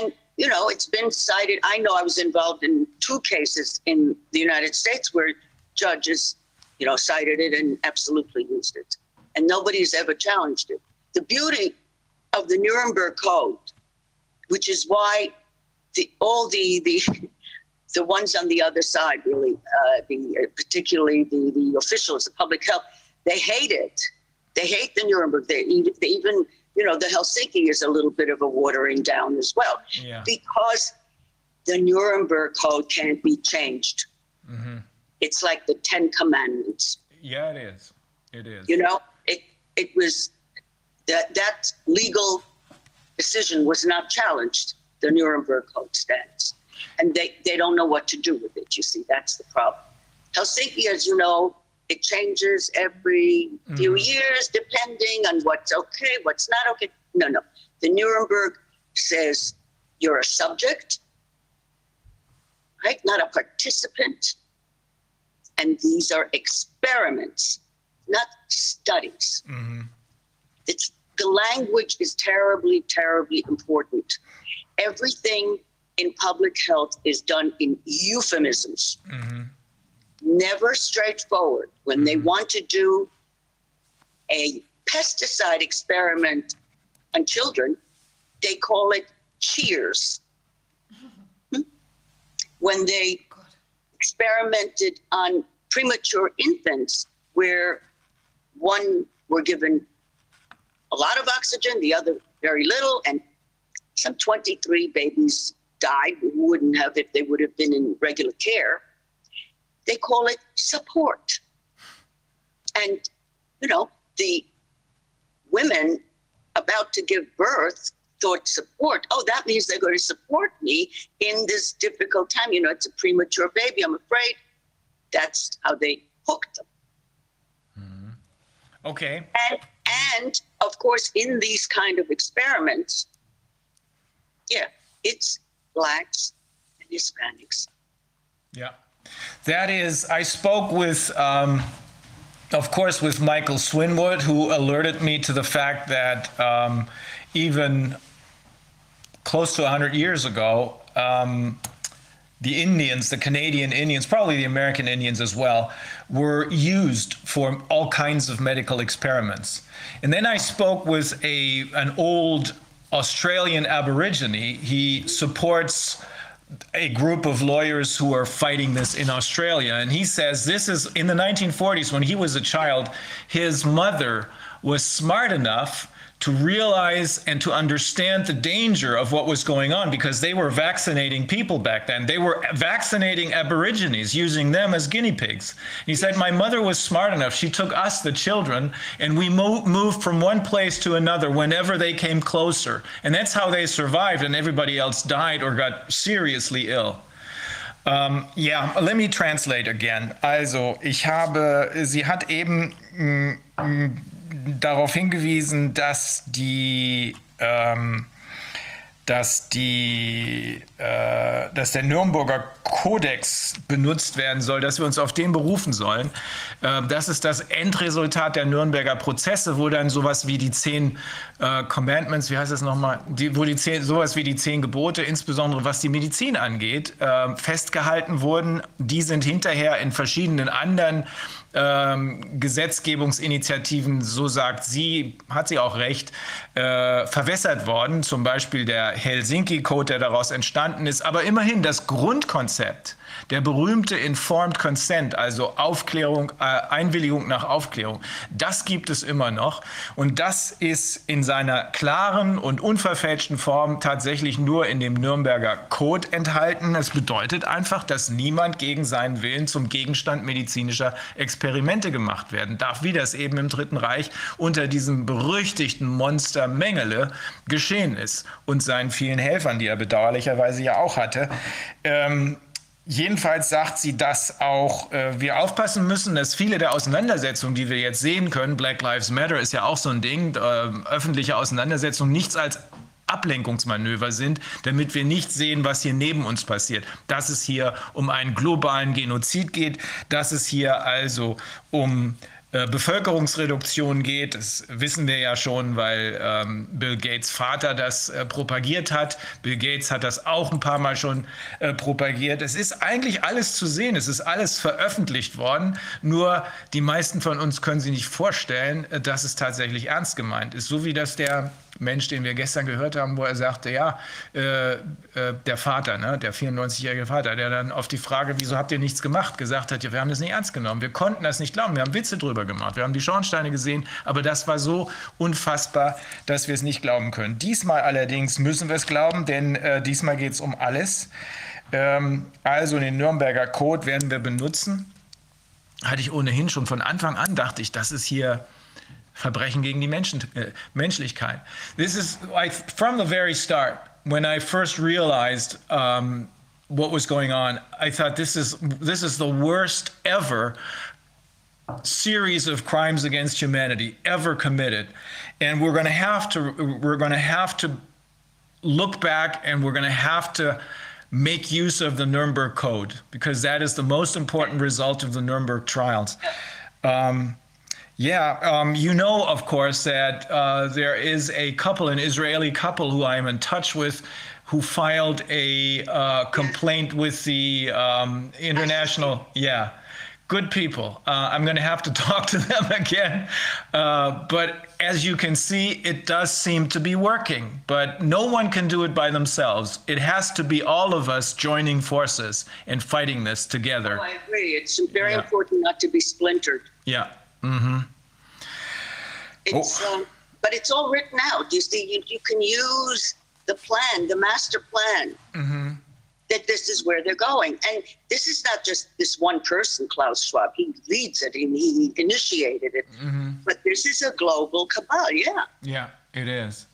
And, you know, it's been cited. I know I was involved in two cases in the United States where judges, you know, cited it and absolutely used it. And nobody's ever challenged it the beauty of the Nuremberg Code, which is why the, all the, the, the ones on the other side, really, uh, the, particularly the, the officials, the public health, they hate it. They hate the Nuremberg. They, they even, you know, the Helsinki is a little bit of a watering down as well, yeah. because the Nuremberg Code can't be changed. Mm-hmm. It's like the Ten Commandments. Yeah, it is. It is. You know, it it was that that legal decision was not challenged, the Nuremberg Code stands. And they, they don't know what to do with it. You see, that's the problem. Helsinki, as you know, it changes every mm-hmm. few years depending on what's okay, what's not okay. No, no. The Nuremberg says you're a subject, right? Not a participant. And these are experiments, not studies. Mm-hmm. It's the language is terribly, terribly important. Everything in public health is done in euphemisms, mm-hmm. never straightforward. When mm-hmm. they want to do a pesticide experiment on children, they call it cheers. Hmm? When they experimented on premature infants, where one were given a lot of oxygen, the other very little, and some 23 babies died who wouldn't have if they would have been in regular care. They call it support. And, you know, the women about to give birth thought support. Oh, that means they're going to support me in this difficult time. You know, it's a premature baby. I'm afraid that's how they hooked them. Mm-hmm. Okay. And, and of course, in these kind of experiments, yeah, it's blacks and Hispanics. Yeah. That is, I spoke with, um, of course, with Michael Swinwood, who alerted me to the fact that um, even close to 100 years ago, um, the Indians, the Canadian Indians, probably the American Indians as well, were used for all kinds of medical experiments. And then I spoke with a an old Australian Aborigine. He supports a group of lawyers who are fighting this in Australia. And he says this is in the 1940s when he was a child, his mother was smart enough to realize and to understand the danger of what was going on because they were vaccinating people back then. They were vaccinating Aborigines, using them as guinea pigs. He said, My mother was smart enough. She took us, the children, and we mo- moved from one place to another whenever they came closer. And that's how they survived, and everybody else died or got seriously ill. Um, ja, let me translate again. Also, ich habe, sie hat eben mm, mm, darauf hingewiesen, dass die, ähm, dass die, äh, dass der Nürnberger Kodex benutzt werden soll, dass wir uns auf den berufen sollen. Äh, das ist das Endresultat der Nürnberger Prozesse, wo dann sowas wie die zehn äh, Commandments, wie heißt das nochmal, die, wo die zehn, sowas wie die zehn Gebote, insbesondere was die Medizin angeht, äh, festgehalten wurden. Die sind hinterher in verschiedenen anderen ähm, Gesetzgebungsinitiativen, so sagt sie, hat sie auch recht, äh, verwässert worden. Zum Beispiel der Helsinki-Code, der daraus entstanden ist. Aber immerhin das Grundkonzept, der berühmte Informed Consent, also Aufklärung, äh, Einwilligung nach Aufklärung, das gibt es immer noch. Und das ist in seiner klaren und unverfälschten Form tatsächlich nur in dem Nürnberger Code enthalten. Es bedeutet einfach, dass niemand gegen seinen Willen zum Gegenstand medizinischer Experimente gemacht werden darf, wie das eben im Dritten Reich unter diesem berüchtigten Monster Mengele geschehen ist und seinen vielen Helfern, die er bedauerlicherweise ja auch hatte. Ähm, Jedenfalls sagt sie, dass auch äh, wir aufpassen müssen, dass viele der Auseinandersetzungen, die wir jetzt sehen können, Black Lives Matter ist ja auch so ein Ding, äh, öffentliche Auseinandersetzungen, nichts als Ablenkungsmanöver sind, damit wir nicht sehen, was hier neben uns passiert. Dass es hier um einen globalen Genozid geht, dass es hier also um äh, Bevölkerungsreduktion geht. Das wissen wir ja schon, weil ähm, Bill Gates Vater das äh, propagiert hat. Bill Gates hat das auch ein paar Mal schon äh, propagiert. Es ist eigentlich alles zu sehen. Es ist alles veröffentlicht worden. Nur die meisten von uns können sich nicht vorstellen, äh, dass es tatsächlich ernst gemeint ist. So wie das der Mensch, den wir gestern gehört haben, wo er sagte, ja, äh, äh, der Vater, ne, der 94-jährige Vater, der dann auf die Frage, wieso habt ihr nichts gemacht, gesagt hat, ja, wir haben das nicht ernst genommen, wir konnten das nicht glauben, wir haben Witze drüber gemacht, wir haben die Schornsteine gesehen, aber das war so unfassbar, dass wir es nicht glauben können. Diesmal allerdings müssen wir es glauben, denn äh, diesmal geht es um alles. Ähm, also den Nürnberger Code werden wir benutzen. Hatte ich ohnehin schon von Anfang an, dachte ich, das ist hier Verbrechen gegen die Menschen, äh, Menschlichkeit. This is like from the very start, when I first realized um, what was going on, I thought this is this is the worst ever series of crimes against humanity ever committed, and we're going to have to we're going to have to look back, and we're going to have to make use of the Nuremberg Code because that is the most important result of the Nuremberg trials. Um, yeah, um, you know, of course, that uh, there is a couple, an Israeli couple who I am in touch with, who filed a uh, complaint with the um, international. Yeah, good people. Uh, I'm going to have to talk to them again. Uh, but as you can see, it does seem to be working. But no one can do it by themselves. It has to be all of us joining forces and fighting this together. Oh, I agree. It's very yeah. important not to be splintered. Yeah. Mm-hmm. It's, um, but it's all written out. You see, you, you can use the plan, the master plan. Mm-hmm. That this is where they're going. And this is not just this one person, Klaus Schwab. He leads it and he initiated it. Mm-hmm. But this is a global cabal, yeah. Yeah, it is.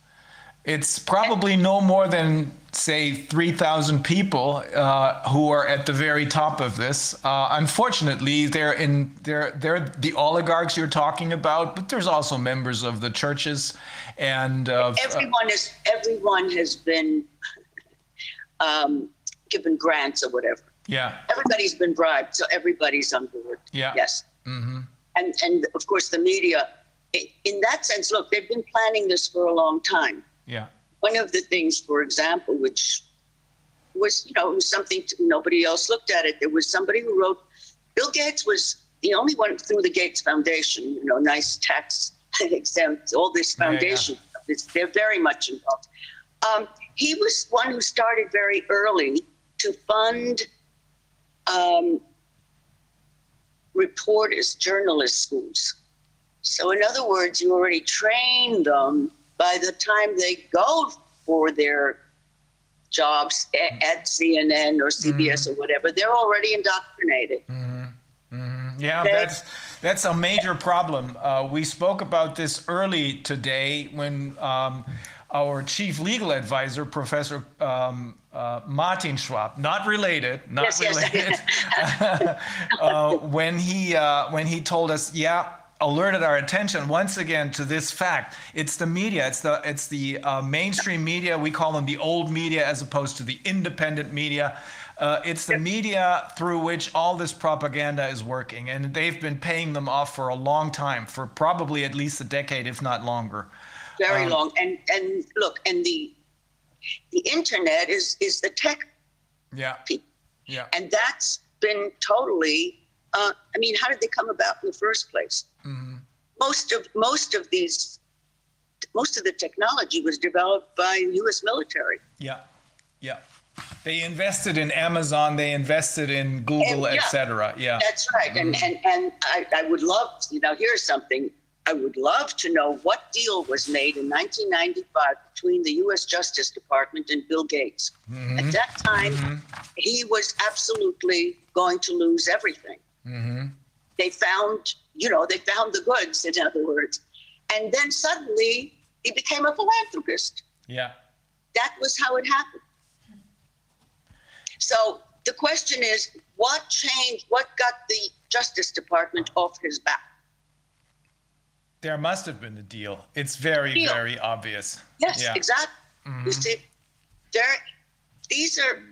It's probably no more than say 3,000 people uh, who are at the very top of this. Uh, unfortunately, they're in they're they're the oligarchs you're talking about, but there's also members of the churches and uh, everyone is everyone has been um, given grants or whatever. Yeah, everybody's been bribed, so everybody's on board. Yeah. Yes. Mm-hmm. And and of course the media. In that sense, look, they've been planning this for a long time yeah. One of the things, for example, which was, you know, something to, nobody else looked at it. There was somebody who wrote, Bill Gates was the only one through the Gates Foundation, you know, nice tax exempt, all this foundation. Yeah, yeah. They're very much involved. Um, he was one who started very early to fund um, reporters, journalist schools. So, in other words, you already train them by the time they go for their jobs at, CNN or CBS mm-hmm. or whatever, they're already indoctrinated. Mm-hmm. Mm-hmm. Yeah, they, that's that's a major problem. Uh, we spoke about this early today when um, our chief legal advisor, Professor um, uh, Martin Schwab, not related, not yes, related, yes. uh, when he uh, when he told us, yeah, alerted our attention once again to this fact. It's the media. It's the it's the uh, mainstream media. We call them the old media as opposed to the independent media. Uh, it's the media through which all this propaganda is working, and they've been paying them off for a long time, for probably at least a decade, if not longer. Very um, long. And and look, and the the internet is is the tech. Yeah. People. Yeah. And that's been totally uh, I mean, how did they come about in the first place? Mm-hmm. Most of most of these, most of the technology was developed by U.S. military. Yeah, yeah. They invested in Amazon. They invested in Google, yeah, etc. Yeah, that's right. Mm-hmm. And and and I, I would love, you know, here's something. I would love to know what deal was made in 1995 between the U.S. Justice Department and Bill Gates. Mm-hmm. At that time, mm-hmm. he was absolutely going to lose everything. Mm-hmm. They found, you know, they found the goods, in other words. And then suddenly he became a philanthropist. Yeah. That was how it happened. So the question is what changed, what got the Justice Department off his back? There must have been a deal. It's very, deal. very obvious. Yes, yeah. exactly. Mm-hmm. You see, there, these are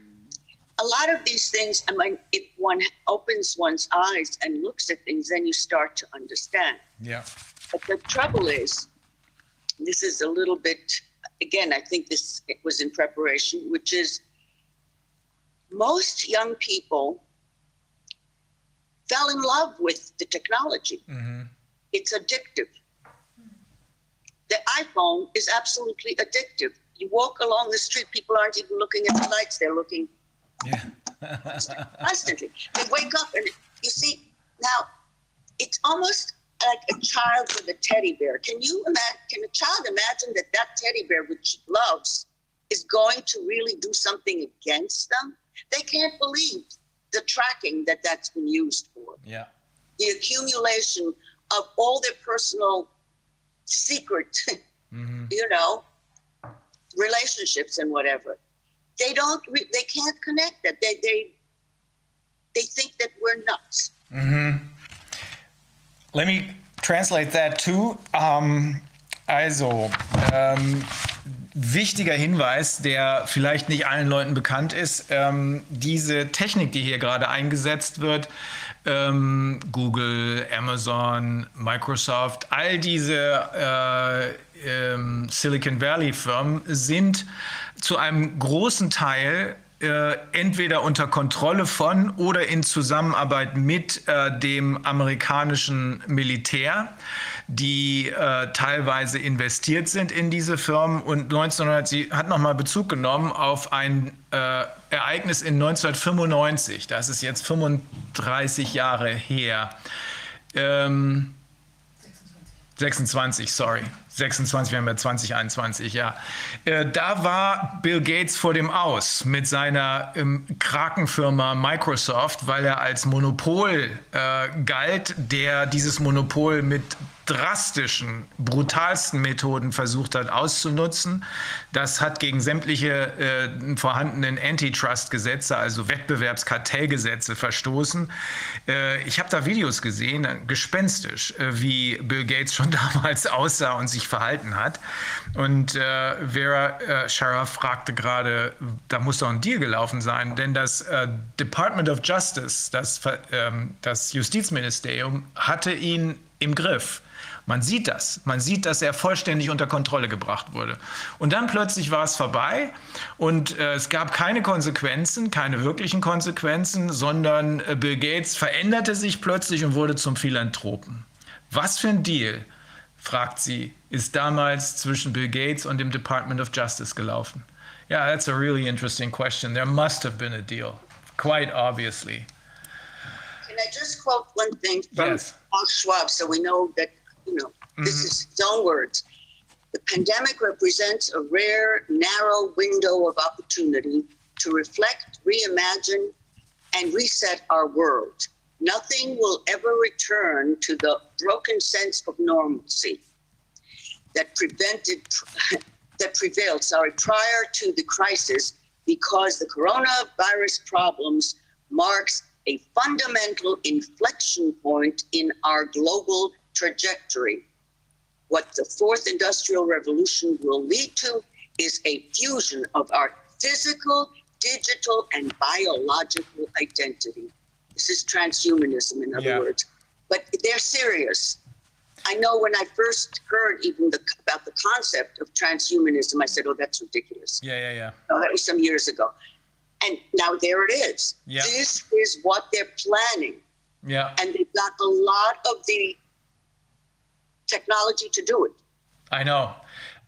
a lot of these things, I mean, if one opens one's eyes and looks at things, then you start to understand. Yeah. But the trouble is, this is a little bit, again, I think this it was in preparation, which is most young people fell in love with the technology. Mm-hmm. It's addictive. The iPhone is absolutely addictive. You walk along the street, people aren't even looking at the lights, they're looking yeah. Constantly. They wake up and you see, now it's almost like a child with a teddy bear. Can you imagine, can a child imagine that that teddy bear, which loves, is going to really do something against them? They can't believe the tracking that that's been used for. Yeah. The accumulation of all their personal secret, mm-hmm. you know, relationships and whatever they don't they can't connect that they they they think that we're nuts mm-hmm. let me translate that too um, also ähm, wichtiger Hinweis, der vielleicht nicht allen Leuten bekannt ist. Ähm, diese Technik, die hier gerade eingesetzt wird, ähm, Google, Amazon, Microsoft, all diese äh, äh, Silicon Valley Firmen sind zu einem großen Teil äh, entweder unter Kontrolle von oder in Zusammenarbeit mit äh, dem amerikanischen Militär, die äh, teilweise investiert sind in diese Firmen. Und 1900, sie hat nochmal Bezug genommen auf ein äh, Ereignis in 1995. Das ist jetzt 35 Jahre her. Ähm, 26, sorry. 26, wir haben ja 2021, ja. Äh, da war Bill Gates vor dem Aus mit seiner ähm, Krakenfirma Microsoft, weil er als Monopol äh, galt, der dieses Monopol mit drastischen, brutalsten Methoden versucht hat auszunutzen. Das hat gegen sämtliche äh, vorhandenen Antitrust-Gesetze, also Wettbewerbskartellgesetze, verstoßen. Äh, ich habe da Videos gesehen, äh, gespenstisch, äh, wie Bill Gates schon damals aussah und sich verhalten hat. Und äh, Vera äh, Sharaf fragte gerade, da muss doch ein Deal gelaufen sein, denn das Department of Justice, das, ähm, das Justizministerium, hatte ihn im Griff. Man sieht das. Man sieht, dass er vollständig unter Kontrolle gebracht wurde. Und dann plötzlich war es vorbei und äh, es gab keine Konsequenzen, keine wirklichen Konsequenzen, sondern äh, Bill Gates veränderte sich plötzlich und wurde zum Philanthropen. Was für ein Deal, fragt sie, ist damals zwischen Bill Gates und dem Department of Justice gelaufen? Yeah, that's a really interesting question. There must have been a deal, quite obviously. Can I just quote one thing from yes. Paul Schwab so we know that you know, mm-hmm. this is his own words. The pandemic represents a rare, narrow window of opportunity to reflect, reimagine, and reset our world. Nothing will ever return to the broken sense of normalcy that prevented that prevailed, sorry, prior to the crisis because the coronavirus problems marks a fundamental inflection point in our global trajectory. What the fourth industrial revolution will lead to is a fusion of our physical, digital, and biological identity. This is transhumanism, in other yeah. words. But they're serious. I know when I first heard even the, about the concept of transhumanism, I said, "Oh, that's ridiculous." Yeah, yeah, yeah. Oh, that was some years ago, and now there it is. Yeah. This is what they're planning. Yeah, and they've got a lot of the technology to do it. I know.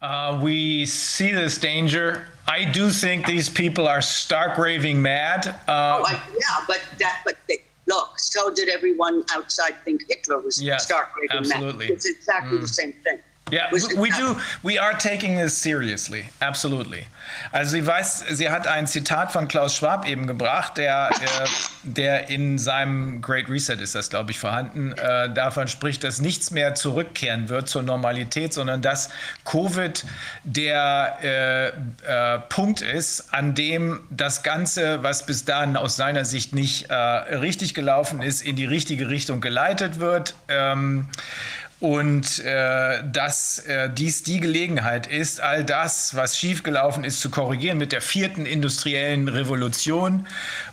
Uh, we see this danger. I do think these people are stark raving mad. Uh, oh, I, yeah, but that, but they, look, so did everyone outside think Hitler was yes, stark raving absolutely. mad. It's exactly mm. the same thing. Ja, we do, we are taking this seriously, absolutely. Also sie weiß, sie hat ein Zitat von Klaus Schwab eben gebracht, der, der, der in seinem Great Reset ist das, glaube ich, vorhanden, äh, davon spricht, dass nichts mehr zurückkehren wird zur Normalität, sondern dass Covid der äh, äh, Punkt ist, an dem das Ganze, was bis dahin aus seiner Sicht nicht äh, richtig gelaufen ist, in die richtige Richtung geleitet wird. Ähm, und äh, dass äh, dies die Gelegenheit ist, all das, was schiefgelaufen ist, zu korrigieren mit der vierten industriellen Revolution.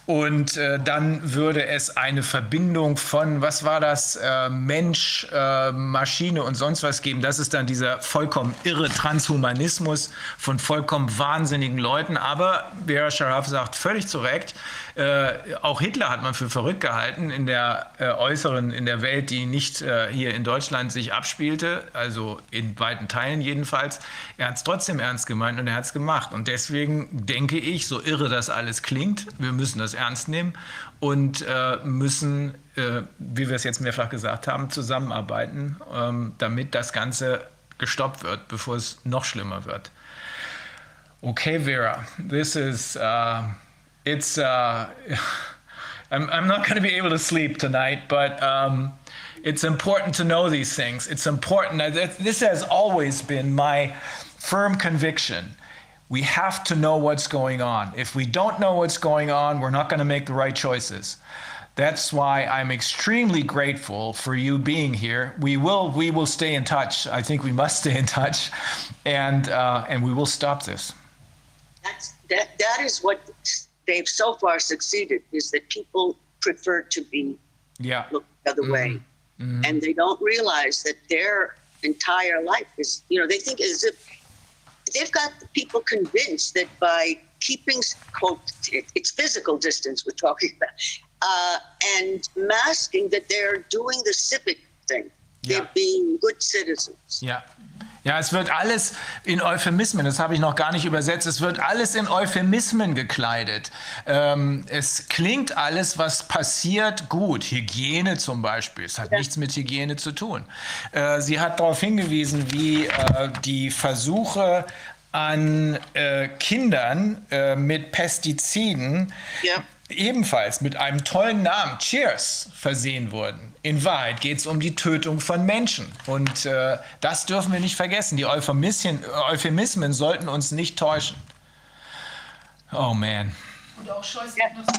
Und äh, dann würde es eine Verbindung von, was war das, äh, Mensch, äh, Maschine und sonst was geben. Das ist dann dieser vollkommen irre Transhumanismus von vollkommen wahnsinnigen Leuten. Aber Vera Sharaf sagt völlig zu Recht, äh, auch Hitler hat man für verrückt gehalten in der äh, äußeren, in der Welt, die nicht äh, hier in Deutschland sich abspielte, also in weiten Teilen jedenfalls. Er hat es trotzdem ernst gemeint und er hat es gemacht. Und deswegen denke ich, so irre das alles klingt, wir müssen das ernst nehmen und äh, müssen, äh, wie wir es jetzt mehrfach gesagt haben, zusammenarbeiten, ähm, damit das Ganze gestoppt wird, bevor es noch schlimmer wird. Okay, Vera, this is, uh, it's, uh, I'm, I'm not going to be able to sleep tonight, but um, it's important to know these things. It's important. This has always been my firm conviction we have to know what's going on. If we don't know what's going on, we're not going to make the right choices. That's why I'm extremely grateful for you being here. We will we will stay in touch. I think we must stay in touch, and uh, and we will stop this. That's that that is what they've so far succeeded is that people prefer to be yeah look the other mm-hmm. way, mm-hmm. and they don't realize that their entire life is you know they think as if they've got people convinced that by keeping quote it's physical distance we're talking about uh, and masking that they're doing the civic thing. Yeah. They're being good citizens. Yeah. Ja, es wird alles in Euphemismen, das habe ich noch gar nicht übersetzt, es wird alles in Euphemismen gekleidet. Ähm, es klingt alles, was passiert, gut. Hygiene zum Beispiel, es hat ja. nichts mit Hygiene zu tun. Äh, sie hat darauf hingewiesen, wie äh, die Versuche an äh, Kindern äh, mit Pestiziden ja ebenfalls mit einem tollen Namen, Cheers, versehen wurden. In Wahrheit geht es um die Tötung von Menschen. Und äh, das dürfen wir nicht vergessen. Die Euphemismen sollten uns nicht täuschen. Oh man. Und auch Scholz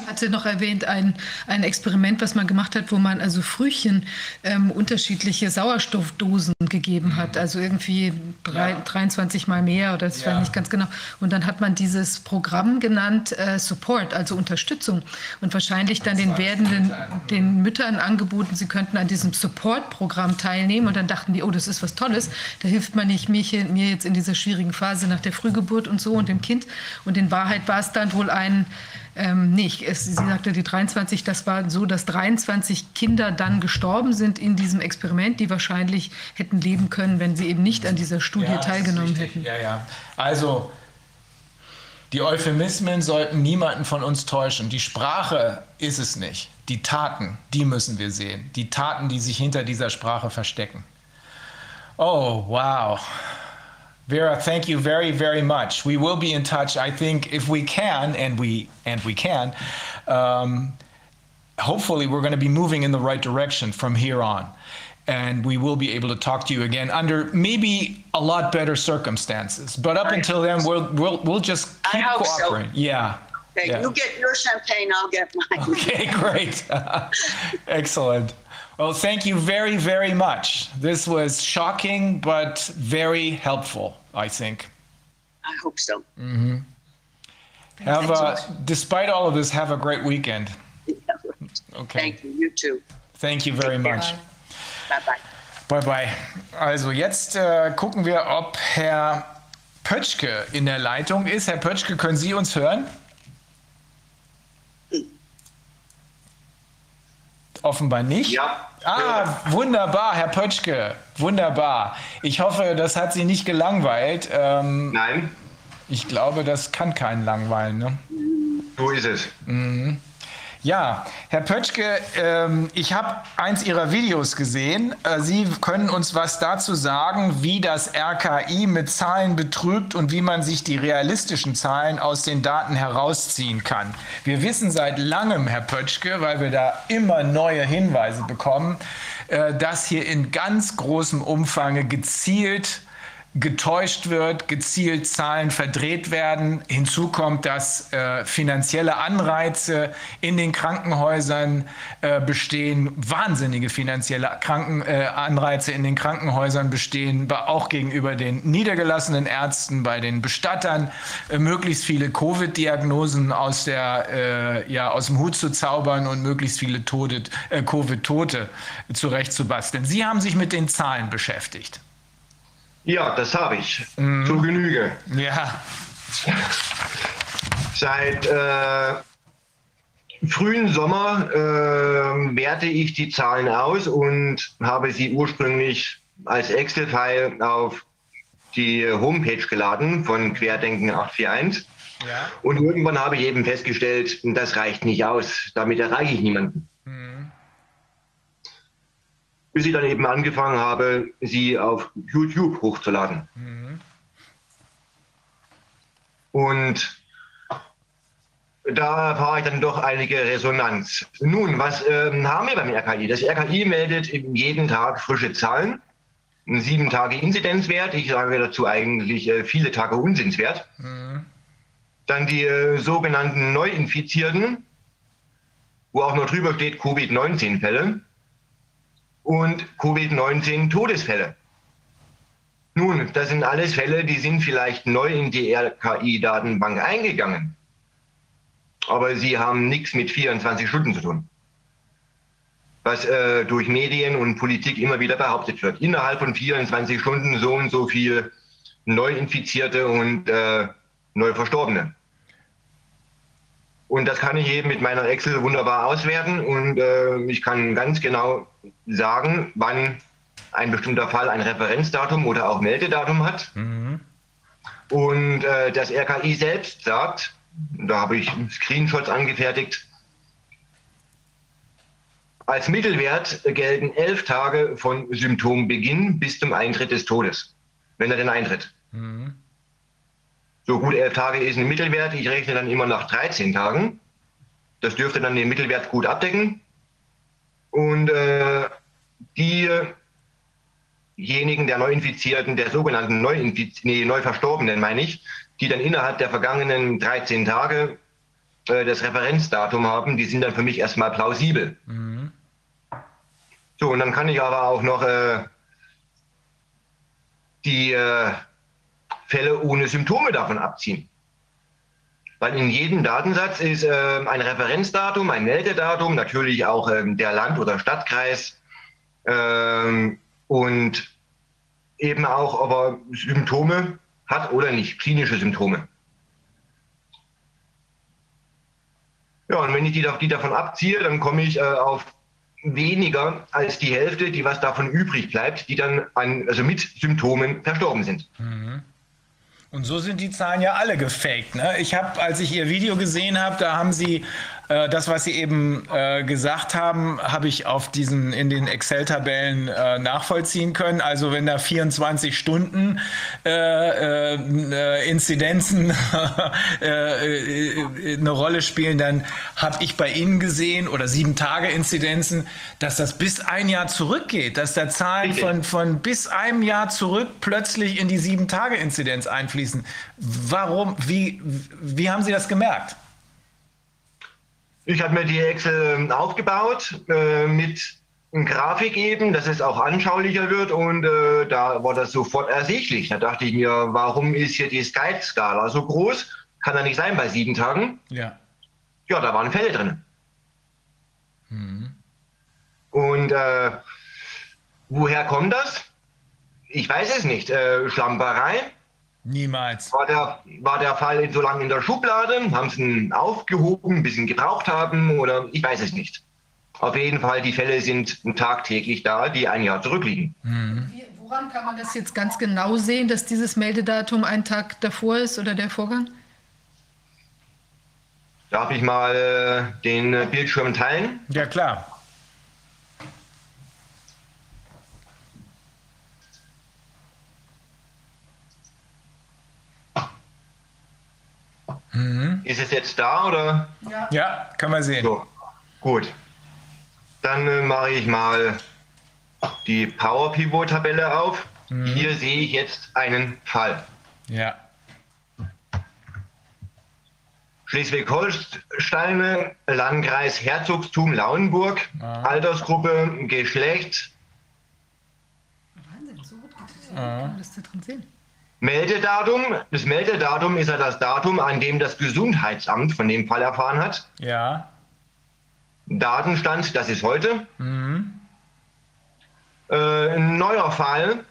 hatte noch erwähnt, ein, ein Experiment, was man gemacht hat, wo man also Frühchen ähm, unterschiedliche Sauerstoffdosen gegeben hat. Also irgendwie drei, ja. 23 mal mehr oder das ja. war nicht ganz genau. Und dann hat man dieses Programm genannt äh, Support, also Unterstützung. Und wahrscheinlich dann den werdenden, den Müttern angeboten, sie könnten an diesem Support-Programm teilnehmen. Und dann dachten die, oh, das ist was Tolles. Da hilft man nicht mich, mir jetzt in dieser schwierigen Phase nach der Frühgeburt und so und dem Kind. Und in Wahrheit war es dann wohl ein ähm, nee, es, sie sagte, die 23, das war so, dass 23 Kinder dann gestorben sind in diesem Experiment, die wahrscheinlich hätten leben können, wenn sie eben nicht an dieser Studie ja, teilgenommen hätten. Ja, ja. Also, die Euphemismen sollten niemanden von uns täuschen. Die Sprache ist es nicht. Die Taten, die müssen wir sehen. Die Taten, die sich hinter dieser Sprache verstecken. Oh, wow. Vera, thank you very, very much. We will be in touch. I think if we can, and we and we can, um, hopefully we're going to be moving in the right direction from here on, and we will be able to talk to you again under maybe a lot better circumstances. But up until then, we'll we'll we'll just keep cooperating. So. Yeah. Okay, yeah. you get your champagne, I'll get mine. Okay, great. Excellent. Well, thank you very, very much. This was shocking, but very helpful, I think. I hope so. Mm-hmm. Have a, despite all of this, have a great weekend. Okay. Thank you. You too. Thank you very much. Bye bye. Bye bye. Also jetzt äh, gucken wir, ob Herr Pötschke in der Leitung ist. Herr Pötschke, können Sie uns hören? Offenbar nicht. Ja. Ah, wunderbar, Herr Pötschke. Wunderbar. Ich hoffe, das hat Sie nicht gelangweilt. Ähm, Nein. Ich glaube, das kann keinen langweilen. Ne? So ist es. Mhm. Ja, Herr Pötschke, ähm, ich habe eins Ihrer Videos gesehen. Äh, Sie können uns was dazu sagen, wie das RKI mit Zahlen betrügt und wie man sich die realistischen Zahlen aus den Daten herausziehen kann. Wir wissen seit langem, Herr Pötschke, weil wir da immer neue Hinweise bekommen, äh, dass hier in ganz großem Umfang gezielt getäuscht wird, gezielt Zahlen verdreht werden. Hinzu kommt, dass äh, finanzielle Anreize in den Krankenhäusern äh, bestehen, wahnsinnige finanzielle Kranken, äh, Anreize in den Krankenhäusern bestehen, auch gegenüber den niedergelassenen Ärzten, bei den Bestattern, äh, möglichst viele Covid-Diagnosen aus, äh, ja, aus dem Hut zu zaubern und möglichst viele äh, Covid-Tote zurechtzubasteln. Sie haben sich mit den Zahlen beschäftigt. Ja, das habe ich. Mhm. Zu Genüge. Ja. Seit äh, frühen Sommer äh, werte ich die Zahlen aus und habe sie ursprünglich als Excel-File auf die Homepage geladen von Querdenken 841. Ja. Und irgendwann habe ich eben festgestellt, das reicht nicht aus. Damit erreiche ich niemanden. Bis ich dann eben angefangen habe, sie auf YouTube hochzuladen. Mhm. Und da erfahre ich dann doch einige Resonanz. Nun, was ähm, haben wir beim RKI? Das RKI meldet jeden Tag frische Zahlen, einen sieben Tage Inzidenzwert, ich sage dazu eigentlich äh, viele Tage Unsinnswert. Mhm. Dann die äh, sogenannten Neuinfizierten, wo auch noch drüber steht Covid-19-Fälle und Covid-19 Todesfälle. Nun, das sind alles Fälle, die sind vielleicht neu in die RKI-Datenbank eingegangen. Aber sie haben nichts mit 24 Stunden zu tun. Was äh, durch Medien und Politik immer wieder behauptet wird. Innerhalb von 24 Stunden so und so viel Neuinfizierte und äh, Neuverstorbene. Und das kann ich eben mit meiner Excel wunderbar auswerten und äh, ich kann ganz genau sagen, wann ein bestimmter Fall ein Referenzdatum oder auch Meldedatum hat. Mhm. Und äh, das RKI selbst sagt, da habe ich Screenshots angefertigt, als Mittelwert gelten elf Tage von Symptombeginn bis zum Eintritt des Todes, wenn er denn eintritt. Mhm. So gut elf Tage ist ein Mittelwert. Ich rechne dann immer nach 13 Tagen. Das dürfte dann den Mittelwert gut abdecken. Und äh, diejenigen der Neuinfizierten, der sogenannten Neuinfiz nee, Neuverstorbenen, meine ich, die dann innerhalb der vergangenen 13 Tage äh, das Referenzdatum haben, die sind dann für mich erstmal plausibel. Mhm. So, und dann kann ich aber auch noch äh, die äh, Fälle ohne Symptome davon abziehen. Weil in jedem Datensatz ist äh, ein Referenzdatum, ein Meldedatum, natürlich auch ähm, der Land- oder Stadtkreis ähm, und eben auch, ob er Symptome hat oder nicht, klinische Symptome. Ja, und wenn ich die, die davon abziehe, dann komme ich äh, auf weniger als die Hälfte, die was davon übrig bleibt, die dann an, also mit Symptomen verstorben sind. Mhm. Und so sind die Zahlen ja alle gefaked. Ne? Ich habe, als ich Ihr Video gesehen habe, da haben Sie äh, das, was Sie eben äh, gesagt haben, habe ich auf diesen in den Excel-Tabellen äh, nachvollziehen können. Also wenn da 24 Stunden äh, äh, Inzidenzen eine Rolle spielen, dann habe ich bei Ihnen gesehen oder sieben Tage Inzidenzen, dass das bis ein Jahr zurückgeht, dass da Zahlen von, von bis einem Jahr zurück plötzlich in die sieben Tage Inzidenz einfließen. Warum? Wie, wie haben Sie das gemerkt? Ich habe mir die Excel ähm, aufgebaut äh, mit einer Grafik eben, dass es auch anschaulicher wird und äh, da war das sofort ersichtlich. Da dachte ich mir, warum ist hier die Skype-Skala so groß? Kann da nicht sein bei sieben Tagen. Ja. Ja, da waren Fälle drin. Mhm. Und äh, woher kommt das? Ich weiß es nicht. Äh, Schlamperei? Niemals. War der, war der Fall so lange in der Schublade? Haben sie ihn aufgehoben, ein bisschen gebraucht haben oder ich weiß es nicht. Auf jeden Fall, die Fälle sind tagtäglich da, die ein Jahr zurückliegen. Mhm. Woran kann man das jetzt ganz genau sehen, dass dieses Meldedatum ein Tag davor ist oder der Vorgang? Darf ich mal äh, den Bildschirm teilen? Ja, klar. Mhm. Ist es jetzt da oder? Ja, ja kann man sehen. So, gut. Dann äh, mache ich mal die Power Pivot Tabelle auf. Mhm. Hier sehe ich jetzt einen Fall. Ja. Schleswig-Holstein, Landkreis Herzogstum Lauenburg, ah. Altersgruppe, Geschlecht. Wahnsinn, so gut. Ah. Das drin sehen. Meldedatum. Das Meldedatum ist ja das Datum, an dem das Gesundheitsamt von dem Fall erfahren hat. Ja. Datenstand, das ist heute. Mhm. Äh, neuer Fall,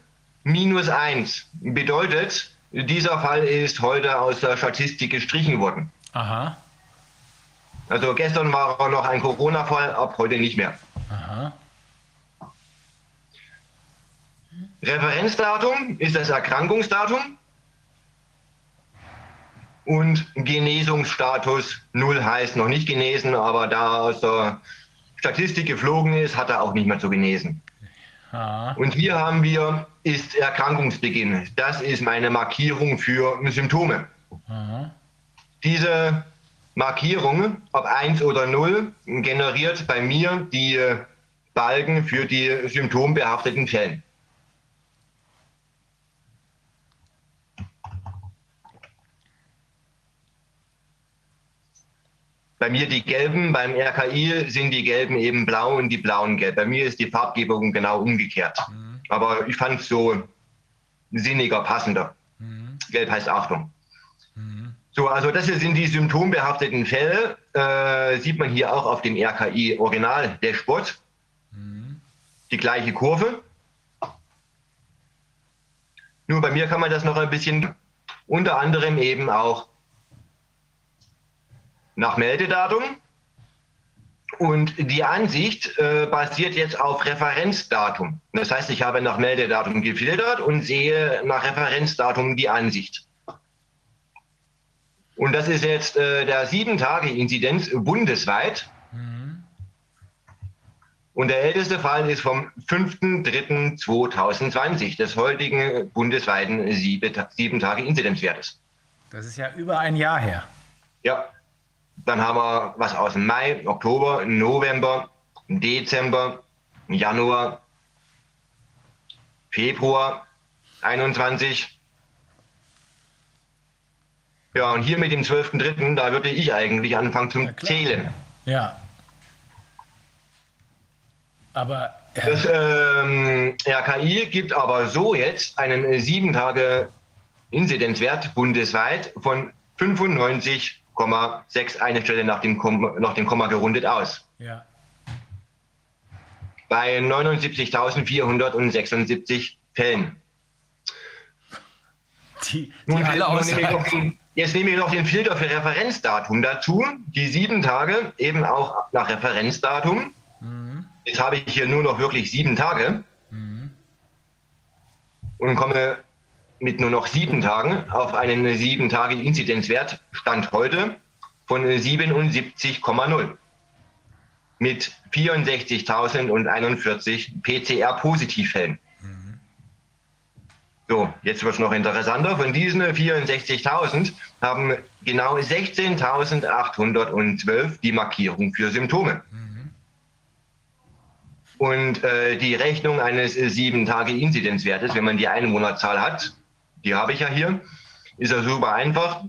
minus 1. Bedeutet, dieser Fall ist heute aus der Statistik gestrichen worden. Aha. Also gestern war noch ein Corona-Fall, ab heute nicht mehr. Aha. Referenzdatum ist das Erkrankungsdatum und Genesungsstatus 0 heißt noch nicht genesen, aber da aus der Statistik geflogen ist, hat er auch nicht mehr zu genesen. Ah. Und hier haben wir, ist Erkrankungsbeginn. Das ist meine Markierung für Symptome. Ah. Diese Markierung, ob 1 oder 0, generiert bei mir die Balken für die symptombehafteten Fälle. Bei mir die gelben, beim RKI sind die gelben eben blau und die blauen gelb. Bei mir ist die Farbgebung genau umgekehrt. Mhm. Aber ich fand es so sinniger, passender. Mhm. Gelb heißt Achtung. Mhm. So, also das hier sind die symptombehafteten Fälle. Äh, sieht man hier auch auf dem RKI Original Dashboard. Mhm. Die gleiche Kurve. Nur bei mir kann man das noch ein bisschen, unter anderem eben auch nach Meldedatum Und die Ansicht äh, basiert jetzt auf Referenzdatum. Das heißt, ich habe nach Meldedatum gefiltert und sehe nach Referenzdatum die Ansicht. Und das ist jetzt äh, der 7-Tage-Inzidenz bundesweit. Mhm. Und der älteste Fall ist vom 5.3.2020, des heutigen bundesweiten 7-Tage-Inzidenzwertes. Das ist ja über ein Jahr her. Ja. Dann haben wir was aus Mai, Oktober, November, Dezember, Januar, Februar 21. Ja, und hier mit dem 12.3., da würde ich eigentlich anfangen zum Zählen. Ja. Aber. Äh das ähm, RKI gibt aber so jetzt einen 7 Tage Inzidenzwert bundesweit von 95,6 eine Stelle nach dem, Komma, nach dem Komma gerundet aus. Ja. Bei 79.476 Fällen. Die, die nun, alle den, jetzt nehme ich noch den Filter für Referenzdatum dazu. Die sieben Tage eben auch nach Referenzdatum. Mhm. Jetzt habe ich hier nur noch wirklich sieben Tage. Mhm. Und komme mit nur noch sieben Tagen auf einen sieben Tage Inzidenzwert Stand heute von 77,0 mit 64.041 PCR-Positivfällen. Mhm. So, jetzt wird es noch interessanter. Von diesen 64.000 haben genau 16.812 die Markierung für Symptome. Mhm. Und äh, die Rechnung eines sieben Tage Inzidenzwertes, wenn man die Einwohnerzahl hat, die habe ich ja hier, ist ja super einfach.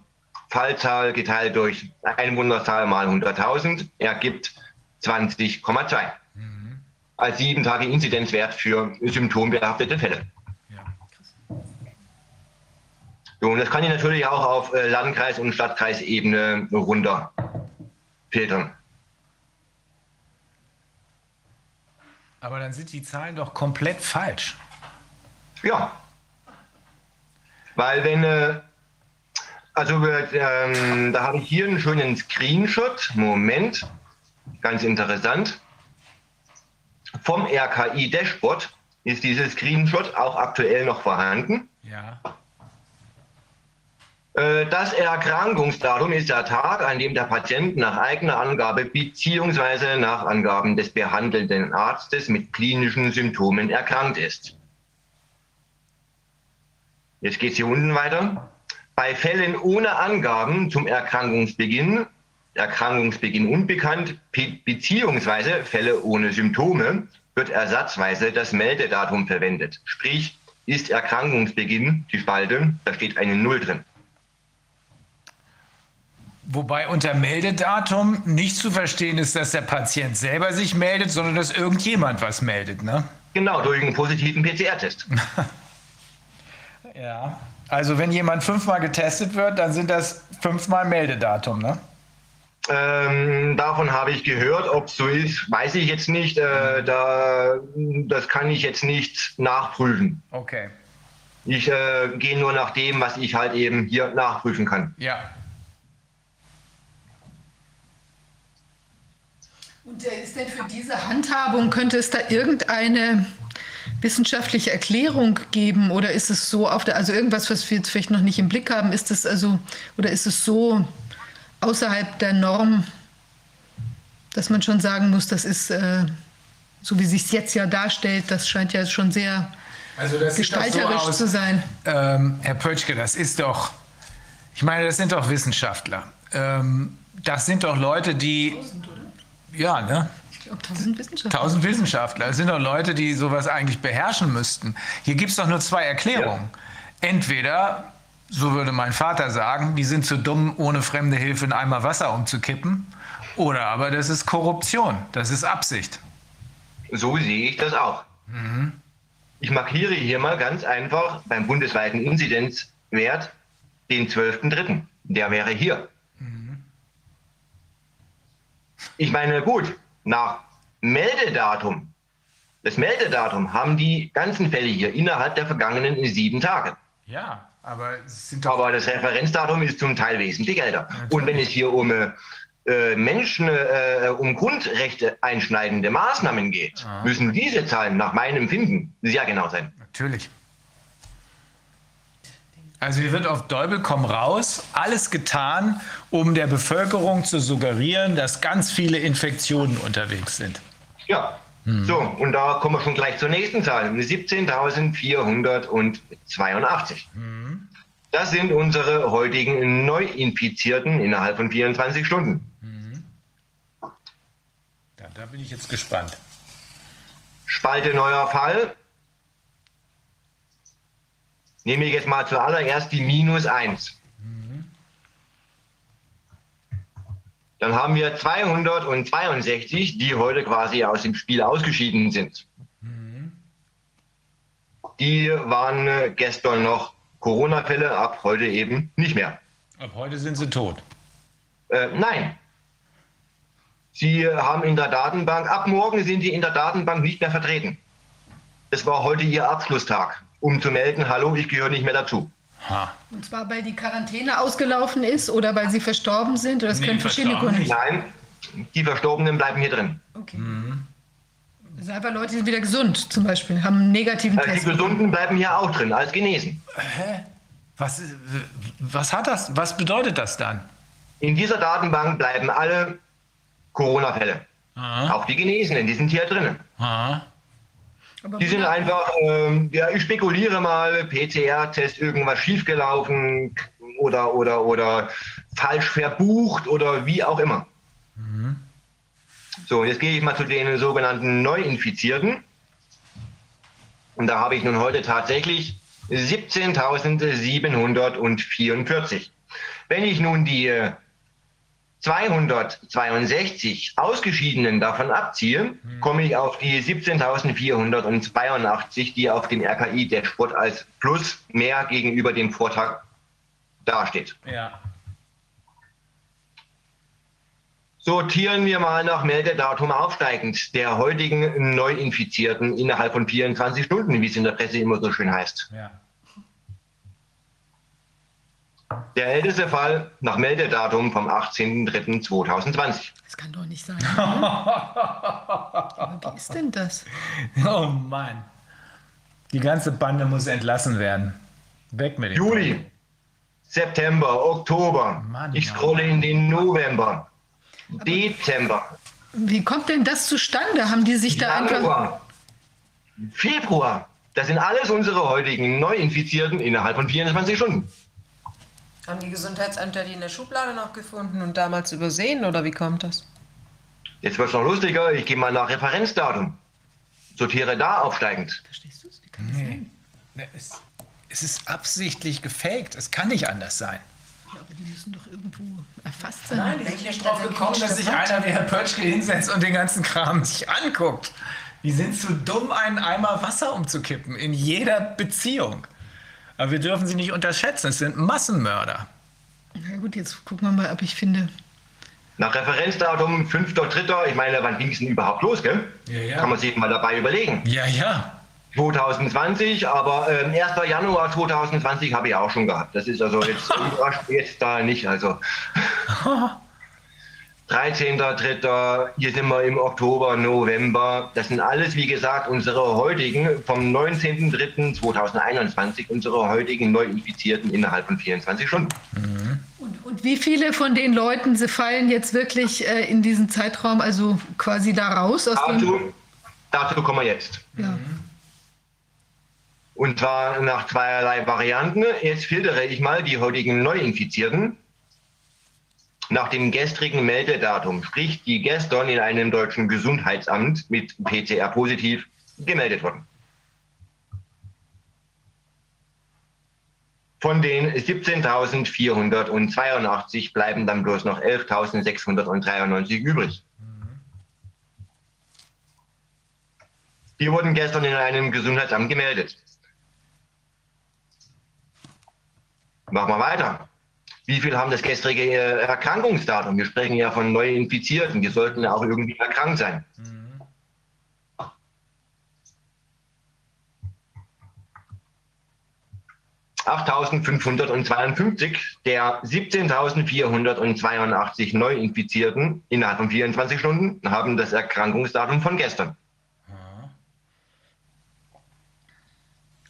Fallzahl geteilt durch Einwohnerzahl mal 100.000 ergibt 20,2 mhm. als sieben Tage Inzidenzwert für symptombehaftete Fälle. Ja, so, und das kann ich natürlich auch auf äh, Landkreis- und Stadtkreisebene runter filtern. Aber dann sind die Zahlen doch komplett falsch. Ja, weil wenn, äh, also ähm, da habe ich hier einen schönen Screenshot. Moment, ganz interessant. Vom RKI-Dashboard ist dieses Screenshot auch aktuell noch vorhanden. Ja. Äh, das Erkrankungsdatum ist der Tag, an dem der Patient nach eigener Angabe bzw. nach Angaben des behandelnden Arztes mit klinischen Symptomen erkrankt ist. Jetzt geht es hier unten weiter. Bei Fällen ohne Angaben zum Erkrankungsbeginn, Erkrankungsbeginn unbekannt, beziehungsweise Fälle ohne Symptome, wird ersatzweise das Meldedatum verwendet. Sprich, ist Erkrankungsbeginn die Spalte, da steht eine Null drin. Wobei unter Meldedatum nicht zu verstehen ist, dass der Patient selber sich meldet, sondern dass irgendjemand was meldet, ne? Genau, durch einen positiven PCR-Test. Ja. Also wenn jemand fünfmal getestet wird, dann sind das fünfmal Meldedatum, ne? Ähm, davon habe ich gehört. Ob es so ist, weiß ich jetzt nicht. Äh, da, das kann ich jetzt nicht nachprüfen. Okay. Ich äh, gehe nur nach dem, was ich halt eben hier nachprüfen kann. Ja. Und äh, ist denn für diese Handhabung, könnte es da irgendeine wissenschaftliche Erklärung geben oder ist es so auf der, also irgendwas, was wir jetzt vielleicht noch nicht im Blick haben, ist es also, oder ist es so außerhalb der Norm, dass man schon sagen muss, das ist, äh, so wie sich es jetzt ja darstellt, das scheint ja schon sehr also gestalterisch so zu sein. Ähm, Herr Pötschke, das ist doch, ich meine, das sind doch Wissenschaftler. Ähm, das sind doch Leute, die, ja, ne? Glaube, tausend Wissenschaftler. Tausend Wissenschaftler. Das sind doch Leute, die sowas eigentlich beherrschen müssten. Hier gibt es doch nur zwei Erklärungen. Ja. Entweder, so würde mein Vater sagen, die sind zu dumm, ohne fremde Hilfe in Eimer Wasser umzukippen. Oder aber das ist Korruption, das ist Absicht. So sehe ich das auch. Mhm. Ich markiere hier mal ganz einfach beim bundesweiten Inzidenzwert den 12.3. Der wäre hier. Mhm. Ich meine, gut, nach Meldedatum, das Meldedatum haben die ganzen Fälle hier innerhalb der vergangenen sieben Tage. Ja, aber, aber das Referenzdatum ist zum Teil wesentlich älter. Natürlich. Und wenn es hier um äh, Menschen äh, um Grundrechte einschneidende Maßnahmen geht, Aha. müssen diese Zahlen nach meinem Empfinden sehr genau sein. Natürlich. Also hier wird auf Däubel komm raus alles getan, um der Bevölkerung zu suggerieren, dass ganz viele Infektionen unterwegs sind. Ja. Hm. So, und da kommen wir schon gleich zur nächsten Zahl. 17.482. Hm. Das sind unsere heutigen Neuinfizierten innerhalb von 24 Stunden. Hm. Ja, da bin ich jetzt gespannt. Spalte neuer Fall nehme ich jetzt mal zuallererst die minus 1. Dann haben wir 262, die heute quasi aus dem Spiel ausgeschieden sind. Die waren äh, gestern noch Corona-Fälle, ab heute eben nicht mehr. Ab heute sind sie tot. Äh, nein. Sie haben in der Datenbank, ab morgen sind die in der Datenbank nicht mehr vertreten. Das war heute ihr Abschlusstag um zu melden, hallo, ich gehöre nicht mehr dazu. Ha. Und zwar, weil die Quarantäne ausgelaufen ist oder weil sie verstorben sind? Oder das nee, können verschiedene Gründe sein. Nein, die Verstorbenen bleiben hier drin. Okay. Mhm. Das sind einfach Leute, die sind wieder gesund, zum Beispiel, haben einen negativen also Test. Die Gesunden bleiben hier auch drin, als genesen. Hä? Was, was hat das? Was bedeutet das dann? In dieser Datenbank bleiben alle Corona-Fälle. Auch die Genesenen, die sind hier drin. Aha. Aber die sind einfach, ähm, ja, ich spekuliere mal, PCR-Test irgendwas schiefgelaufen oder, oder, oder falsch verbucht oder wie auch immer. Mhm. So, jetzt gehe ich mal zu den sogenannten Neuinfizierten. Und da habe ich nun heute tatsächlich 17.744. Wenn ich nun die äh, 262 Ausgeschiedenen davon abziehe, hm. komme ich auf die 17.482, die auf dem RKI der Sport als Plus mehr gegenüber dem Vortag dasteht. Ja. Sortieren wir mal nach Meldedatum aufsteigend der heutigen Neuinfizierten innerhalb von 24 Stunden, wie es in der Presse immer so schön heißt. Ja. Der älteste Fall nach Meldedatum vom 18.03.2020. Das kann doch nicht sein. wie ist denn das? Oh Mann. Die ganze Bande muss entlassen werden. Weg mit dem. Juli, Band. September, Oktober. Mann, ich scrolle Mann. in den November, Aber Dezember. Wie kommt denn das zustande? Haben die sich da Januar, einfach. Februar. Das sind alles unsere heutigen Neuinfizierten innerhalb von 24 Stunden. Haben die Gesundheitsämter die in der Schublade noch gefunden und damals übersehen oder wie kommt das? Jetzt wird es noch lustiger. Ich gehe mal nach Referenzdatum. Sortiere da aufsteigend. Verstehst du es? Wie kann das nee. sein? Es, es ist absichtlich gefaked. Es kann nicht anders sein. Ja, aber die müssen doch irgendwo erfasst sein. Nein, die sind nicht drauf gekommen, dass sich einer wie Herr Pötschke hinsetzt und den ganzen Kram sich anguckt. Die sind zu dumm, einen Eimer Wasser umzukippen. In jeder Beziehung. Aber wir dürfen sie nicht unterschätzen. Es sind Massenmörder. Na gut, jetzt gucken wir mal, ob ich finde. Nach Referenzdatum 5.3. Ich meine, wann ging es denn überhaupt los, gell? Ja, ja. Kann man sich mal dabei überlegen. Ja, ja. 2020, aber äh, 1. Januar 2020 habe ich auch schon gehabt. Das ist also jetzt, jetzt da nicht. Also. 13.3., hier sind wir im Oktober, November. Das sind alles, wie gesagt, unsere heutigen, vom 19.3.2021, unsere heutigen Neuinfizierten innerhalb von 24 Stunden. Mhm. Und, und, wie viele von den Leuten sie fallen jetzt wirklich äh, in diesen Zeitraum, also quasi da raus? Aus dazu, dazu kommen wir jetzt. Ja. Und zwar nach zweierlei Varianten. Jetzt filtere ich mal die heutigen Neuinfizierten nach dem gestrigen Meldedatum, sprich die gestern in einem deutschen Gesundheitsamt mit PCR positiv gemeldet wurden. Von den 17.482 bleiben dann bloß noch 11.693 übrig. Die wurden gestern in einem Gesundheitsamt gemeldet. Machen wir weiter. Wie viele haben das gestrige äh, Erkrankungsdatum? Wir sprechen ja von Neuinfizierten. Die sollten ja auch irgendwie erkrankt sein. Mhm. 8.552 der 17.482 Neuinfizierten innerhalb von 24 Stunden haben das Erkrankungsdatum von gestern.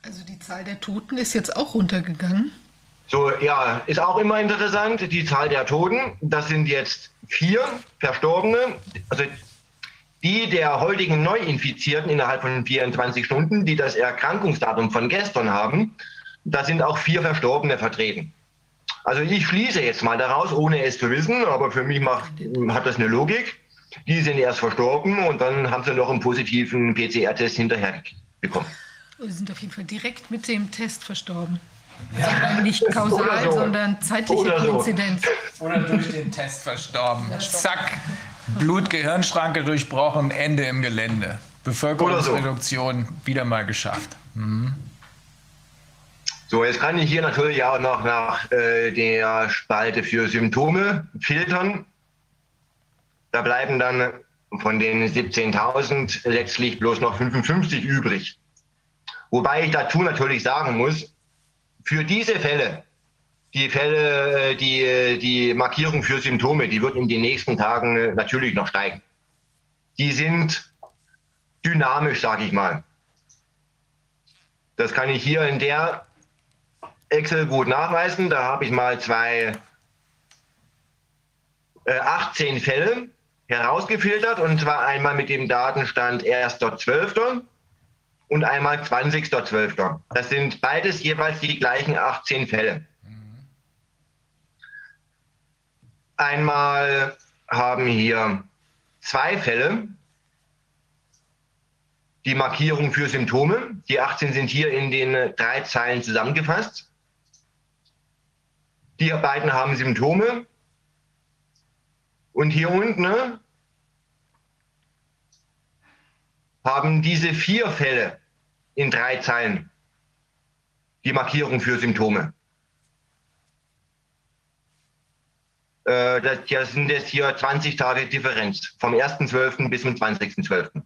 Also die Zahl der Toten ist jetzt auch runtergegangen. So, ja, ist auch immer interessant. Die Zahl der Toten, das sind jetzt vier Verstorbene. Also die der heutigen Neuinfizierten innerhalb von 24 Stunden, die das Erkrankungsdatum von gestern haben, da sind auch vier Verstorbene vertreten. Also ich schließe jetzt mal daraus, ohne es zu wissen, aber für mich macht, hat das eine Logik. Die sind erst verstorben und dann haben sie noch einen positiven PCR-Test hinterher bekommen. Sie sind auf jeden Fall direkt mit dem Test verstorben. Ja. Nicht kausal, so. sondern zeitliche Oder Koinzidenz. So. Oder durch den Test verstorben. Zack, Blut-Gehirnschranke durchbrochen, Ende im Gelände. Bevölkerungsreduktion so. wieder mal geschafft. Mhm. So, jetzt kann ich hier natürlich auch noch nach äh, der Spalte für Symptome filtern. Da bleiben dann von den 17.000 letztlich bloß noch 55 übrig. Wobei ich dazu natürlich sagen muss, für diese Fälle, die Fälle, die, die Markierung für Symptome, die wird in den nächsten Tagen natürlich noch steigen. Die sind dynamisch, sage ich mal. Das kann ich hier in der Excel gut nachweisen. Da habe ich mal zwei äh, 18 Fälle herausgefiltert und zwar einmal mit dem Datenstand 1.12 und einmal 20.12. Das sind beides jeweils die gleichen 18 Fälle. Einmal haben hier zwei Fälle die Markierung für Symptome. Die 18 sind hier in den drei Zeilen zusammengefasst. Die beiden haben Symptome. Und hier unten ne, haben diese vier Fälle in drei Zeilen die Markierung für Symptome. Äh, das sind jetzt hier 20 Tage Differenz vom 1.12. bis zum 20.12.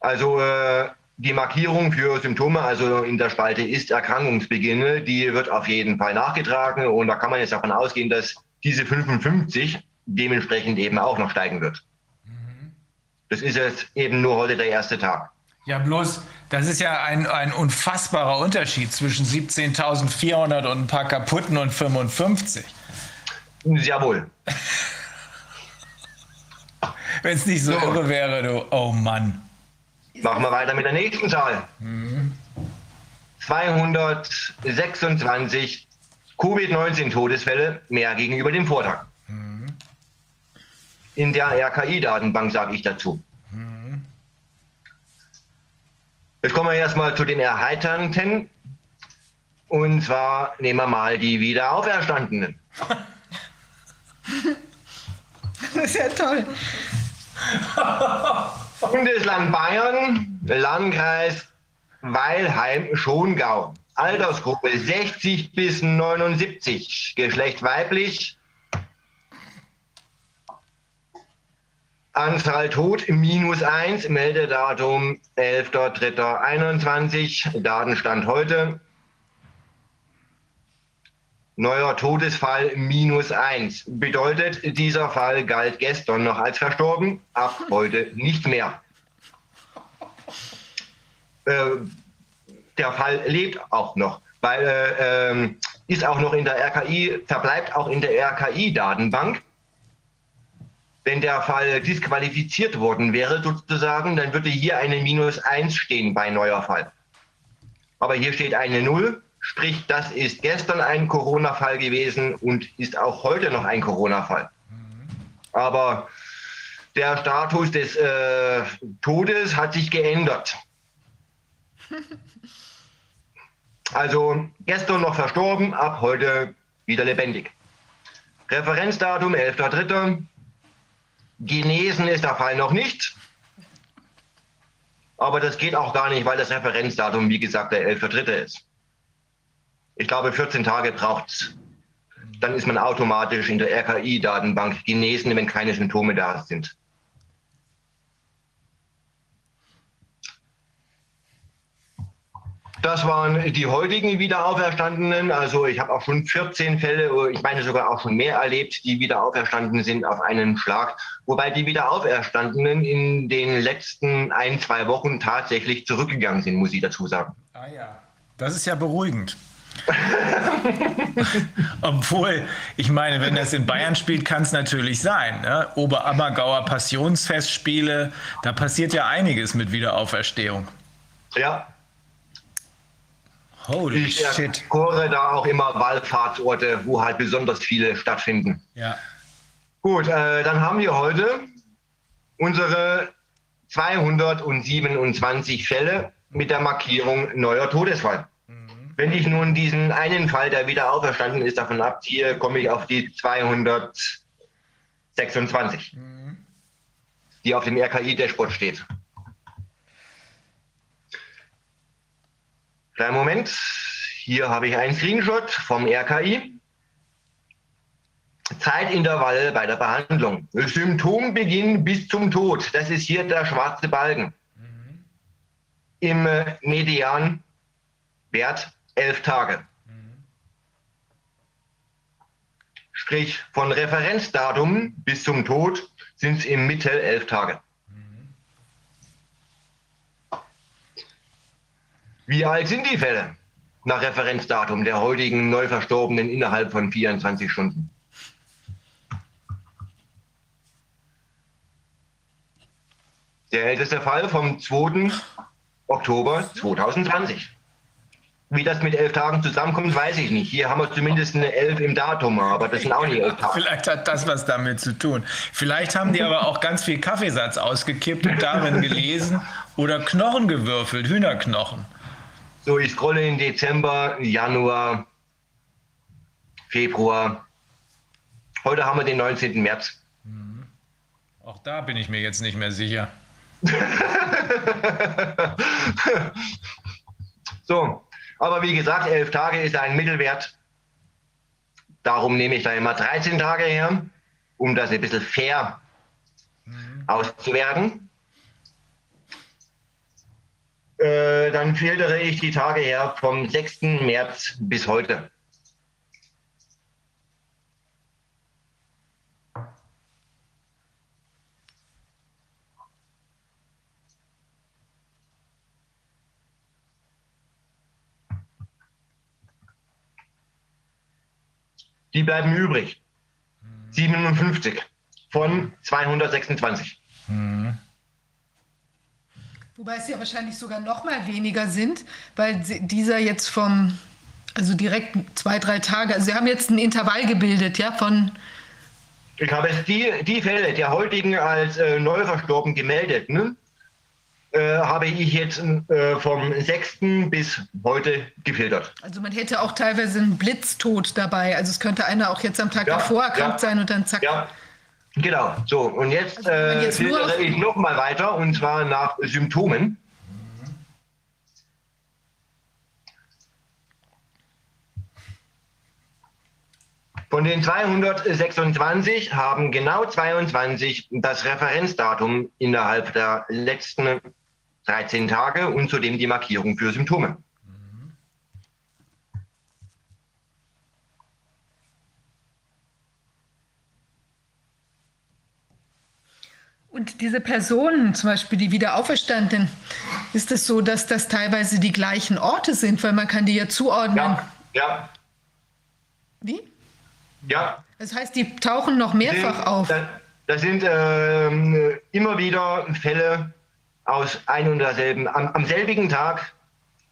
Also äh, die Markierung für Symptome, also in der Spalte ist Erkrankungsbeginn, die wird auf jeden Fall nachgetragen und da kann man jetzt davon ausgehen, dass diese 55 dementsprechend eben auch noch steigen wird. Das ist jetzt eben nur heute der erste Tag. Ja, bloß, das ist ja ein, ein unfassbarer Unterschied zwischen 17.400 und ein paar kaputten und 55. Jawohl. Wenn es nicht so, so irre wäre, du, oh Mann. Machen wir weiter mit der nächsten Zahl. Mhm. 226 Covid-19-Todesfälle mehr gegenüber dem Vortag. In der RKI-Datenbank sage ich dazu. Mhm. Jetzt kommen wir erstmal zu den Erheiternden. Und zwar nehmen wir mal die Wiederauferstandenen. das ist ja toll. Bundesland Bayern, Landkreis Weilheim-Schongau. Altersgruppe 60 bis 79, Geschlecht weiblich. Anzahl tot minus 1, Meldedatum 11.03.21, Datenstand heute. Neuer Todesfall minus eins. Bedeutet, dieser Fall galt gestern noch als verstorben, ab heute nicht mehr. Äh, der Fall lebt auch noch, weil äh, ähm, ist auch noch in der RKI, verbleibt auch in der RKI-Datenbank. Wenn der Fall disqualifiziert worden wäre, sozusagen, dann würde hier eine Minus 1 stehen bei neuer Fall. Aber hier steht eine 0 Sprich, das ist gestern ein Corona-Fall gewesen und ist auch heute noch ein Corona-Fall. Aber der Status des äh, Todes hat sich geändert. Also gestern noch verstorben, ab heute wieder lebendig. Referenzdatum 11.3. Genesen ist der Fall noch nicht. Aber das geht auch gar nicht, weil das Referenzdatum, wie gesagt, der 11.3. ist ich glaube, 14 Tage braucht es. Dann ist man automatisch in der RKI-Datenbank genesen, wenn keine Symptome da sind. Das waren die heutigen Wiederauferstandenen. Also ich habe auch schon 14 Fälle, ich meine sogar auch schon mehr erlebt, die wieder auferstanden sind auf einen Schlag. Wobei die Wiederauferstandenen in den letzten ein, zwei Wochen tatsächlich zurückgegangen sind, muss ich dazu sagen. Ah ja, das ist ja beruhigend. Obwohl, ich meine, wenn das in Bayern spielt, kann es natürlich sein. Ne? Oberammergauer Passionsfestspiele, da passiert ja einiges mit Wiederauferstehung. Ja, Holy ich shit. Chore da auch immer Wallfahrtsorte, wo halt besonders viele stattfinden. Ja. Gut, äh, dann haben wir heute unsere 227 Fälle mit der Markierung neuer Todesfall. Mhm. Wenn ich nun diesen einen Fall, der wieder auferstanden ist, davon abziehe, komme ich auf die 226, mhm. die auf dem RKI-Dashboard steht. Kleinen Moment. Hier habe ich einen Screenshot vom RKI. Zeitintervall bei der Behandlung. Symptombeginn bis zum Tod. Das ist hier der schwarze Balken. Mhm. Im äh, Median Wert elf Tage. Mhm. Sprich, von Referenzdatum bis zum Tod sind es im Mittel elf Tage. Wie alt sind die Fälle nach Referenzdatum der heutigen Neuverstorbenen innerhalb von 24 Stunden? Der älteste Fall vom 2. Oktober 2020. Wie das mit elf Tagen zusammenkommt, weiß ich nicht. Hier haben wir zumindest eine elf im Datum, aber das sind auch nicht elf Tage. Vielleicht hat das was damit zu tun. Vielleicht haben die aber auch ganz viel Kaffeesatz ausgekippt und darin gelesen oder Knochen gewürfelt, Hühnerknochen. So, ich scrolle in Dezember, Januar, Februar. Heute haben wir den 19. März. Mhm. Auch da bin ich mir jetzt nicht mehr sicher. so, aber wie gesagt, elf Tage ist ein Mittelwert. Darum nehme ich da immer 13 Tage her, um das ein bisschen fair mhm. auszuwerten. Äh, dann filtere ich die Tage her vom 6. März bis heute. Die bleiben übrig. 57 von 226. Mhm. Wobei es ja wahrscheinlich sogar noch mal weniger sind, weil dieser jetzt vom, also direkt zwei, drei Tage, also Sie haben jetzt ein Intervall gebildet, ja, von... Ich habe jetzt die, die Fälle der heutigen als äh, neu verstorben gemeldet, ne? Äh, habe ich jetzt äh, vom 6. bis heute gefiltert. Also man hätte auch teilweise einen Blitztod dabei. Also es könnte einer auch jetzt am Tag ja, davor erkrankt ja, sein und dann zack. Ja, Genau, so und jetzt, also, äh, jetzt filtere ich noch mal weiter und zwar nach Symptomen. Von den 226 haben genau 22 das Referenzdatum innerhalb der letzten 13 Tage und zudem die Markierung für Symptome. Und diese Personen, zum Beispiel die Wiederauferstandenen, ist es so, dass das teilweise die gleichen Orte sind, weil man kann die ja zuordnen? Ja. ja. Wie? Ja. Das heißt, die tauchen noch mehrfach sind, auf. Das, sind äh, immer wieder Fälle aus ein und derselben, am, am selbigen Tag,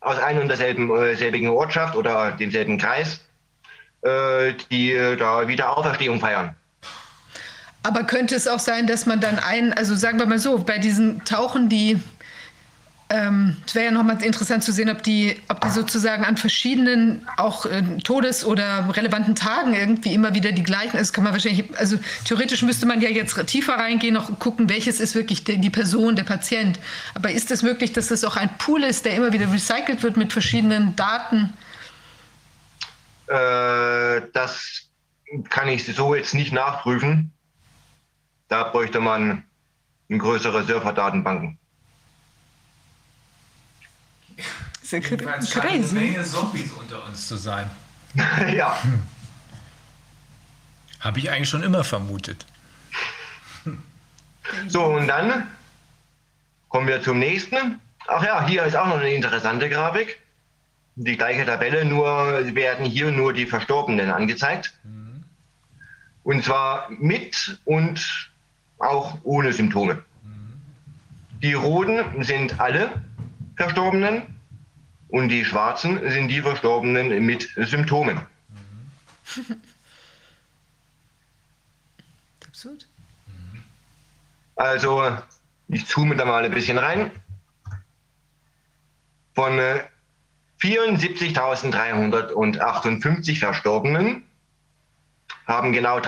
aus ein und derselben äh, selbigen Ortschaft oder demselben Kreis, äh, die äh, da Wiederauferstehung feiern. Aber könnte es auch sein, dass man dann einen, also sagen wir mal so, bei diesen Tauchen, die ähm, es wäre ja nochmal interessant zu sehen, ob die, ob die sozusagen an verschiedenen auch äh, Todes- oder relevanten Tagen irgendwie immer wieder die gleichen. Also kann man wahrscheinlich, also theoretisch müsste man ja jetzt tiefer reingehen, noch gucken, welches ist wirklich die, die Person, der Patient. Aber ist es möglich, dass das auch ein Pool ist, der immer wieder recycelt wird mit verschiedenen Daten? Äh, das kann ich so jetzt nicht nachprüfen. Da bräuchte man größere Surferdatenbanken. Das ist ja crazy. eine Menge Zombies unter uns zu sein. ja. Hm. Habe ich eigentlich schon immer vermutet. So, und dann kommen wir zum nächsten. Ach ja, hier ist auch noch eine interessante Grafik. Die gleiche Tabelle, nur werden hier nur die Verstorbenen angezeigt. Mhm. Und zwar mit und auch ohne Symptome. Die roten sind alle Verstorbenen und die schwarzen sind die Verstorbenen mit Symptomen. Absurd. Also, ich zoome da mal ein bisschen rein. Von 74.358 äh, Verstorbenen haben genau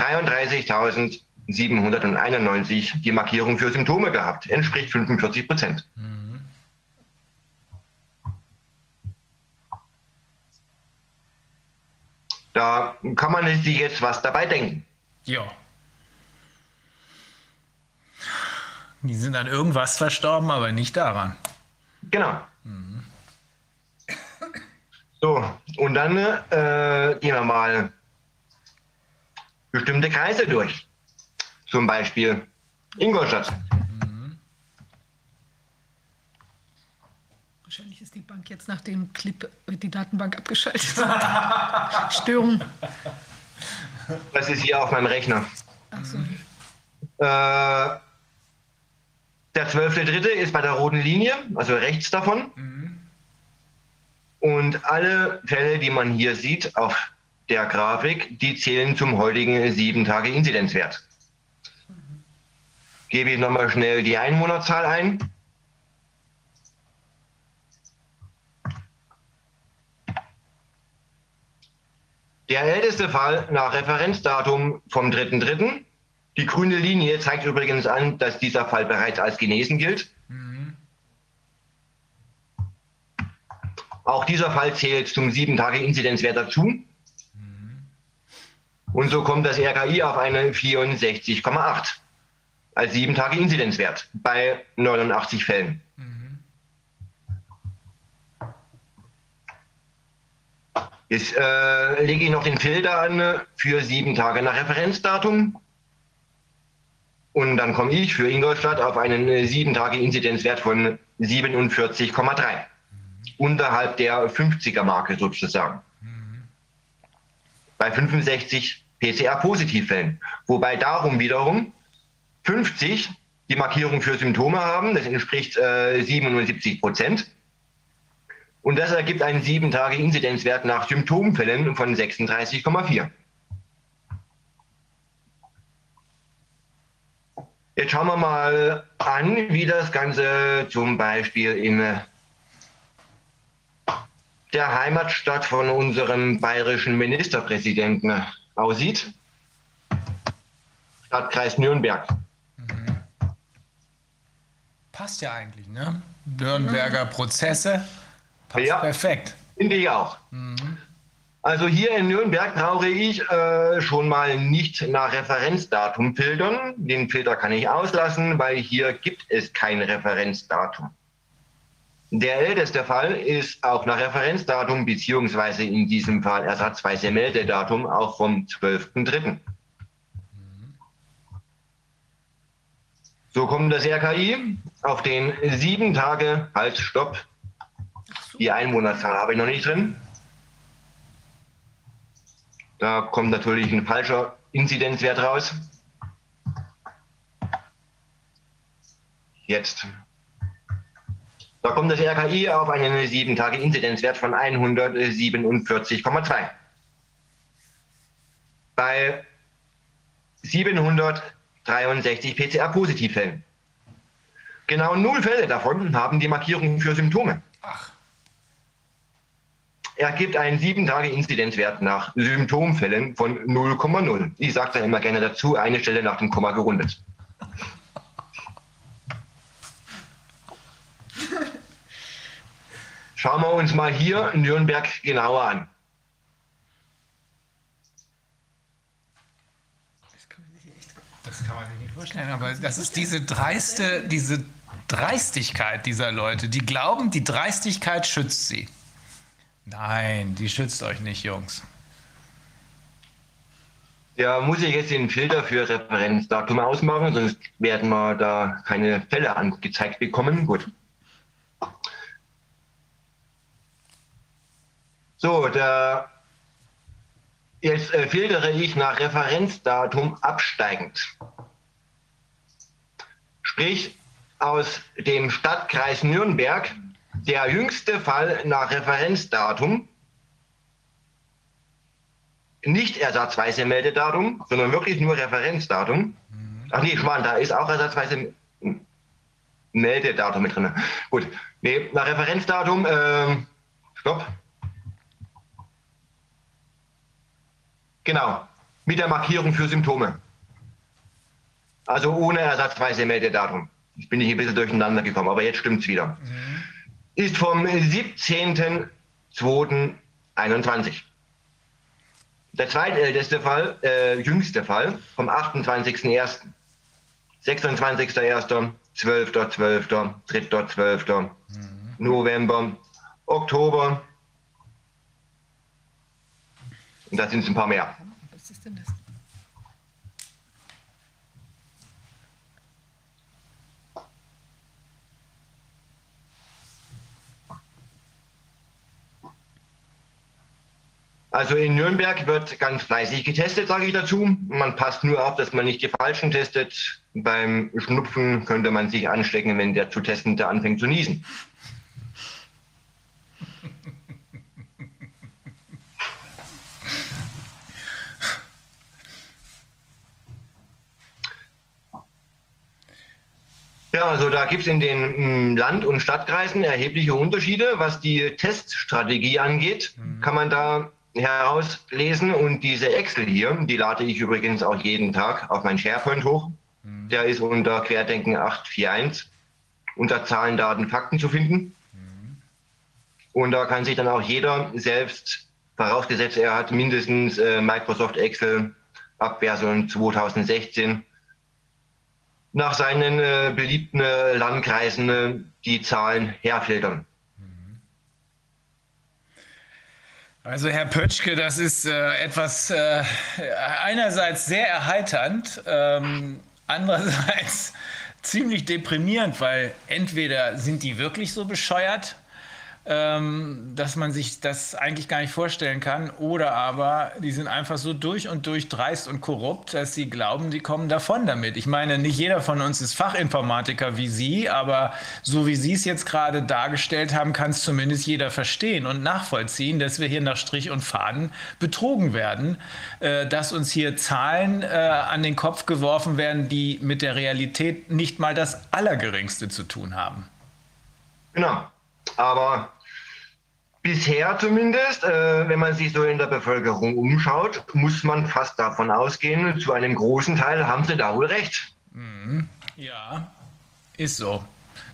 33.791 die Markierung für Symptome gehabt. Entspricht 45 Prozent. Mhm. Da kann man sich jetzt was dabei denken. Ja. Die sind an irgendwas verstorben, aber nicht daran. Genau. Mhm. So, und dann äh, gehen wir mal bestimmte Kreise durch. Zum Beispiel Ingolstadt. Mhm. Wahrscheinlich ist die Bank jetzt nach dem Clip die Datenbank abgeschaltet. Störung. Das ist hier auf meinem Rechner. Ach so. Äh, der 12.3. ist bei der roten Linie, also rechts davon. Mhm. Und alle Fälle, die man hier sieht auf der Grafik, die zählen zum heutigen 7-Tage-Inzidenzwert. Mhm. Gebe ich nochmal schnell die Einwohnerzahl ein. Der älteste Fall nach Referenzdatum vom 3.3. Die grüne Linie zeigt übrigens an, dass dieser Fall bereits als genesen gilt. Mhm. Auch dieser Fall zählt zum 7-Tage-Inzidenzwert dazu. Mhm. Und so kommt das RKI auf eine 64,8 als 7-Tage-Inzidenzwert bei 89 Fällen. Mhm. Jetzt äh, lege ich noch den Filter an für sieben Tage nach Referenzdatum. Und dann komme ich für Ingolstadt auf einen 7-Tage-Inzidenzwert von 47,3. Unterhalb der 50er-Marke sozusagen. Mhm. Bei 65 PCR-Positivfällen. Wobei darum wiederum 50 die Markierung für Symptome haben. Das entspricht äh, 77 Prozent. Und das ergibt einen 7-Tage-Inzidenzwert nach Symptomfällen von 36,4. Jetzt schauen wir mal an, wie das Ganze zum Beispiel in der Heimatstadt von unserem bayerischen Ministerpräsidenten aussieht. Stadtkreis Nürnberg. Mhm. Passt ja eigentlich, ne? Nürnberger Prozesse. Passt ja, perfekt. Finde ich auch. Mhm. Also hier in Nürnberg brauche ich äh, schon mal nicht nach Referenzdatum filtern. Den Filter kann ich auslassen, weil hier gibt es kein Referenzdatum. Der älteste Fall ist auch nach Referenzdatum beziehungsweise in diesem Fall ersatzweise Meldedatum auch vom 12.3. So kommt das RKI auf den sieben Tage Halt, Stopp. Die Einwohnerzahl habe ich noch nicht drin. Da kommt natürlich ein falscher Inzidenzwert raus. Jetzt. Da kommt das RKI auf einen 7-Tage-Inzidenzwert von 147,2. Bei 763 PCR-Positivfällen. Genau null Fälle davon haben die Markierung für Symptome. Ach ergibt einen 7-Tage-Inzidenzwert nach Symptomfällen von 0,0. Ich sage dann immer gerne dazu, eine Stelle nach dem Komma gerundet. Schauen wir uns mal hier Nürnberg genauer an. Das kann man sich nicht vorstellen, aber das ist diese dreiste, diese Dreistigkeit dieser Leute. Die glauben, die Dreistigkeit schützt sie. Nein, die schützt euch nicht, Jungs. Ja, muss ich jetzt den Filter für Referenzdatum ausmachen, sonst werden wir da keine Fälle angezeigt bekommen. Gut. So, da jetzt äh, filtere ich nach Referenzdatum absteigend. Sprich, aus dem Stadtkreis Nürnberg der jüngste Fall nach Referenzdatum, nicht ersatzweise Meldedatum, sondern wirklich nur Referenzdatum. Mhm. Ach nee, Schwan, da ist auch ersatzweise Meldedatum mit drin. Gut, nee, nach Referenzdatum, äh, stopp. Genau, mit der Markierung für Symptome. Also ohne ersatzweise Meldedatum. Jetzt bin ich ein bisschen durcheinander gekommen, aber jetzt stimmt es wieder. Mhm. Ist vom 17.02.21. Der zweitälteste Fall, äh, jüngste Fall, vom 28.01. 26.01., 12.12., 3.12., mhm. November, Oktober. Und da sind es ein paar mehr. Was ist denn das? Also in Nürnberg wird ganz fleißig getestet, sage ich dazu. Man passt nur auf, dass man nicht die Falschen testet. Beim Schnupfen könnte man sich anstecken, wenn der zu Testende anfängt zu niesen. Ja, also da gibt es in den mm, Land- und Stadtkreisen erhebliche Unterschiede. Was die Teststrategie angeht, mhm. kann man da herauslesen und diese Excel hier, die lade ich übrigens auch jeden Tag auf mein SharePoint hoch. Mhm. Der ist unter Querdenken 841 unter Zahlen, Daten, Fakten zu finden. Mhm. Und da kann sich dann auch jeder selbst, vorausgesetzt er hat mindestens äh, Microsoft Excel ab Version 2016, nach seinen äh, beliebten äh, Landkreisen äh, die Zahlen herfiltern. Also Herr Pötschke, das ist äh, etwas äh, einerseits sehr erheiternd, ähm, andererseits ziemlich deprimierend, weil entweder sind die wirklich so bescheuert ähm, dass man sich das eigentlich gar nicht vorstellen kann. Oder aber die sind einfach so durch und durch dreist und korrupt, dass sie glauben, die kommen davon damit. Ich meine, nicht jeder von uns ist Fachinformatiker wie Sie, aber so wie Sie es jetzt gerade dargestellt haben, kann es zumindest jeder verstehen und nachvollziehen, dass wir hier nach Strich und Faden betrogen werden, äh, dass uns hier Zahlen äh, an den Kopf geworfen werden, die mit der Realität nicht mal das Allergeringste zu tun haben. Genau. Aber bisher zumindest, äh, wenn man sich so in der Bevölkerung umschaut, muss man fast davon ausgehen, zu einem großen Teil haben sie da wohl recht. Mhm. Ja, ist so.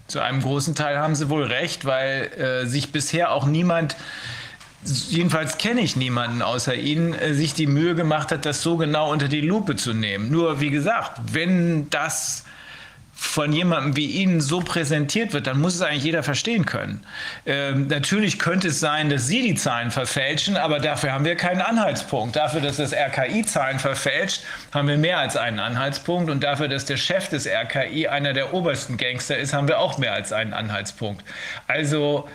Zu einem großen Teil haben sie wohl recht, weil äh, sich bisher auch niemand jedenfalls kenne ich niemanden außer Ihnen, äh, sich die Mühe gemacht hat, das so genau unter die Lupe zu nehmen. Nur wie gesagt, wenn das von jemandem wie Ihnen so präsentiert wird, dann muss es eigentlich jeder verstehen können. Ähm, natürlich könnte es sein, dass Sie die Zahlen verfälschen, aber dafür haben wir keinen Anhaltspunkt. Dafür, dass das RKI Zahlen verfälscht, haben wir mehr als einen Anhaltspunkt. Und dafür, dass der Chef des RKI einer der obersten Gangster ist, haben wir auch mehr als einen Anhaltspunkt. Also,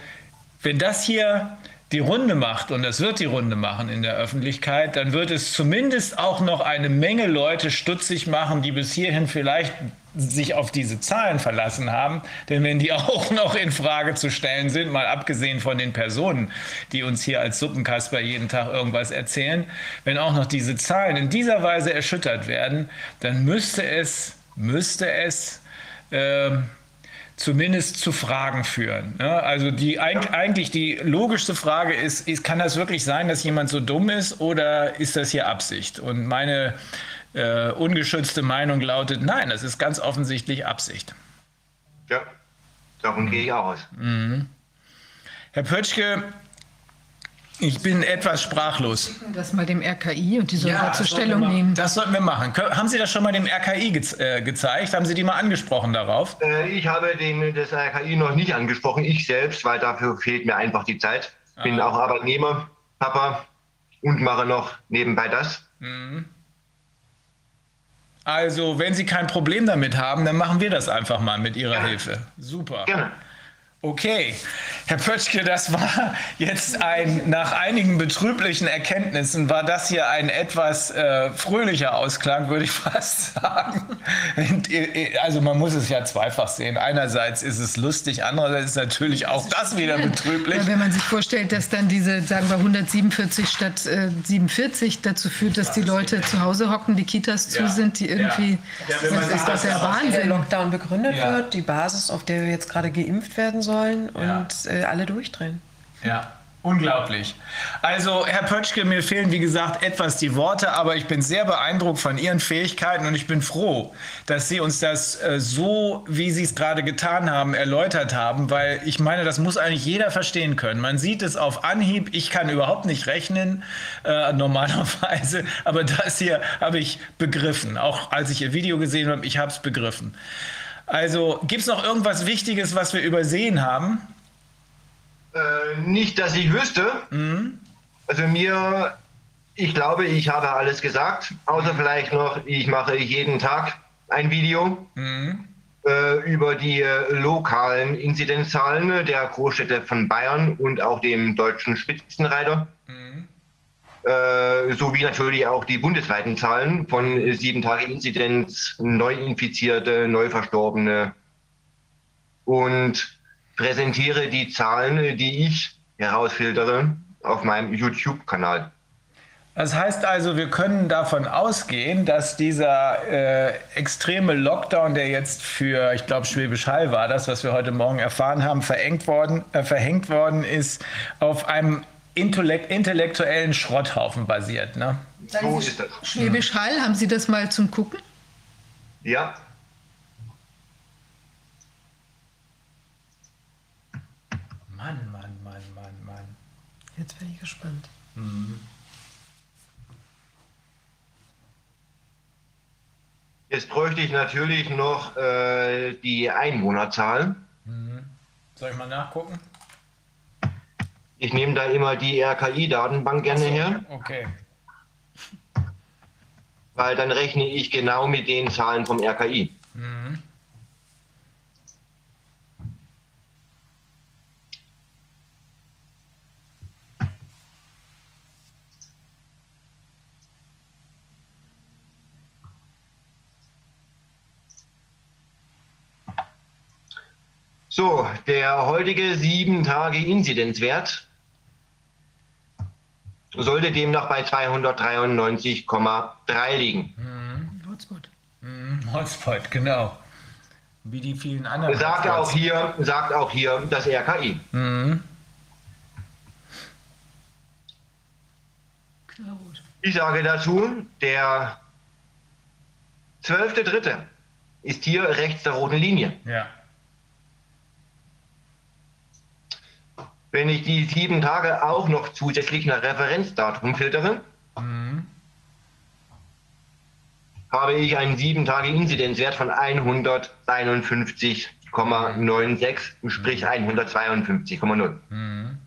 wenn das hier die Runde macht, und das wird die Runde machen in der Öffentlichkeit, dann wird es zumindest auch noch eine Menge Leute stutzig machen, die bis hierhin vielleicht sich auf diese Zahlen verlassen haben. Denn wenn die auch noch in Frage zu stellen sind, mal abgesehen von den Personen, die uns hier als Suppenkasper jeden Tag irgendwas erzählen, wenn auch noch diese Zahlen in dieser Weise erschüttert werden, dann müsste es, müsste es, äh, zumindest zu Fragen führen. Ne? Also die eigentlich die logischste Frage ist, ist, kann das wirklich sein, dass jemand so dumm ist oder ist das hier Absicht? Und meine äh, ungeschützte Meinung lautet, nein, das ist ganz offensichtlich Absicht. Ja, davon gehe ich auch aus. Mhm. Herr Pötschke, Ich bin etwas sprachlos. Das mal dem RKI und die sollen ja, dazu Stellung nehmen. Das sollten wir machen. Haben Sie das schon mal dem RKI ge äh, gezeigt? Haben Sie die mal angesprochen darauf? Äh, ich habe den, das RKI noch nicht angesprochen, ich selbst, weil dafür fehlt mir einfach die Zeit. Ich Bin ah. auch Arbeitnehmer, Papa und mache noch nebenbei das. Mhm. Also, wenn Sie kein Problem damit haben, dann machen wir das einfach mal mit Ihrer ja. Hilfe. Super. Gerne. Okay, Herr Pötschke, das war jetzt ein, nach einigen betrüblichen Erkenntnissen, war das hier ein etwas äh, fröhlicher Ausklang, würde ich fast sagen. Äh, also man muss es ja zweifach sehen. Einerseits ist es lustig, andererseits ist natürlich auch das wieder betrüblich. Ja, wenn man sich vorstellt, dass dann diese, sagen wir, 147 statt äh, 47 dazu führt, dass die Leute zu Hause hocken, die Kitas zu ja. sind, die irgendwie, ja. das ist das ja Wahnsinn. Der Lockdown begründet wird, die Basis, auf der wir jetzt gerade geimpft werden sollen sollen und ja. äh, alle durchdrehen. Ja. Unglaublich. Also, Herr Pötschke, mir fehlen, wie gesagt, etwas die Worte, aber ich bin sehr beeindruckt von Ihren Fähigkeiten und ich bin froh, dass Sie uns das äh, so, wie Sie es gerade getan haben, erläutert haben, weil ich meine, das muss eigentlich jeder verstehen können. Man sieht es auf Anhieb, ich kann überhaupt nicht rechnen, äh, normalerweise, aber das hier habe ich begriffen. Auch als ich Ihr Video gesehen habe, ich habe es begriffen. Also gibt es noch irgendwas Wichtiges, was wir übersehen haben? Äh, nicht, dass ich wüsste. Mhm. Also mir, ich glaube, ich habe alles gesagt. Außer vielleicht noch, ich mache jeden Tag ein Video mhm. äh, über die äh, lokalen Inzidenzzahlen der Großstädte von Bayern und auch dem deutschen Spitzenreiter. Äh, sowie natürlich auch die bundesweiten Zahlen von sieben Tage Inzidenz, Neuinfizierte, Neuverstorbene und präsentiere die Zahlen, die ich herausfiltere auf meinem YouTube-Kanal. Das heißt also, wir können davon ausgehen, dass dieser äh, extreme Lockdown, der jetzt für, ich glaube, Schwäbisch Hall war das, was wir heute Morgen erfahren haben, verengt worden, äh, verhängt worden ist, auf einem intellektuellen Schrotthaufen basiert. Ne? So ist das. Schwäbisch Hall, haben Sie das mal zum Gucken? Ja. Mann, Mann, Mann, Mann, Mann. Jetzt bin ich gespannt. Mhm. Jetzt bräuchte ich natürlich noch äh, die Einwohnerzahl. Mhm. Soll ich mal nachgucken? Ich nehme da immer die RKI-Datenbank gerne so, her. Okay. Weil dann rechne ich genau mit den Zahlen vom RKI. Mhm. So, der heutige 7-Tage-Inzidenzwert sollte demnach bei 293,3 liegen. Mhm. Hotspot. Mhm, Hotspot, genau. Wie die vielen anderen. Sagt auch hier, sagt auch hier das RKI. Mhm. Ich sage dazu, der 12.3. ist hier rechts der roten Linie. Ja. Wenn ich die sieben Tage auch noch zusätzlich nach Referenzdatum filtere, mhm. habe ich einen sieben Tage Inzidenzwert von 151,96, sprich 152,0. Mhm.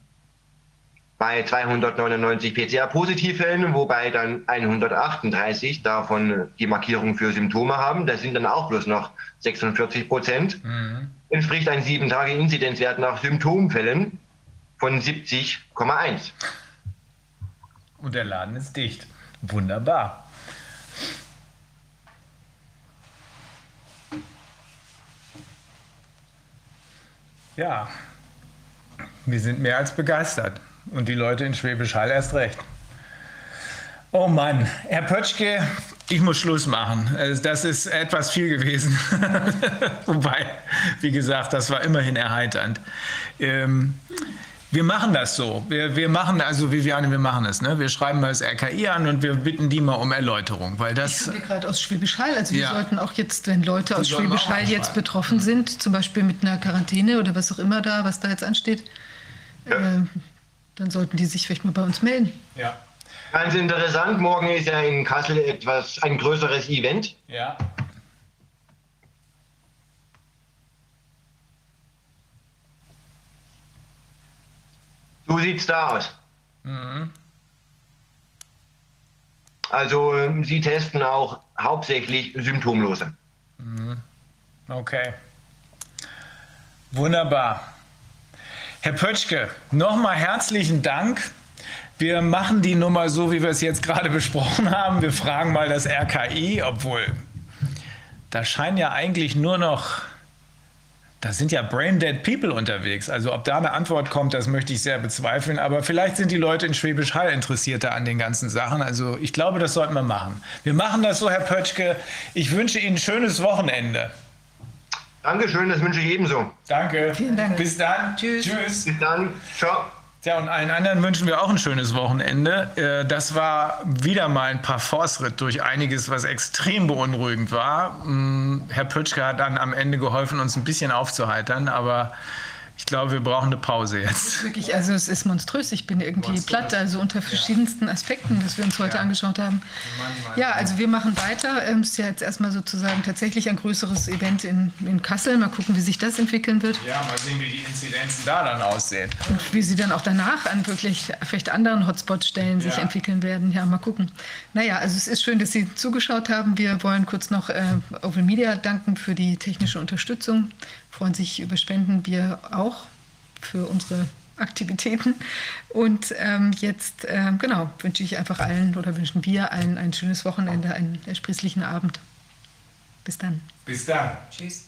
Bei 299 PCR-Positivfällen, wobei dann 138 davon die Markierung für Symptome haben, das sind dann auch bloß noch 46 Prozent, mhm. entspricht ein sieben Tage Inzidenzwert nach Symptomfällen von 70,1. Und der Laden ist dicht. Wunderbar. Ja, wir sind mehr als begeistert. Und die Leute in Schwäbisch Hall erst recht. Oh Mann, Herr Pötschke, ich muss Schluss machen. Also das ist etwas viel gewesen. Wobei, wie gesagt, das war immerhin erheiternd. Ähm, wir machen das so. Wir, wir machen, also Viviane, wir machen es. Ne? Wir schreiben mal das RKI an und wir bitten die mal um Erläuterung. Weil das, ich gerade aus Schwäbisch Hall. Also wir sollten auch jetzt, wenn Leute aus Schwäbisch Hall jetzt betroffen sind, zum Beispiel mit einer Quarantäne oder was auch immer da, was da jetzt ansteht, ja. äh, dann sollten die sich vielleicht mal bei uns melden. Ja. Ganz interessant, morgen ist ja in Kassel etwas, ein größeres Event. Ja. So sieht's da aus. Mhm. Also ähm, sie testen auch hauptsächlich Symptomlose. Mhm. Okay. Wunderbar. Herr Pötschke, nochmal herzlichen Dank. Wir machen die Nummer so, wie wir es jetzt gerade besprochen haben. Wir fragen mal das RKI, obwohl da scheinen ja eigentlich nur noch da sind ja brain dead people unterwegs. Also ob da eine Antwort kommt, das möchte ich sehr bezweifeln. Aber vielleicht sind die Leute in Schwäbisch Hall interessierter an den ganzen Sachen. Also ich glaube, das sollten wir machen. Wir machen das so, Herr Pötschke. Ich wünsche Ihnen ein schönes Wochenende. Dankeschön, das wünsche ich ebenso. Danke. Vielen Dank. Bis dann. Tschüss. Tschüss. Bis dann. Ciao. Ja, und allen anderen wünschen wir auch ein schönes Wochenende. Äh, das war wieder mal ein paar Forstritt durch einiges, was extrem beunruhigend war. Mm, Herr Pötschke hat dann am Ende geholfen, uns ein bisschen aufzuheitern, aber ich glaube, wir brauchen eine Pause jetzt. Wirklich, also es ist monströs. Ich bin irgendwie monströs. platt, also unter verschiedensten Aspekten, das wir uns heute ja. angeschaut haben. Ja, also wir machen weiter. Es ähm, ist ja jetzt erstmal sozusagen tatsächlich ein größeres Event in, in Kassel. Mal gucken, wie sich das entwickeln wird. Ja, mal sehen, wie die Inzidenzen da dann aussehen. Und wie sie dann auch danach an wirklich vielleicht anderen Hotspot-Stellen ja. sich entwickeln werden. Ja, mal gucken. Naja, also es ist schön, dass Sie zugeschaut haben. Wir wollen kurz noch äh, Open Media danken für die technische Unterstützung freuen sich über Spenden, wir auch für unsere Aktivitäten. Und ähm, jetzt, äh, genau, wünsche ich einfach allen oder wünschen wir allen ein schönes Wochenende, einen ersprießlichen Abend. Bis dann. Bis dann. Tschüss.